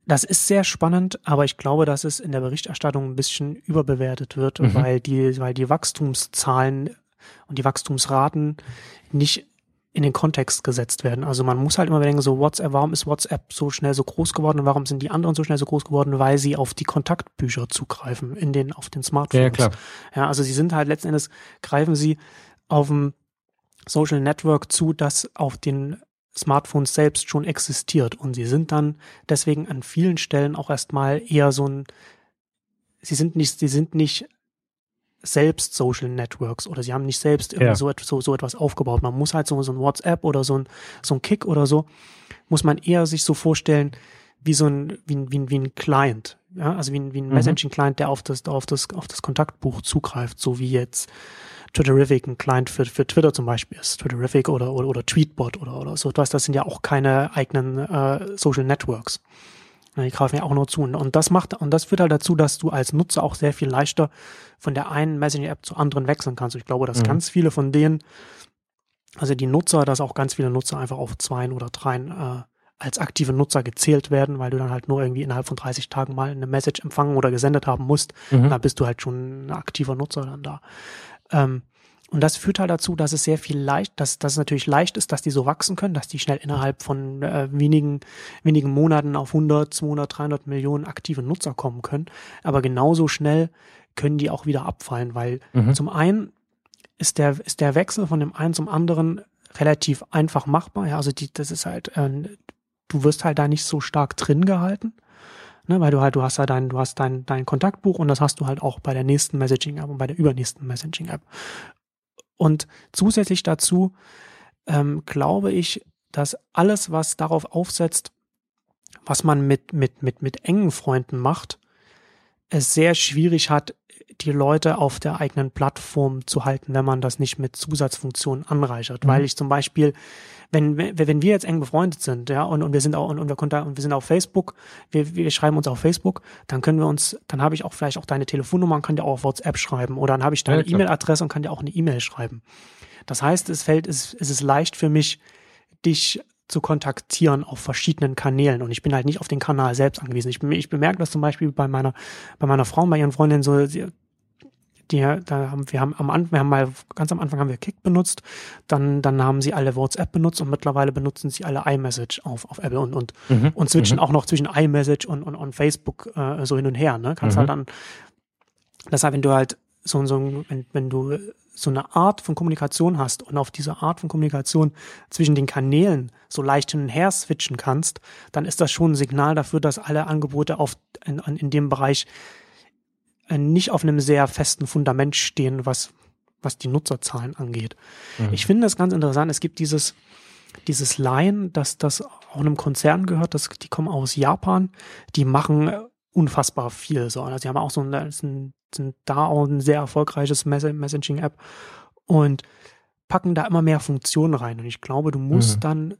das ist sehr spannend, aber ich glaube, dass es in der Berichterstattung ein bisschen überbewertet wird, mhm. weil die, weil die Wachstumszahlen und die Wachstumsraten nicht in den Kontext gesetzt werden. Also man muss halt immer denken, so WhatsApp, warum ist WhatsApp so schnell so groß geworden und warum sind die anderen so schnell so groß geworden? Weil sie auf die Kontaktbücher zugreifen in den, auf den Smartphones. Ja, klar. Ja, also sie sind halt letzten Endes, greifen sie auf dem Social Network zu, das auf den Smartphones selbst schon existiert. Und sie sind dann deswegen an vielen Stellen auch erstmal eher so ein, sie sind nicht, sie sind nicht selbst Social Networks oder sie haben nicht selbst ja. so, so, so etwas aufgebaut. Man muss halt so, so ein WhatsApp oder so ein, so ein Kick oder so, muss man eher sich so vorstellen, wie so ein, wie ein, wie ein, wie ein Client. Ja, also wie ein, wie ein mhm. Messaging-Client, der auf das, auf das, auf das Kontaktbuch zugreift, so wie jetzt Twitterific ein Client für, für Twitter zum Beispiel ist. Twitterific oder, oder, oder Tweetbot oder, oder so etwas. Das sind ja auch keine eigenen äh, Social Networks. Die greifen ja auch nur zu. Und das macht, und das führt halt dazu, dass du als Nutzer auch sehr viel leichter von der einen Messaging-App zur anderen wechseln kannst. Ich glaube, dass mhm. ganz viele von denen, also die Nutzer, dass auch ganz viele Nutzer einfach auf zweien oder dreien äh, als aktive Nutzer gezählt werden, weil du dann halt nur irgendwie innerhalb von 30 Tagen mal eine Message empfangen oder gesendet haben musst. Mhm. Da bist du halt schon ein aktiver Nutzer dann da. Ähm, und das führt halt dazu, dass es sehr viel leicht, dass, dass es natürlich leicht ist, dass die so wachsen können, dass die schnell innerhalb von äh, wenigen, wenigen Monaten auf 100, 200, 300 Millionen aktive Nutzer kommen können. Aber genauso schnell können die auch wieder abfallen, weil mhm. zum einen ist der, ist der Wechsel von dem einen zum anderen relativ einfach machbar. Ja, also die, das ist halt, äh, du wirst halt da nicht so stark drin gehalten. Ne, weil du halt, du hast ja dein, du hast dein, dein Kontaktbuch und das hast du halt auch bei der nächsten Messaging-App und bei der übernächsten Messaging-App. Und zusätzlich dazu ähm, glaube ich, dass alles, was darauf aufsetzt, was man mit, mit, mit, mit engen Freunden macht, es sehr schwierig hat, die Leute auf der eigenen Plattform zu halten, wenn man das nicht mit Zusatzfunktionen anreichert. Mhm. Weil ich zum Beispiel, wenn, wenn wir jetzt eng befreundet sind, ja, und, und wir sind auch, und, und wir, und wir sind auf Facebook, wir, wir schreiben uns auf Facebook, dann können wir uns, dann habe ich auch vielleicht auch deine Telefonnummer und kann dir auch auf WhatsApp schreiben. Oder dann habe ich deine ja, E-Mail-Adresse und kann dir auch eine E-Mail schreiben. Das heißt, es fällt, es, es ist leicht für mich, dich zu kontaktieren auf verschiedenen Kanälen und ich bin halt nicht auf den Kanal selbst angewiesen. Ich, ich bemerke das zum Beispiel bei meiner, bei meiner Frau, bei ihren Freundinnen so, sie, die, da haben, wir haben am Anfang, wir haben mal, ganz am Anfang haben wir Kick benutzt, dann, dann haben sie alle WhatsApp benutzt und mittlerweile benutzen sie alle iMessage auf, auf Apple und, und, mhm. und switchen mhm. auch noch zwischen iMessage und, und, und Facebook äh, so hin und her, ne? Kannst halt mhm. halt dann, deshalb, wenn du halt so, so wenn, wenn du so eine Art von Kommunikation hast und auf diese Art von Kommunikation zwischen den Kanälen so leicht hin und her switchen kannst, dann ist das schon ein Signal dafür, dass alle Angebote auf, in, in dem Bereich äh, nicht auf einem sehr festen Fundament stehen, was, was die Nutzerzahlen angeht. Mhm. Ich finde das ganz interessant. Es gibt dieses, dieses Line, dass das auch einem Konzern gehört, das, die kommen aus Japan, die machen unfassbar viel. So. Also die haben auch so ein, sind, sind da auch ein sehr erfolgreiches Messaging-App und packen da immer mehr Funktionen rein. Und ich glaube, du musst mhm. dann,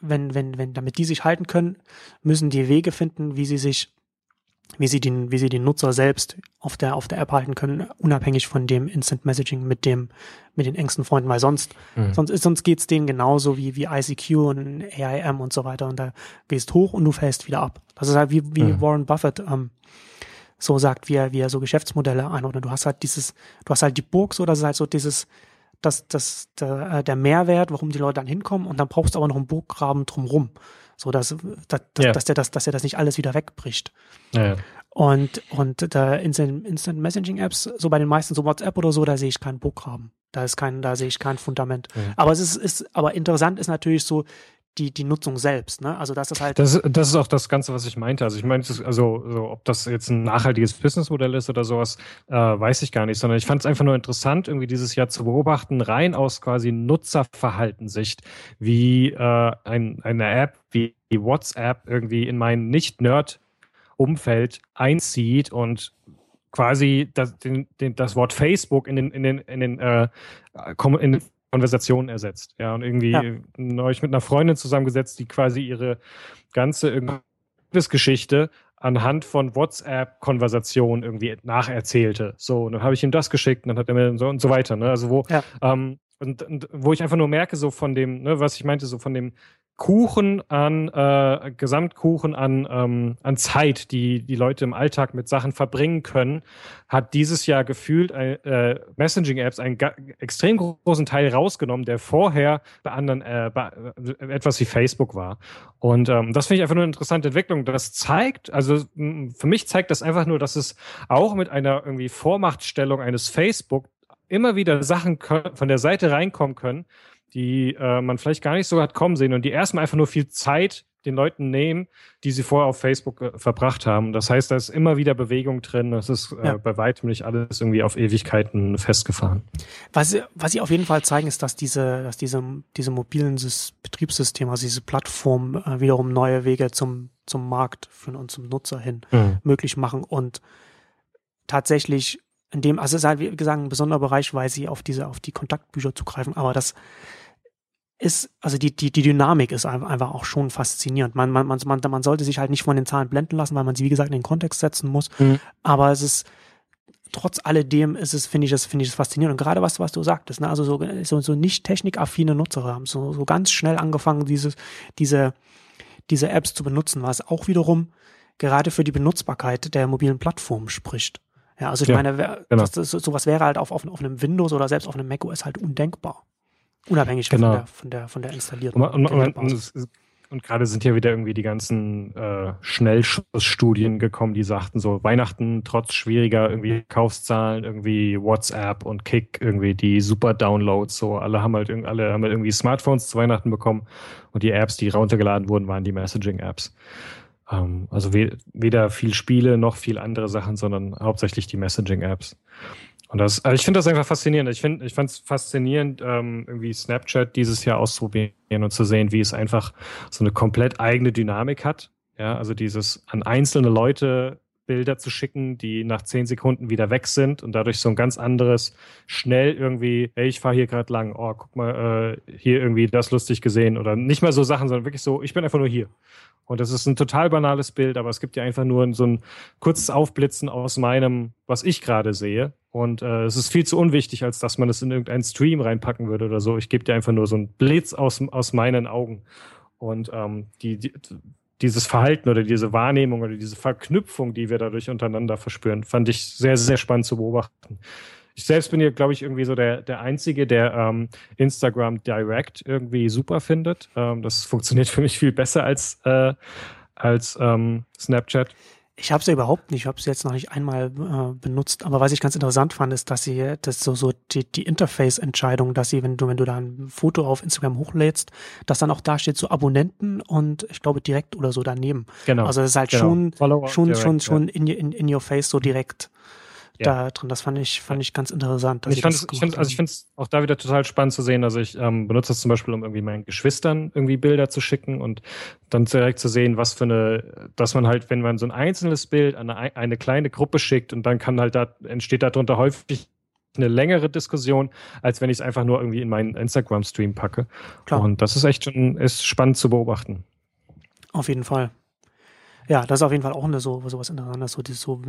wenn, wenn, wenn, damit die sich halten können, müssen die Wege finden, wie sie sich wie sie den, wie sie den Nutzer selbst auf der, auf der App halten können, unabhängig von dem Instant Messaging mit dem, mit den engsten Freunden, weil sonst, mhm. sonst, ist, sonst geht's denen genauso wie, wie ICQ und AIM und so weiter und da gehst hoch und du fällst wieder ab. Das ist halt wie, wie mhm. Warren Buffett, ähm, so sagt, wie er, wie er so Geschäftsmodelle einordnet. Du hast halt dieses, du hast halt die Burg so, das ist halt so dieses, das, das, der, äh, der Mehrwert, warum die Leute dann hinkommen und dann brauchst du aber noch einen Burggraben drumrum. So, dass, dass, ja. dass, der das, dass der das nicht alles wieder wegbricht. Ja. Und, und da Instant, Instant Messaging Apps, so bei den meisten, so WhatsApp oder so, da sehe ich keinen Burggraben. Da ist kein, da sehe ich kein Fundament. Ja. Aber es ist, ist, aber interessant ist natürlich so, die, die Nutzung selbst. Ne? Also das halt. Das, das ist auch das Ganze, was ich meinte. Also ich meinte, also so, ob das jetzt ein nachhaltiges Businessmodell ist oder sowas, äh, weiß ich gar nicht, sondern ich fand es einfach nur interessant, irgendwie dieses Jahr zu beobachten, rein aus quasi Nutzerverhaltensicht, wie äh, ein, eine App wie WhatsApp irgendwie in mein Nicht-Nerd-Umfeld einzieht und quasi das, den, den, das Wort Facebook in den, in den, in den, äh, in den Konversation ersetzt. Ja, und irgendwie ja. neulich mit einer Freundin zusammengesetzt, die quasi ihre ganze Geschichte anhand von WhatsApp-Konversationen irgendwie nacherzählte. So, und dann habe ich ihm das geschickt und dann hat er mir so und so weiter. Ne? Also wo, ja. ähm, und, und, wo ich einfach nur merke, so von dem, ne, was ich meinte, so von dem Kuchen an, äh, Gesamtkuchen an, ähm, an Zeit, die die Leute im Alltag mit Sachen verbringen können, hat dieses Jahr gefühlt äh, Messaging-Apps einen extrem großen Teil rausgenommen, der vorher bei anderen äh, bei, äh, etwas wie Facebook war. Und ähm, das finde ich einfach nur eine interessante Entwicklung. Das zeigt, also für mich zeigt das einfach nur, dass es auch mit einer irgendwie Vormachtstellung eines Facebook immer wieder Sachen von der Seite reinkommen können, die äh, man vielleicht gar nicht so hat kommen sehen und die erstmal einfach nur viel Zeit den Leuten nehmen, die sie vorher auf Facebook äh, verbracht haben. Das heißt, da ist immer wieder Bewegung drin. Das ist äh, ja. bei weitem nicht alles irgendwie auf Ewigkeiten festgefahren. Was, was sie auf jeden Fall zeigen, ist, dass diese, dass diese, diese mobilen Betriebssysteme, also diese Plattform äh, wiederum neue Wege zum, zum Markt führen und zum Nutzer hin mhm. möglich machen und tatsächlich in dem, also es ist halt, wie gesagt, ein besonderer Bereich, weil sie auf diese, auf die Kontaktbücher zugreifen, aber das ist, also die, die, die Dynamik ist einfach auch schon faszinierend. Man, man, man, man sollte sich halt nicht von den Zahlen blenden lassen, weil man sie, wie gesagt, in den Kontext setzen muss. Mhm. Aber es ist, trotz alledem ist es, finde ich es, finde ich es faszinierend. Und gerade was, was du sagtest, ne, also so, so, so nicht technikaffine Nutzer haben so, so ganz schnell angefangen, dieses, diese, diese Apps zu benutzen, was auch wiederum gerade für die Benutzbarkeit der mobilen Plattform spricht. Ja, also ich ja, meine, wer, genau. das, das, sowas wäre halt auf, auf, auf einem Windows oder selbst auf einem macOS halt undenkbar. Unabhängig genau. von, der, von, der, von der installierten. Und, und, und, und gerade sind ja wieder irgendwie die ganzen äh, Schnellschussstudien gekommen, die sagten so, Weihnachten trotz schwieriger irgendwie Kaufszahlen, irgendwie WhatsApp und Kick, irgendwie die super Downloads, so alle haben halt, alle haben halt irgendwie Smartphones zu Weihnachten bekommen und die Apps, die runtergeladen wurden, waren die Messaging-Apps. Ähm, also we weder viel Spiele noch viel andere Sachen, sondern hauptsächlich die Messaging-Apps. Und das, also ich finde das einfach faszinierend. Ich finde, ich fand es faszinierend, ähm, irgendwie Snapchat dieses Jahr auszuprobieren und zu sehen, wie es einfach so eine komplett eigene Dynamik hat. Ja, also dieses an einzelne Leute Bilder zu schicken, die nach zehn Sekunden wieder weg sind und dadurch so ein ganz anderes, schnell irgendwie, hey, ich fahre hier gerade lang, oh, guck mal, äh, hier irgendwie das lustig gesehen oder nicht mal so Sachen, sondern wirklich so, ich bin einfach nur hier. Und das ist ein total banales Bild, aber es gibt ja einfach nur so ein kurzes Aufblitzen aus meinem, was ich gerade sehe. Und äh, es ist viel zu unwichtig, als dass man es in irgendeinen Stream reinpacken würde oder so. Ich gebe dir einfach nur so einen Blitz aus, aus meinen Augen. Und ähm, die, die, dieses Verhalten oder diese Wahrnehmung oder diese Verknüpfung, die wir dadurch untereinander verspüren, fand ich sehr, sehr spannend zu beobachten. Ich selbst bin hier, glaube ich, irgendwie so der, der Einzige, der ähm, Instagram Direct irgendwie super findet. Ähm, das funktioniert für mich viel besser als, äh, als ähm, Snapchat. Ich habe sie überhaupt nicht. Ich habe sie jetzt noch nicht einmal äh, benutzt. Aber was ich ganz interessant fand, ist, dass sie das so so die, die Interface-Entscheidung, dass sie, wenn du wenn du da ein Foto auf Instagram hochlädst, dass dann auch da steht so Abonnenten und ich glaube direkt oder so daneben. Genau. Also das ist halt genau. schon Follower schon direct, schon schon ja. in, in in your face so direkt ja. da drin. Das fand ich, fand ich ganz interessant. Ich, fand ich find, also ich finde es auch da wieder total spannend zu sehen. Also ich ähm, benutze das zum Beispiel, um irgendwie meinen Geschwistern irgendwie Bilder zu schicken und dann direkt zu sehen, was für eine, dass man halt, wenn man so ein einzelnes Bild an eine, eine kleine Gruppe schickt und dann kann halt da, entsteht darunter häufig eine längere Diskussion, als wenn ich es einfach nur irgendwie in meinen Instagram-Stream packe. Klar. Und das ist echt schon ist spannend zu beobachten. Auf jeden Fall. Ja, das ist auf jeden Fall auch eine so sowas Interessantes, so so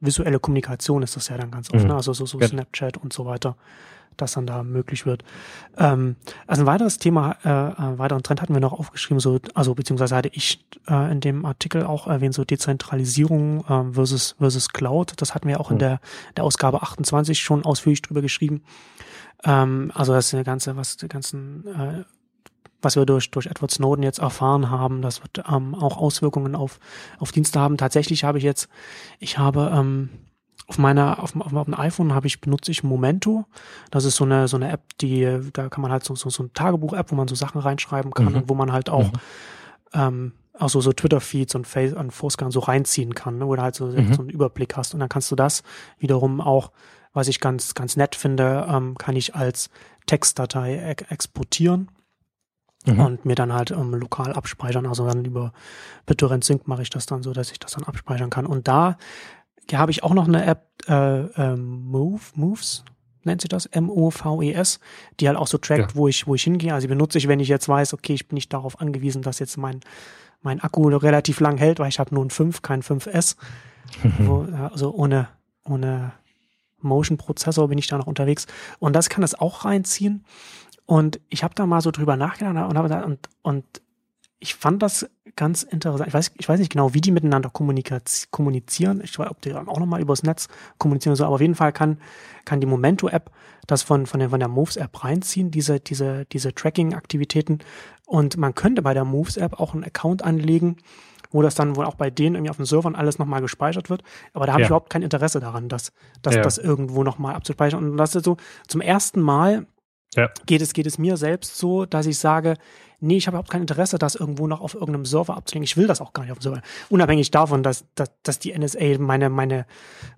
visuelle Kommunikation ist das ja dann ganz oft, mhm. ne? also so, so Snapchat und so weiter das dann da möglich wird. Ähm, also ein weiteres Thema, äh, einen weiteren Trend hatten wir noch aufgeschrieben, so, also beziehungsweise hatte ich äh, in dem Artikel auch erwähnt, so Dezentralisierung äh, versus, versus Cloud. Das hatten wir auch in der, der Ausgabe 28 schon ausführlich drüber geschrieben. Ähm, also das ist eine ganze, was die ganzen äh, was wir durch, durch Edward Snowden jetzt erfahren haben, das wird ähm, auch Auswirkungen auf, auf Dienste haben. Tatsächlich habe ich jetzt, ich habe ähm, auf meiner, auf, auf, auf dem iPhone habe ich, benutze ich Momento. Das ist so eine, so eine App, die, da kann man halt so, so, so ein Tagebuch-App, wo man so Sachen reinschreiben kann mhm. und wo man halt auch, mhm. ähm, auch so, so Twitter-Feeds und Face und Fourscan so reinziehen kann, ne, wo du halt so, mhm. so einen Überblick hast. Und dann kannst du das wiederum auch, was ich ganz, ganz nett finde, ähm, kann ich als Textdatei exportieren. Mhm. und mir dann halt ähm, lokal abspeichern. Also dann über BitTorrent Sync mache ich das dann so, dass ich das dann abspeichern kann. Und da hier habe ich auch noch eine App, äh, ähm, Move, Moves, nennt sich das, M-O-V-E-S, die halt auch so trackt, ja. wo ich, wo ich hingehe. Also die benutze ich, wenn ich jetzt weiß, okay, ich bin nicht darauf angewiesen, dass jetzt mein, mein Akku relativ lang hält, weil ich habe nur ein 5, kein 5S. wo, also ohne, ohne Motion-Prozessor bin ich da noch unterwegs. Und das kann das auch reinziehen. Und ich habe da mal so drüber nachgedacht und, habe und, und ich fand das ganz interessant. Ich weiß, ich weiß nicht genau, wie die miteinander kommunizieren. Ich weiß, ob die dann auch nochmal übers Netz kommunizieren oder so, aber auf jeden Fall kann, kann die Momento-App das von, von der, von der Moves-App reinziehen, diese, diese, diese Tracking-Aktivitäten. Und man könnte bei der Moves-App auch einen Account anlegen, wo das dann wohl auch bei denen irgendwie auf den Servern alles nochmal gespeichert wird. Aber da habe ja. ich überhaupt kein Interesse daran, das, das, ja. das irgendwo nochmal abzuspeichern. Und das ist so zum ersten Mal ja. geht es, geht es mir selbst so, dass ich sage, nee, ich habe überhaupt kein Interesse, das irgendwo noch auf irgendeinem Server abzulegen. Ich will das auch gar nicht auf dem Server. Unabhängig davon, dass, dass, dass die NSA meine, meine,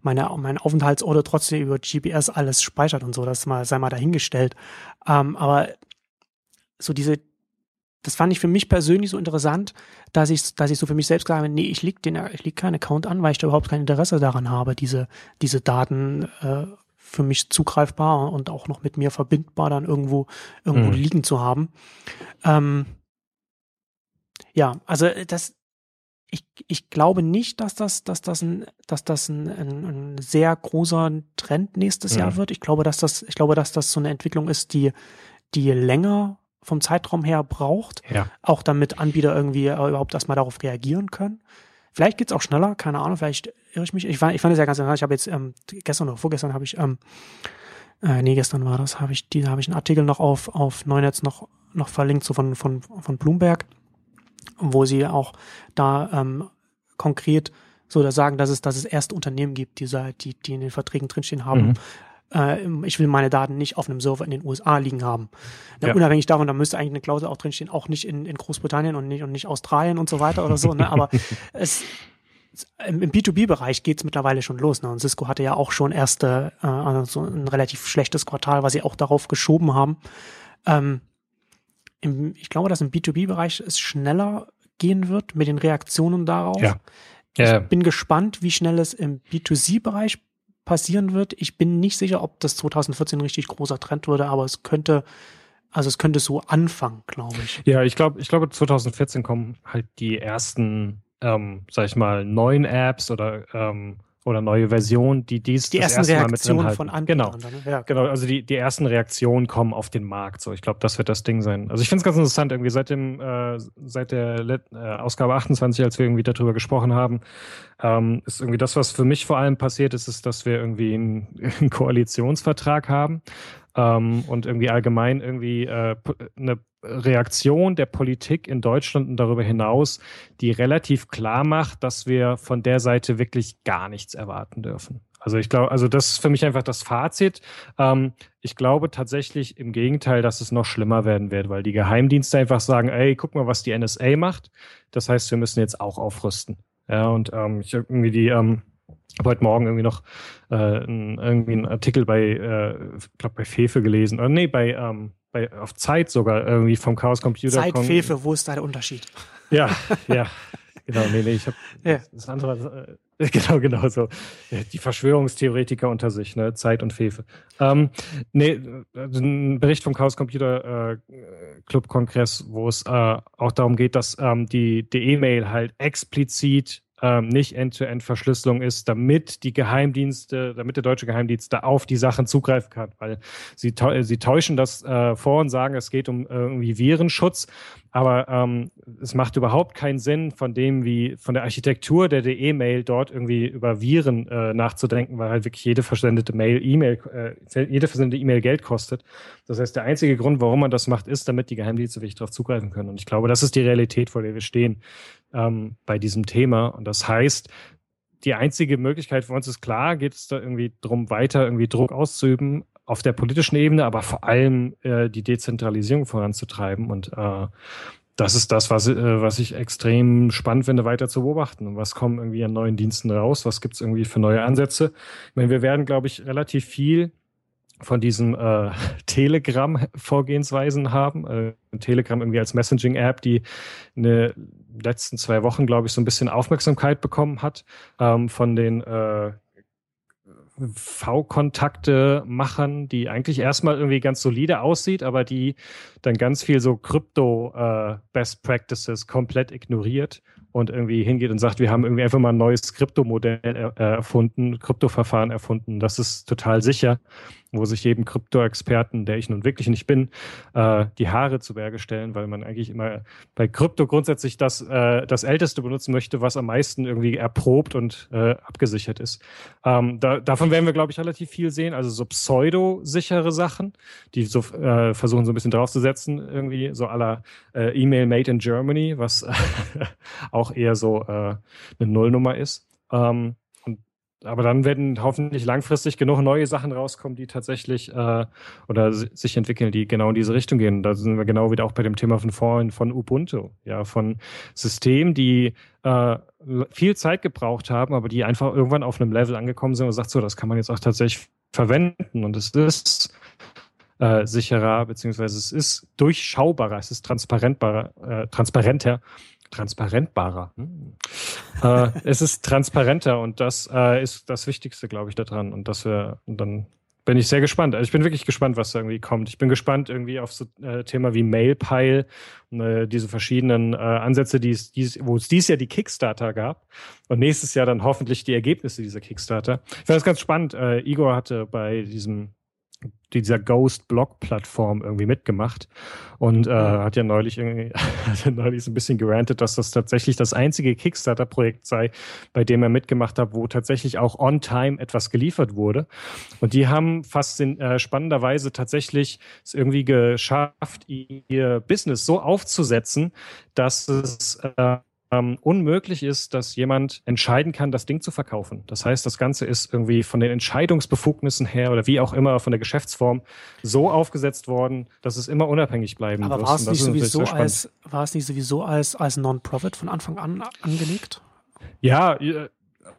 meine, meine Aufenthaltsorte trotzdem über GPS alles speichert und so, das mal, sei mal dahingestellt. Ähm, aber so diese, das fand ich für mich persönlich so interessant, dass ich, dass ich so für mich selbst gesagt habe, nee, ich leg den, ich leg keinen Account an, weil ich da überhaupt kein Interesse daran habe, diese, diese Daten äh, für mich zugreifbar und auch noch mit mir verbindbar dann irgendwo, irgendwo mhm. liegen zu haben. Ähm, ja, also äh, das, ich, ich glaube nicht, dass das, dass das ein, dass das ein, ein, ein sehr großer Trend nächstes mhm. Jahr wird. Ich glaube, dass das, ich glaube, dass das so eine Entwicklung ist, die, die länger vom Zeitraum her braucht, ja. auch damit Anbieter irgendwie äh, überhaupt erstmal darauf reagieren können. Vielleicht geht's auch schneller, keine Ahnung, vielleicht irre ich mich. Ich fand, ich fand es ja ganz interessant. Ich habe jetzt ähm, gestern oder vorgestern habe ich, ähm, äh, nee, gestern war das, habe ich, die, habe ich einen Artikel noch auf, auf Neunetz noch, noch verlinkt, so von, von, von Bloomberg, wo sie auch da ähm, konkret so da sagen, dass es, dass es erste Unternehmen gibt, die, die, die in den Verträgen drinstehen haben, mhm äh, ich will meine Daten nicht auf einem Server in den USA liegen haben. Ja. Unabhängig davon, da müsste eigentlich eine Klausel auch drinstehen, auch nicht in, in Großbritannien und nicht, und nicht Australien und so weiter oder so. Ne? Aber es, im B2B-Bereich geht es mittlerweile schon los. Ne? Und Cisco hatte ja auch schon erste, äh, also ein relativ schlechtes Quartal, was sie auch darauf geschoben haben. Ähm, im, ich glaube, dass im B2B-Bereich es schneller gehen wird mit den Reaktionen darauf. Ja. Ich bin gespannt, wie schnell es im B2C-Bereich passieren wird. Ich bin nicht sicher, ob das 2014 ein richtig großer Trend würde, aber es könnte, also es könnte so anfangen, glaube ich. Ja, ich glaube, ich glaube 2014 kommen halt die ersten, ähm, sag ich mal, neuen Apps oder ähm, oder neue Version, die dies die ersten erste Reaktionen Mal mit von Anbietern. Genau, ne? ja. genau. Also die, die ersten Reaktionen kommen auf den Markt. So, ich glaube, das wird das Ding sein. Also ich finde es ganz interessant irgendwie seit dem äh, seit der Let äh, Ausgabe 28, als wir irgendwie darüber gesprochen haben, ähm, ist irgendwie das, was für mich vor allem passiert ist, ist, dass wir irgendwie einen, einen Koalitionsvertrag haben ähm, und irgendwie allgemein irgendwie äh, eine Reaktion der Politik in Deutschland und darüber hinaus, die relativ klar macht, dass wir von der Seite wirklich gar nichts erwarten dürfen. Also ich glaube, also das ist für mich einfach das Fazit. Ähm, ich glaube tatsächlich im Gegenteil, dass es noch schlimmer werden wird, weil die Geheimdienste einfach sagen, ey, guck mal, was die NSA macht. Das heißt, wir müssen jetzt auch aufrüsten. Ja, und ähm, ich irgendwie die, ähm, heute Morgen irgendwie noch äh, ein, irgendwie einen Artikel bei, äh, glaube bei Fefe gelesen, oder nee, bei ähm, bei, auf Zeit sogar irgendwie vom Chaos Computer. Zeit, Fefe, wo ist da der Unterschied? Ja, ja. Genau, nee, nee, ich habe ja. das andere, Genau, genau so. Die Verschwörungstheoretiker unter sich, ne? Zeit und Fefe. Ähm, nee, ein Bericht vom Chaos Computer äh, Club Kongress, wo es äh, auch darum geht, dass ähm, die E-Mail halt explizit ähm, nicht End-to-End-Verschlüsselung ist, damit die Geheimdienste, damit der deutsche Geheimdienst da auf die Sachen zugreifen kann, weil sie, sie täuschen das äh, vor und sagen, es geht um äh, irgendwie Virenschutz, aber ähm, es macht überhaupt keinen Sinn, von dem wie von der Architektur der E-Mail dort irgendwie über Viren äh, nachzudenken, weil halt wirklich jede versendete Mail, E-Mail, äh, jede versendete E-Mail Geld kostet. Das heißt, der einzige Grund, warum man das macht, ist, damit die Geheimdienste wirklich darauf zugreifen können. Und ich glaube, das ist die Realität, vor der wir stehen ähm, bei diesem Thema. Und das heißt, die einzige Möglichkeit für uns ist klar, geht es da irgendwie darum, weiter irgendwie Druck auszuüben auf der politischen Ebene, aber vor allem äh, die Dezentralisierung voranzutreiben. Und äh, das ist das, was, äh, was ich extrem spannend finde, weiter zu beobachten. Und was kommen irgendwie an neuen Diensten raus? Was gibt es irgendwie für neue Ansätze? Ich meine, wir werden, glaube ich, relativ viel von diesen äh, Telegram-Vorgehensweisen haben. Äh, Telegram irgendwie als Messaging-App, die in den letzten zwei Wochen, glaube ich, so ein bisschen Aufmerksamkeit bekommen hat ähm, von den äh, V-Kontakte machern, die eigentlich erstmal irgendwie ganz solide aussieht, aber die dann ganz viel so Krypto-Best äh, Practices komplett ignoriert und irgendwie hingeht und sagt, wir haben irgendwie einfach mal ein neues Kryptomodell er erfunden, Kryptoverfahren erfunden. Das ist total sicher wo sich jedem Krypto-Experten, der ich nun wirklich nicht bin, äh, die Haare zu Berge stellen, weil man eigentlich immer bei Krypto grundsätzlich das, äh, das Älteste benutzen möchte, was am meisten irgendwie erprobt und äh, abgesichert ist. Ähm, da, davon werden wir, glaube ich, relativ viel sehen. Also so pseudo-sichere Sachen, die so äh, versuchen so ein bisschen draufzusetzen, irgendwie so aller äh, E-Mail made in Germany, was auch eher so äh, eine Nullnummer ist. Ähm, aber dann werden hoffentlich langfristig genug neue Sachen rauskommen, die tatsächlich äh, oder sich entwickeln, die genau in diese Richtung gehen. Da sind wir genau wieder auch bei dem Thema von vorhin, von Ubuntu, ja, von Systemen, die äh, viel Zeit gebraucht haben, aber die einfach irgendwann auf einem Level angekommen sind und sagt, so, das kann man jetzt auch tatsächlich verwenden. Und es ist äh, sicherer, beziehungsweise es ist durchschaubarer, es ist transparentbarer, äh, transparenter transparentbarer. Hm. äh, es ist transparenter und das äh, ist das Wichtigste, glaube ich, daran. Und dass wir und dann bin ich sehr gespannt. Also ich bin wirklich gespannt, was da irgendwie kommt. Ich bin gespannt irgendwie auf so äh, Thema wie Mailpile, äh, diese verschiedenen äh, Ansätze, die es, dies, wo es dieses Jahr die Kickstarter gab und nächstes Jahr dann hoffentlich die Ergebnisse dieser Kickstarter. Ich fand das ganz spannend. Äh, Igor hatte bei diesem dieser Ghost-Blog-Plattform irgendwie mitgemacht und äh, hat ja neulich irgendwie hat ja neulich so ein bisschen gerantet, dass das tatsächlich das einzige Kickstarter-Projekt sei, bei dem er mitgemacht hat, wo tatsächlich auch on time etwas geliefert wurde. Und die haben fast in, äh, spannenderweise tatsächlich es irgendwie geschafft, ihr Business so aufzusetzen, dass es äh, ähm, unmöglich ist, dass jemand entscheiden kann, das Ding zu verkaufen. Das heißt, das Ganze ist irgendwie von den Entscheidungsbefugnissen her oder wie auch immer von der Geschäftsform so aufgesetzt worden, dass es immer unabhängig bleiben Aber muss. war es nicht sowieso als war es nicht sowieso als als Non-Profit von Anfang an angelegt? Ja,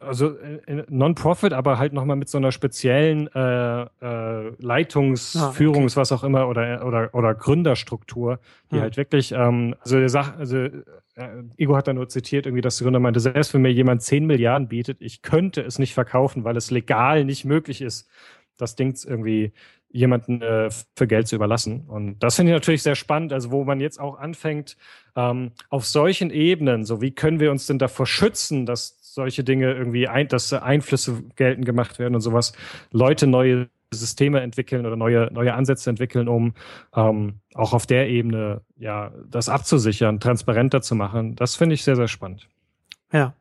also äh, Non-Profit, aber halt nochmal mit so einer speziellen äh, äh, Leitungsführungs, ah, okay. was auch immer, oder, oder, oder Gründerstruktur, die hm. halt wirklich, ähm, also der Sach, also äh, Ego hat da nur zitiert, irgendwie, dass der Gründer meinte, selbst wenn mir jemand 10 Milliarden bietet, ich könnte es nicht verkaufen, weil es legal nicht möglich ist, das Ding irgendwie jemanden äh, für Geld zu überlassen. Und das finde ich natürlich sehr spannend, also wo man jetzt auch anfängt, ähm, auf solchen Ebenen, so wie können wir uns denn davor schützen, dass solche Dinge irgendwie, ein, dass Einflüsse geltend gemacht werden und sowas, Leute neue Systeme entwickeln oder neue, neue Ansätze entwickeln, um ähm, auch auf der Ebene ja das abzusichern, transparenter zu machen. Das finde ich sehr, sehr spannend. Ja.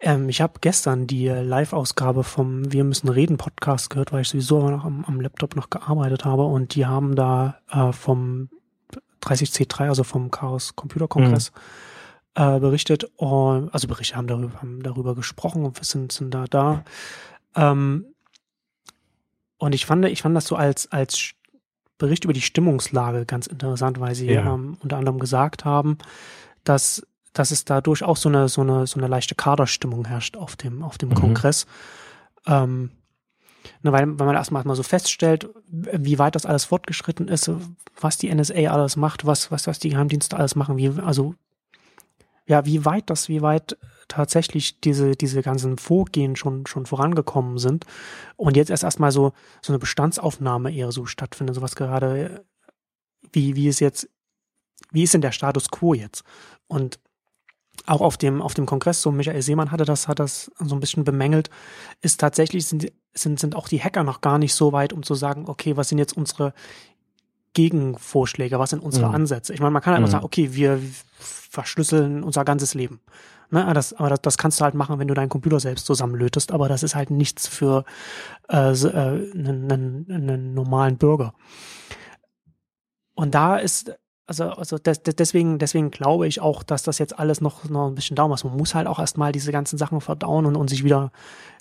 Ähm, ich habe gestern die Live-Ausgabe vom Wir müssen reden Podcast gehört, weil ich sowieso noch am, am Laptop noch gearbeitet habe und die haben da äh, vom 30C3, also vom Chaos Computer Kongress, mhm äh, berichtet, uh, also Berichte haben darüber, haben darüber gesprochen und sind, sind da da. Ähm, und ich fand, ich fand das so als, als Bericht über die Stimmungslage ganz interessant, weil sie ja. ähm, unter anderem gesagt haben, dass, dass es da durchaus so eine, so eine, so eine leichte Kaderstimmung herrscht auf dem, auf dem mhm. Kongress. Ähm, Ne, weil, weil man erstmal mal so feststellt, wie weit das alles fortgeschritten ist, was die NSA alles macht, was, was, was die Geheimdienste alles machen, wie, also ja, wie weit das, wie weit tatsächlich diese, diese ganzen Vorgehen schon, schon vorangekommen sind und jetzt erst erstmal so, so eine Bestandsaufnahme eher so stattfindet, sowas gerade, wie, wie es jetzt, wie ist denn der Status quo jetzt? Und auch auf dem, auf dem Kongress, so Michael Seemann hatte das, hat das so ein bisschen bemängelt, ist tatsächlich, sind, sind, sind auch die Hacker noch gar nicht so weit, um zu sagen, okay, was sind jetzt unsere Gegenvorschläge, was sind unsere mhm. Ansätze? Ich meine, man kann einfach mhm. sagen, okay, wir verschlüsseln unser ganzes Leben. Ne, das, aber das, das kannst du halt machen, wenn du deinen Computer selbst zusammenlötest, aber das ist halt nichts für äh, äh, einen, einen, einen normalen Bürger. Und da ist, also, also des, deswegen, deswegen glaube ich auch, dass das jetzt alles noch, noch ein bisschen dauern muss. Man muss halt auch erstmal diese ganzen Sachen verdauen und, und sich wieder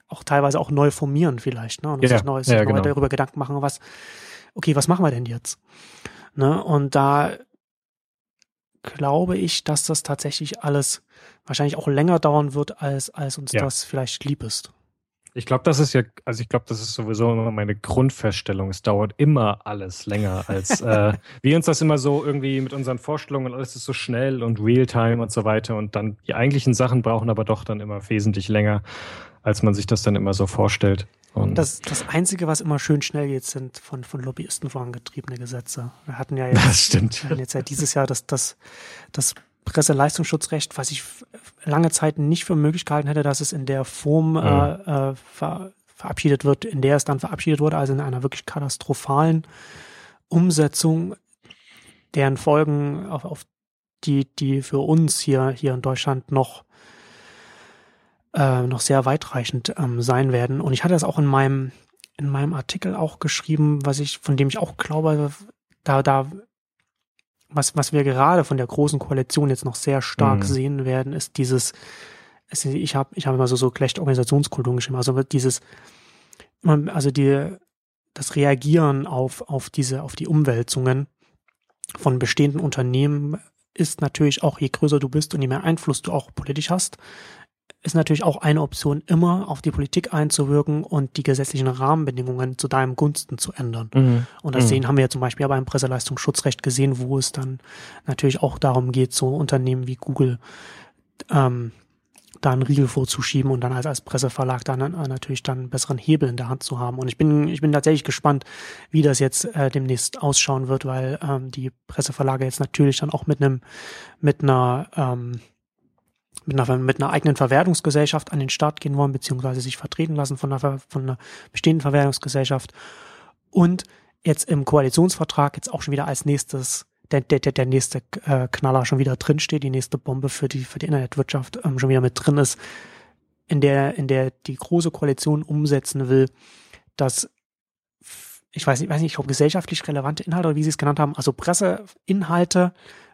auch teilweise auch neu formieren vielleicht, ne? Und ja, sich neu, ja, genau. darüber Gedanken machen, was, okay, was machen wir denn jetzt? Ne? Und da glaube ich, dass das tatsächlich alles wahrscheinlich auch länger dauern wird, als, als uns ja. das vielleicht lieb ist. Ich glaube, das ist ja, also ich glaube, das ist sowieso immer meine Grundfeststellung. Es dauert immer alles länger, als äh, wir uns das immer so irgendwie mit unseren Vorstellungen, alles ist so schnell und Realtime und so weiter. Und dann die eigentlichen Sachen brauchen aber doch dann immer wesentlich länger, als man sich das dann immer so vorstellt. Und das, das Einzige, was immer schön schnell geht, sind von, von Lobbyisten vorangetriebene Gesetze. Wir hatten ja jetzt, das stimmt. Wir hatten jetzt ja dieses Jahr das, das, das Presseleistungsschutzrecht, was ich lange Zeit nicht für möglich gehalten hätte, dass es in der Form mhm. äh, ver, verabschiedet wird, in der es dann verabschiedet wurde, also in einer wirklich katastrophalen Umsetzung, deren Folgen auf, auf die, die für uns hier, hier in Deutschland noch äh, noch sehr weitreichend ähm, sein werden. Und ich hatte das auch in meinem, in meinem Artikel auch geschrieben, was ich, von dem ich auch glaube, da, da, was, was wir gerade von der großen Koalition jetzt noch sehr stark mhm. sehen werden, ist dieses, es, ich habe ich hab immer so, so schlecht Organisationskultur geschrieben, also dieses, also die, das Reagieren auf, auf diese, auf die Umwälzungen von bestehenden Unternehmen ist natürlich auch, je größer du bist und je mehr Einfluss du auch politisch hast, ist natürlich auch eine Option, immer auf die Politik einzuwirken und die gesetzlichen Rahmenbedingungen zu deinem Gunsten zu ändern. Mhm. Und das mhm. sehen haben wir ja zum Beispiel beim Presseleistungsschutzrecht gesehen, wo es dann natürlich auch darum geht, so Unternehmen wie Google ähm, da einen Riegel vorzuschieben und dann als, als Presseverlag dann äh, natürlich dann einen besseren Hebel in der Hand zu haben. Und ich bin, ich bin tatsächlich gespannt, wie das jetzt äh, demnächst ausschauen wird, weil ähm, die Presseverlage jetzt natürlich dann auch mit einem, mit einer ähm, mit einer, mit einer eigenen Verwertungsgesellschaft an den Start gehen wollen, beziehungsweise sich vertreten lassen von einer, von einer bestehenden Verwertungsgesellschaft. Und jetzt im Koalitionsvertrag jetzt auch schon wieder als nächstes der, der, der nächste äh, Knaller schon wieder drinsteht, die nächste Bombe für die, für die Internetwirtschaft ähm, schon wieder mit drin ist, in der, in der die große Koalition umsetzen will, dass ich weiß nicht, weiß nicht, ob gesellschaftlich relevante Inhalte oder wie sie es genannt haben, also Presseinhalte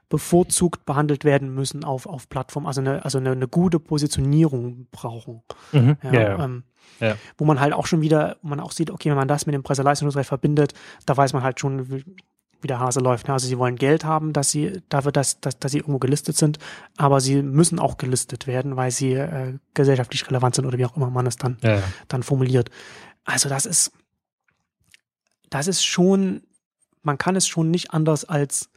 bevorzugt behandelt werden müssen auf, auf Plattformen, also eine, also eine, eine gute Positionierung brauchen. Mhm. Ja, ja, ähm, ja. Wo man halt auch schon wieder, wo man auch sieht, okay, wenn man das mit dem Presseleistungsrecht verbindet, da weiß man halt schon, wie, wie der Hase läuft. Ne? Also sie wollen Geld haben, dass sie dafür, dass, dass, dass sie irgendwo gelistet sind, aber sie müssen auch gelistet werden, weil sie äh, gesellschaftlich relevant sind oder wie auch immer man es dann, dann formuliert. Also das ist, das ist schon, man kann es schon nicht anders als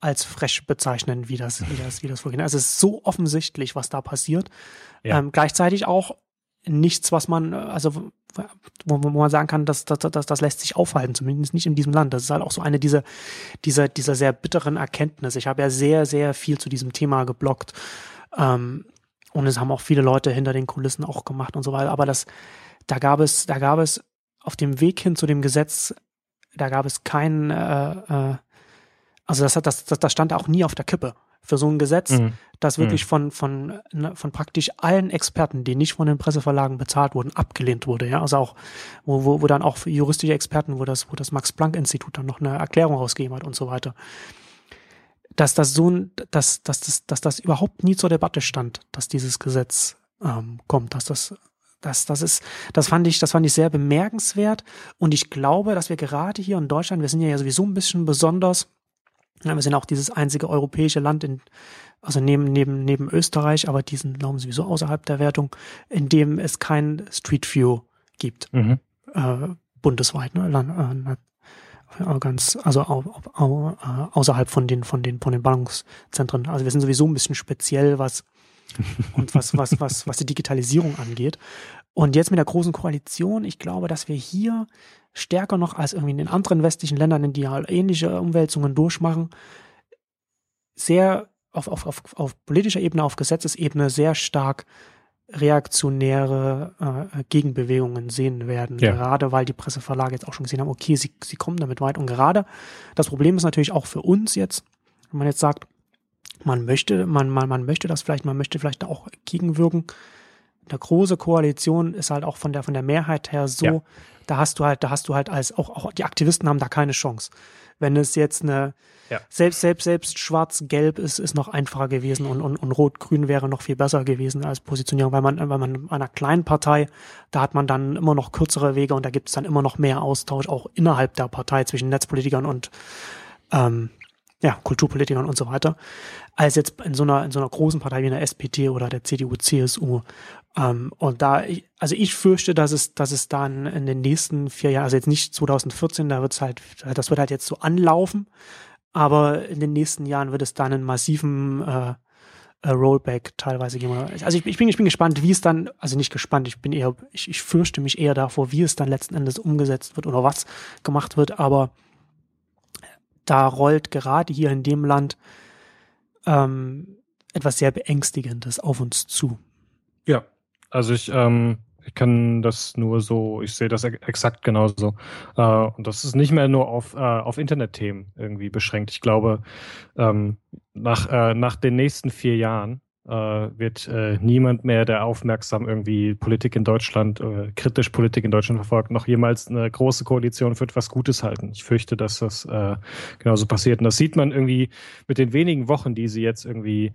als frech bezeichnen, wie das, wie das, wie das vorgeht. Also es ist so offensichtlich, was da passiert. Ja. Ähm, gleichzeitig auch nichts, was man, also wo, wo man sagen kann, dass das, das, das lässt sich aufhalten, zumindest nicht in diesem Land. Das ist halt auch so eine dieser, dieser, dieser sehr bitteren Erkenntnisse. Ich habe ja sehr, sehr viel zu diesem Thema geblockt. Ähm, und es haben auch viele Leute hinter den Kulissen auch gemacht und so weiter. Aber das, da gab es, da gab es auf dem Weg hin zu dem Gesetz, da gab es keinen äh, äh, also das, hat, das, das, das stand auch nie auf der Kippe für so ein Gesetz, mhm. das wirklich mhm. von, von, ne, von praktisch allen Experten, die nicht von den Presseverlagen bezahlt wurden, abgelehnt wurde. Ja, also auch, wo, wo, wo dann auch juristische Experten, wo das, wo das Max-Planck-Institut dann noch eine Erklärung rausgegeben hat und so weiter. Dass das so ein, dass, dass, dass, dass das überhaupt nie zur Debatte stand, dass dieses Gesetz ähm, kommt, dass das das, das ist, das fand ich, das fand ich sehr bemerkenswert. Und ich glaube, dass wir gerade hier in Deutschland, wir sind ja sowieso ein bisschen besonders, wir sind auch dieses einzige europäische Land in, also neben, neben, neben Österreich, aber diesen glauben sowieso außerhalb der Wertung, in dem es kein Street View gibt. Mhm. Äh, bundesweit, ne? Äh, ganz, also au, au, äh, außerhalb von den, von den, von den Ballungszentren. Also wir sind sowieso ein bisschen speziell, was, und was, was, was, was die Digitalisierung angeht. Und jetzt mit der großen Koalition, ich glaube, dass wir hier stärker noch als irgendwie in den anderen westlichen Ländern, in die halt ähnliche Umwälzungen durchmachen, sehr auf, auf, auf, auf politischer Ebene, auf Gesetzesebene sehr stark reaktionäre äh, Gegenbewegungen sehen werden, ja. gerade weil die Presseverlage jetzt auch schon gesehen haben, okay, sie, sie kommen damit weit. Und gerade das Problem ist natürlich auch für uns jetzt, wenn man jetzt sagt, man möchte, man, man, man möchte das vielleicht, man möchte vielleicht auch gegenwirken. Eine große Koalition ist halt auch von der, von der Mehrheit her so, ja. da hast du halt, da hast du halt als, auch, auch die Aktivisten haben da keine Chance. Wenn es jetzt eine, ja. selbst, selbst, selbst schwarz-gelb ist, ist noch einfacher gewesen und, und, und rot-grün wäre noch viel besser gewesen als Positionierung, weil man, weil man einer kleinen Partei, da hat man dann immer noch kürzere Wege und da gibt es dann immer noch mehr Austausch, auch innerhalb der Partei zwischen Netzpolitikern und, ähm, ja, Kulturpolitikern und so weiter, als jetzt in so einer, in so einer großen Partei wie der SPD oder der CDU, CSU. Ähm, und da, also ich fürchte, dass es, dass es dann in den nächsten vier Jahren, also jetzt nicht 2014, da wird es halt, das wird halt jetzt so anlaufen, aber in den nächsten Jahren wird es dann einen massiven äh, äh, Rollback teilweise geben. Also ich, ich, bin, ich bin gespannt, wie es dann, also nicht gespannt, ich bin eher, ich, ich fürchte mich eher davor, wie es dann letzten Endes umgesetzt wird oder was gemacht wird, aber da rollt gerade hier in dem Land ähm, etwas sehr Beängstigendes auf uns zu. Ja, also ich, ähm, ich kann das nur so, ich sehe das exakt genauso. Äh, und das ist nicht mehr nur auf, äh, auf Internetthemen irgendwie beschränkt. Ich glaube, ähm, nach, äh, nach den nächsten vier Jahren äh, wird äh, niemand mehr, der aufmerksam irgendwie Politik in Deutschland, äh, kritisch Politik in Deutschland verfolgt, noch jemals eine große Koalition für etwas Gutes halten. Ich fürchte, dass das äh, genauso passiert. Und das sieht man irgendwie mit den wenigen Wochen, die sie jetzt irgendwie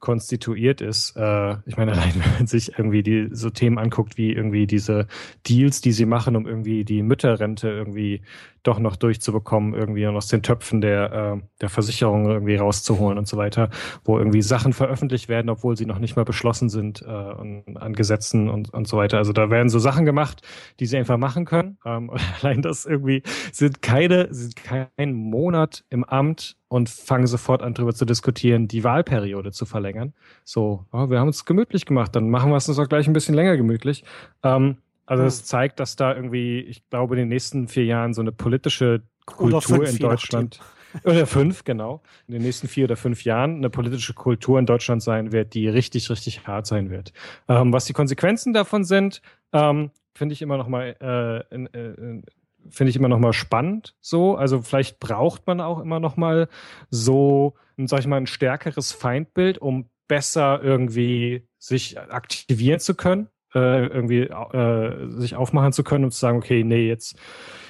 konstituiert ist. Äh, ich meine, allein wenn man sich irgendwie die so Themen anguckt, wie irgendwie diese Deals, die sie machen, um irgendwie die Mütterrente irgendwie doch noch durchzubekommen, irgendwie und aus den Töpfen der, äh, der Versicherung irgendwie rauszuholen und so weiter, wo irgendwie Sachen veröffentlicht werden, obwohl sie noch nicht mal beschlossen sind äh, und, an Gesetzen und, und so weiter. Also da werden so Sachen gemacht, die sie einfach machen können. Ähm, allein das irgendwie sind keine, sind kein Monat im Amt und fangen sofort an, darüber zu diskutieren, die Wahlperiode zu verlängern. So, oh, wir haben es gemütlich gemacht, dann machen wir es uns auch gleich ein bisschen länger gemütlich. Ähm, also es hm. zeigt, dass da irgendwie, ich glaube, in den nächsten vier Jahren so eine politische Kultur fünf, in Deutschland oder fünf, genau, in den nächsten vier oder fünf Jahren eine politische Kultur in Deutschland sein wird, die richtig, richtig hart sein wird. Ähm, was die Konsequenzen davon sind, ähm, finde ich immer noch mal äh, in, äh, finde ich immer noch mal spannend so. Also vielleicht braucht man auch immer noch mal so, sag ich mal, ein stärkeres Feindbild, um besser irgendwie sich aktivieren zu können, äh, irgendwie äh, sich aufmachen zu können und zu sagen, okay, nee, jetzt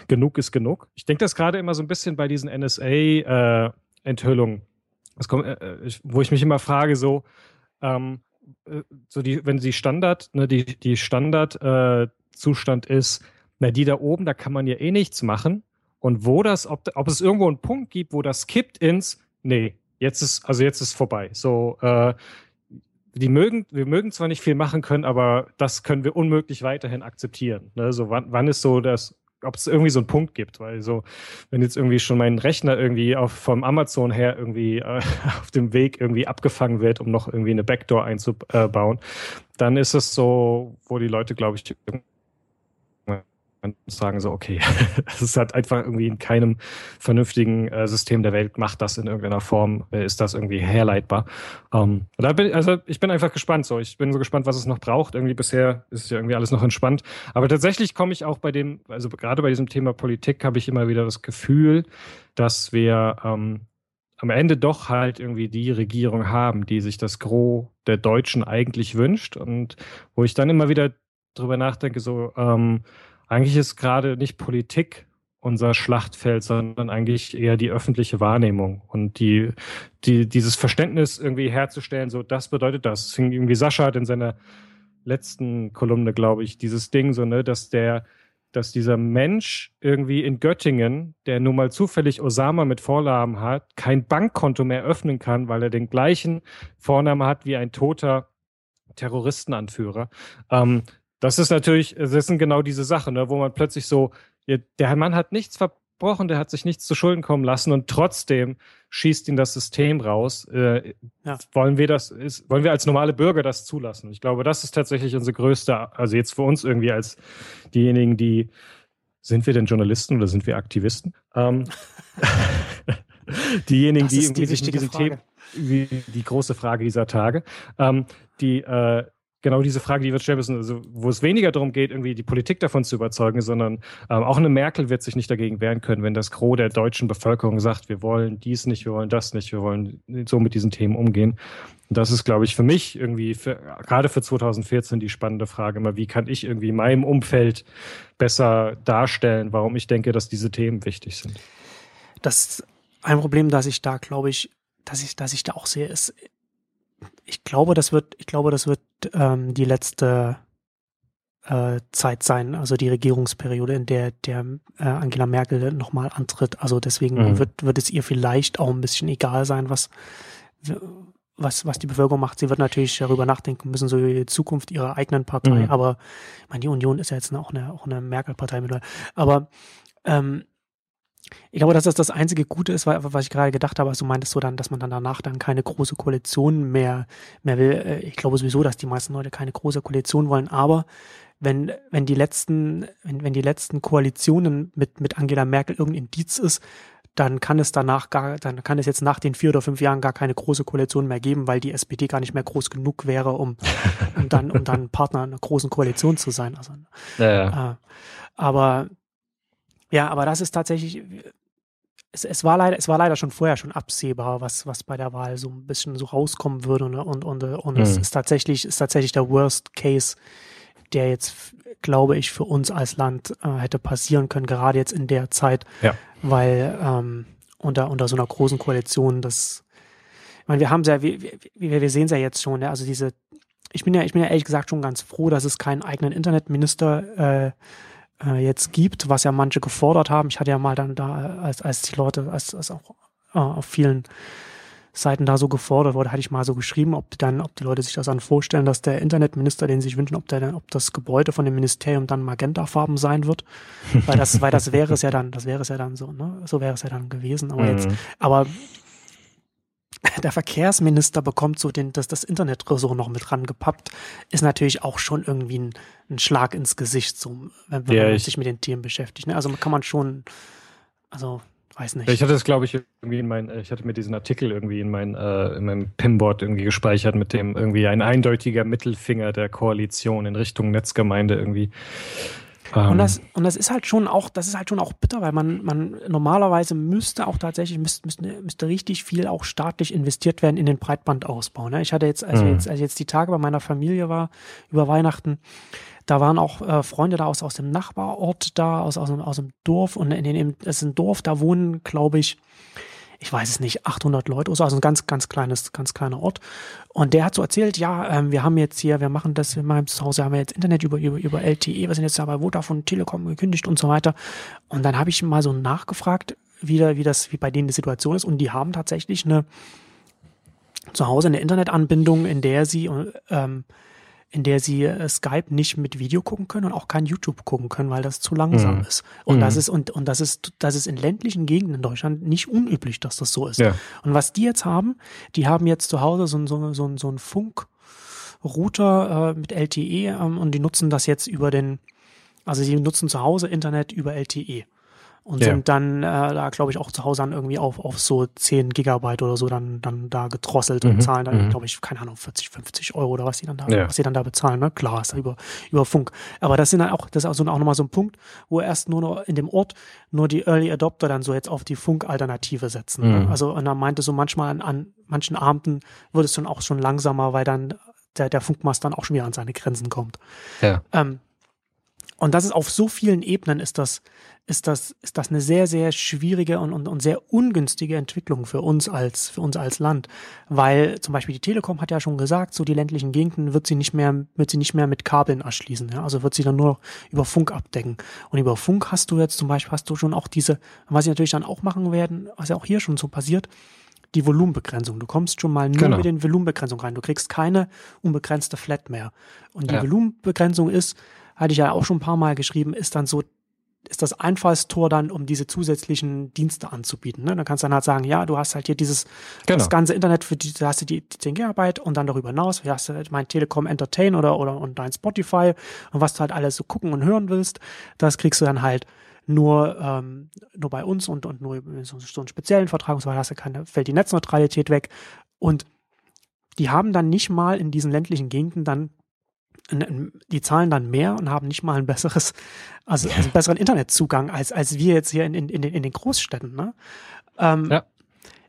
genug ist genug. Ich denke das gerade immer so ein bisschen bei diesen NSA-Enthüllungen, äh, äh wo ich mich immer frage, so, ähm, äh, so die, wenn sie Standard, ne, die, die Standardzustand äh, ist, na, die da oben, da kann man ja eh nichts machen. Und wo das, ob, ob es irgendwo einen Punkt gibt, wo das kippt ins, nee, jetzt ist, also jetzt ist vorbei. So, äh, die mögen, wir mögen zwar nicht viel machen können, aber das können wir unmöglich weiterhin akzeptieren. Ne? So, wann, wann ist so das, ob es irgendwie so einen Punkt gibt, weil so, wenn jetzt irgendwie schon mein Rechner irgendwie auf, vom Amazon her irgendwie äh, auf dem Weg irgendwie abgefangen wird, um noch irgendwie eine Backdoor einzubauen, dann ist es so, wo die Leute, glaube ich, sagen so, okay, es halt einfach irgendwie in keinem vernünftigen äh, System der Welt macht das in irgendeiner Form, äh, ist das irgendwie herleitbar. Ähm, da bin, also ich bin einfach gespannt so. Ich bin so gespannt, was es noch braucht. Irgendwie bisher ist ja irgendwie alles noch entspannt. Aber tatsächlich komme ich auch bei dem, also gerade bei diesem Thema Politik habe ich immer wieder das Gefühl, dass wir ähm, am Ende doch halt irgendwie die Regierung haben, die sich das Gros der Deutschen eigentlich wünscht und wo ich dann immer wieder drüber nachdenke, so, ähm, eigentlich ist gerade nicht Politik unser Schlachtfeld, sondern eigentlich eher die öffentliche Wahrnehmung und die, die, dieses Verständnis irgendwie herzustellen, so das bedeutet das. Irgendwie Sascha hat in seiner letzten Kolumne, glaube ich, dieses Ding so, ne, dass der, dass dieser Mensch irgendwie in Göttingen, der nun mal zufällig Osama mit Vornamen hat, kein Bankkonto mehr öffnen kann, weil er den gleichen Vornamen hat wie ein toter Terroristenanführer. Ähm, das ist natürlich, das sind genau diese Sachen, ne, wo man plötzlich so, der Mann hat nichts ver gebrochen, der hat sich nichts zu Schulden kommen lassen und trotzdem schießt ihn das System raus. Äh, ja. Wollen wir das, ist, wollen wir als normale Bürger das zulassen? Ich glaube, das ist tatsächlich unsere größte, also jetzt für uns irgendwie als diejenigen, die, sind wir denn Journalisten oder sind wir Aktivisten? Ähm, diejenigen, die, die sich mit diesem Thema, wie die große Frage dieser Tage, ähm, die äh, genau diese Frage, die wir stellen müssen, also wo es weniger darum geht, irgendwie die Politik davon zu überzeugen, sondern ähm, auch eine Merkel wird sich nicht dagegen wehren können, wenn das Gros der deutschen Bevölkerung sagt, wir wollen dies nicht, wir wollen das nicht, wir wollen so mit diesen Themen umgehen. Und das ist, glaube ich, für mich irgendwie, für, gerade für 2014 die spannende Frage immer, wie kann ich irgendwie in meinem Umfeld besser darstellen, warum ich denke, dass diese Themen wichtig sind. Das ein Problem, das ich da, glaube ich, dass ich, dass ich da auch sehe, ist, ich glaube, das wird, ich glaube, das wird ähm, die letzte äh, Zeit sein, also die Regierungsperiode, in der der äh, Angela Merkel nochmal antritt. Also deswegen mhm. wird, wird es ihr vielleicht auch ein bisschen egal sein, was, was, was die Bevölkerung macht. Sie wird natürlich darüber nachdenken müssen, so die Zukunft ihrer eigenen Partei. Mhm. Aber ich meine, die Union ist ja jetzt auch eine, auch eine Merkel-Partei mit. Aber ähm, ich glaube, dass das das einzige Gute ist, was ich gerade gedacht habe. Also meintest du dann, dass man dann danach dann keine große Koalition mehr, mehr will. Äh, ich glaube sowieso, dass die meisten Leute keine große Koalition wollen. Aber wenn, wenn die letzten, wenn, wenn die letzten Koalitionen mit, mit Angela Merkel irgendein Indiz ist, dann kann es danach gar, dann kann es jetzt nach den vier oder fünf Jahren gar keine große Koalition mehr geben, weil die SPD gar nicht mehr groß genug wäre, um, um dann, um dann Partner einer großen Koalition zu sein. Also, ja, ja. Äh, aber ja, aber das ist tatsächlich, es, es, war leider, es war leider schon vorher schon absehbar, was, was bei der Wahl so ein bisschen so rauskommen würde. Und, und, und, und mhm. es ist tatsächlich, ist tatsächlich der Worst Case, der jetzt, glaube ich, für uns als Land äh, hätte passieren können, gerade jetzt in der Zeit, ja. weil ähm, unter, unter so einer großen Koalition das, ich meine, wir haben ja, wir, wir, wir sehen es ja jetzt schon, ja, also diese, ich bin ja, ich bin ja ehrlich gesagt schon ganz froh, dass es keinen eigenen Internetminister äh, äh, jetzt gibt, was ja manche gefordert haben. Ich hatte ja mal dann da, äh, als, als die Leute, als, als auch äh, auf vielen Seiten da so gefordert wurde, hatte ich mal so geschrieben, ob dann, ob die Leute sich das dann vorstellen, dass der Internetminister, den sie sich wünschen, ob der, ob das Gebäude von dem Ministerium dann magentafarben sein wird, weil das, weil das wäre es ja dann, das wäre es ja dann so, ne? So wäre es ja dann gewesen. Aber mhm. jetzt, aber der Verkehrsminister bekommt so den, das, das Internetressort noch mit rangepappt, ist natürlich auch schon irgendwie ein, ein Schlag ins Gesicht, so, wenn, wenn ja, man sich mit den Tieren beschäftigt. Ne? Also kann man schon, also weiß nicht. Ich hatte das, glaube ich, irgendwie in mein, ich hatte mir diesen Artikel irgendwie in mein, äh, in meinem Pinboard irgendwie gespeichert mit dem irgendwie ein eindeutiger Mittelfinger der Koalition in Richtung Netzgemeinde irgendwie. Um. Und, ähm. das, und das ist halt schon auch, das ist halt schon auch bitter, weil man, man normalerweise müsste auch tatsächlich, müsste, müsste, müsste richtig viel auch staatlich investiert werden in den Breitbandausbau. Ne? Ich hatte jetzt, als, mhm. jetzt, als ich jetzt die Tage bei meiner Familie war, über Weihnachten, da waren auch äh, Freunde da aus, aus dem Nachbarort da, aus, aus, aus dem Dorf und in dem, es ist ein Dorf, da wohnen, glaube ich, ich weiß es nicht, 800 Leute oder so, also ein ganz, ganz kleines, ganz kleiner Ort. Und der hat so erzählt, ja, ähm, wir haben jetzt hier, wir machen das in meinem Zuhause, haben wir jetzt Internet über, über, über LTE, wir sind jetzt da bei Vodafone, Telekom gekündigt und so weiter. Und dann habe ich mal so nachgefragt, wie, wie das, wie bei denen die Situation ist. Und die haben tatsächlich eine, zu Hause eine Internetanbindung, in der sie, ähm, in der sie äh, Skype nicht mit Video gucken können und auch kein YouTube gucken können, weil das zu langsam mhm. ist. Und mhm. das ist und und das ist das ist in ländlichen Gegenden in Deutschland nicht unüblich, dass das so ist. Ja. Und was die jetzt haben, die haben jetzt zu Hause so, so, so, so ein Funkrouter äh, mit LTE ähm, und die nutzen das jetzt über den also sie nutzen zu Hause Internet über LTE und ja. sind dann äh, da, glaube ich, auch zu Hause dann irgendwie auf, auf so 10 Gigabyte oder so dann, dann da gedrosselt mhm. und zahlen dann, mhm. glaube ich, keine Ahnung, 40, 50 Euro oder was sie dann da, ja. was sie dann da bezahlen, ne? Klar, ist da über, über Funk. Aber das sind dann auch, das ist also auch nochmal so ein Punkt, wo erst nur noch in dem Ort nur die Early Adopter dann so jetzt auf die Funk-Alternative setzen. Ne? Mhm. Ne? Also, und er meinte so manchmal an, an manchen Abenden wird es dann auch schon langsamer, weil dann der, der Funkmast dann auch schon wieder an seine Grenzen kommt. Ja. Ähm, und das ist auf so vielen Ebenen ist das, ist das, ist das eine sehr, sehr schwierige und, und, und sehr ungünstige Entwicklung für uns als, für uns als Land. Weil zum Beispiel die Telekom hat ja schon gesagt, so die ländlichen Gegenden wird sie nicht mehr, wird sie nicht mehr mit Kabeln erschließen. Ja? Also wird sie dann nur über Funk abdecken. Und über Funk hast du jetzt zum Beispiel, hast du schon auch diese, was sie natürlich dann auch machen werden, was ja auch hier schon so passiert, die Volumenbegrenzung. Du kommst schon mal nur genau. mit den Volumenbegrenzungen rein. Du kriegst keine unbegrenzte Flat mehr. Und die ja. Volumenbegrenzung ist, hatte ich ja auch schon ein paar Mal geschrieben, ist dann so ist das Einfallstor dann, um diese zusätzlichen Dienste anzubieten. Ne? Dann kannst du dann halt sagen, ja, du hast halt hier dieses genau. das ganze Internet für die, da hast du die, die 10 Gigabyte und dann darüber hinaus, du hast halt mein Telekom Entertain oder, oder und dein Spotify und was du halt alles so gucken und hören willst, das kriegst du dann halt nur, ähm, nur bei uns und, und nur so, so einen speziellen Vertrag und so weiter, hast du keine, fällt die Netzneutralität weg. Und die haben dann nicht mal in diesen ländlichen Gegenden dann die zahlen dann mehr und haben nicht mal ein besseres, also, also einen besseren Internetzugang als, als wir jetzt hier in, in, in, den, in den Großstädten. Ne? Ähm, ja.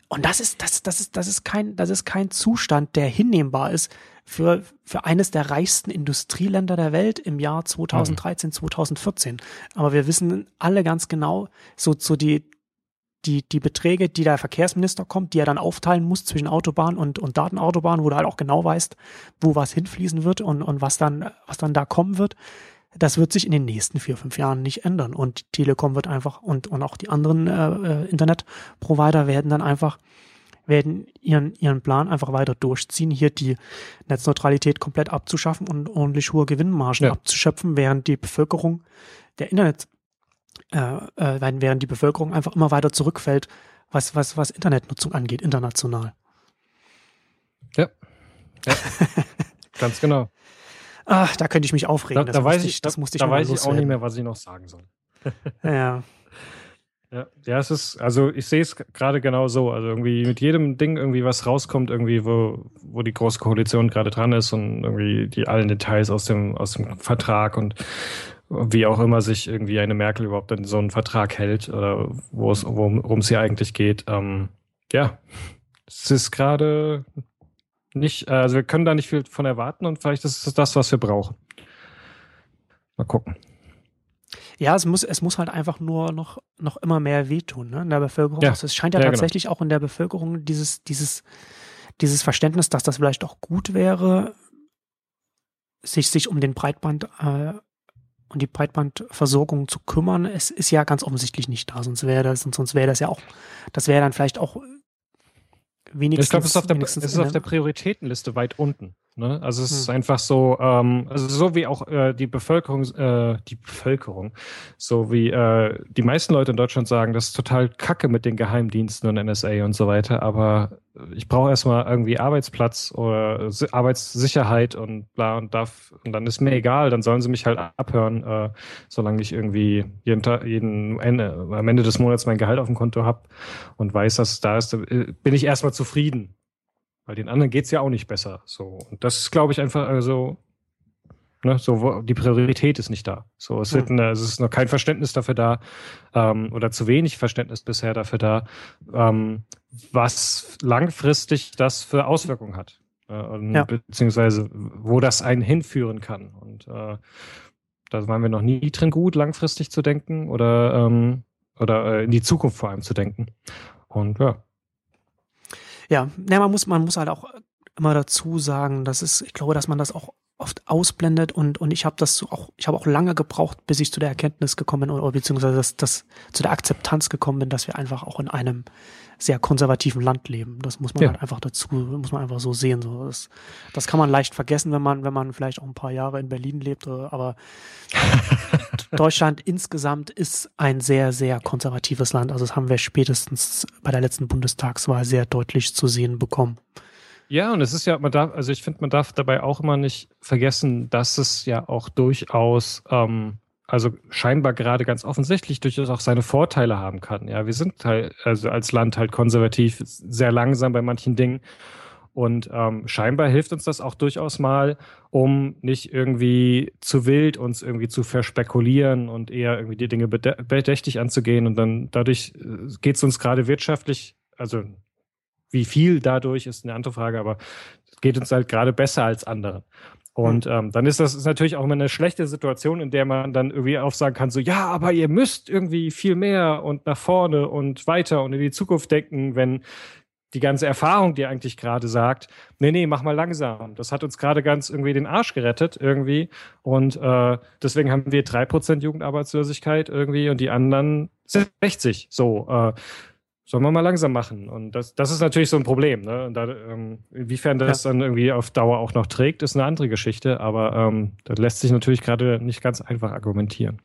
Und das ist, das, das ist, das ist kein, das ist kein Zustand, der hinnehmbar ist für, für eines der reichsten Industrieländer der Welt im Jahr 2013, mhm. 2014. Aber wir wissen alle ganz genau, so, so die, die, die Beträge, die der Verkehrsminister kommt, die er dann aufteilen muss zwischen Autobahn und, und Datenautobahn, wo du halt auch genau weißt, wo was hinfließen wird und, und was dann, was dann da kommen wird, das wird sich in den nächsten vier, fünf Jahren nicht ändern. Und Telekom wird einfach und, und auch die anderen äh, äh Internetprovider werden dann einfach, werden ihren, ihren Plan einfach weiter durchziehen, hier die Netzneutralität komplett abzuschaffen und ordentlich hohe Gewinnmargen ja. abzuschöpfen, während die Bevölkerung der Internet äh, äh, während die Bevölkerung einfach immer weiter zurückfällt, was, was, was Internetnutzung angeht, international. Ja. ja. Ganz genau. Ach, da könnte ich mich aufregen. Da, da weiß ich, das musste ich da weiß ich auch nicht mehr, was ich noch sagen soll. ja. Ja, ja, es ist, also ich sehe es gerade genau so. Also irgendwie mit jedem Ding irgendwie was rauskommt, irgendwie, wo, wo die große Koalition gerade dran ist und irgendwie die allen Details aus dem, aus dem Vertrag und wie auch immer sich irgendwie eine Merkel überhaupt an so einen Vertrag hält oder wo es, worum es hier eigentlich geht. Ähm, ja, es ist gerade nicht, äh, also wir können da nicht viel von erwarten und vielleicht ist es das, was wir brauchen. Mal gucken. Ja, es muss, es muss halt einfach nur noch, noch immer mehr wehtun, ne, in der Bevölkerung. Ja. Also es scheint ja, ja genau. tatsächlich genau. auch in der Bevölkerung dieses, dieses, dieses Verständnis, dass das vielleicht auch gut wäre, sich, sich um den Breitband, äh, und die Breitbandversorgung zu kümmern, es ist ja ganz offensichtlich nicht da, sonst wäre das, sonst wäre das ja auch, das wäre dann vielleicht auch wenigstens. Ich glaube, es ist, auf der, es ist auf der Prioritätenliste weit unten. Ne? Also es hm. ist einfach so, ähm, also so wie auch äh, die Bevölkerung, äh, die Bevölkerung, so wie äh, die meisten Leute in Deutschland sagen, das ist total kacke mit den Geheimdiensten und NSA und so weiter, aber ich brauche erstmal irgendwie Arbeitsplatz oder Arbeitssicherheit und bla und darf, und dann ist mir egal, dann sollen sie mich halt abhören, äh, solange ich irgendwie jeden Tag, jeden Ende, am Ende des Monats mein Gehalt auf dem Konto habe und weiß, dass es da ist, äh, bin ich erstmal zufrieden. Weil den anderen geht's ja auch nicht besser. So. Und das ist, glaube ich, einfach, also, ne, so, die Priorität ist nicht da. So, es, wird, eine, es ist noch kein Verständnis dafür da, ähm, oder zu wenig Verständnis bisher dafür da, ähm, was langfristig das für Auswirkungen hat. Äh, und, ja. Beziehungsweise, wo das einen hinführen kann. Und äh, da waren wir noch nie drin gut, langfristig zu denken oder, ähm, oder äh, in die Zukunft vor allem zu denken. Und ja, ja, ne, man muss, man muss halt auch immer dazu sagen, dass es, ich glaube, dass man das auch oft ausblendet und, und ich habe das auch, ich habe auch lange gebraucht, bis ich zu der Erkenntnis gekommen bin oder beziehungsweise das, das, zu der Akzeptanz gekommen bin, dass wir einfach auch in einem sehr konservativen Land leben. Das muss man ja. halt einfach dazu, muss man einfach so sehen. So. Das, das kann man leicht vergessen, wenn man, wenn man vielleicht auch ein paar Jahre in Berlin lebt, aber Deutschland insgesamt ist ein sehr, sehr konservatives Land. Also das haben wir spätestens bei der letzten Bundestagswahl sehr deutlich zu sehen bekommen. Ja, und es ist ja, man darf, also ich finde, man darf dabei auch immer nicht vergessen, dass es ja auch durchaus, ähm, also scheinbar gerade ganz offensichtlich durchaus auch seine Vorteile haben kann. Ja, wir sind halt, also als Land halt konservativ, sehr langsam bei manchen Dingen. Und ähm, scheinbar hilft uns das auch durchaus mal, um nicht irgendwie zu wild uns irgendwie zu verspekulieren und eher irgendwie die Dinge bedächtig anzugehen. Und dann dadurch äh, geht es uns gerade wirtschaftlich, also wie viel dadurch ist eine andere Frage, aber geht uns halt gerade besser als anderen. Und hm. ähm, dann ist das ist natürlich auch immer eine schlechte Situation, in der man dann irgendwie auch sagen kann, so, ja, aber ihr müsst irgendwie viel mehr und nach vorne und weiter und in die Zukunft denken, wenn die ganze Erfahrung, die eigentlich gerade sagt, nee, nee, mach mal langsam. Das hat uns gerade ganz irgendwie den Arsch gerettet irgendwie. Und äh, deswegen haben wir drei Prozent Jugendarbeitslosigkeit irgendwie und die anderen 60. So, äh, sollen wir mal langsam machen. Und das, das ist natürlich so ein Problem. Ne? Da, ähm, inwiefern das ja. dann irgendwie auf Dauer auch noch trägt, ist eine andere Geschichte. Aber ähm, das lässt sich natürlich gerade nicht ganz einfach argumentieren.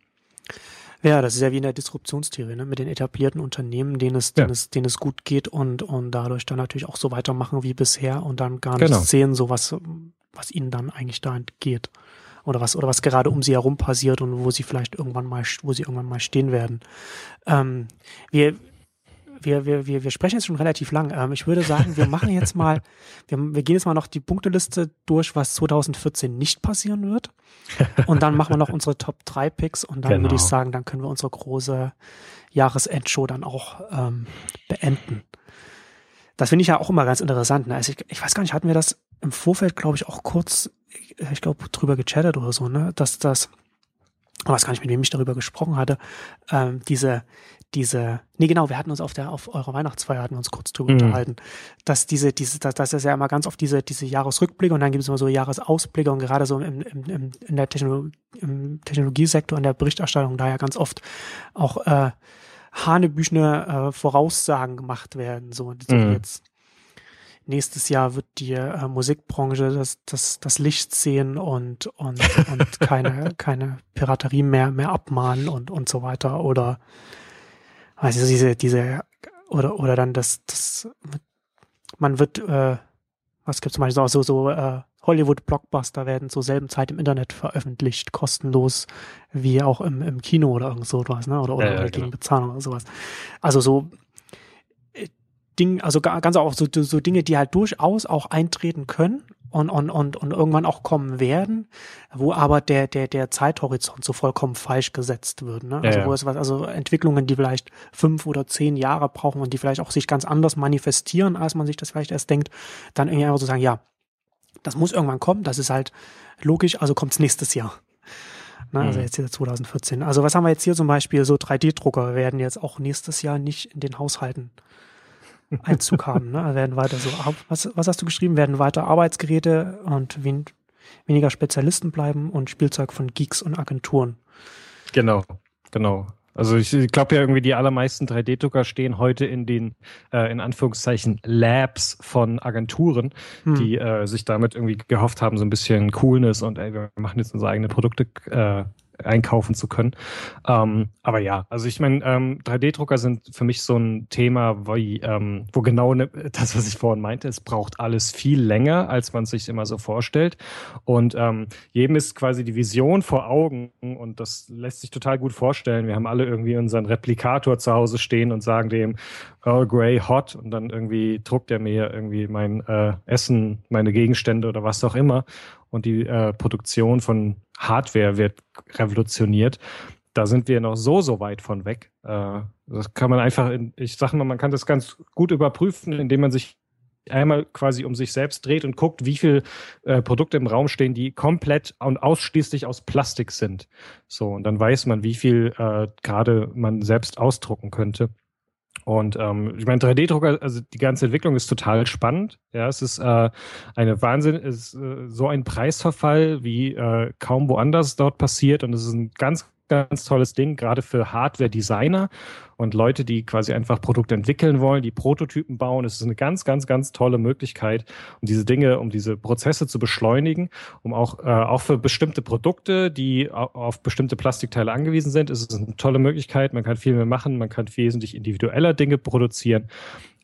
Ja, das ist ja wie in der Disruptionstheorie, ne? mit den etablierten Unternehmen, denen es, ja. denen es, denen es gut geht und, und dadurch dann natürlich auch so weitermachen wie bisher und dann gar nicht genau. sehen, so was, was ihnen dann eigentlich da entgeht. Oder was, oder was gerade um sie herum passiert und wo sie vielleicht irgendwann mal, wo sie irgendwann mal stehen werden. Ähm, wir, wir, wir, wir, wir sprechen jetzt schon relativ lang. Ähm, ich würde sagen, wir machen jetzt mal, wir, wir gehen jetzt mal noch die Punkteliste durch, was 2014 nicht passieren wird. Und dann machen wir noch unsere Top 3 Picks und dann genau. würde ich sagen, dann können wir unsere große Jahresendshow dann auch ähm, beenden. Das finde ich ja auch immer ganz interessant. Ne? Also ich, ich weiß gar nicht, hatten wir das im Vorfeld, glaube ich, auch kurz, ich glaube, drüber gechattet oder so, ne? Dass das, ich weiß gar nicht, mit wem ich darüber gesprochen hatte, ähm, diese, diese, nee genau, wir hatten uns auf der, auf eurer Weihnachtsfeier hatten wir uns kurz drüber mhm. unterhalten, dass diese, diese, dass, dass es ja immer ganz oft diese, diese Jahresrückblicke und dann gibt es immer so Jahresausblicke und gerade so im, im, im, in der Technologie, im Technologiesektor, in der Berichterstattung da ja ganz oft auch äh, hanebüchene äh, Voraussagen gemacht werden, so, so mhm. jetzt nächstes Jahr wird die äh, Musikbranche das, das, das Licht sehen und, und, und keine, keine Piraterie mehr, mehr abmahnen und, und so weiter. Oder also diese, diese, oder, oder dann das, das, man wird, äh, was gibt's zum Beispiel so, so, so äh, Hollywood-Blockbuster werden zur selben Zeit im Internet veröffentlicht, kostenlos, wie auch im, im Kino oder irgend so was, ne? Oder, oder, ja, ja, gegen genau. Bezahlung oder sowas. Also so Ding, also ganz auch so, so Dinge, die halt durchaus auch eintreten können und, und, und, und irgendwann auch kommen werden, wo aber der, der, der Zeithorizont so vollkommen falsch gesetzt wird. Ne? Also, ja, ja. wo es was, also Entwicklungen, die vielleicht fünf oder zehn Jahre brauchen und die vielleicht auch sich ganz anders manifestieren, als man sich das vielleicht erst denkt, dann irgendwie einfach so sagen, ja, das muss irgendwann kommen, das ist halt logisch, also kommt es nächstes Jahr. Ne, also mhm. jetzt hier 2014. Also was haben wir jetzt hier zum Beispiel? So 3D-Drucker werden jetzt auch nächstes Jahr nicht in den Haushalten Einzug haben. Ne? Werden weiter so, was, was hast du geschrieben? Werden weiter Arbeitsgeräte und wen, weniger Spezialisten bleiben und Spielzeug von Geeks und Agenturen. Genau, genau. Also ich glaube ja irgendwie, die allermeisten 3D-Drucker stehen heute in den, äh, in Anführungszeichen, Labs von Agenturen, hm. die äh, sich damit irgendwie gehofft haben, so ein bisschen Coolness und ey, wir machen jetzt unsere eigene Produkte äh, einkaufen zu können. Ähm, aber ja, also ich meine, ähm, 3D-Drucker sind für mich so ein Thema, wie, ähm, wo genau ne, das, was ich vorhin meinte, es braucht alles viel länger, als man sich immer so vorstellt. Und ähm, jedem ist quasi die Vision vor Augen und das lässt sich total gut vorstellen. Wir haben alle irgendwie unseren Replikator zu Hause stehen und sagen dem Earl Grey Hot und dann irgendwie druckt er mir irgendwie mein äh, Essen, meine Gegenstände oder was auch immer und die äh, Produktion von Hardware wird revolutioniert. Da sind wir noch so, so weit von weg. Äh, das kann man einfach, in, ich sage mal, man kann das ganz gut überprüfen, indem man sich einmal quasi um sich selbst dreht und guckt, wie viele äh, Produkte im Raum stehen, die komplett und ausschließlich aus Plastik sind. So, und dann weiß man, wie viel äh, gerade man selbst ausdrucken könnte. Und ähm, ich meine, 3D-Drucker, also die ganze Entwicklung ist total spannend. Ja, es ist äh, eine Wahnsinn, ist äh, so ein Preisverfall wie äh, kaum woanders dort passiert. Und es ist ein ganz ganz tolles Ding, gerade für Hardware-Designer und Leute, die quasi einfach Produkte entwickeln wollen, die Prototypen bauen. Es ist eine ganz, ganz, ganz tolle Möglichkeit, um diese Dinge, um diese Prozesse zu beschleunigen, um auch, äh, auch für bestimmte Produkte, die auf bestimmte Plastikteile angewiesen sind, ist es eine tolle Möglichkeit. Man kann viel mehr machen, man kann wesentlich individueller Dinge produzieren.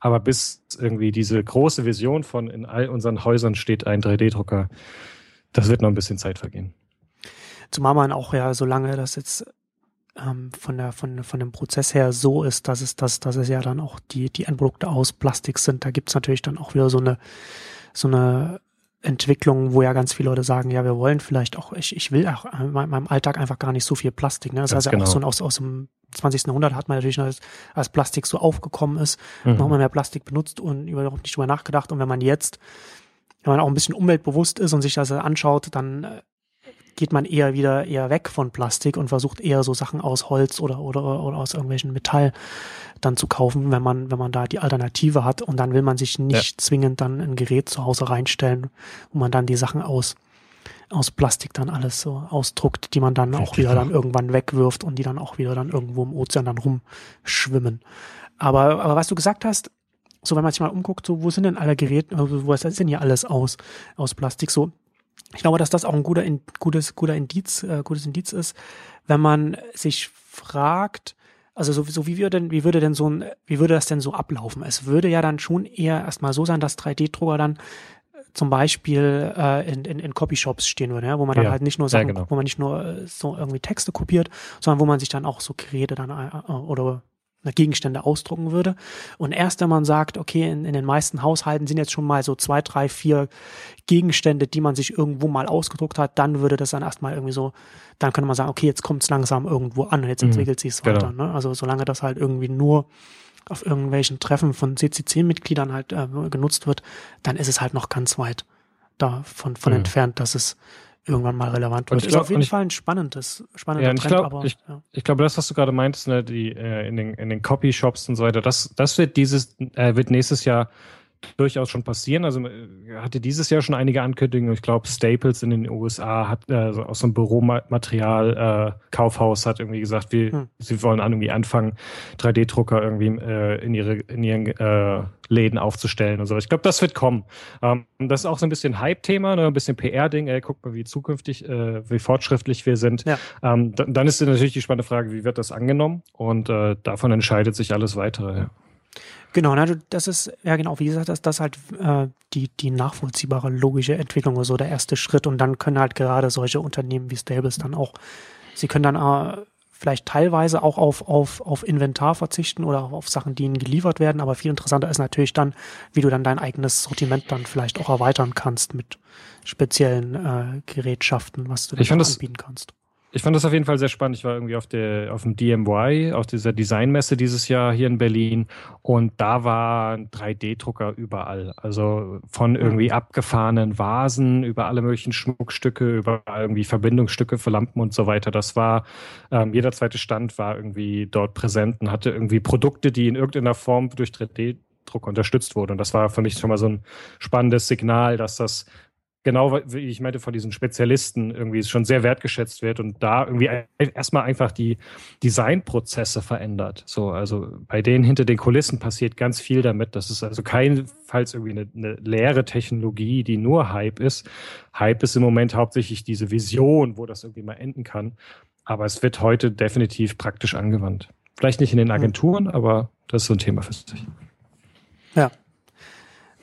Aber bis irgendwie diese große Vision von in all unseren Häusern steht ein 3D-Drucker, das wird noch ein bisschen Zeit vergehen. Zumal man auch ja, solange das jetzt ähm, von der von von dem Prozess her so ist, dass es dass, dass es ja dann auch die die Endprodukte aus Plastik sind, da gibt's natürlich dann auch wieder so eine so eine Entwicklung, wo ja ganz viele Leute sagen, ja, wir wollen vielleicht auch, ich, ich will auch in meinem Alltag einfach gar nicht so viel Plastik. Ne? Das heißt ja genau. auch so aus, aus dem 20. Jahrhundert hat man natürlich noch, als, als Plastik so aufgekommen ist, mhm. noch mal mehr Plastik benutzt und überhaupt nicht drüber nachgedacht. Und wenn man jetzt, wenn man auch ein bisschen umweltbewusst ist und sich das anschaut, dann äh, geht man eher wieder eher weg von Plastik und versucht eher so Sachen aus Holz oder, oder, oder aus irgendwelchen Metall dann zu kaufen, wenn man, wenn man da die Alternative hat. Und dann will man sich nicht ja. zwingend dann ein Gerät zu Hause reinstellen, wo man dann die Sachen aus, aus Plastik dann alles so ausdruckt, die man dann auch wieder dann irgendwann wegwirft und die dann auch wieder dann irgendwo im Ozean dann rumschwimmen. Aber, aber was du gesagt hast, so wenn man sich mal umguckt, so wo sind denn alle Geräte, also wo ist denn hier alles aus, aus Plastik? So, ich glaube, dass das auch ein guter, gutes, guter Indiz, äh, gutes Indiz ist, wenn man sich fragt, also so, so wie würde denn, wie würde denn so ein, wie würde das denn so ablaufen? Es würde ja dann schon eher erstmal so sein, dass 3D-Drucker dann zum Beispiel äh, in, in, in Copyshops stehen würde, ja, wo man dann Ja, halt nicht nur Sachen, genau. wo man nicht nur äh, so irgendwie Texte kopiert, sondern wo man sich dann auch so Geräte dann äh, oder Gegenstände ausdrucken würde. Und erst wenn man sagt, okay, in, in den meisten Haushalten sind jetzt schon mal so zwei, drei, vier Gegenstände, die man sich irgendwo mal ausgedruckt hat, dann würde das dann erstmal irgendwie so, dann könnte man sagen, okay, jetzt kommt es langsam irgendwo an und jetzt Mhm, entwickelt sich es genau. weiter. Ne? Also solange das halt irgendwie nur auf irgendwelchen Treffen von CCC-Mitgliedern halt äh, genutzt wird, dann ist es halt noch ganz weit davon von Mhm. entfernt, dass es irgendwann mal relevant Und wird. ist glaub- auf jeden ich- Fall ein spannendes, spannender Ja, und ich Trend, glaub, aber ich- ja. Ich glaube, das, was du gerade meintest, ne, die, äh, in den, in den Copy-Shops und so weiter, das, das wird dieses, äh, wird nächstes Jahr durchaus schon passieren. Also äh, hatte dieses Jahr schon einige Ankündigungen. Ich glaube, Staples in den USA hat äh, so aus so einem Büromaterial äh, Kaufhaus hat irgendwie gesagt, wir, Hm. sie wollen an, irgendwie anfangen, 3D-Drucker irgendwie äh, in ihre in ihren äh, Läden aufzustellen und so. Ich glaube, das wird kommen. Ähm, das ist auch so ein bisschen Hype-Thema, ne? ein bisschen PR-Ding. Ey, guck mal, wie zukünftig, äh, wie fortschrittlich wir sind. Ja. Ähm, dann, dann ist natürlich die spannende Frage, wie wird das angenommen? Und äh, davon entscheidet sich alles weitere. Ja. Genau, na, du- das ist, ja genau, wie gesagt, das, das ist halt äh, die, die nachvollziehbare logische Entwicklung oder so der erste Schritt und dann können halt gerade solche Unternehmen wie Stables dann auch, sie können dann äh, vielleicht teilweise auch auf, auf, auf Inventar verzichten oder auch auf Sachen, die ihnen geliefert werden, aber viel interessanter ist natürlich dann, wie du dann dein eigenes Sortiment dann vielleicht auch erweitern kannst mit speziellen äh, Gerätschaften, was du dann anbieten kannst. Ich fand das auf jeden Fall sehr spannend. Ich war irgendwie auf der auf dem DMY, auf dieser Designmesse dieses Jahr hier in Berlin und da war ein 3D-Drucker überall. Also von irgendwie abgefahrenen Vasen über alle möglichen Schmuckstücke, über irgendwie Verbindungsstücke für Lampen und so weiter. Das war ähm, jeder zweite Stand war irgendwie dort präsent und hatte irgendwie Produkte, die in irgendeiner Form durch 3D-Druck unterstützt wurden. Und das war für mich schon mal so ein spannendes Signal, dass das genau wie ich meinte von diesen Spezialisten irgendwie schon sehr wertgeschätzt wird und da irgendwie erstmal einfach die Designprozesse verändert. So, also bei denen hinter den Kulissen passiert ganz viel damit. Das ist also keinenfalls irgendwie eine, eine leere Technologie, die nur Hype ist. Hype ist im Moment hauptsächlich diese Vision, wo das irgendwie mal enden kann. Aber es wird heute definitiv praktisch angewandt. Vielleicht nicht in den Agenturen, aber das ist so ein Thema für sich. Ja.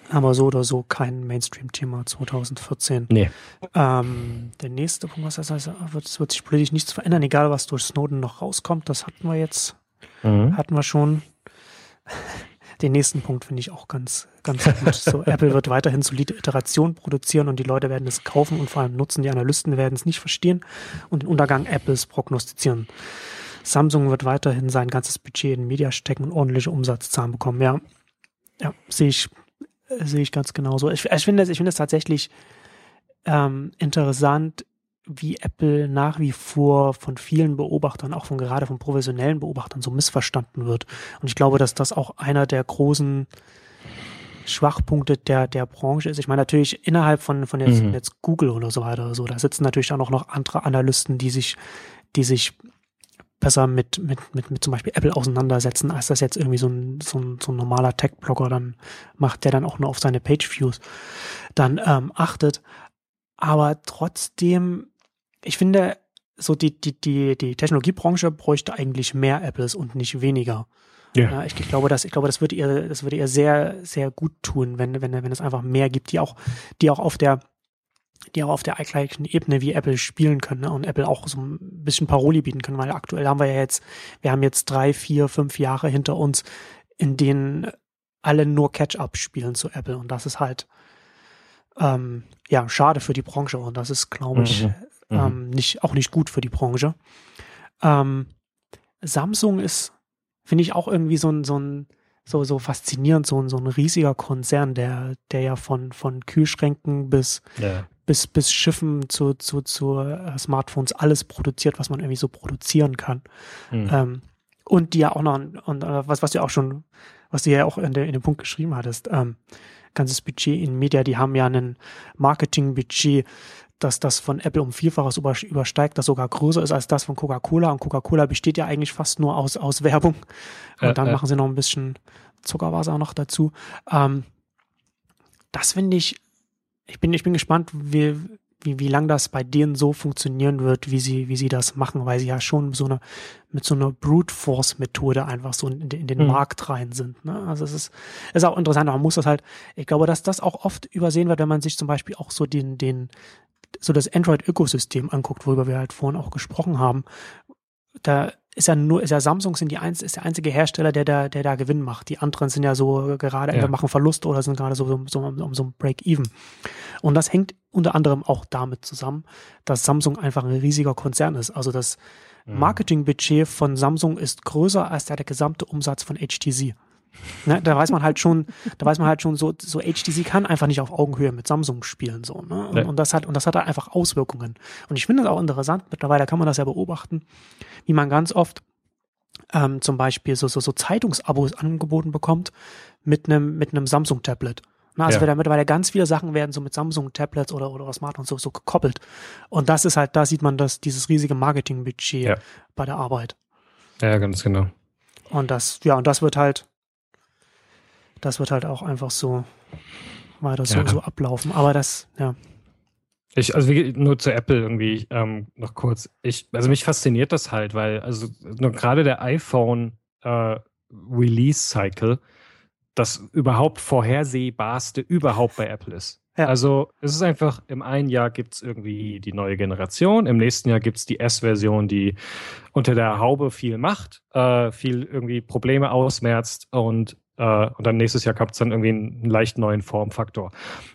Aber so oder so kein Mainstream-Thema 2014. Nee. Ähm, der nächste Punkt, was das heißt, wird, es wird sich politisch nichts verändern, egal was durch Snowden noch rauskommt. Das hatten wir jetzt, Mhm. hatten wir schon. Den nächsten Punkt finde ich auch ganz, ganz gut. So, Apple wird weiterhin solide Iterationen produzieren und die Leute werden es kaufen und vor allem nutzen. Die Analysten werden es nicht verstehen und den Untergang Apples prognostizieren. Samsung wird weiterhin sein ganzes Budget in Media stecken und ordentliche Umsatzzahlen bekommen. Ja, ja, sehe ich, sehe ich ganz genauso. Ich, ich finde es, ich finde es tatsächlich ähm, interessant, wie Apple nach wie vor von vielen Beobachtern, auch von gerade von professionellen Beobachtern, so missverstanden wird. Und ich glaube, dass das auch einer der großen Schwachpunkte der, der Branche ist. Ich meine, natürlich innerhalb von, von jetzt, Mhm. jetzt Google oder so weiter, so, da sitzen natürlich auch noch andere Analysten, die sich, die sich besser mit, mit, mit, mit zum Beispiel Apple auseinandersetzen, als das jetzt irgendwie so ein, so ein, so ein normaler Tech-Blogger dann macht, der dann auch nur auf seine Page-Views dann ähm, achtet. Aber trotzdem, ich finde, so die, die, die, die Technologiebranche bräuchte eigentlich mehr Apples und nicht weniger. Ja. Ja, ich, ich glaube, das, ich glaube, das würde ihr, das würde ihr sehr, sehr gut tun, wenn, wenn, wenn es einfach mehr gibt, die auch, die auch auf der, die auch auf der gleichen Ebene wie Apple spielen können ne? und Apple auch so ein bisschen Paroli bieten können, weil aktuell haben wir ja jetzt, wir haben jetzt drei, vier, fünf Jahre hinter uns, in denen alle nur Catch-up spielen zu Apple und das ist halt ähm, ja schade für die Branche und das ist, glaube ich, Mhm. Mhm. ähm, nicht auch nicht gut für die Branche. Ähm, Samsung ist, finde ich, auch irgendwie so ein, so ein so, so faszinierend, so ein, so ein riesiger Konzern, der, der ja von, von Kühlschränken bis, Ja. Bis, bis Schiffen zu, zu, zu äh, Smartphones alles produziert, was man irgendwie so produzieren kann. Mhm. Ähm, und die ja auch noch, und äh, was, was du auch schon, was du ja auch in, der, in dem Punkt geschrieben hattest, ähm, ganzes Budget in Media, die haben ja ein Marketingbudget, dass das von Apple um Vielfaches über, übersteigt, das sogar größer ist als das von Coca-Cola. Und Coca-Cola besteht ja eigentlich fast nur aus, aus Werbung. Und Äh, dann äh. machen sie noch ein bisschen Zuckerwasser noch dazu. Ähm, das finde ich, ich bin, ich bin gespannt, wie, wie, wie lang das bei denen so funktionieren wird, wie sie, wie sie das machen, weil sie ja schon so eine, mit so einer Brute Force Methode einfach so in, in den mhm. Markt rein sind. Ne? Also es ist, ist auch interessant, man muss das halt, ich glaube, dass das auch oft übersehen wird, wenn man sich zum Beispiel auch so den, den, so das Android-Ökosystem anguckt, worüber wir halt vorhin auch gesprochen haben. Da ist ja nur, ist ja Samsung sind die eins, ist der einzige Hersteller, der da, der da Gewinn macht. Die anderen sind ja so gerade entweder machen Verluste oder sind gerade so, so, so um so ein Break-Even. Und das hängt unter anderem auch damit zusammen, dass Samsung einfach ein riesiger Konzern ist. Also das mhm. Marketingbudget von Samsung ist größer als der, der gesamte Umsatz von HTC. Ne, da weiß man halt schon, da weiß man halt schon, so, so HTC kann einfach nicht auf Augenhöhe mit Samsung spielen, so, ne? Und, und das hat, und das hat halt einfach Auswirkungen. Und ich finde es auch interessant, mittlerweile kann man das ja beobachten, wie man ganz oft ähm, zum Beispiel so, so, so Zeitungsabos angeboten bekommt mit einem, mit einem Samsung-Tablet. Ne, also ja. mittlerweile ganz viele Sachen werden so mit Samsung-Tablets oder, oder Smartphones so, so gekoppelt. Und das ist halt, da sieht man das, dieses riesige Marketing-Budget ja. bei der Arbeit. Ja, ganz genau. Und das, ja, und das wird halt, das wird halt auch einfach so weiter so, ja. so ablaufen. Aber das, ja. Ich, also wie, nur zu Apple irgendwie ähm, noch kurz. Ich, also mich fasziniert das halt, weil also nur gerade der iPhone äh, Release Cycle das überhaupt vorhersehbarste überhaupt bei Apple ist. Ja. Also es ist einfach, im einen Jahr gibt es irgendwie die neue Generation, im nächsten Jahr gibt es die S-Version, die unter der Haube viel macht, äh, viel irgendwie Probleme ausmerzt und äh, und dann nächstes Jahr gab es dann irgendwie einen, einen leicht neuen Formfaktor.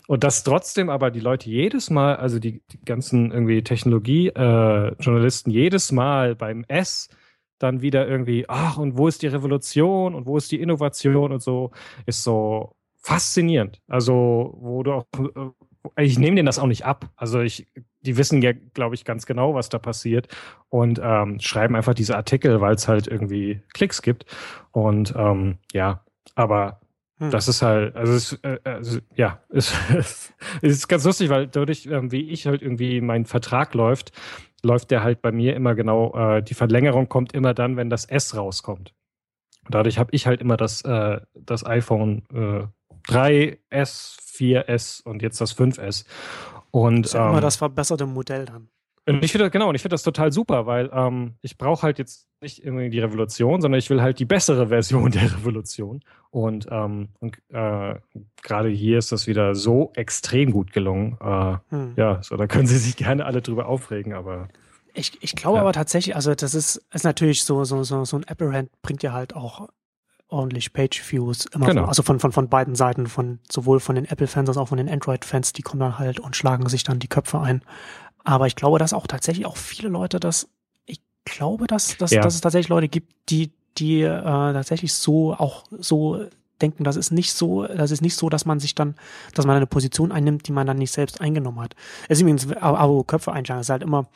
Und dass trotzdem aber die Leute jedes Mal, also die, die ganzen irgendwie Technologie-Journalisten äh, jedes Mal beim S dann wieder irgendwie, ach, und wo ist die Revolution und wo ist die Innovation und so, ist so faszinierend. Also, wo du auch, äh, ich nehme denen das auch nicht ab. Also ich, die wissen ja, glaube ich, ganz genau, was da passiert und ähm, schreiben einfach diese Artikel, weil es halt irgendwie Klicks gibt. Und ähm, ja, aber hm. das ist halt, also, es, äh, also ja, es, es, ist ganz lustig, weil dadurch, ähm, wie ich halt irgendwie mein Vertrag läuft, läuft der halt bei mir immer genau, äh, die Verlängerung kommt immer dann, wenn das S rauskommt. Dadurch habe ich halt immer das, äh, das iPhone äh, 3S, 4S und jetzt das 5S. Und, das ist ja ähm, immer das verbesserte Modell dann. Und ich finde genau, und ich finde das total super, weil ähm, ich brauche halt jetzt nicht irgendwie die Revolution, sondern ich will halt die bessere Version der Revolution. Und, ähm, und äh, gerade hier ist das wieder so extrem gut gelungen. Äh, hm. Ja, so da können Sie sich gerne alle drüber aufregen, aber ich, ich glaube ja. aber tatsächlich, also das ist, ist natürlich so, so, so, so ein Apple-Rand bringt ja halt auch ordentlich Page-Views immer genau. also von, von, von beiden Seiten, von sowohl von den Apple-Fans als auch von den Android-Fans, die kommen dann halt und schlagen sich dann die Köpfe ein. Aber ich glaube, dass auch tatsächlich auch viele Leute das, ich glaube, dass, dass, ja. dass es tatsächlich Leute gibt, die, die äh, tatsächlich so auch so denken, das ist nicht so, das ist nicht so, dass man sich dann, dass man eine Position einnimmt, die man dann nicht selbst eingenommen hat. Es ist übrigens, aber Köpfe einschlagen, ist halt immer,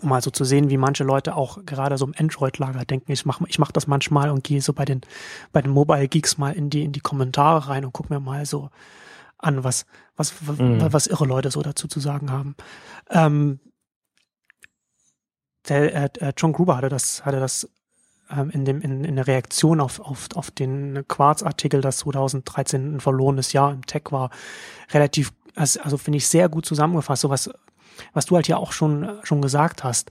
um mal so zu sehen, wie manche Leute auch gerade so im Android-Lager denken. Ich mache ich mach das manchmal und gehe so bei den, bei den Mobile Geeks mal in die, in die Kommentare rein und guck mir mal so an, was, was, mhm. was irre Leute so dazu zu sagen haben. Ähm, der, äh, äh, John Gruber hatte das, hatte das ähm, in, dem, in, in der Reaktion auf, auf, auf den Quarz-Artikel, das 2013 ein verlorenes Jahr im Tech war, relativ, also, also finde ich sehr gut zusammengefasst, so was, was du halt ja auch schon, schon gesagt hast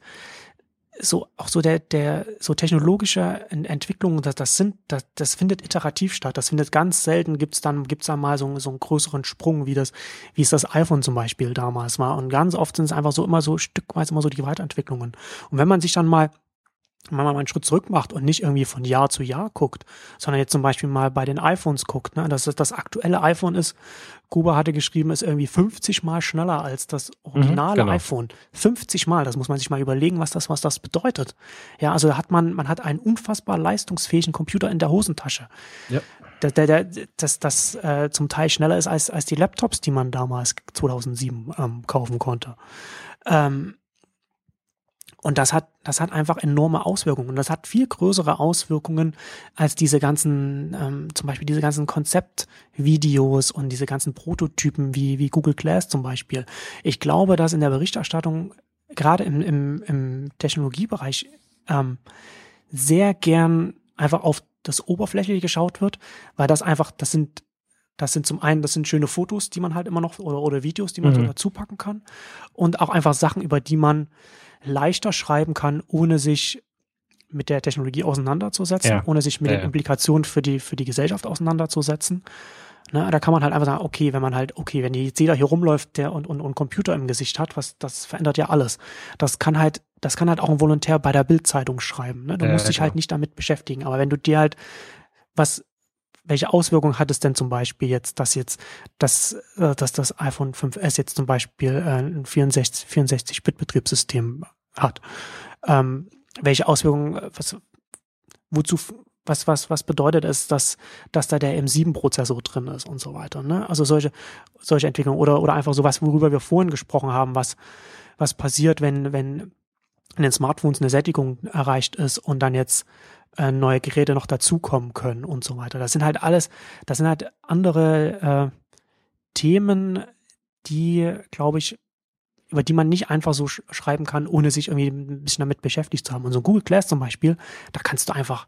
so auch so der der so technologische Entwicklung das das sind das, das findet iterativ statt. Das findet ganz selten gibt's dann gibt's dann mal so, so einen größeren Sprung wie das wie es das iPhone zum Beispiel damals war. Und ganz oft sind es einfach so immer so stückweise immer so die Weiterentwicklungen. Und wenn man sich dann mal man mal einen Schritt zurück macht und nicht irgendwie von Jahr zu Jahr guckt, sondern jetzt zum Beispiel mal bei den iPhones guckt, ne, dass das aktuelle iPhone ist, Kuba hatte geschrieben, ist irgendwie 50 mal schneller als das originale mhm, genau. iPhone. 50 mal, das muss man sich mal überlegen, was das, was das bedeutet. Ja, also da hat man, man hat einen unfassbar leistungsfähigen Computer in der Hosentasche. Ja. Der, der, der, das, das äh, zum Teil schneller ist als, als die Laptops, die man damals 2007 ähm, kaufen konnte. Ähm, und das hat, das hat einfach enorme Auswirkungen. Und das hat viel größere Auswirkungen als diese ganzen, ähm, zum Beispiel diese ganzen Konzeptvideos und diese ganzen Prototypen wie, wie Google Glass zum Beispiel. Ich glaube, dass in der Berichterstattung gerade im, im, im Technologiebereich ähm, sehr gern einfach auf das Oberflächliche geschaut wird, weil das einfach, das sind Das sind zum einen, das sind schöne Fotos, die man halt immer noch oder, oder Videos, die man mhm. so dazu packen kann. Und auch einfach Sachen, über die man leichter schreiben kann, ohne sich mit der Technologie auseinanderzusetzen, ja. ohne sich mit ja, den Implikationen für die, für die Gesellschaft auseinanderzusetzen. Ne, da kann man halt einfach sagen, okay, wenn man halt, okay, wenn jetzt jeder hier rumläuft, der und, und, und Computer im Gesicht hat, was, das verändert ja alles. Das kann halt, das kann halt auch ein Volontär bei der Bildzeitung schreiben. Ne? Du ja, musst dich halt nicht damit beschäftigen. Aber wenn du dir halt was, welche Auswirkungen hat es denn zum Beispiel jetzt, dass jetzt, dass, äh, dass das iPhone 5S jetzt zum Beispiel äh, ein 64, 64-Bit-Betriebssystem hat? Ähm, welche Auswirkungen, was, wozu, was, was, was bedeutet es, dass, dass da der M7-Prozessor drin ist und so weiter. Ne? Also solche, solche Entwicklungen oder, oder einfach sowas, worüber wir vorhin gesprochen haben, was, was passiert, wenn, wenn in den Smartphones eine Sättigung erreicht ist und dann jetzt äh, neue Geräte noch dazukommen können und so weiter. Das sind halt alles, das sind halt andere äh, Themen, die, glaube ich, über die man nicht einfach so sch schreiben kann, ohne sich irgendwie ein bisschen damit beschäftigt zu haben. Und so Google Glass zum Beispiel, da kannst du einfach,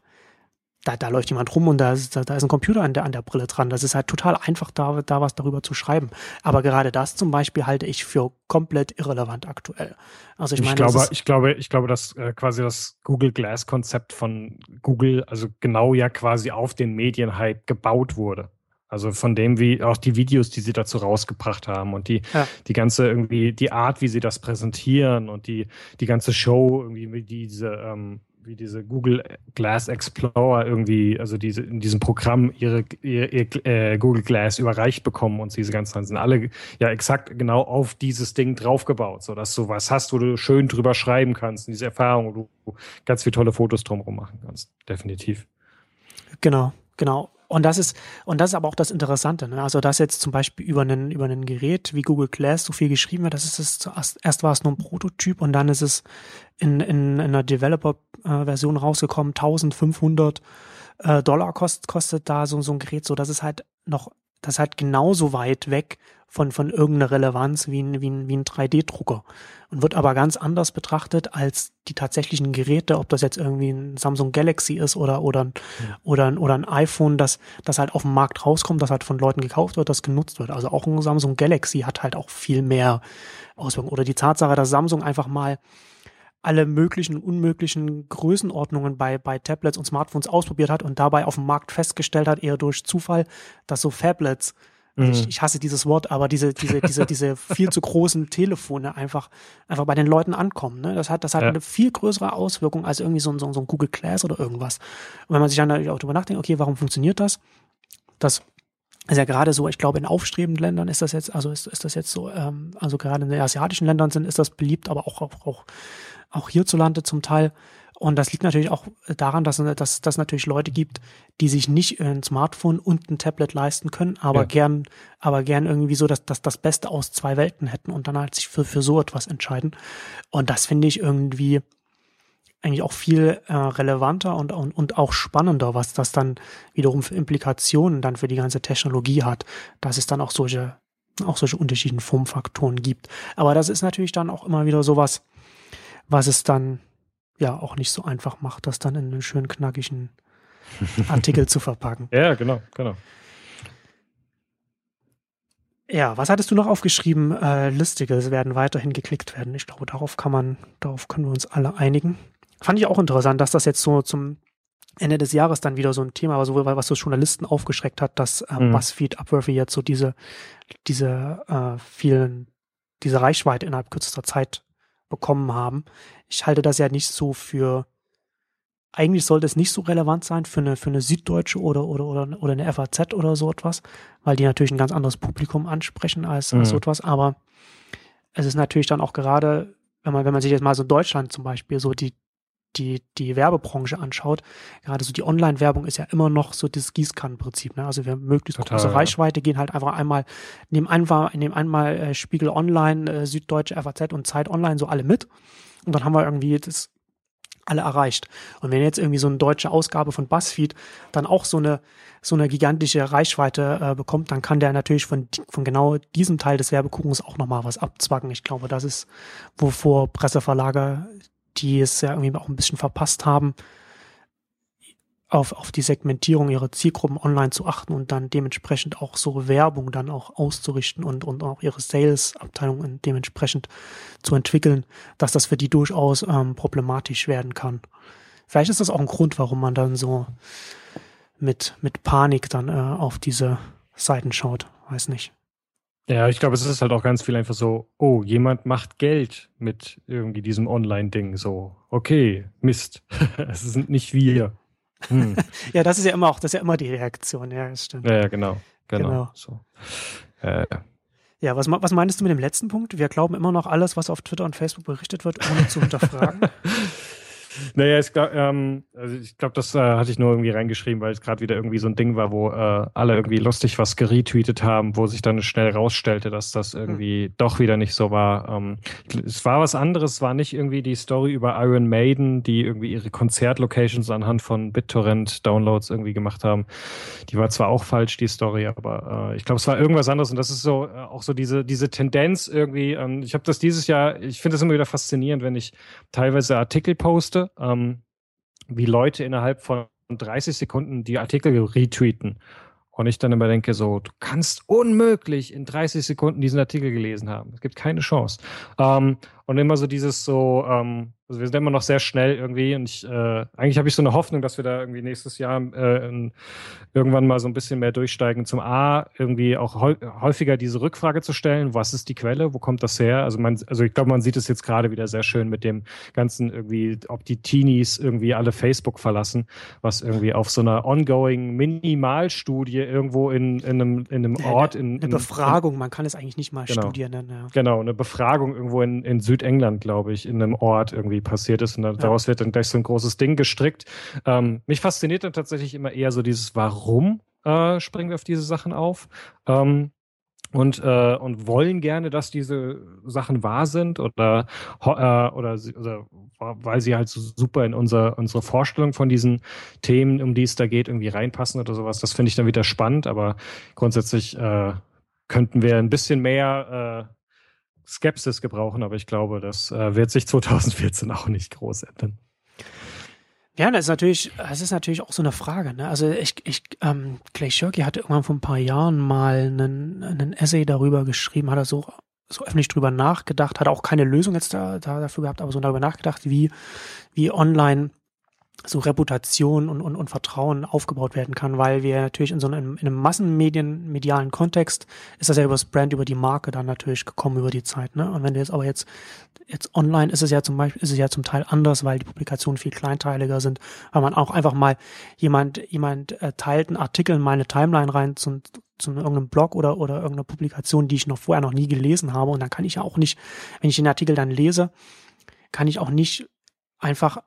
da, da läuft jemand rum und da ist, da, da ist ein Computer an der, an der Brille dran. Das ist halt total einfach, da, da was darüber zu schreiben. Aber gerade das zum Beispiel halte ich für komplett irrelevant aktuell. Also ich, ich meine, glaube, ich glaube, ich glaube, dass äh, quasi das Google Glass Konzept von Google, also genau ja quasi auf den Medienhype gebaut wurde. Also von dem, wie auch die Videos, die sie dazu rausgebracht haben und die, ja. die ganze irgendwie, die Art, wie sie das präsentieren und die, die ganze Show, irgendwie, wie diese, ähm, wie diese Google Glass Explorer irgendwie, also diese in diesem Programm ihre, ihr, ihr äh, Google Glass überreicht bekommen und diese ganzen sind alle ja exakt genau auf dieses Ding draufgebaut, so dass du was hast, wo du schön drüber schreiben kannst, diese Erfahrung, wo du ganz viele tolle Fotos drumherum machen kannst, definitiv. Genau, genau. Und das ist, und das ist aber auch das Interessante. Ne? Also, dass jetzt zum Beispiel über einen, über ein Gerät wie Google Glass so viel geschrieben wird, das ist es zuerst, erst war es nur ein Prototyp und dann ist es in, in, in einer Developer-Version rausgekommen. 1500 äh, Dollar kost, kostet da so, so ein Gerät, so dass es halt noch, das ist halt genauso weit weg von, von irgendeiner Relevanz wie ein, wie ein, wie ein 3D-Drucker und wird aber ganz anders betrachtet als die tatsächlichen Geräte, ob das jetzt irgendwie ein Samsung Galaxy ist oder, oder, ja. oder, ein, oder ein iPhone, das, das halt auf dem Markt rauskommt, das halt von Leuten gekauft wird, das genutzt wird. Also auch ein Samsung Galaxy hat halt auch viel mehr Auswirkungen. Oder die Tatsache, dass Samsung einfach mal alle möglichen unmöglichen Größenordnungen bei, bei Tablets und Smartphones ausprobiert hat und dabei auf dem Markt festgestellt hat, eher durch Zufall, dass so Phablets Mhm. Ich, ich, hasse dieses Wort, aber diese, diese, diese, diese viel zu großen Telefone einfach, einfach bei den Leuten ankommen. Ne? Das hat, das hat ja. eine viel größere Auswirkung als irgendwie so ein, so, ein Google Glass oder irgendwas. Und wenn man sich dann natürlich auch darüber nachdenkt, okay, warum funktioniert das? Das ist ja gerade so, ich glaube, in aufstrebenden Ländern ist das jetzt, also ist, ist das jetzt so, ähm, also gerade in den asiatischen Ländern sind, ist das beliebt, aber auch, auch, auch, auch hierzulande zum Teil. Und das liegt natürlich auch daran, dass, dass dass natürlich Leute gibt, die sich nicht ein Smartphone und ein Tablet leisten können, aber ja. gern, aber gern irgendwie so, dass, dass das Beste aus zwei Welten hätten und dann halt sich für, für so etwas entscheiden. Und das finde ich irgendwie eigentlich auch viel äh, relevanter und, und, und auch spannender, was das dann wiederum für Implikationen dann für die ganze Technologie hat, dass es dann auch solche, auch solche unterschiedlichen Formfaktoren gibt. Aber das ist natürlich dann auch immer wieder sowas, was es dann ja auch nicht so einfach macht, das dann in einen schönen knackigen Artikel zu verpacken. Ja, genau, genau. Ja, was hattest du noch aufgeschrieben? Äh, Listige werden weiterhin geklickt werden. Ich glaube, darauf kann man, darauf können wir uns alle einigen. Fand ich auch interessant, dass das jetzt so zum Ende des Jahres dann wieder so ein Thema war, so, was so Journalisten aufgeschreckt hat, dass äh, mhm. BuzzFeed Upworthy jetzt so diese, diese äh, vielen, diese Reichweite innerhalb kürzester Zeit bekommen haben. Ich halte das ja nicht so für, eigentlich sollte es nicht so relevant sein für eine, für eine Süddeutsche oder, oder, oder, oder eine FAZ oder so etwas, weil die natürlich ein ganz anderes Publikum ansprechen als, mhm. als so etwas, aber es ist natürlich dann auch gerade, wenn man, wenn man sich jetzt mal so Deutschland zum Beispiel so die, die, die Werbebranche anschaut, gerade so die Online-Werbung ist ja immer noch so das Gießkannenprinzip. Ne? Also wir haben möglichst Total, große ja. Reichweite, gehen halt einfach einmal, nehmen einfach, nehmen einmal äh, Spiegel Online, äh, Süddeutsche, FAZ und Zeit Online so alle mit. Und dann haben wir irgendwie das alle erreicht. Und wenn jetzt irgendwie so eine deutsche Ausgabe von BuzzFeed dann auch so eine so eine gigantische Reichweite äh, bekommt, dann kann der natürlich von, von genau diesem Teil des Werbekuchens auch nochmal was abzwacken. Ich glaube, das ist, wovor Presseverlage die es ja irgendwie auch ein bisschen verpasst haben, auf, auf die Segmentierung ihrer Zielgruppen online zu achten und dann dementsprechend auch so Werbung dann auch auszurichten und, und auch ihre Sales-Abteilung dementsprechend zu entwickeln, dass das für die durchaus ähm, problematisch werden kann. Vielleicht ist das auch ein Grund, warum man dann so mit, mit Panik dann äh, auf diese Seiten schaut. Weiß nicht. Ja, ich glaube, es ist halt auch ganz viel einfach so, oh, jemand macht Geld mit irgendwie diesem Online-Ding. So, okay, Mist. es sind nicht wir. Hm. ja, das ist ja immer auch, das ist ja immer die Reaktion, ja, das stimmt. Ja, ja genau. Genau. genau. So. Äh, ja, was, was meinst du mit dem letzten Punkt? Wir glauben immer noch alles, was auf Twitter und Facebook berichtet wird, ohne zu hinterfragen. Naja, ich glaube, ähm, also ich glaub, das äh, hatte ich nur irgendwie reingeschrieben, weil es gerade wieder irgendwie so ein Ding war, wo äh, alle irgendwie lustig was geretweetet haben, wo sich dann schnell rausstellte, dass das hm. irgendwie mhm. doch wieder nicht so war. Ähm, es war was anderes, es war nicht irgendwie die Story über Iron Maiden, die irgendwie ihre Konzertlocations anhand von BitTorrent-Downloads irgendwie gemacht haben. Die war zwar auch falsch, die Story, aber äh, ich glaube, es war irgendwas anderes und das ist so äh, auch so diese, diese Tendenz irgendwie. Ähm, ich habe das dieses Jahr, ich finde das immer wieder faszinierend, wenn ich teilweise Artikel poste ähm, wie Leute innerhalb von 30 Sekunden die Artikel retweeten. Und ich dann immer denke, so, du kannst unmöglich in 30 Sekunden diesen Artikel gelesen haben. Es gibt keine Chance. Ähm, und immer so dieses so, ähm, also wir sind immer noch sehr schnell irgendwie und ich, äh, eigentlich habe ich so eine Hoffnung, dass wir da irgendwie nächstes Jahr äh, in, irgendwann mal so ein bisschen mehr durchsteigen. Zum A, irgendwie auch häufiger diese Rückfrage zu stellen, was ist die Quelle, wo kommt das her? Also man, also ich glaube, man sieht es jetzt gerade wieder sehr schön mit dem ganzen irgendwie, ob die Teenies irgendwie alle Facebook verlassen, was irgendwie auf so einer ongoing Minimalstudie irgendwo in, in einem, in einem Ort in, in Eine Befragung, in, man kann es eigentlich nicht mal genau, Studie nennen. Ja. Genau, eine Befragung irgendwo in, in Südengland, glaube ich, in einem Ort irgendwie irgendwie passiert ist. Und dann, ja. daraus wird dann gleich so ein großes Ding gestrickt. Ähm, mich fasziniert dann tatsächlich immer eher so dieses Warum äh, springen wir auf diese Sachen auf. Ähm, und, äh, und wollen gerne, dass diese Sachen wahr sind oder, äh, oder, oder weil sie halt so super in unser, unsere Vorstellung von diesen Themen, um die es da geht, irgendwie reinpassen oder sowas. Das finde ich dann wieder spannend, aber grundsätzlich äh, könnten wir ein bisschen mehr äh, Skepsis gebrauchen, aber ich glaube, das äh, wird sich 2014 auch nicht groß ändern. Ja, das ist natürlich, das ist natürlich auch so eine Frage. Ne? Also ich, ich, ähm, Clay Shirky hatte irgendwann vor ein paar Jahren mal einen, einen Essay darüber geschrieben, hat er so, so öffentlich drüber nachgedacht, hat auch keine Lösung jetzt da, da dafür gehabt, aber so darüber nachgedacht, wie, wie online so Reputation und, und, und Vertrauen aufgebaut werden kann, weil wir natürlich in so einem, in einem Massenmedien, medialen Kontext ist das ja über das Brand, über die Marke dann natürlich gekommen über die Zeit. Ne? Und wenn du jetzt aber jetzt, jetzt online ist es ja zum Beispiel, ist es ja zum Teil anders, weil die Publikationen viel kleinteiliger sind, weil man auch einfach mal jemand, jemand äh, teilt einen Artikel in meine Timeline rein zu, zu irgendeinem Blog oder, oder irgendeiner Publikation, die ich noch vorher noch nie gelesen habe. Und dann kann ich ja auch nicht, wenn ich den Artikel dann lese, kann ich auch nicht einfach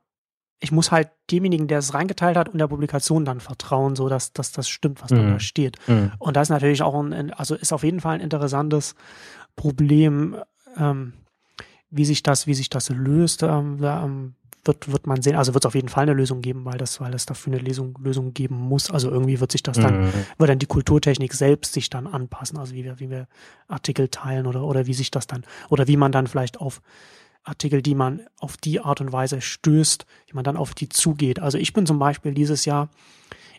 ich muss halt demjenigen, der es reingeteilt hat und der Publikation dann vertrauen, so dass, dass das stimmt, was mhm. da steht. Mhm. Und das ist natürlich auch ein, also ist auf jeden Fall ein interessantes Problem, ähm, wie sich das, wie sich das löst. Ähm, ähm, wird, wird man sehen. Also wird es auf jeden Fall eine Lösung geben, weil das, weil es dafür eine Lösung, Lösung geben muss. Also irgendwie wird sich das dann, mhm. wird dann die Kulturtechnik selbst sich dann anpassen. Also wie wir, wie wir Artikel teilen oder, oder wie sich das dann, oder wie man dann vielleicht auf Artikel, die man auf die Art und Weise stößt, wie man dann auf die zugeht. Also ich bin zum Beispiel dieses Jahr,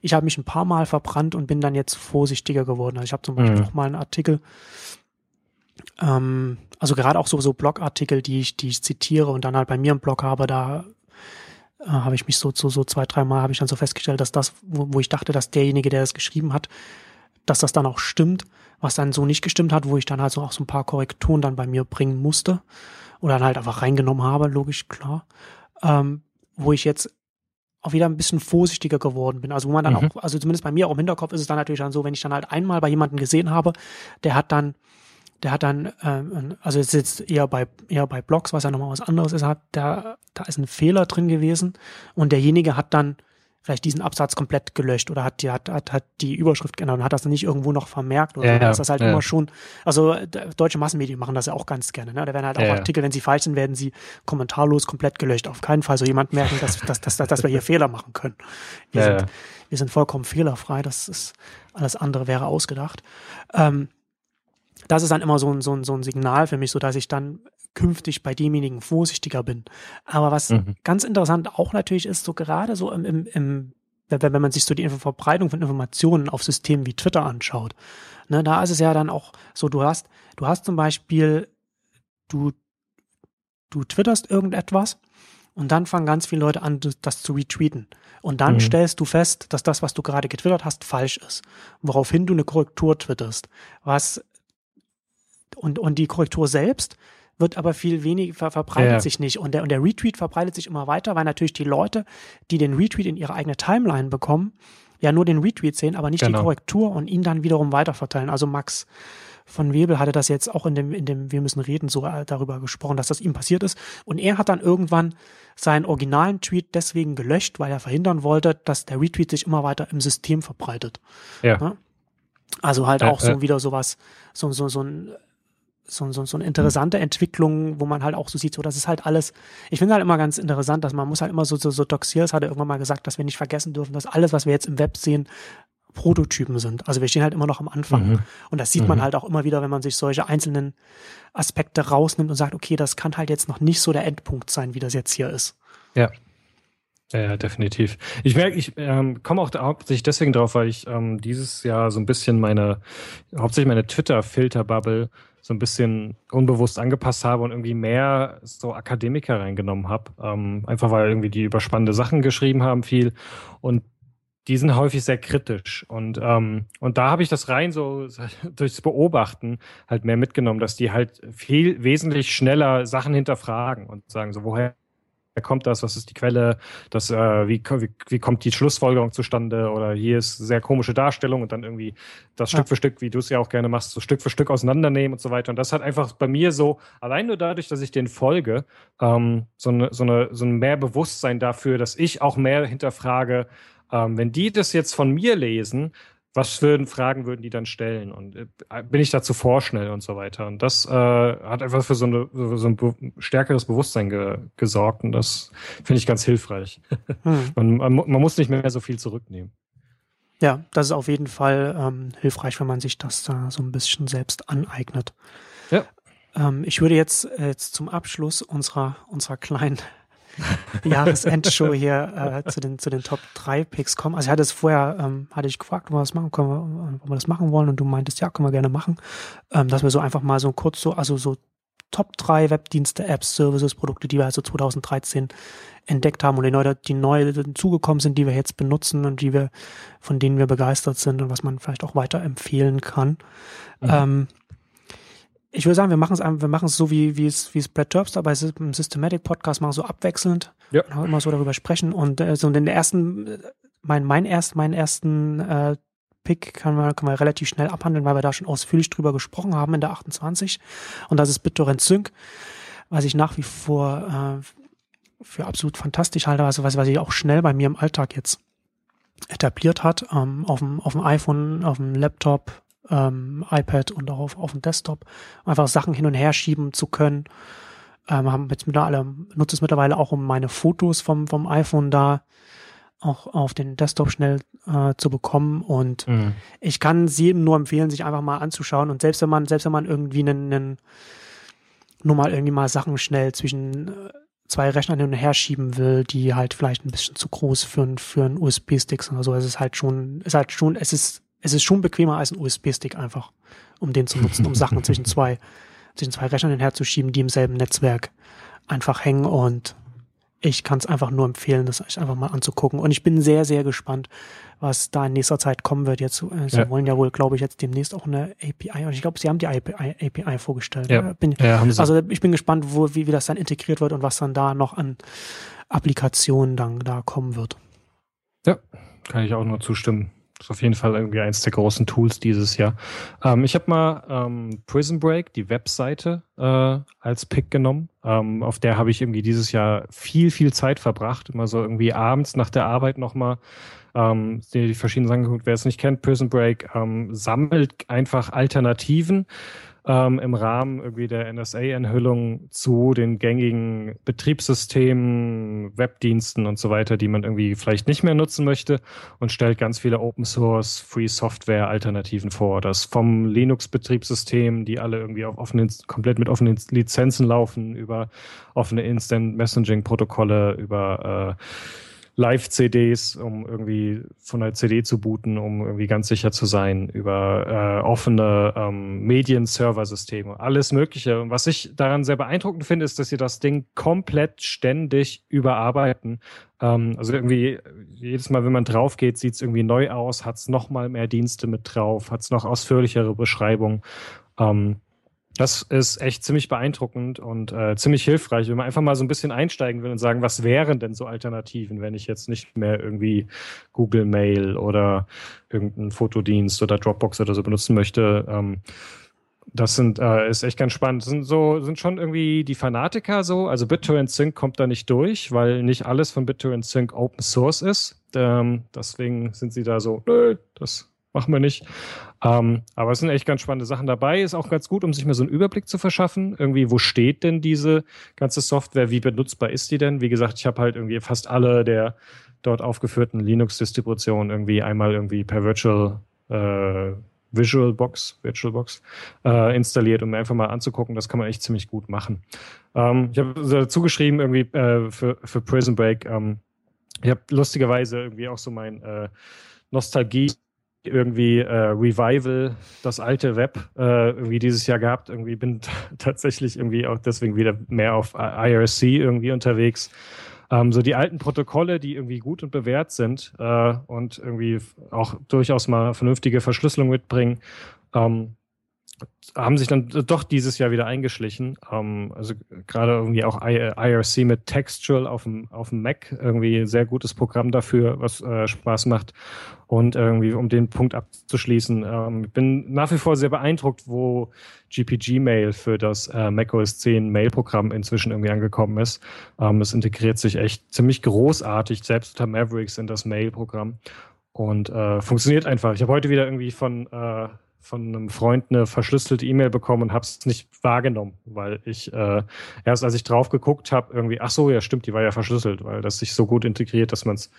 ich habe mich ein paar Mal verbrannt und bin dann jetzt vorsichtiger geworden. Also ich habe zum Beispiel mhm. auch mal einen Artikel, ähm, also gerade auch so, so Blogartikel, die ich, die ich zitiere und dann halt bei mir im Blog habe, da äh, habe ich mich so, so, so zwei, drei Mal habe ich dann so festgestellt, dass das, wo, wo ich dachte, dass derjenige, der das geschrieben hat, dass das dann auch stimmt, was dann so nicht gestimmt hat, wo ich dann halt so auch so ein paar Korrekturen dann bei mir bringen musste oder dann halt einfach reingenommen habe, logisch, klar. Ähm, wo ich jetzt auch wieder ein bisschen vorsichtiger geworden bin. Also wo man dann mhm. auch, also zumindest bei mir auch im Hinterkopf ist es dann natürlich dann so, wenn ich dann halt einmal bei jemandem gesehen habe, der hat dann, der hat dann, ähm, also es ist jetzt eher bei eher bei Blogs, was ja nochmal was anderes ist, hat da da ist ein Fehler drin gewesen und derjenige hat dann vielleicht diesen Absatz komplett gelöscht oder hat die, hat, hat, hat die Überschrift geändert und hat das nicht irgendwo noch vermerkt oder ja, so. Das ist halt ja. immer schon, also deutsche Massenmedien machen das ja auch ganz gerne. Ne? Da werden halt auch ja, Artikel, wenn sie falsch sind, werden sie kommentarlos komplett gelöscht. Auf keinen Fall so jemand merken, dass, dass, dass, dass, dass wir hier Fehler machen können. Wir, sind, wir sind vollkommen fehlerfrei. Das ist alles andere wäre ausgedacht. Ähm, das ist dann immer so ein, so ein, so ein Signal für mich, so dass ich dann künftig bei demjenigen vorsichtiger bin. Aber was mhm. ganz interessant auch natürlich ist, so gerade so im, im, im wenn, man sich so die Verbreitung von Informationen auf Systemen wie Twitter anschaut, ne, da ist es ja dann auch so, du hast, du hast zum Beispiel, du, du twitterst irgendetwas und dann fangen ganz viele Leute an, das zu retweeten. Und dann mhm. stellst du fest, dass das, was du gerade getwittert hast, falsch ist. Woraufhin du eine Korrektur twitterst. Was, und, und die Korrektur selbst wird aber viel weniger, verbreitet ja. sich nicht. Und der, und der Retweet verbreitet sich immer weiter, weil natürlich die Leute, die den Retweet in ihre eigene Timeline bekommen, ja nur den Retweet sehen, aber nicht genau. die Korrektur und ihn dann wiederum weiterverteilen. Also Max von Webel hatte das jetzt auch in dem, in dem Wir müssen reden so äh, darüber gesprochen, dass das ihm passiert ist. Und er hat dann irgendwann seinen originalen Tweet deswegen gelöscht, weil er verhindern wollte, dass der Retweet sich immer weiter im System verbreitet. Ja. ja? Also halt auch so wieder sowas, so, so, so ein so, so, so eine interessante Entwicklung, wo man halt auch so sieht, so das ist halt alles, ich finde halt immer ganz interessant, dass man muss halt immer so, so, so Doc Sears hatte irgendwann mal gesagt, dass wir nicht vergessen dürfen, dass alles, was wir jetzt im Web sehen, Prototypen sind. Also wir stehen halt immer noch am Anfang. Mhm. Und das sieht mhm. man halt auch immer wieder, wenn man sich solche einzelnen Aspekte rausnimmt und sagt, okay, das kann halt jetzt noch nicht so der Endpunkt sein, wie das jetzt hier ist. Ja. Ja, definitiv. Ich merke, ich ähm, komme auch hauptsächlich deswegen drauf, weil ich ähm, dieses Jahr so ein bisschen meine, hauptsächlich meine Twitter-Filter-Bubble so ein bisschen unbewusst angepasst habe und irgendwie mehr so Akademiker reingenommen habe. Ähm, einfach weil irgendwie die über spannende Sachen geschrieben haben viel. Und die sind häufig sehr kritisch. Und, ähm, und da habe ich das rein so durchs Beobachten halt mehr mitgenommen, dass die halt viel wesentlich schneller Sachen hinterfragen und sagen so, woher kommt das, was ist die Quelle, das, äh, wie, wie, wie kommt die Schlussfolgerung zustande oder hier ist sehr komische Darstellung und dann irgendwie das ja. Stück für Stück, wie du es ja auch gerne machst, so Stück für Stück auseinandernehmen und so weiter. Und das hat einfach bei mir so, allein nur dadurch, dass ich den folge, ähm, so, eine, so, eine, so ein mehr Bewusstsein dafür, dass ich auch mehr hinterfrage, ähm, wenn die das jetzt von mir lesen, was für Fragen würden die dann stellen und äh, bin ich dazu vorschnell und so weiter. Und das äh, hat einfach für so, eine, so ein be stärkeres Bewusstsein ge gesorgt und das finde ich ganz hilfreich. Hm. man, man, man, muss nicht mehr so viel zurücknehmen. Ja, das ist auf jeden Fall ähm, hilfreich, wenn man sich das da so ein bisschen selbst aneignet. Ja. Ähm, ich würde jetzt, äh, jetzt zum Abschluss unserer, unserer kleinen Jahresendshow hier äh, zu, den, zu den Top 3 Picks kommen. Also ich hatte es vorher, ähm, hatte ich gefragt, ob wir das machen können, wir, ob wir das machen wollen und du meintest, ja, können wir gerne machen. Ähm, dass wir so einfach mal so kurz so, also so Top 3 Webdienste, Apps, Services, Produkte, die wir also 2013 entdeckt haben und die neu, die neu zugekommen sind, die wir jetzt benutzen und die wir, von denen wir begeistert sind und was man vielleicht auch weiter empfehlen kann. Mhm. Ähm, ich würde sagen, wir machen es wir machen es so wie wie es wie es Brad Terpster bei im Systematic Podcast machen so abwechselnd. Ja. und immer so darüber sprechen. Und äh, so in den ersten mein mein erst meinen ersten äh, Pick können wir, können wir relativ schnell abhandeln, weil wir da schon ausführlich drüber gesprochen haben in der 28 und das ist BitTorrent Sync, was ich nach wie vor äh, für absolut fantastisch halte, also was was ich auch schnell bei mir im Alltag jetzt etabliert hat, ähm, auf dem auf dem iPhone, auf dem Laptop ähm, iPad und auch auf, auf dem Desktop, einfach Sachen hin und her schieben zu können. Ähm, haben jetzt mittlerweile, nutze es mittlerweile auch, um meine Fotos vom, vom iPhone da auch auf den Desktop schnell äh, zu bekommen. Und mhm. ich kann es jedem nur empfehlen, sich einfach mal anzuschauen. Und selbst wenn man, selbst wenn man irgendwie einen, einen nur mal irgendwie mal Sachen schnell zwischen äh, zwei Rechnern hin und her schieben will, die halt vielleicht ein bisschen zu groß für, für einen USB-Stick sind oder so. Es ist halt schon, ist halt schon, es ist es ist schon bequemer als ein USB-Stick einfach, um den zu nutzen, um Sachen zwischen zwei, zwischen zwei Rechnern herzuschieben, die im selben Netzwerk einfach hängen und ich kann es einfach nur empfehlen, das euch einfach mal anzugucken. Und ich bin sehr, sehr gespannt, was da in nächster Zeit kommen wird. Jetzt, äh, Sie ja. wollen ja wohl, glaube ich, jetzt demnächst auch eine API. Und ich glaube, Sie haben die API, API vorgestellt. Ja. Bin, ja, haben Sie. Also ich bin gespannt, wo, wie, wie das dann integriert wird und was dann da noch an Applikationen dann da kommen wird. Ja, kann ich auch nur zustimmen. Ist auf jeden Fall irgendwie eins der großen Tools dieses Jahr. Ähm, ich habe mal ähm, Prison Break, die Webseite, äh, als Pick genommen. Ähm, auf der habe ich irgendwie dieses Jahr viel, viel Zeit verbracht. Immer so irgendwie abends nach der Arbeit nochmal ähm, die verschiedenen Sachen geguckt. Wer es nicht kennt, Prison Break ähm, sammelt einfach Alternativen ähm, im Rahmen irgendwie der NSA-Enthüllung zu den gängigen Betriebssystemen, Webdiensten und so weiter, die man irgendwie vielleicht nicht mehr nutzen möchte und stellt ganz viele Open Source, Free Software Alternativen vor. Das vom Linux-Betriebssystem, die alle irgendwie auf offenen, komplett mit offenen Lizenzen laufen, über offene Instant Messaging-Protokolle, über äh, Live-CDs, um irgendwie von der CD zu booten, um irgendwie ganz sicher zu sein, über äh, offene ähm, Medien-Server-Systeme, alles Mögliche. Und was ich daran sehr beeindruckend finde, ist, dass sie das Ding komplett ständig überarbeiten. Ähm, also irgendwie jedes Mal, wenn man drauf geht, sieht es irgendwie neu aus, hat es noch mal mehr Dienste mit drauf, hat es noch ausführlichere Beschreibungen. Ähm, das ist echt ziemlich beeindruckend und äh, ziemlich hilfreich, wenn man einfach mal so ein bisschen einsteigen will und sagen, was wären denn so Alternativen, wenn ich jetzt nicht mehr irgendwie Google Mail oder irgendeinen Fotodienst oder Dropbox oder so benutzen möchte. Ähm, das sind, äh, ist echt ganz spannend. Sind so, sind schon irgendwie die Fanatiker so. Also BitTorrent Sync kommt da nicht durch, weil nicht alles von BitTorrent Sync Open Source ist. Ähm, deswegen sind sie da so, nö, das machen wir nicht. Ähm, aber es sind echt ganz spannende Sachen dabei. Ist auch ganz gut, um sich mal so einen Überblick zu verschaffen. Irgendwie, wo steht denn diese ganze Software? Wie benutzbar ist die denn? Wie gesagt, ich habe halt irgendwie fast alle der dort aufgeführten Linux-Distributionen irgendwie einmal irgendwie per Virtual äh, VisualBox, VirtualBox äh, installiert, um einfach mal anzugucken. Das kann man echt ziemlich gut machen. Ähm, ich habe dazu geschrieben irgendwie äh, für, für Prison Break. Ähm, ich habe lustigerweise irgendwie auch so mein äh, Nostalgie irgendwie äh, Revival, das alte Web äh, irgendwie dieses Jahr gehabt. Irgendwie bin tatsächlich irgendwie auch deswegen wieder mehr auf IRC irgendwie unterwegs. Ähm, so die alten Protokolle, die irgendwie gut und bewährt sind äh, und irgendwie auch durchaus mal vernünftige Verschlüsselung mitbringen. Ähm, haben sich dann doch dieses Jahr wieder eingeschlichen. Ähm, also gerade irgendwie auch IRC mit Textual auf dem, auf dem Mac, irgendwie sehr gutes Programm dafür, was äh, Spaß macht. Und irgendwie, um den Punkt abzuschließen, ähm, bin nach wie vor sehr beeindruckt, wo GPG Mail für das äh, macOS 10 Mail-Programm inzwischen irgendwie angekommen ist. Ähm, es integriert sich echt ziemlich großartig, selbst unter Mavericks in das Mail-Programm. Und äh, funktioniert einfach. Ich habe heute wieder irgendwie von äh, von einem Freund eine verschlüsselte E-Mail bekommen und habe es nicht wahrgenommen, weil ich äh, erst als ich drauf geguckt habe, irgendwie, ach so, ja stimmt, die war ja verschlüsselt, weil das sich so gut integriert, dass man es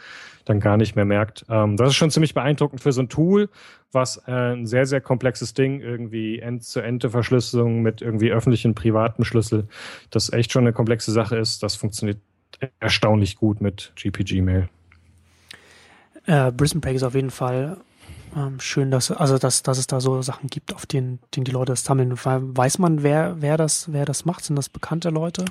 dann gar nicht mehr merkt. Ähm, das ist schon ziemlich beeindruckend für so ein Tool, was äh, ein sehr, sehr komplexes Ding, irgendwie End-zu-Ende-Verschlüsselung mit irgendwie öffentlichen, privaten Schlüssel, das echt schon eine komplexe Sache ist. Das funktioniert erstaunlich gut mit GPG-Mail. Äh, Prison Break ist auf jeden Fall ähm, schön, dass, also dass, dass es da so Sachen gibt, auf denen, denen die Leute das sammeln. Weiß man, wer, wer, das, wer das macht? Sind das bekannte Leute?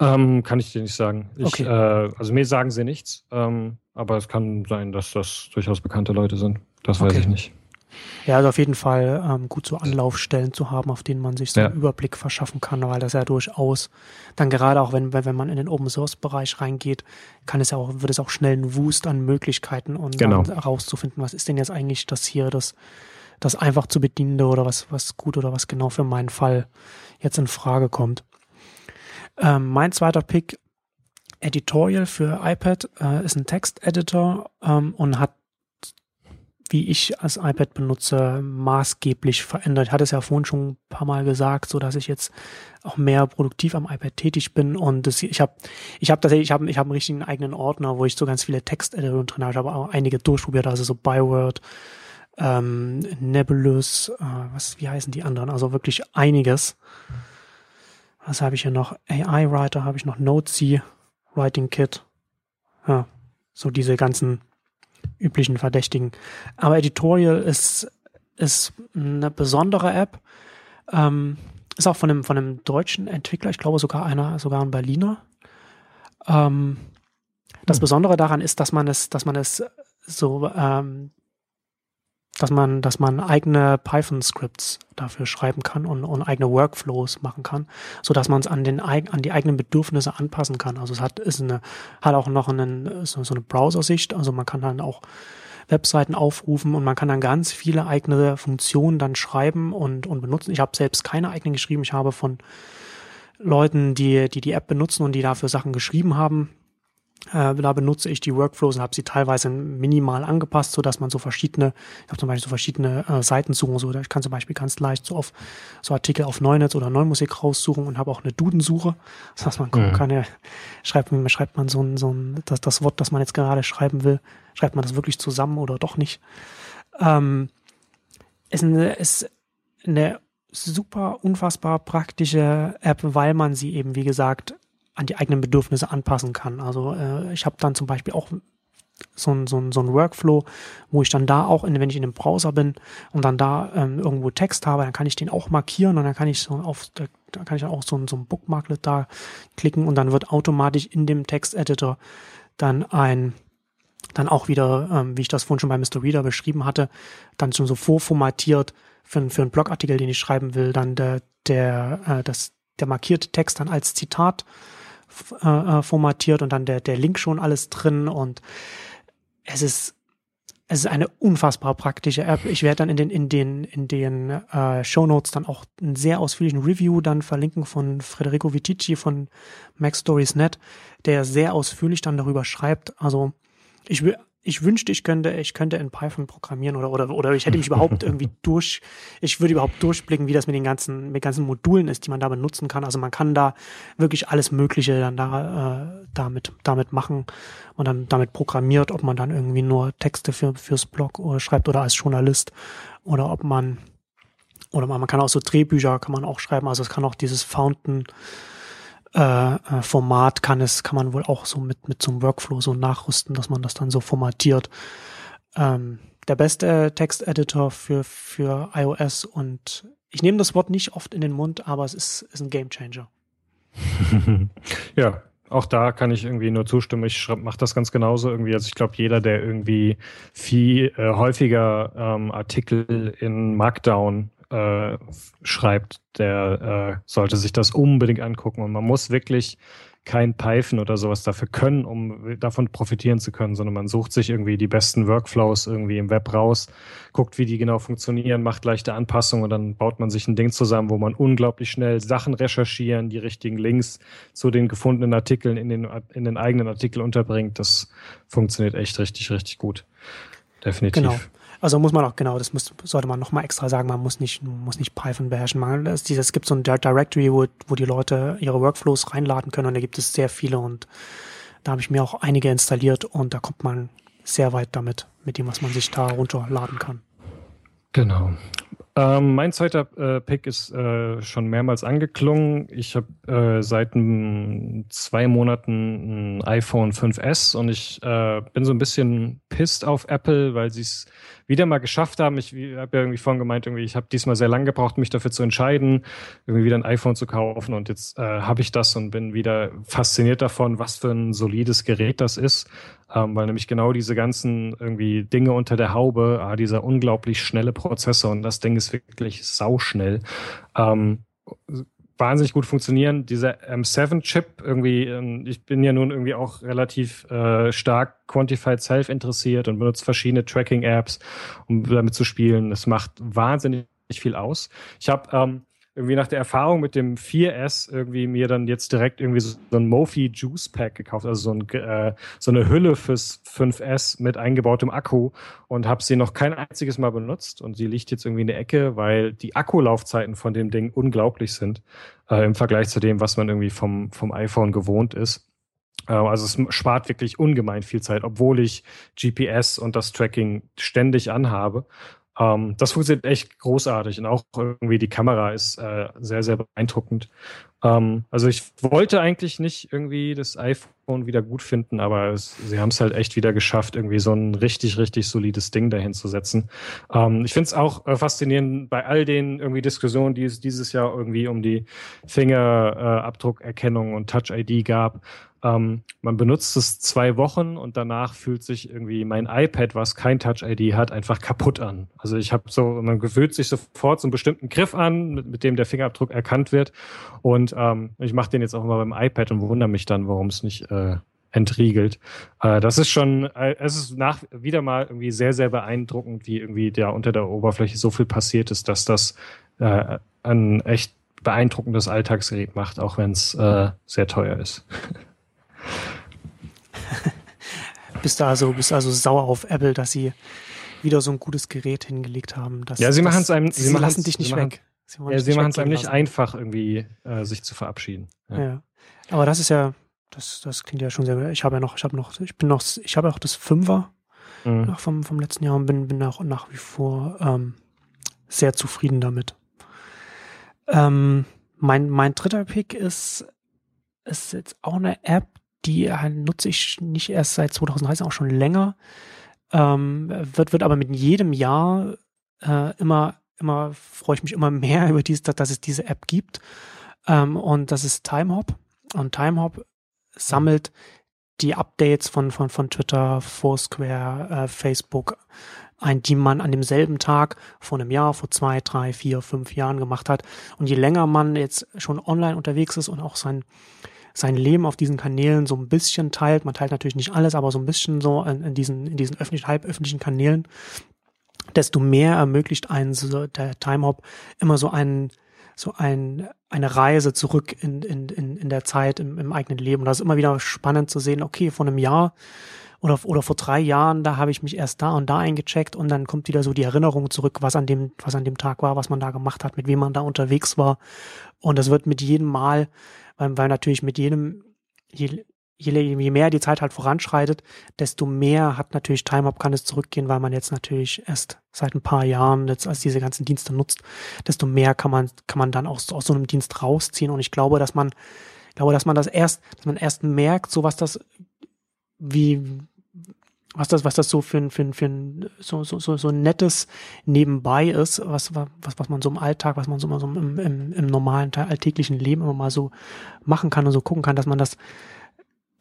Ähm, kann ich dir nicht sagen. Ich, okay. äh, also mir sagen sie nichts, ähm, aber es kann sein, dass das durchaus bekannte Leute sind. Das weiß okay. ich nicht. Ja, also auf jeden Fall ähm, gut so Anlaufstellen zu haben, auf denen man sich so ja. einen Überblick verschaffen kann, weil das ja durchaus dann gerade auch, wenn, wenn man in den Open Source Bereich reingeht, kann es ja auch, wird es auch schnell ein Wust an Möglichkeiten und genau. herauszufinden, was ist denn jetzt eigentlich das hier, das, das einfach zu bedienende oder was, was gut oder was genau für meinen Fall jetzt in Frage kommt. Ähm, mein zweiter Pick Editorial für iPad äh, ist ein Texteditor ähm, und hat wie ich als iPad benutze, maßgeblich verändert. Ich hatte es ja vorhin schon ein paar Mal gesagt, so dass ich jetzt auch mehr produktiv am iPad tätig bin und das, ich habe ich habe tatsächlich ich habe ich habe einen richtigen eigenen Ordner, wo ich so ganz viele Texteditor drin habe. Ich habe auch einige durchprobiert, also so Byword, ähm, Nebulous, äh, was wie heißen die anderen? Also wirklich einiges. Was habe ich hier noch? AI Writer habe ich noch Notesy, Writing Kit. Ja, so diese ganzen üblichen Verdächtigen. Aber Editorial ist, ist eine besondere App. Ähm, ist auch von einem, von einem deutschen Entwickler, ich glaube sogar einer, sogar ein Berliner. Ähm, das hm. Besondere daran ist, dass man es, dass man es so ähm, dass man, dass man eigene Python-Scripts dafür schreiben kann und, und eigene Workflows machen kann, so dass man es an den an die eigenen Bedürfnisse anpassen kann. Also es hat ist eine hat auch noch einen, so, so eine Browser-Sicht, also man kann dann auch Webseiten aufrufen und man kann dann ganz viele eigene Funktionen dann schreiben und, und benutzen. Ich habe selbst keine eigenen geschrieben. Ich habe von Leuten, die, die die App benutzen und die dafür Sachen geschrieben haben, äh, da benutze ich die Workflows und habe sie teilweise minimal angepasst, so dass man so verschiedene, ich habe zum Beispiel so verschiedene äh, Seiten suchen, so ich kann zum Beispiel ganz leicht so auf so Artikel auf Neunetz oder Neumusik raussuchen und habe auch eine Dudensuche, das heißt man gucken mhm. kann, ja, schreibt, schreibt man so ein, so ein das, das Wort, das man jetzt gerade schreiben will, schreibt man das wirklich zusammen oder doch nicht. Ähm, ist eine, ist eine super unfassbar praktische App, weil man sie eben, wie gesagt, an die eigenen Bedürfnisse anpassen kann. Also äh, ich habe dann zum Beispiel auch so ein, so, ein, so ein Workflow, wo ich dann da auch, in, wenn ich in einem Browser bin und dann da ähm, irgendwo Text habe, dann kann ich den auch markieren und dann kann ich so auf, da, da kann ich auch so, ein so ein Bookmarklet da klicken und dann wird automatisch in dem Texteditor dann ein dann auch wieder, ähm, wie ich das vorhin schon bei Mr. Reader beschrieben hatte, dann schon so vorformatiert für, für einen Blogartikel, den ich schreiben will, dann der, der, äh, das, der markierte Text dann als Zitat äh, äh, formatiert und dann der, der Link schon alles drin und es ist es ist eine unfassbar praktische App. Ich werde dann in den in den in den äh, Show Notes dann auch einen sehr ausführlichen Review dann verlinken von Federico Vitici von MacStoriesNet, der sehr ausführlich dann darüber schreibt. Also ich will ich wünschte, ich könnte, ich könnte in Python programmieren oder, oder, oder ich hätte mich überhaupt irgendwie durch, ich würde überhaupt durchblicken, wie das mit den ganzen, mit ganzen Modulen ist, die man da benutzen kann. Also man kann da wirklich alles Mögliche dann da, äh, damit, damit machen und dann damit programmiert, ob man dann irgendwie nur Texte für, fürs Blog oder schreibt oder als Journalist oder ob man, oder man, man kann auch so Drehbücher kann man auch schreiben. Also es kann auch dieses Fountain, äh, äh, Format kann es, kann man wohl auch so mit, mit so einem Workflow so nachrüsten, dass man das dann so formatiert. Ähm, der beste Texteditor für, für iOS und ich nehme das Wort nicht oft in den Mund, aber es ist, ist ein Gamechanger. ja, auch da kann ich irgendwie nur zustimmen. Ich mache das ganz genauso irgendwie. Also ich glaube, jeder, der irgendwie viel äh, häufiger ähm, Artikel in Markdown äh, schreibt, der äh, sollte sich das unbedingt angucken. Und man muss wirklich kein Python oder sowas dafür können, um davon profitieren zu können, sondern man sucht sich irgendwie die besten Workflows irgendwie im Web raus, guckt, wie die genau funktionieren, macht leichte Anpassungen und dann baut man sich ein Ding zusammen, wo man unglaublich schnell Sachen recherchieren, die richtigen Links zu den gefundenen Artikeln in den, in den eigenen Artikel unterbringt. Das funktioniert echt richtig, richtig gut. Definitiv. Genau. Also muss man auch, genau, das muss, sollte man nochmal extra sagen, man muss nicht, muss nicht Python beherrschen. Man, es, es gibt so ein Directory, wo, wo die Leute ihre Workflows reinladen können und da gibt es sehr viele und da habe ich mir auch einige installiert und da kommt man sehr weit damit, mit dem, was man sich da runterladen kann. Genau. Ähm, mein zweiter äh, Pick ist äh, schon mehrmals angeklungen. Ich habe äh, seit zwei Monaten ein iPhone 5S und ich äh, bin so ein bisschen pisst auf Apple, weil sie es wieder mal geschafft haben. Ich habe ja irgendwie vorhin gemeint, irgendwie, ich habe diesmal sehr lange gebraucht, mich dafür zu entscheiden, irgendwie wieder ein iPhone zu kaufen. Und jetzt äh, habe ich das und bin wieder fasziniert davon, was für ein solides Gerät das ist. Ähm, weil nämlich genau diese ganzen irgendwie Dinge unter der Haube, ah, dieser unglaublich schnelle Prozessor und das Ding ist wirklich sauschnell. Ähm, wahnsinnig gut funktionieren. Dieser M7-Chip, irgendwie, ähm, ich bin ja nun irgendwie auch relativ äh, stark Quantified Self interessiert und benutze verschiedene Tracking-Apps, um damit zu spielen. Das macht wahnsinnig viel aus. Ich habe ähm, irgendwie nach der Erfahrung mit dem 4S irgendwie mir dann jetzt direkt irgendwie so, ein Mofi Juice Pack gekauft, also so, ein, äh, so eine Hülle fürs 5S mit eingebautem Akku und habe sie noch kein einziges Mal benutzt und sie liegt jetzt irgendwie in der Ecke, weil die Akkulaufzeiten von dem Ding unglaublich sind äh, im Vergleich zu dem, was man irgendwie vom, vom iPhone gewohnt ist. Äh, also es spart wirklich ungemein viel Zeit, obwohl ich GPS und das Tracking ständig anhabe. Ähm, das funktioniert echt großartig und auch irgendwie die Kamera ist äh, sehr, sehr beeindruckend. Ähm, also ich wollte eigentlich nicht irgendwie das iPhone wieder gut finden, aber es, sie haben es halt echt wieder geschafft, irgendwie so ein richtig, richtig solides Ding dahin zu setzen. Ähm, ich finde es auch äh, faszinierend bei all den irgendwie Diskussionen, die es dieses Jahr irgendwie um die Fingerabdruckerkennung äh, und Touch ID gab. Ähm, man benutzt es zwei Wochen und danach fühlt sich irgendwie mein iPad, was kein Touch-ID hat, einfach kaputt an. Also ich habe so, man gewöhnt sich sofort so einen bestimmten Griff an, mit, mit dem der Fingerabdruck erkannt wird. Und ähm, ich mache den jetzt auch mal beim iPad und wundere mich dann, warum es nicht äh, entriegelt. Äh, das ist schon, äh, es ist nach wieder mal irgendwie sehr, sehr beeindruckend, wie irgendwie da unter der Oberfläche so viel passiert ist, dass das äh, ein echt beeindruckendes Alltagsgerät macht, auch wenn es äh, sehr teuer ist. bist du also, bist also sauer auf Apple, dass sie wieder so ein gutes Gerät hingelegt haben. Dass, ja, sie machen es einem, sie, sie lassen dich nicht machen, weg. Sie, ja, sie machen es einem nicht einfach, irgendwie äh, sich zu verabschieden. Ja. ja. Aber das ist ja, das, das klingt ja schon sehr. Ich habe ja noch, ich habe noch, ich bin noch, ich habe auch das Fünfer mhm. vom, vom letzten Jahr und bin, bin auch nach wie vor ähm, sehr zufrieden damit. Ähm, mein, mein dritter Pick ist ist jetzt auch eine App, die äh, nutze ich nicht erst seit 2013, auch schon länger. Ähm, wird, wird aber mit jedem Jahr äh, immer, immer, freue ich mich immer mehr über dies, dass, dass es diese App gibt. Ähm, und das ist Timehop. Und Timehop sammelt die Updates von, von, von Twitter, Foursquare, äh, Facebook ein, die man an demselben Tag vor einem Jahr, vor zwei, drei, vier, fünf Jahren gemacht hat. Und je länger man jetzt schon online unterwegs ist und auch sein, sein Leben auf diesen Kanälen so ein bisschen teilt, man teilt natürlich nicht alles, aber so ein bisschen so in, in diesen, in diesen öffentlichen, halböffentlichen Kanälen, desto mehr ermöglicht einen so der Timehop immer so einen, so ein, eine Reise zurück in, in, in, in der Zeit im, im eigenen Leben. Und das ist immer wieder spannend zu sehen, okay, vor einem Jahr oder, oder vor drei Jahren, da habe ich mich erst da und da eingecheckt und dann kommt wieder so die Erinnerung zurück, was an dem, was an dem Tag war, was man da gemacht hat, mit wem man da unterwegs war. Und das wird mit jedem Mal, weil, weil natürlich mit jedem, je, je, je mehr die Zeit halt voranschreitet, desto mehr hat natürlich TimeUp kann es zurückgehen, weil man jetzt natürlich erst seit ein paar Jahren jetzt als diese ganzen Dienste nutzt, desto mehr kann man, kann man dann aus, aus so einem Dienst rausziehen. Und ich glaube, dass man, glaube, dass man das erst, dass man erst merkt, so was das, wie, was das, was das so für ein, für ein, für ein so, so, so, so ein nettes Nebenbei ist, was, was, was man so im Alltag, was man so, so im, im, im normalen, alltäglichen Leben immer mal so machen kann und so gucken kann, dass man das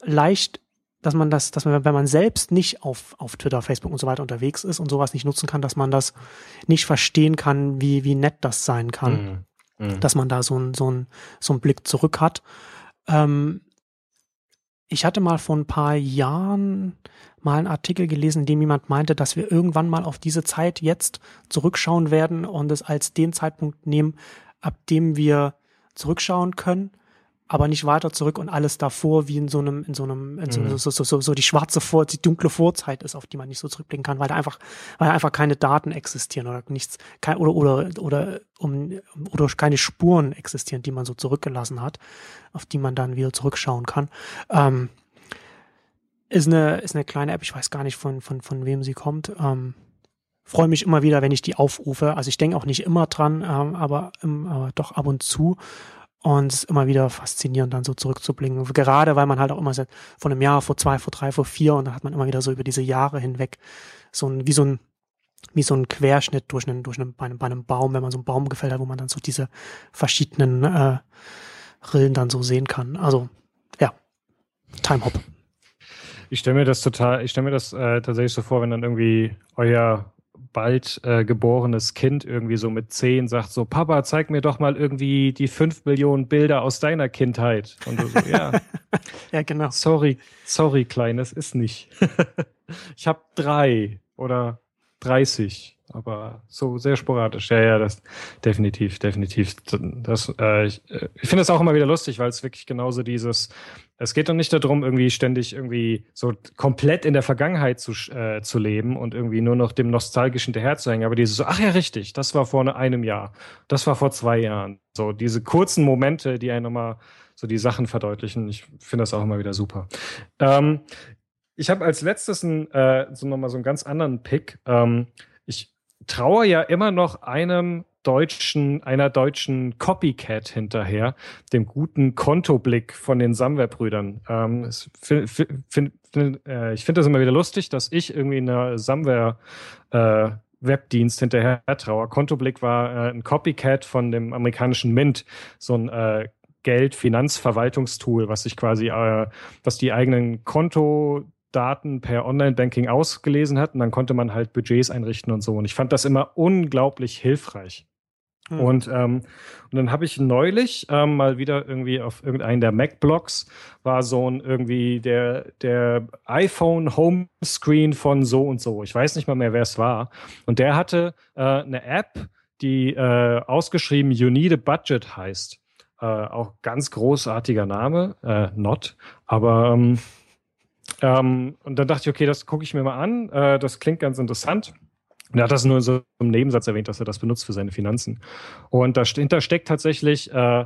leicht, dass man das, dass man, wenn man selbst nicht auf, auf Twitter, Facebook und so weiter unterwegs ist und sowas nicht nutzen kann, dass man das nicht verstehen kann, wie, wie nett das sein kann. Mhm. Mhm. Dass man da so ein, so ein, so ein Blick zurück hat. Ähm, ich hatte mal vor ein paar Jahren mal einen Artikel gelesen, in dem jemand meinte, dass wir irgendwann mal auf diese Zeit jetzt zurückschauen werden und es als den Zeitpunkt nehmen, ab dem wir zurückschauen können aber nicht weiter zurück und alles davor wie in so einem, in so einem, in so, mhm. so, so, so, so die schwarze Vor, die dunkle Vorzeit ist, auf die man nicht so zurückblicken kann, weil da einfach, weil einfach keine Daten existieren oder nichts, kein, oder, oder, oder, um, oder keine Spuren existieren, die man so zurückgelassen hat, auf die man dann wieder zurückschauen kann. Ähm, ist eine, ist eine kleine App, ich weiß gar nicht von, von, von wem sie kommt. Ähm, freue mich immer wieder, wenn ich die aufrufe. Also ich denke auch nicht immer dran, ähm, aber, ähm, aber doch ab und zu. Und es ist immer wieder faszinierend, dann so zurückzublicken. Gerade weil man halt auch immer von einem Jahr, vor zwei, vor drei, vor vier und dann hat man immer wieder so über diese Jahre hinweg so ein, wie so ein, wie so ein Querschnitt durch einen, durch einen, bei einem, bei einem Baum, wenn man so einen Baum gefällt hat, wo man dann so diese verschiedenen äh, Rillen dann so sehen kann. Also, ja, Time Hop. Ich stelle mir das total, ich stelle mir das äh, tatsächlich so vor, wenn dann irgendwie euer bald äh, geborenes Kind irgendwie so mit zehn sagt so, Papa, zeig mir doch mal irgendwie die fünf Millionen Bilder aus deiner Kindheit. Und du so, ja. ja, genau. Sorry, sorry, Kleines, ist nicht. ich habe drei oder 30, aber so sehr sporadisch. Ja, ja, das definitiv, definitiv. Das, äh, ich, äh, ich finde es auch immer wieder lustig, weil es wirklich genauso dieses, es geht doch nicht darum, irgendwie ständig irgendwie so komplett in der Vergangenheit zu, äh, zu leben und irgendwie nur noch dem Nostalgischen hinterherzuhängen, aber dieses ach ja, richtig, das war vor einem Jahr, das war vor zwei Jahren. So diese kurzen Momente, die einen nochmal so die Sachen verdeutlichen. Ich finde das auch immer wieder super. Ähm, ich habe als letztes ein, äh, so nochmal so einen ganz anderen Pick. Ähm, ich traue ja immer noch einem deutschen, einer deutschen Copycat hinterher, dem guten Kontoblick von den Samwer-Brüdern. Ähm, find, find, find, äh, ich finde das immer wieder lustig, dass ich irgendwie in einer Samwer äh, Webdienst hinterher traue. Kontoblick war äh, ein Copycat von dem amerikanischen Mint, so ein äh, Geld-Finanzverwaltungstool, was sich quasi, äh, was die eigenen Konto Daten per Online-Banking ausgelesen hat und dann konnte man halt Budgets einrichten und so. Und ich fand das immer unglaublich hilfreich. Mhm. Und, ähm, und dann habe ich neulich ähm, mal wieder irgendwie auf irgendeinen der Mac-Blogs war so ein irgendwie der, der iPhone Homescreen von so und so. Ich weiß nicht mal mehr, wer es war. Und der hatte äh, eine App, die äh, ausgeschrieben You Need a Budget heißt. Äh, auch ganz großartiger Name, äh, Not. Aber ähm, ähm, und dann dachte ich, okay, das gucke ich mir mal an. Äh, das klingt ganz interessant. Und er hat das nur so im Nebensatz erwähnt, dass er das benutzt für seine Finanzen. Und dahinter steckt tatsächlich äh,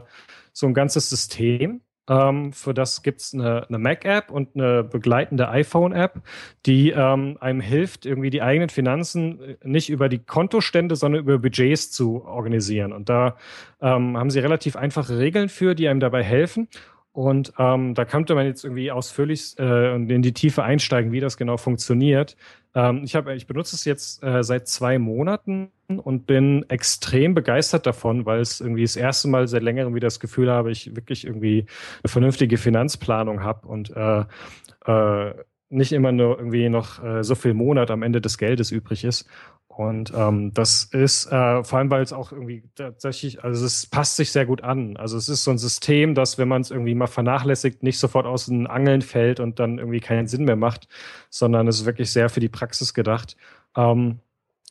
so ein ganzes System. Ähm, für das gibt es eine, eine Mac-App und eine begleitende iPhone-App, die ähm, einem hilft, irgendwie die eigenen Finanzen äh, nicht über die Kontostände, sondern über Budgets zu organisieren. Und da ähm, haben sie relativ einfache Regeln für, die einem dabei helfen. Und ähm, da könnte man jetzt irgendwie ausführlich äh, in die Tiefe einsteigen, wie das genau funktioniert. Ähm, ich, hab, ich benutze es jetzt äh, seit zwei Monaten und bin extrem begeistert davon, weil es irgendwie das erste Mal seit längerem wieder das Gefühl habe, ich wirklich irgendwie eine vernünftige Finanzplanung habe und äh, äh, nicht immer nur irgendwie noch äh, so viel Monat am Ende des Geldes übrig ist. Und ähm, das ist äh, vor allem, weil es auch irgendwie tatsächlich, also es passt sich sehr gut an. Also es ist so ein System, das, wenn man es irgendwie mal vernachlässigt, nicht sofort aus den Angeln fällt und dann irgendwie keinen Sinn mehr macht, sondern es ist wirklich sehr für die Praxis gedacht. Ähm,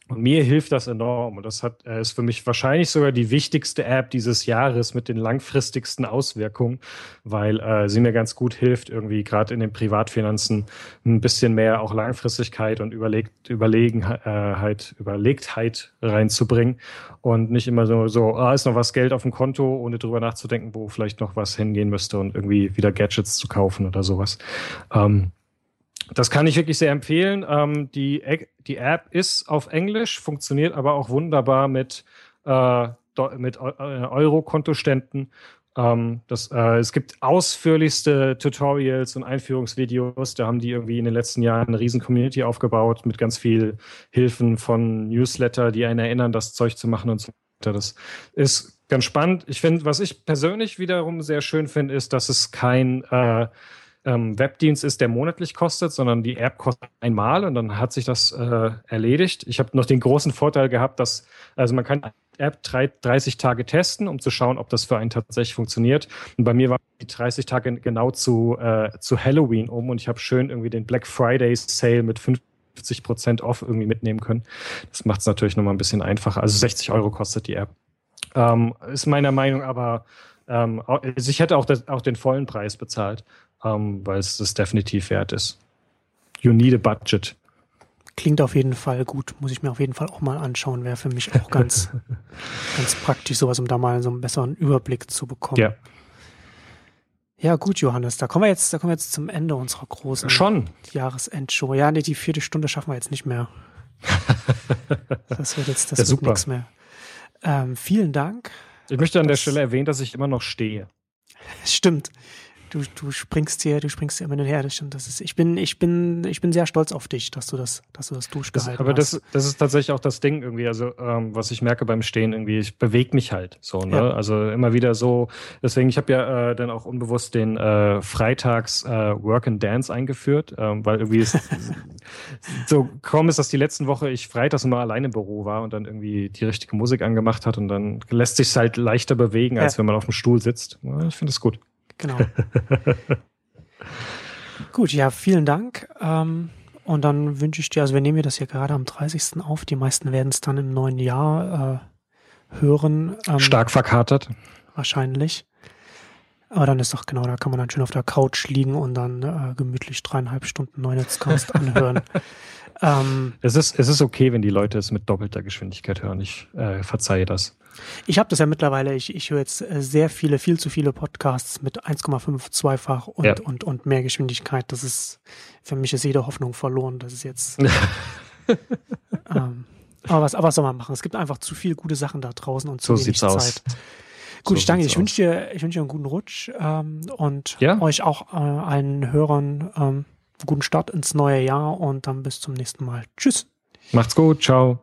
und mir hilft das enorm. Und das hat, äh, ist für mich wahrscheinlich sogar die wichtigste App dieses Jahres mit den langfristigsten Auswirkungen, weil äh, sie mir ganz gut hilft, irgendwie gerade in den Privatfinanzen ein bisschen mehr auch Langfristigkeit und Überlegt, Überlegenheit, Überlegtheit reinzubringen und nicht immer so, so, ah, ist noch was Geld auf dem Konto, ohne drüber nachzudenken, wo vielleicht noch was hingehen müsste und irgendwie wieder Gadgets zu kaufen oder sowas. Ähm, das kann ich wirklich sehr empfehlen. Ähm, die, die App ist auf Englisch, funktioniert aber auch wunderbar mit, äh, mit äh, Euro-Kontoständen. Ähm, das, äh, es gibt ausführlichste Tutorials und Einführungsvideos. Da haben die irgendwie in den letzten Jahren eine riesen Community aufgebaut mit ganz viel Hilfen von Newsletter, die einen erinnern, das Zeug zu machen und so weiter. Das ist ganz spannend. Ich finde, was ich persönlich wiederum sehr schön finde, ist, dass es kein äh, ähm, Webdienst ist, der monatlich kostet, sondern die App kostet einmal und dann hat sich das äh, erledigt. Ich habe noch den großen Vorteil gehabt, dass, also man kann die App 30 Tage testen, um zu schauen, ob das für einen tatsächlich funktioniert. Und bei mir waren die 30 Tage genau zu, äh, zu Halloween um und ich habe schön irgendwie den Black Friday Sale mit 50 Prozent off irgendwie mitnehmen können. Das macht es natürlich nochmal ein bisschen einfacher. Also 60 Euro kostet die App. Ähm, ist meiner Meinung aber, ähm, also ich hätte auch, das, auch den vollen Preis bezahlt ähm, weil es das definitiv wert ist. You need a budget. Klingt auf jeden Fall gut. Muss ich mir auf jeden Fall auch mal anschauen. Wäre für mich auch ganz, ganz praktisch, sowas, um da mal so einen besseren Überblick zu bekommen. Ja. Ja, gut, Johannes, da kommen wir jetzt, da kommen wir jetzt zum Ende unserer großen Schon. Jahresendshow. Ja, nee, die vierte Stunde schaffen wir jetzt nicht mehr. das wird jetzt, das ja, wird nichts mehr. Ähm, vielen Dank. Ich möchte an der Stelle erwähnen, dass ich immer noch stehe. Stimmt du, du springst hier, du springst hier immer her. Das stimmt. Das ist, ich bin, ich bin, ich bin sehr stolz auf dich, dass du das, dass du das durchgehalten das, aber hast. Aber das, das ist tatsächlich auch das Ding irgendwie. Also ähm, was ich merke beim Stehen irgendwie, ich bewege mich halt so. Ne? Ja. Also immer wieder so. Deswegen, ich habe ja äh, dann auch unbewusst den äh, Freitags äh, Work and Dance eingeführt, ähm, weil irgendwie ist, so kaum ist, dass die letzten Woche ich freitags immer allein im Büro war und dann irgendwie die richtige Musik angemacht hat und dann lässt sich halt leichter bewegen, als ja. wenn man auf dem Stuhl sitzt. Ich finde es gut. Genau. Gut, ja, vielen Dank. Ähm, und dann wünsche ich dir, also wir nehmen das hier gerade am 30. auf. Die meisten werden es dann im neuen Jahr äh, hören. Ähm, Stark verkatert. Wahrscheinlich. Aber dann ist doch genau, da kann man dann schön auf der Couch liegen und dann äh, gemütlich dreieinhalb Stunden Neunetzcast anhören. ähm, es, ist, es ist okay, wenn die Leute es mit doppelter Geschwindigkeit hören. Ich äh, verzeihe das. Ich habe das ja mittlerweile, ich, ich höre jetzt äh, sehr viele, viel zu viele Podcasts mit 1,5, zweifach und, ja. und, und mehr Geschwindigkeit. Das ist, für mich ist jede Hoffnung verloren. Das ist jetzt. ähm, aber was, aber was soll man machen? Es gibt einfach zu viele gute Sachen da draußen und zu so wenig Zeit. Aus. Gut, so ich danke. Ich wünsche dir, ich wünsche dir einen guten Rutsch ähm, und ja? euch auch äh, allen Hörern ähm, guten Start ins neue Jahr und dann bis zum nächsten Mal. Tschüss. Macht's gut. Ciao.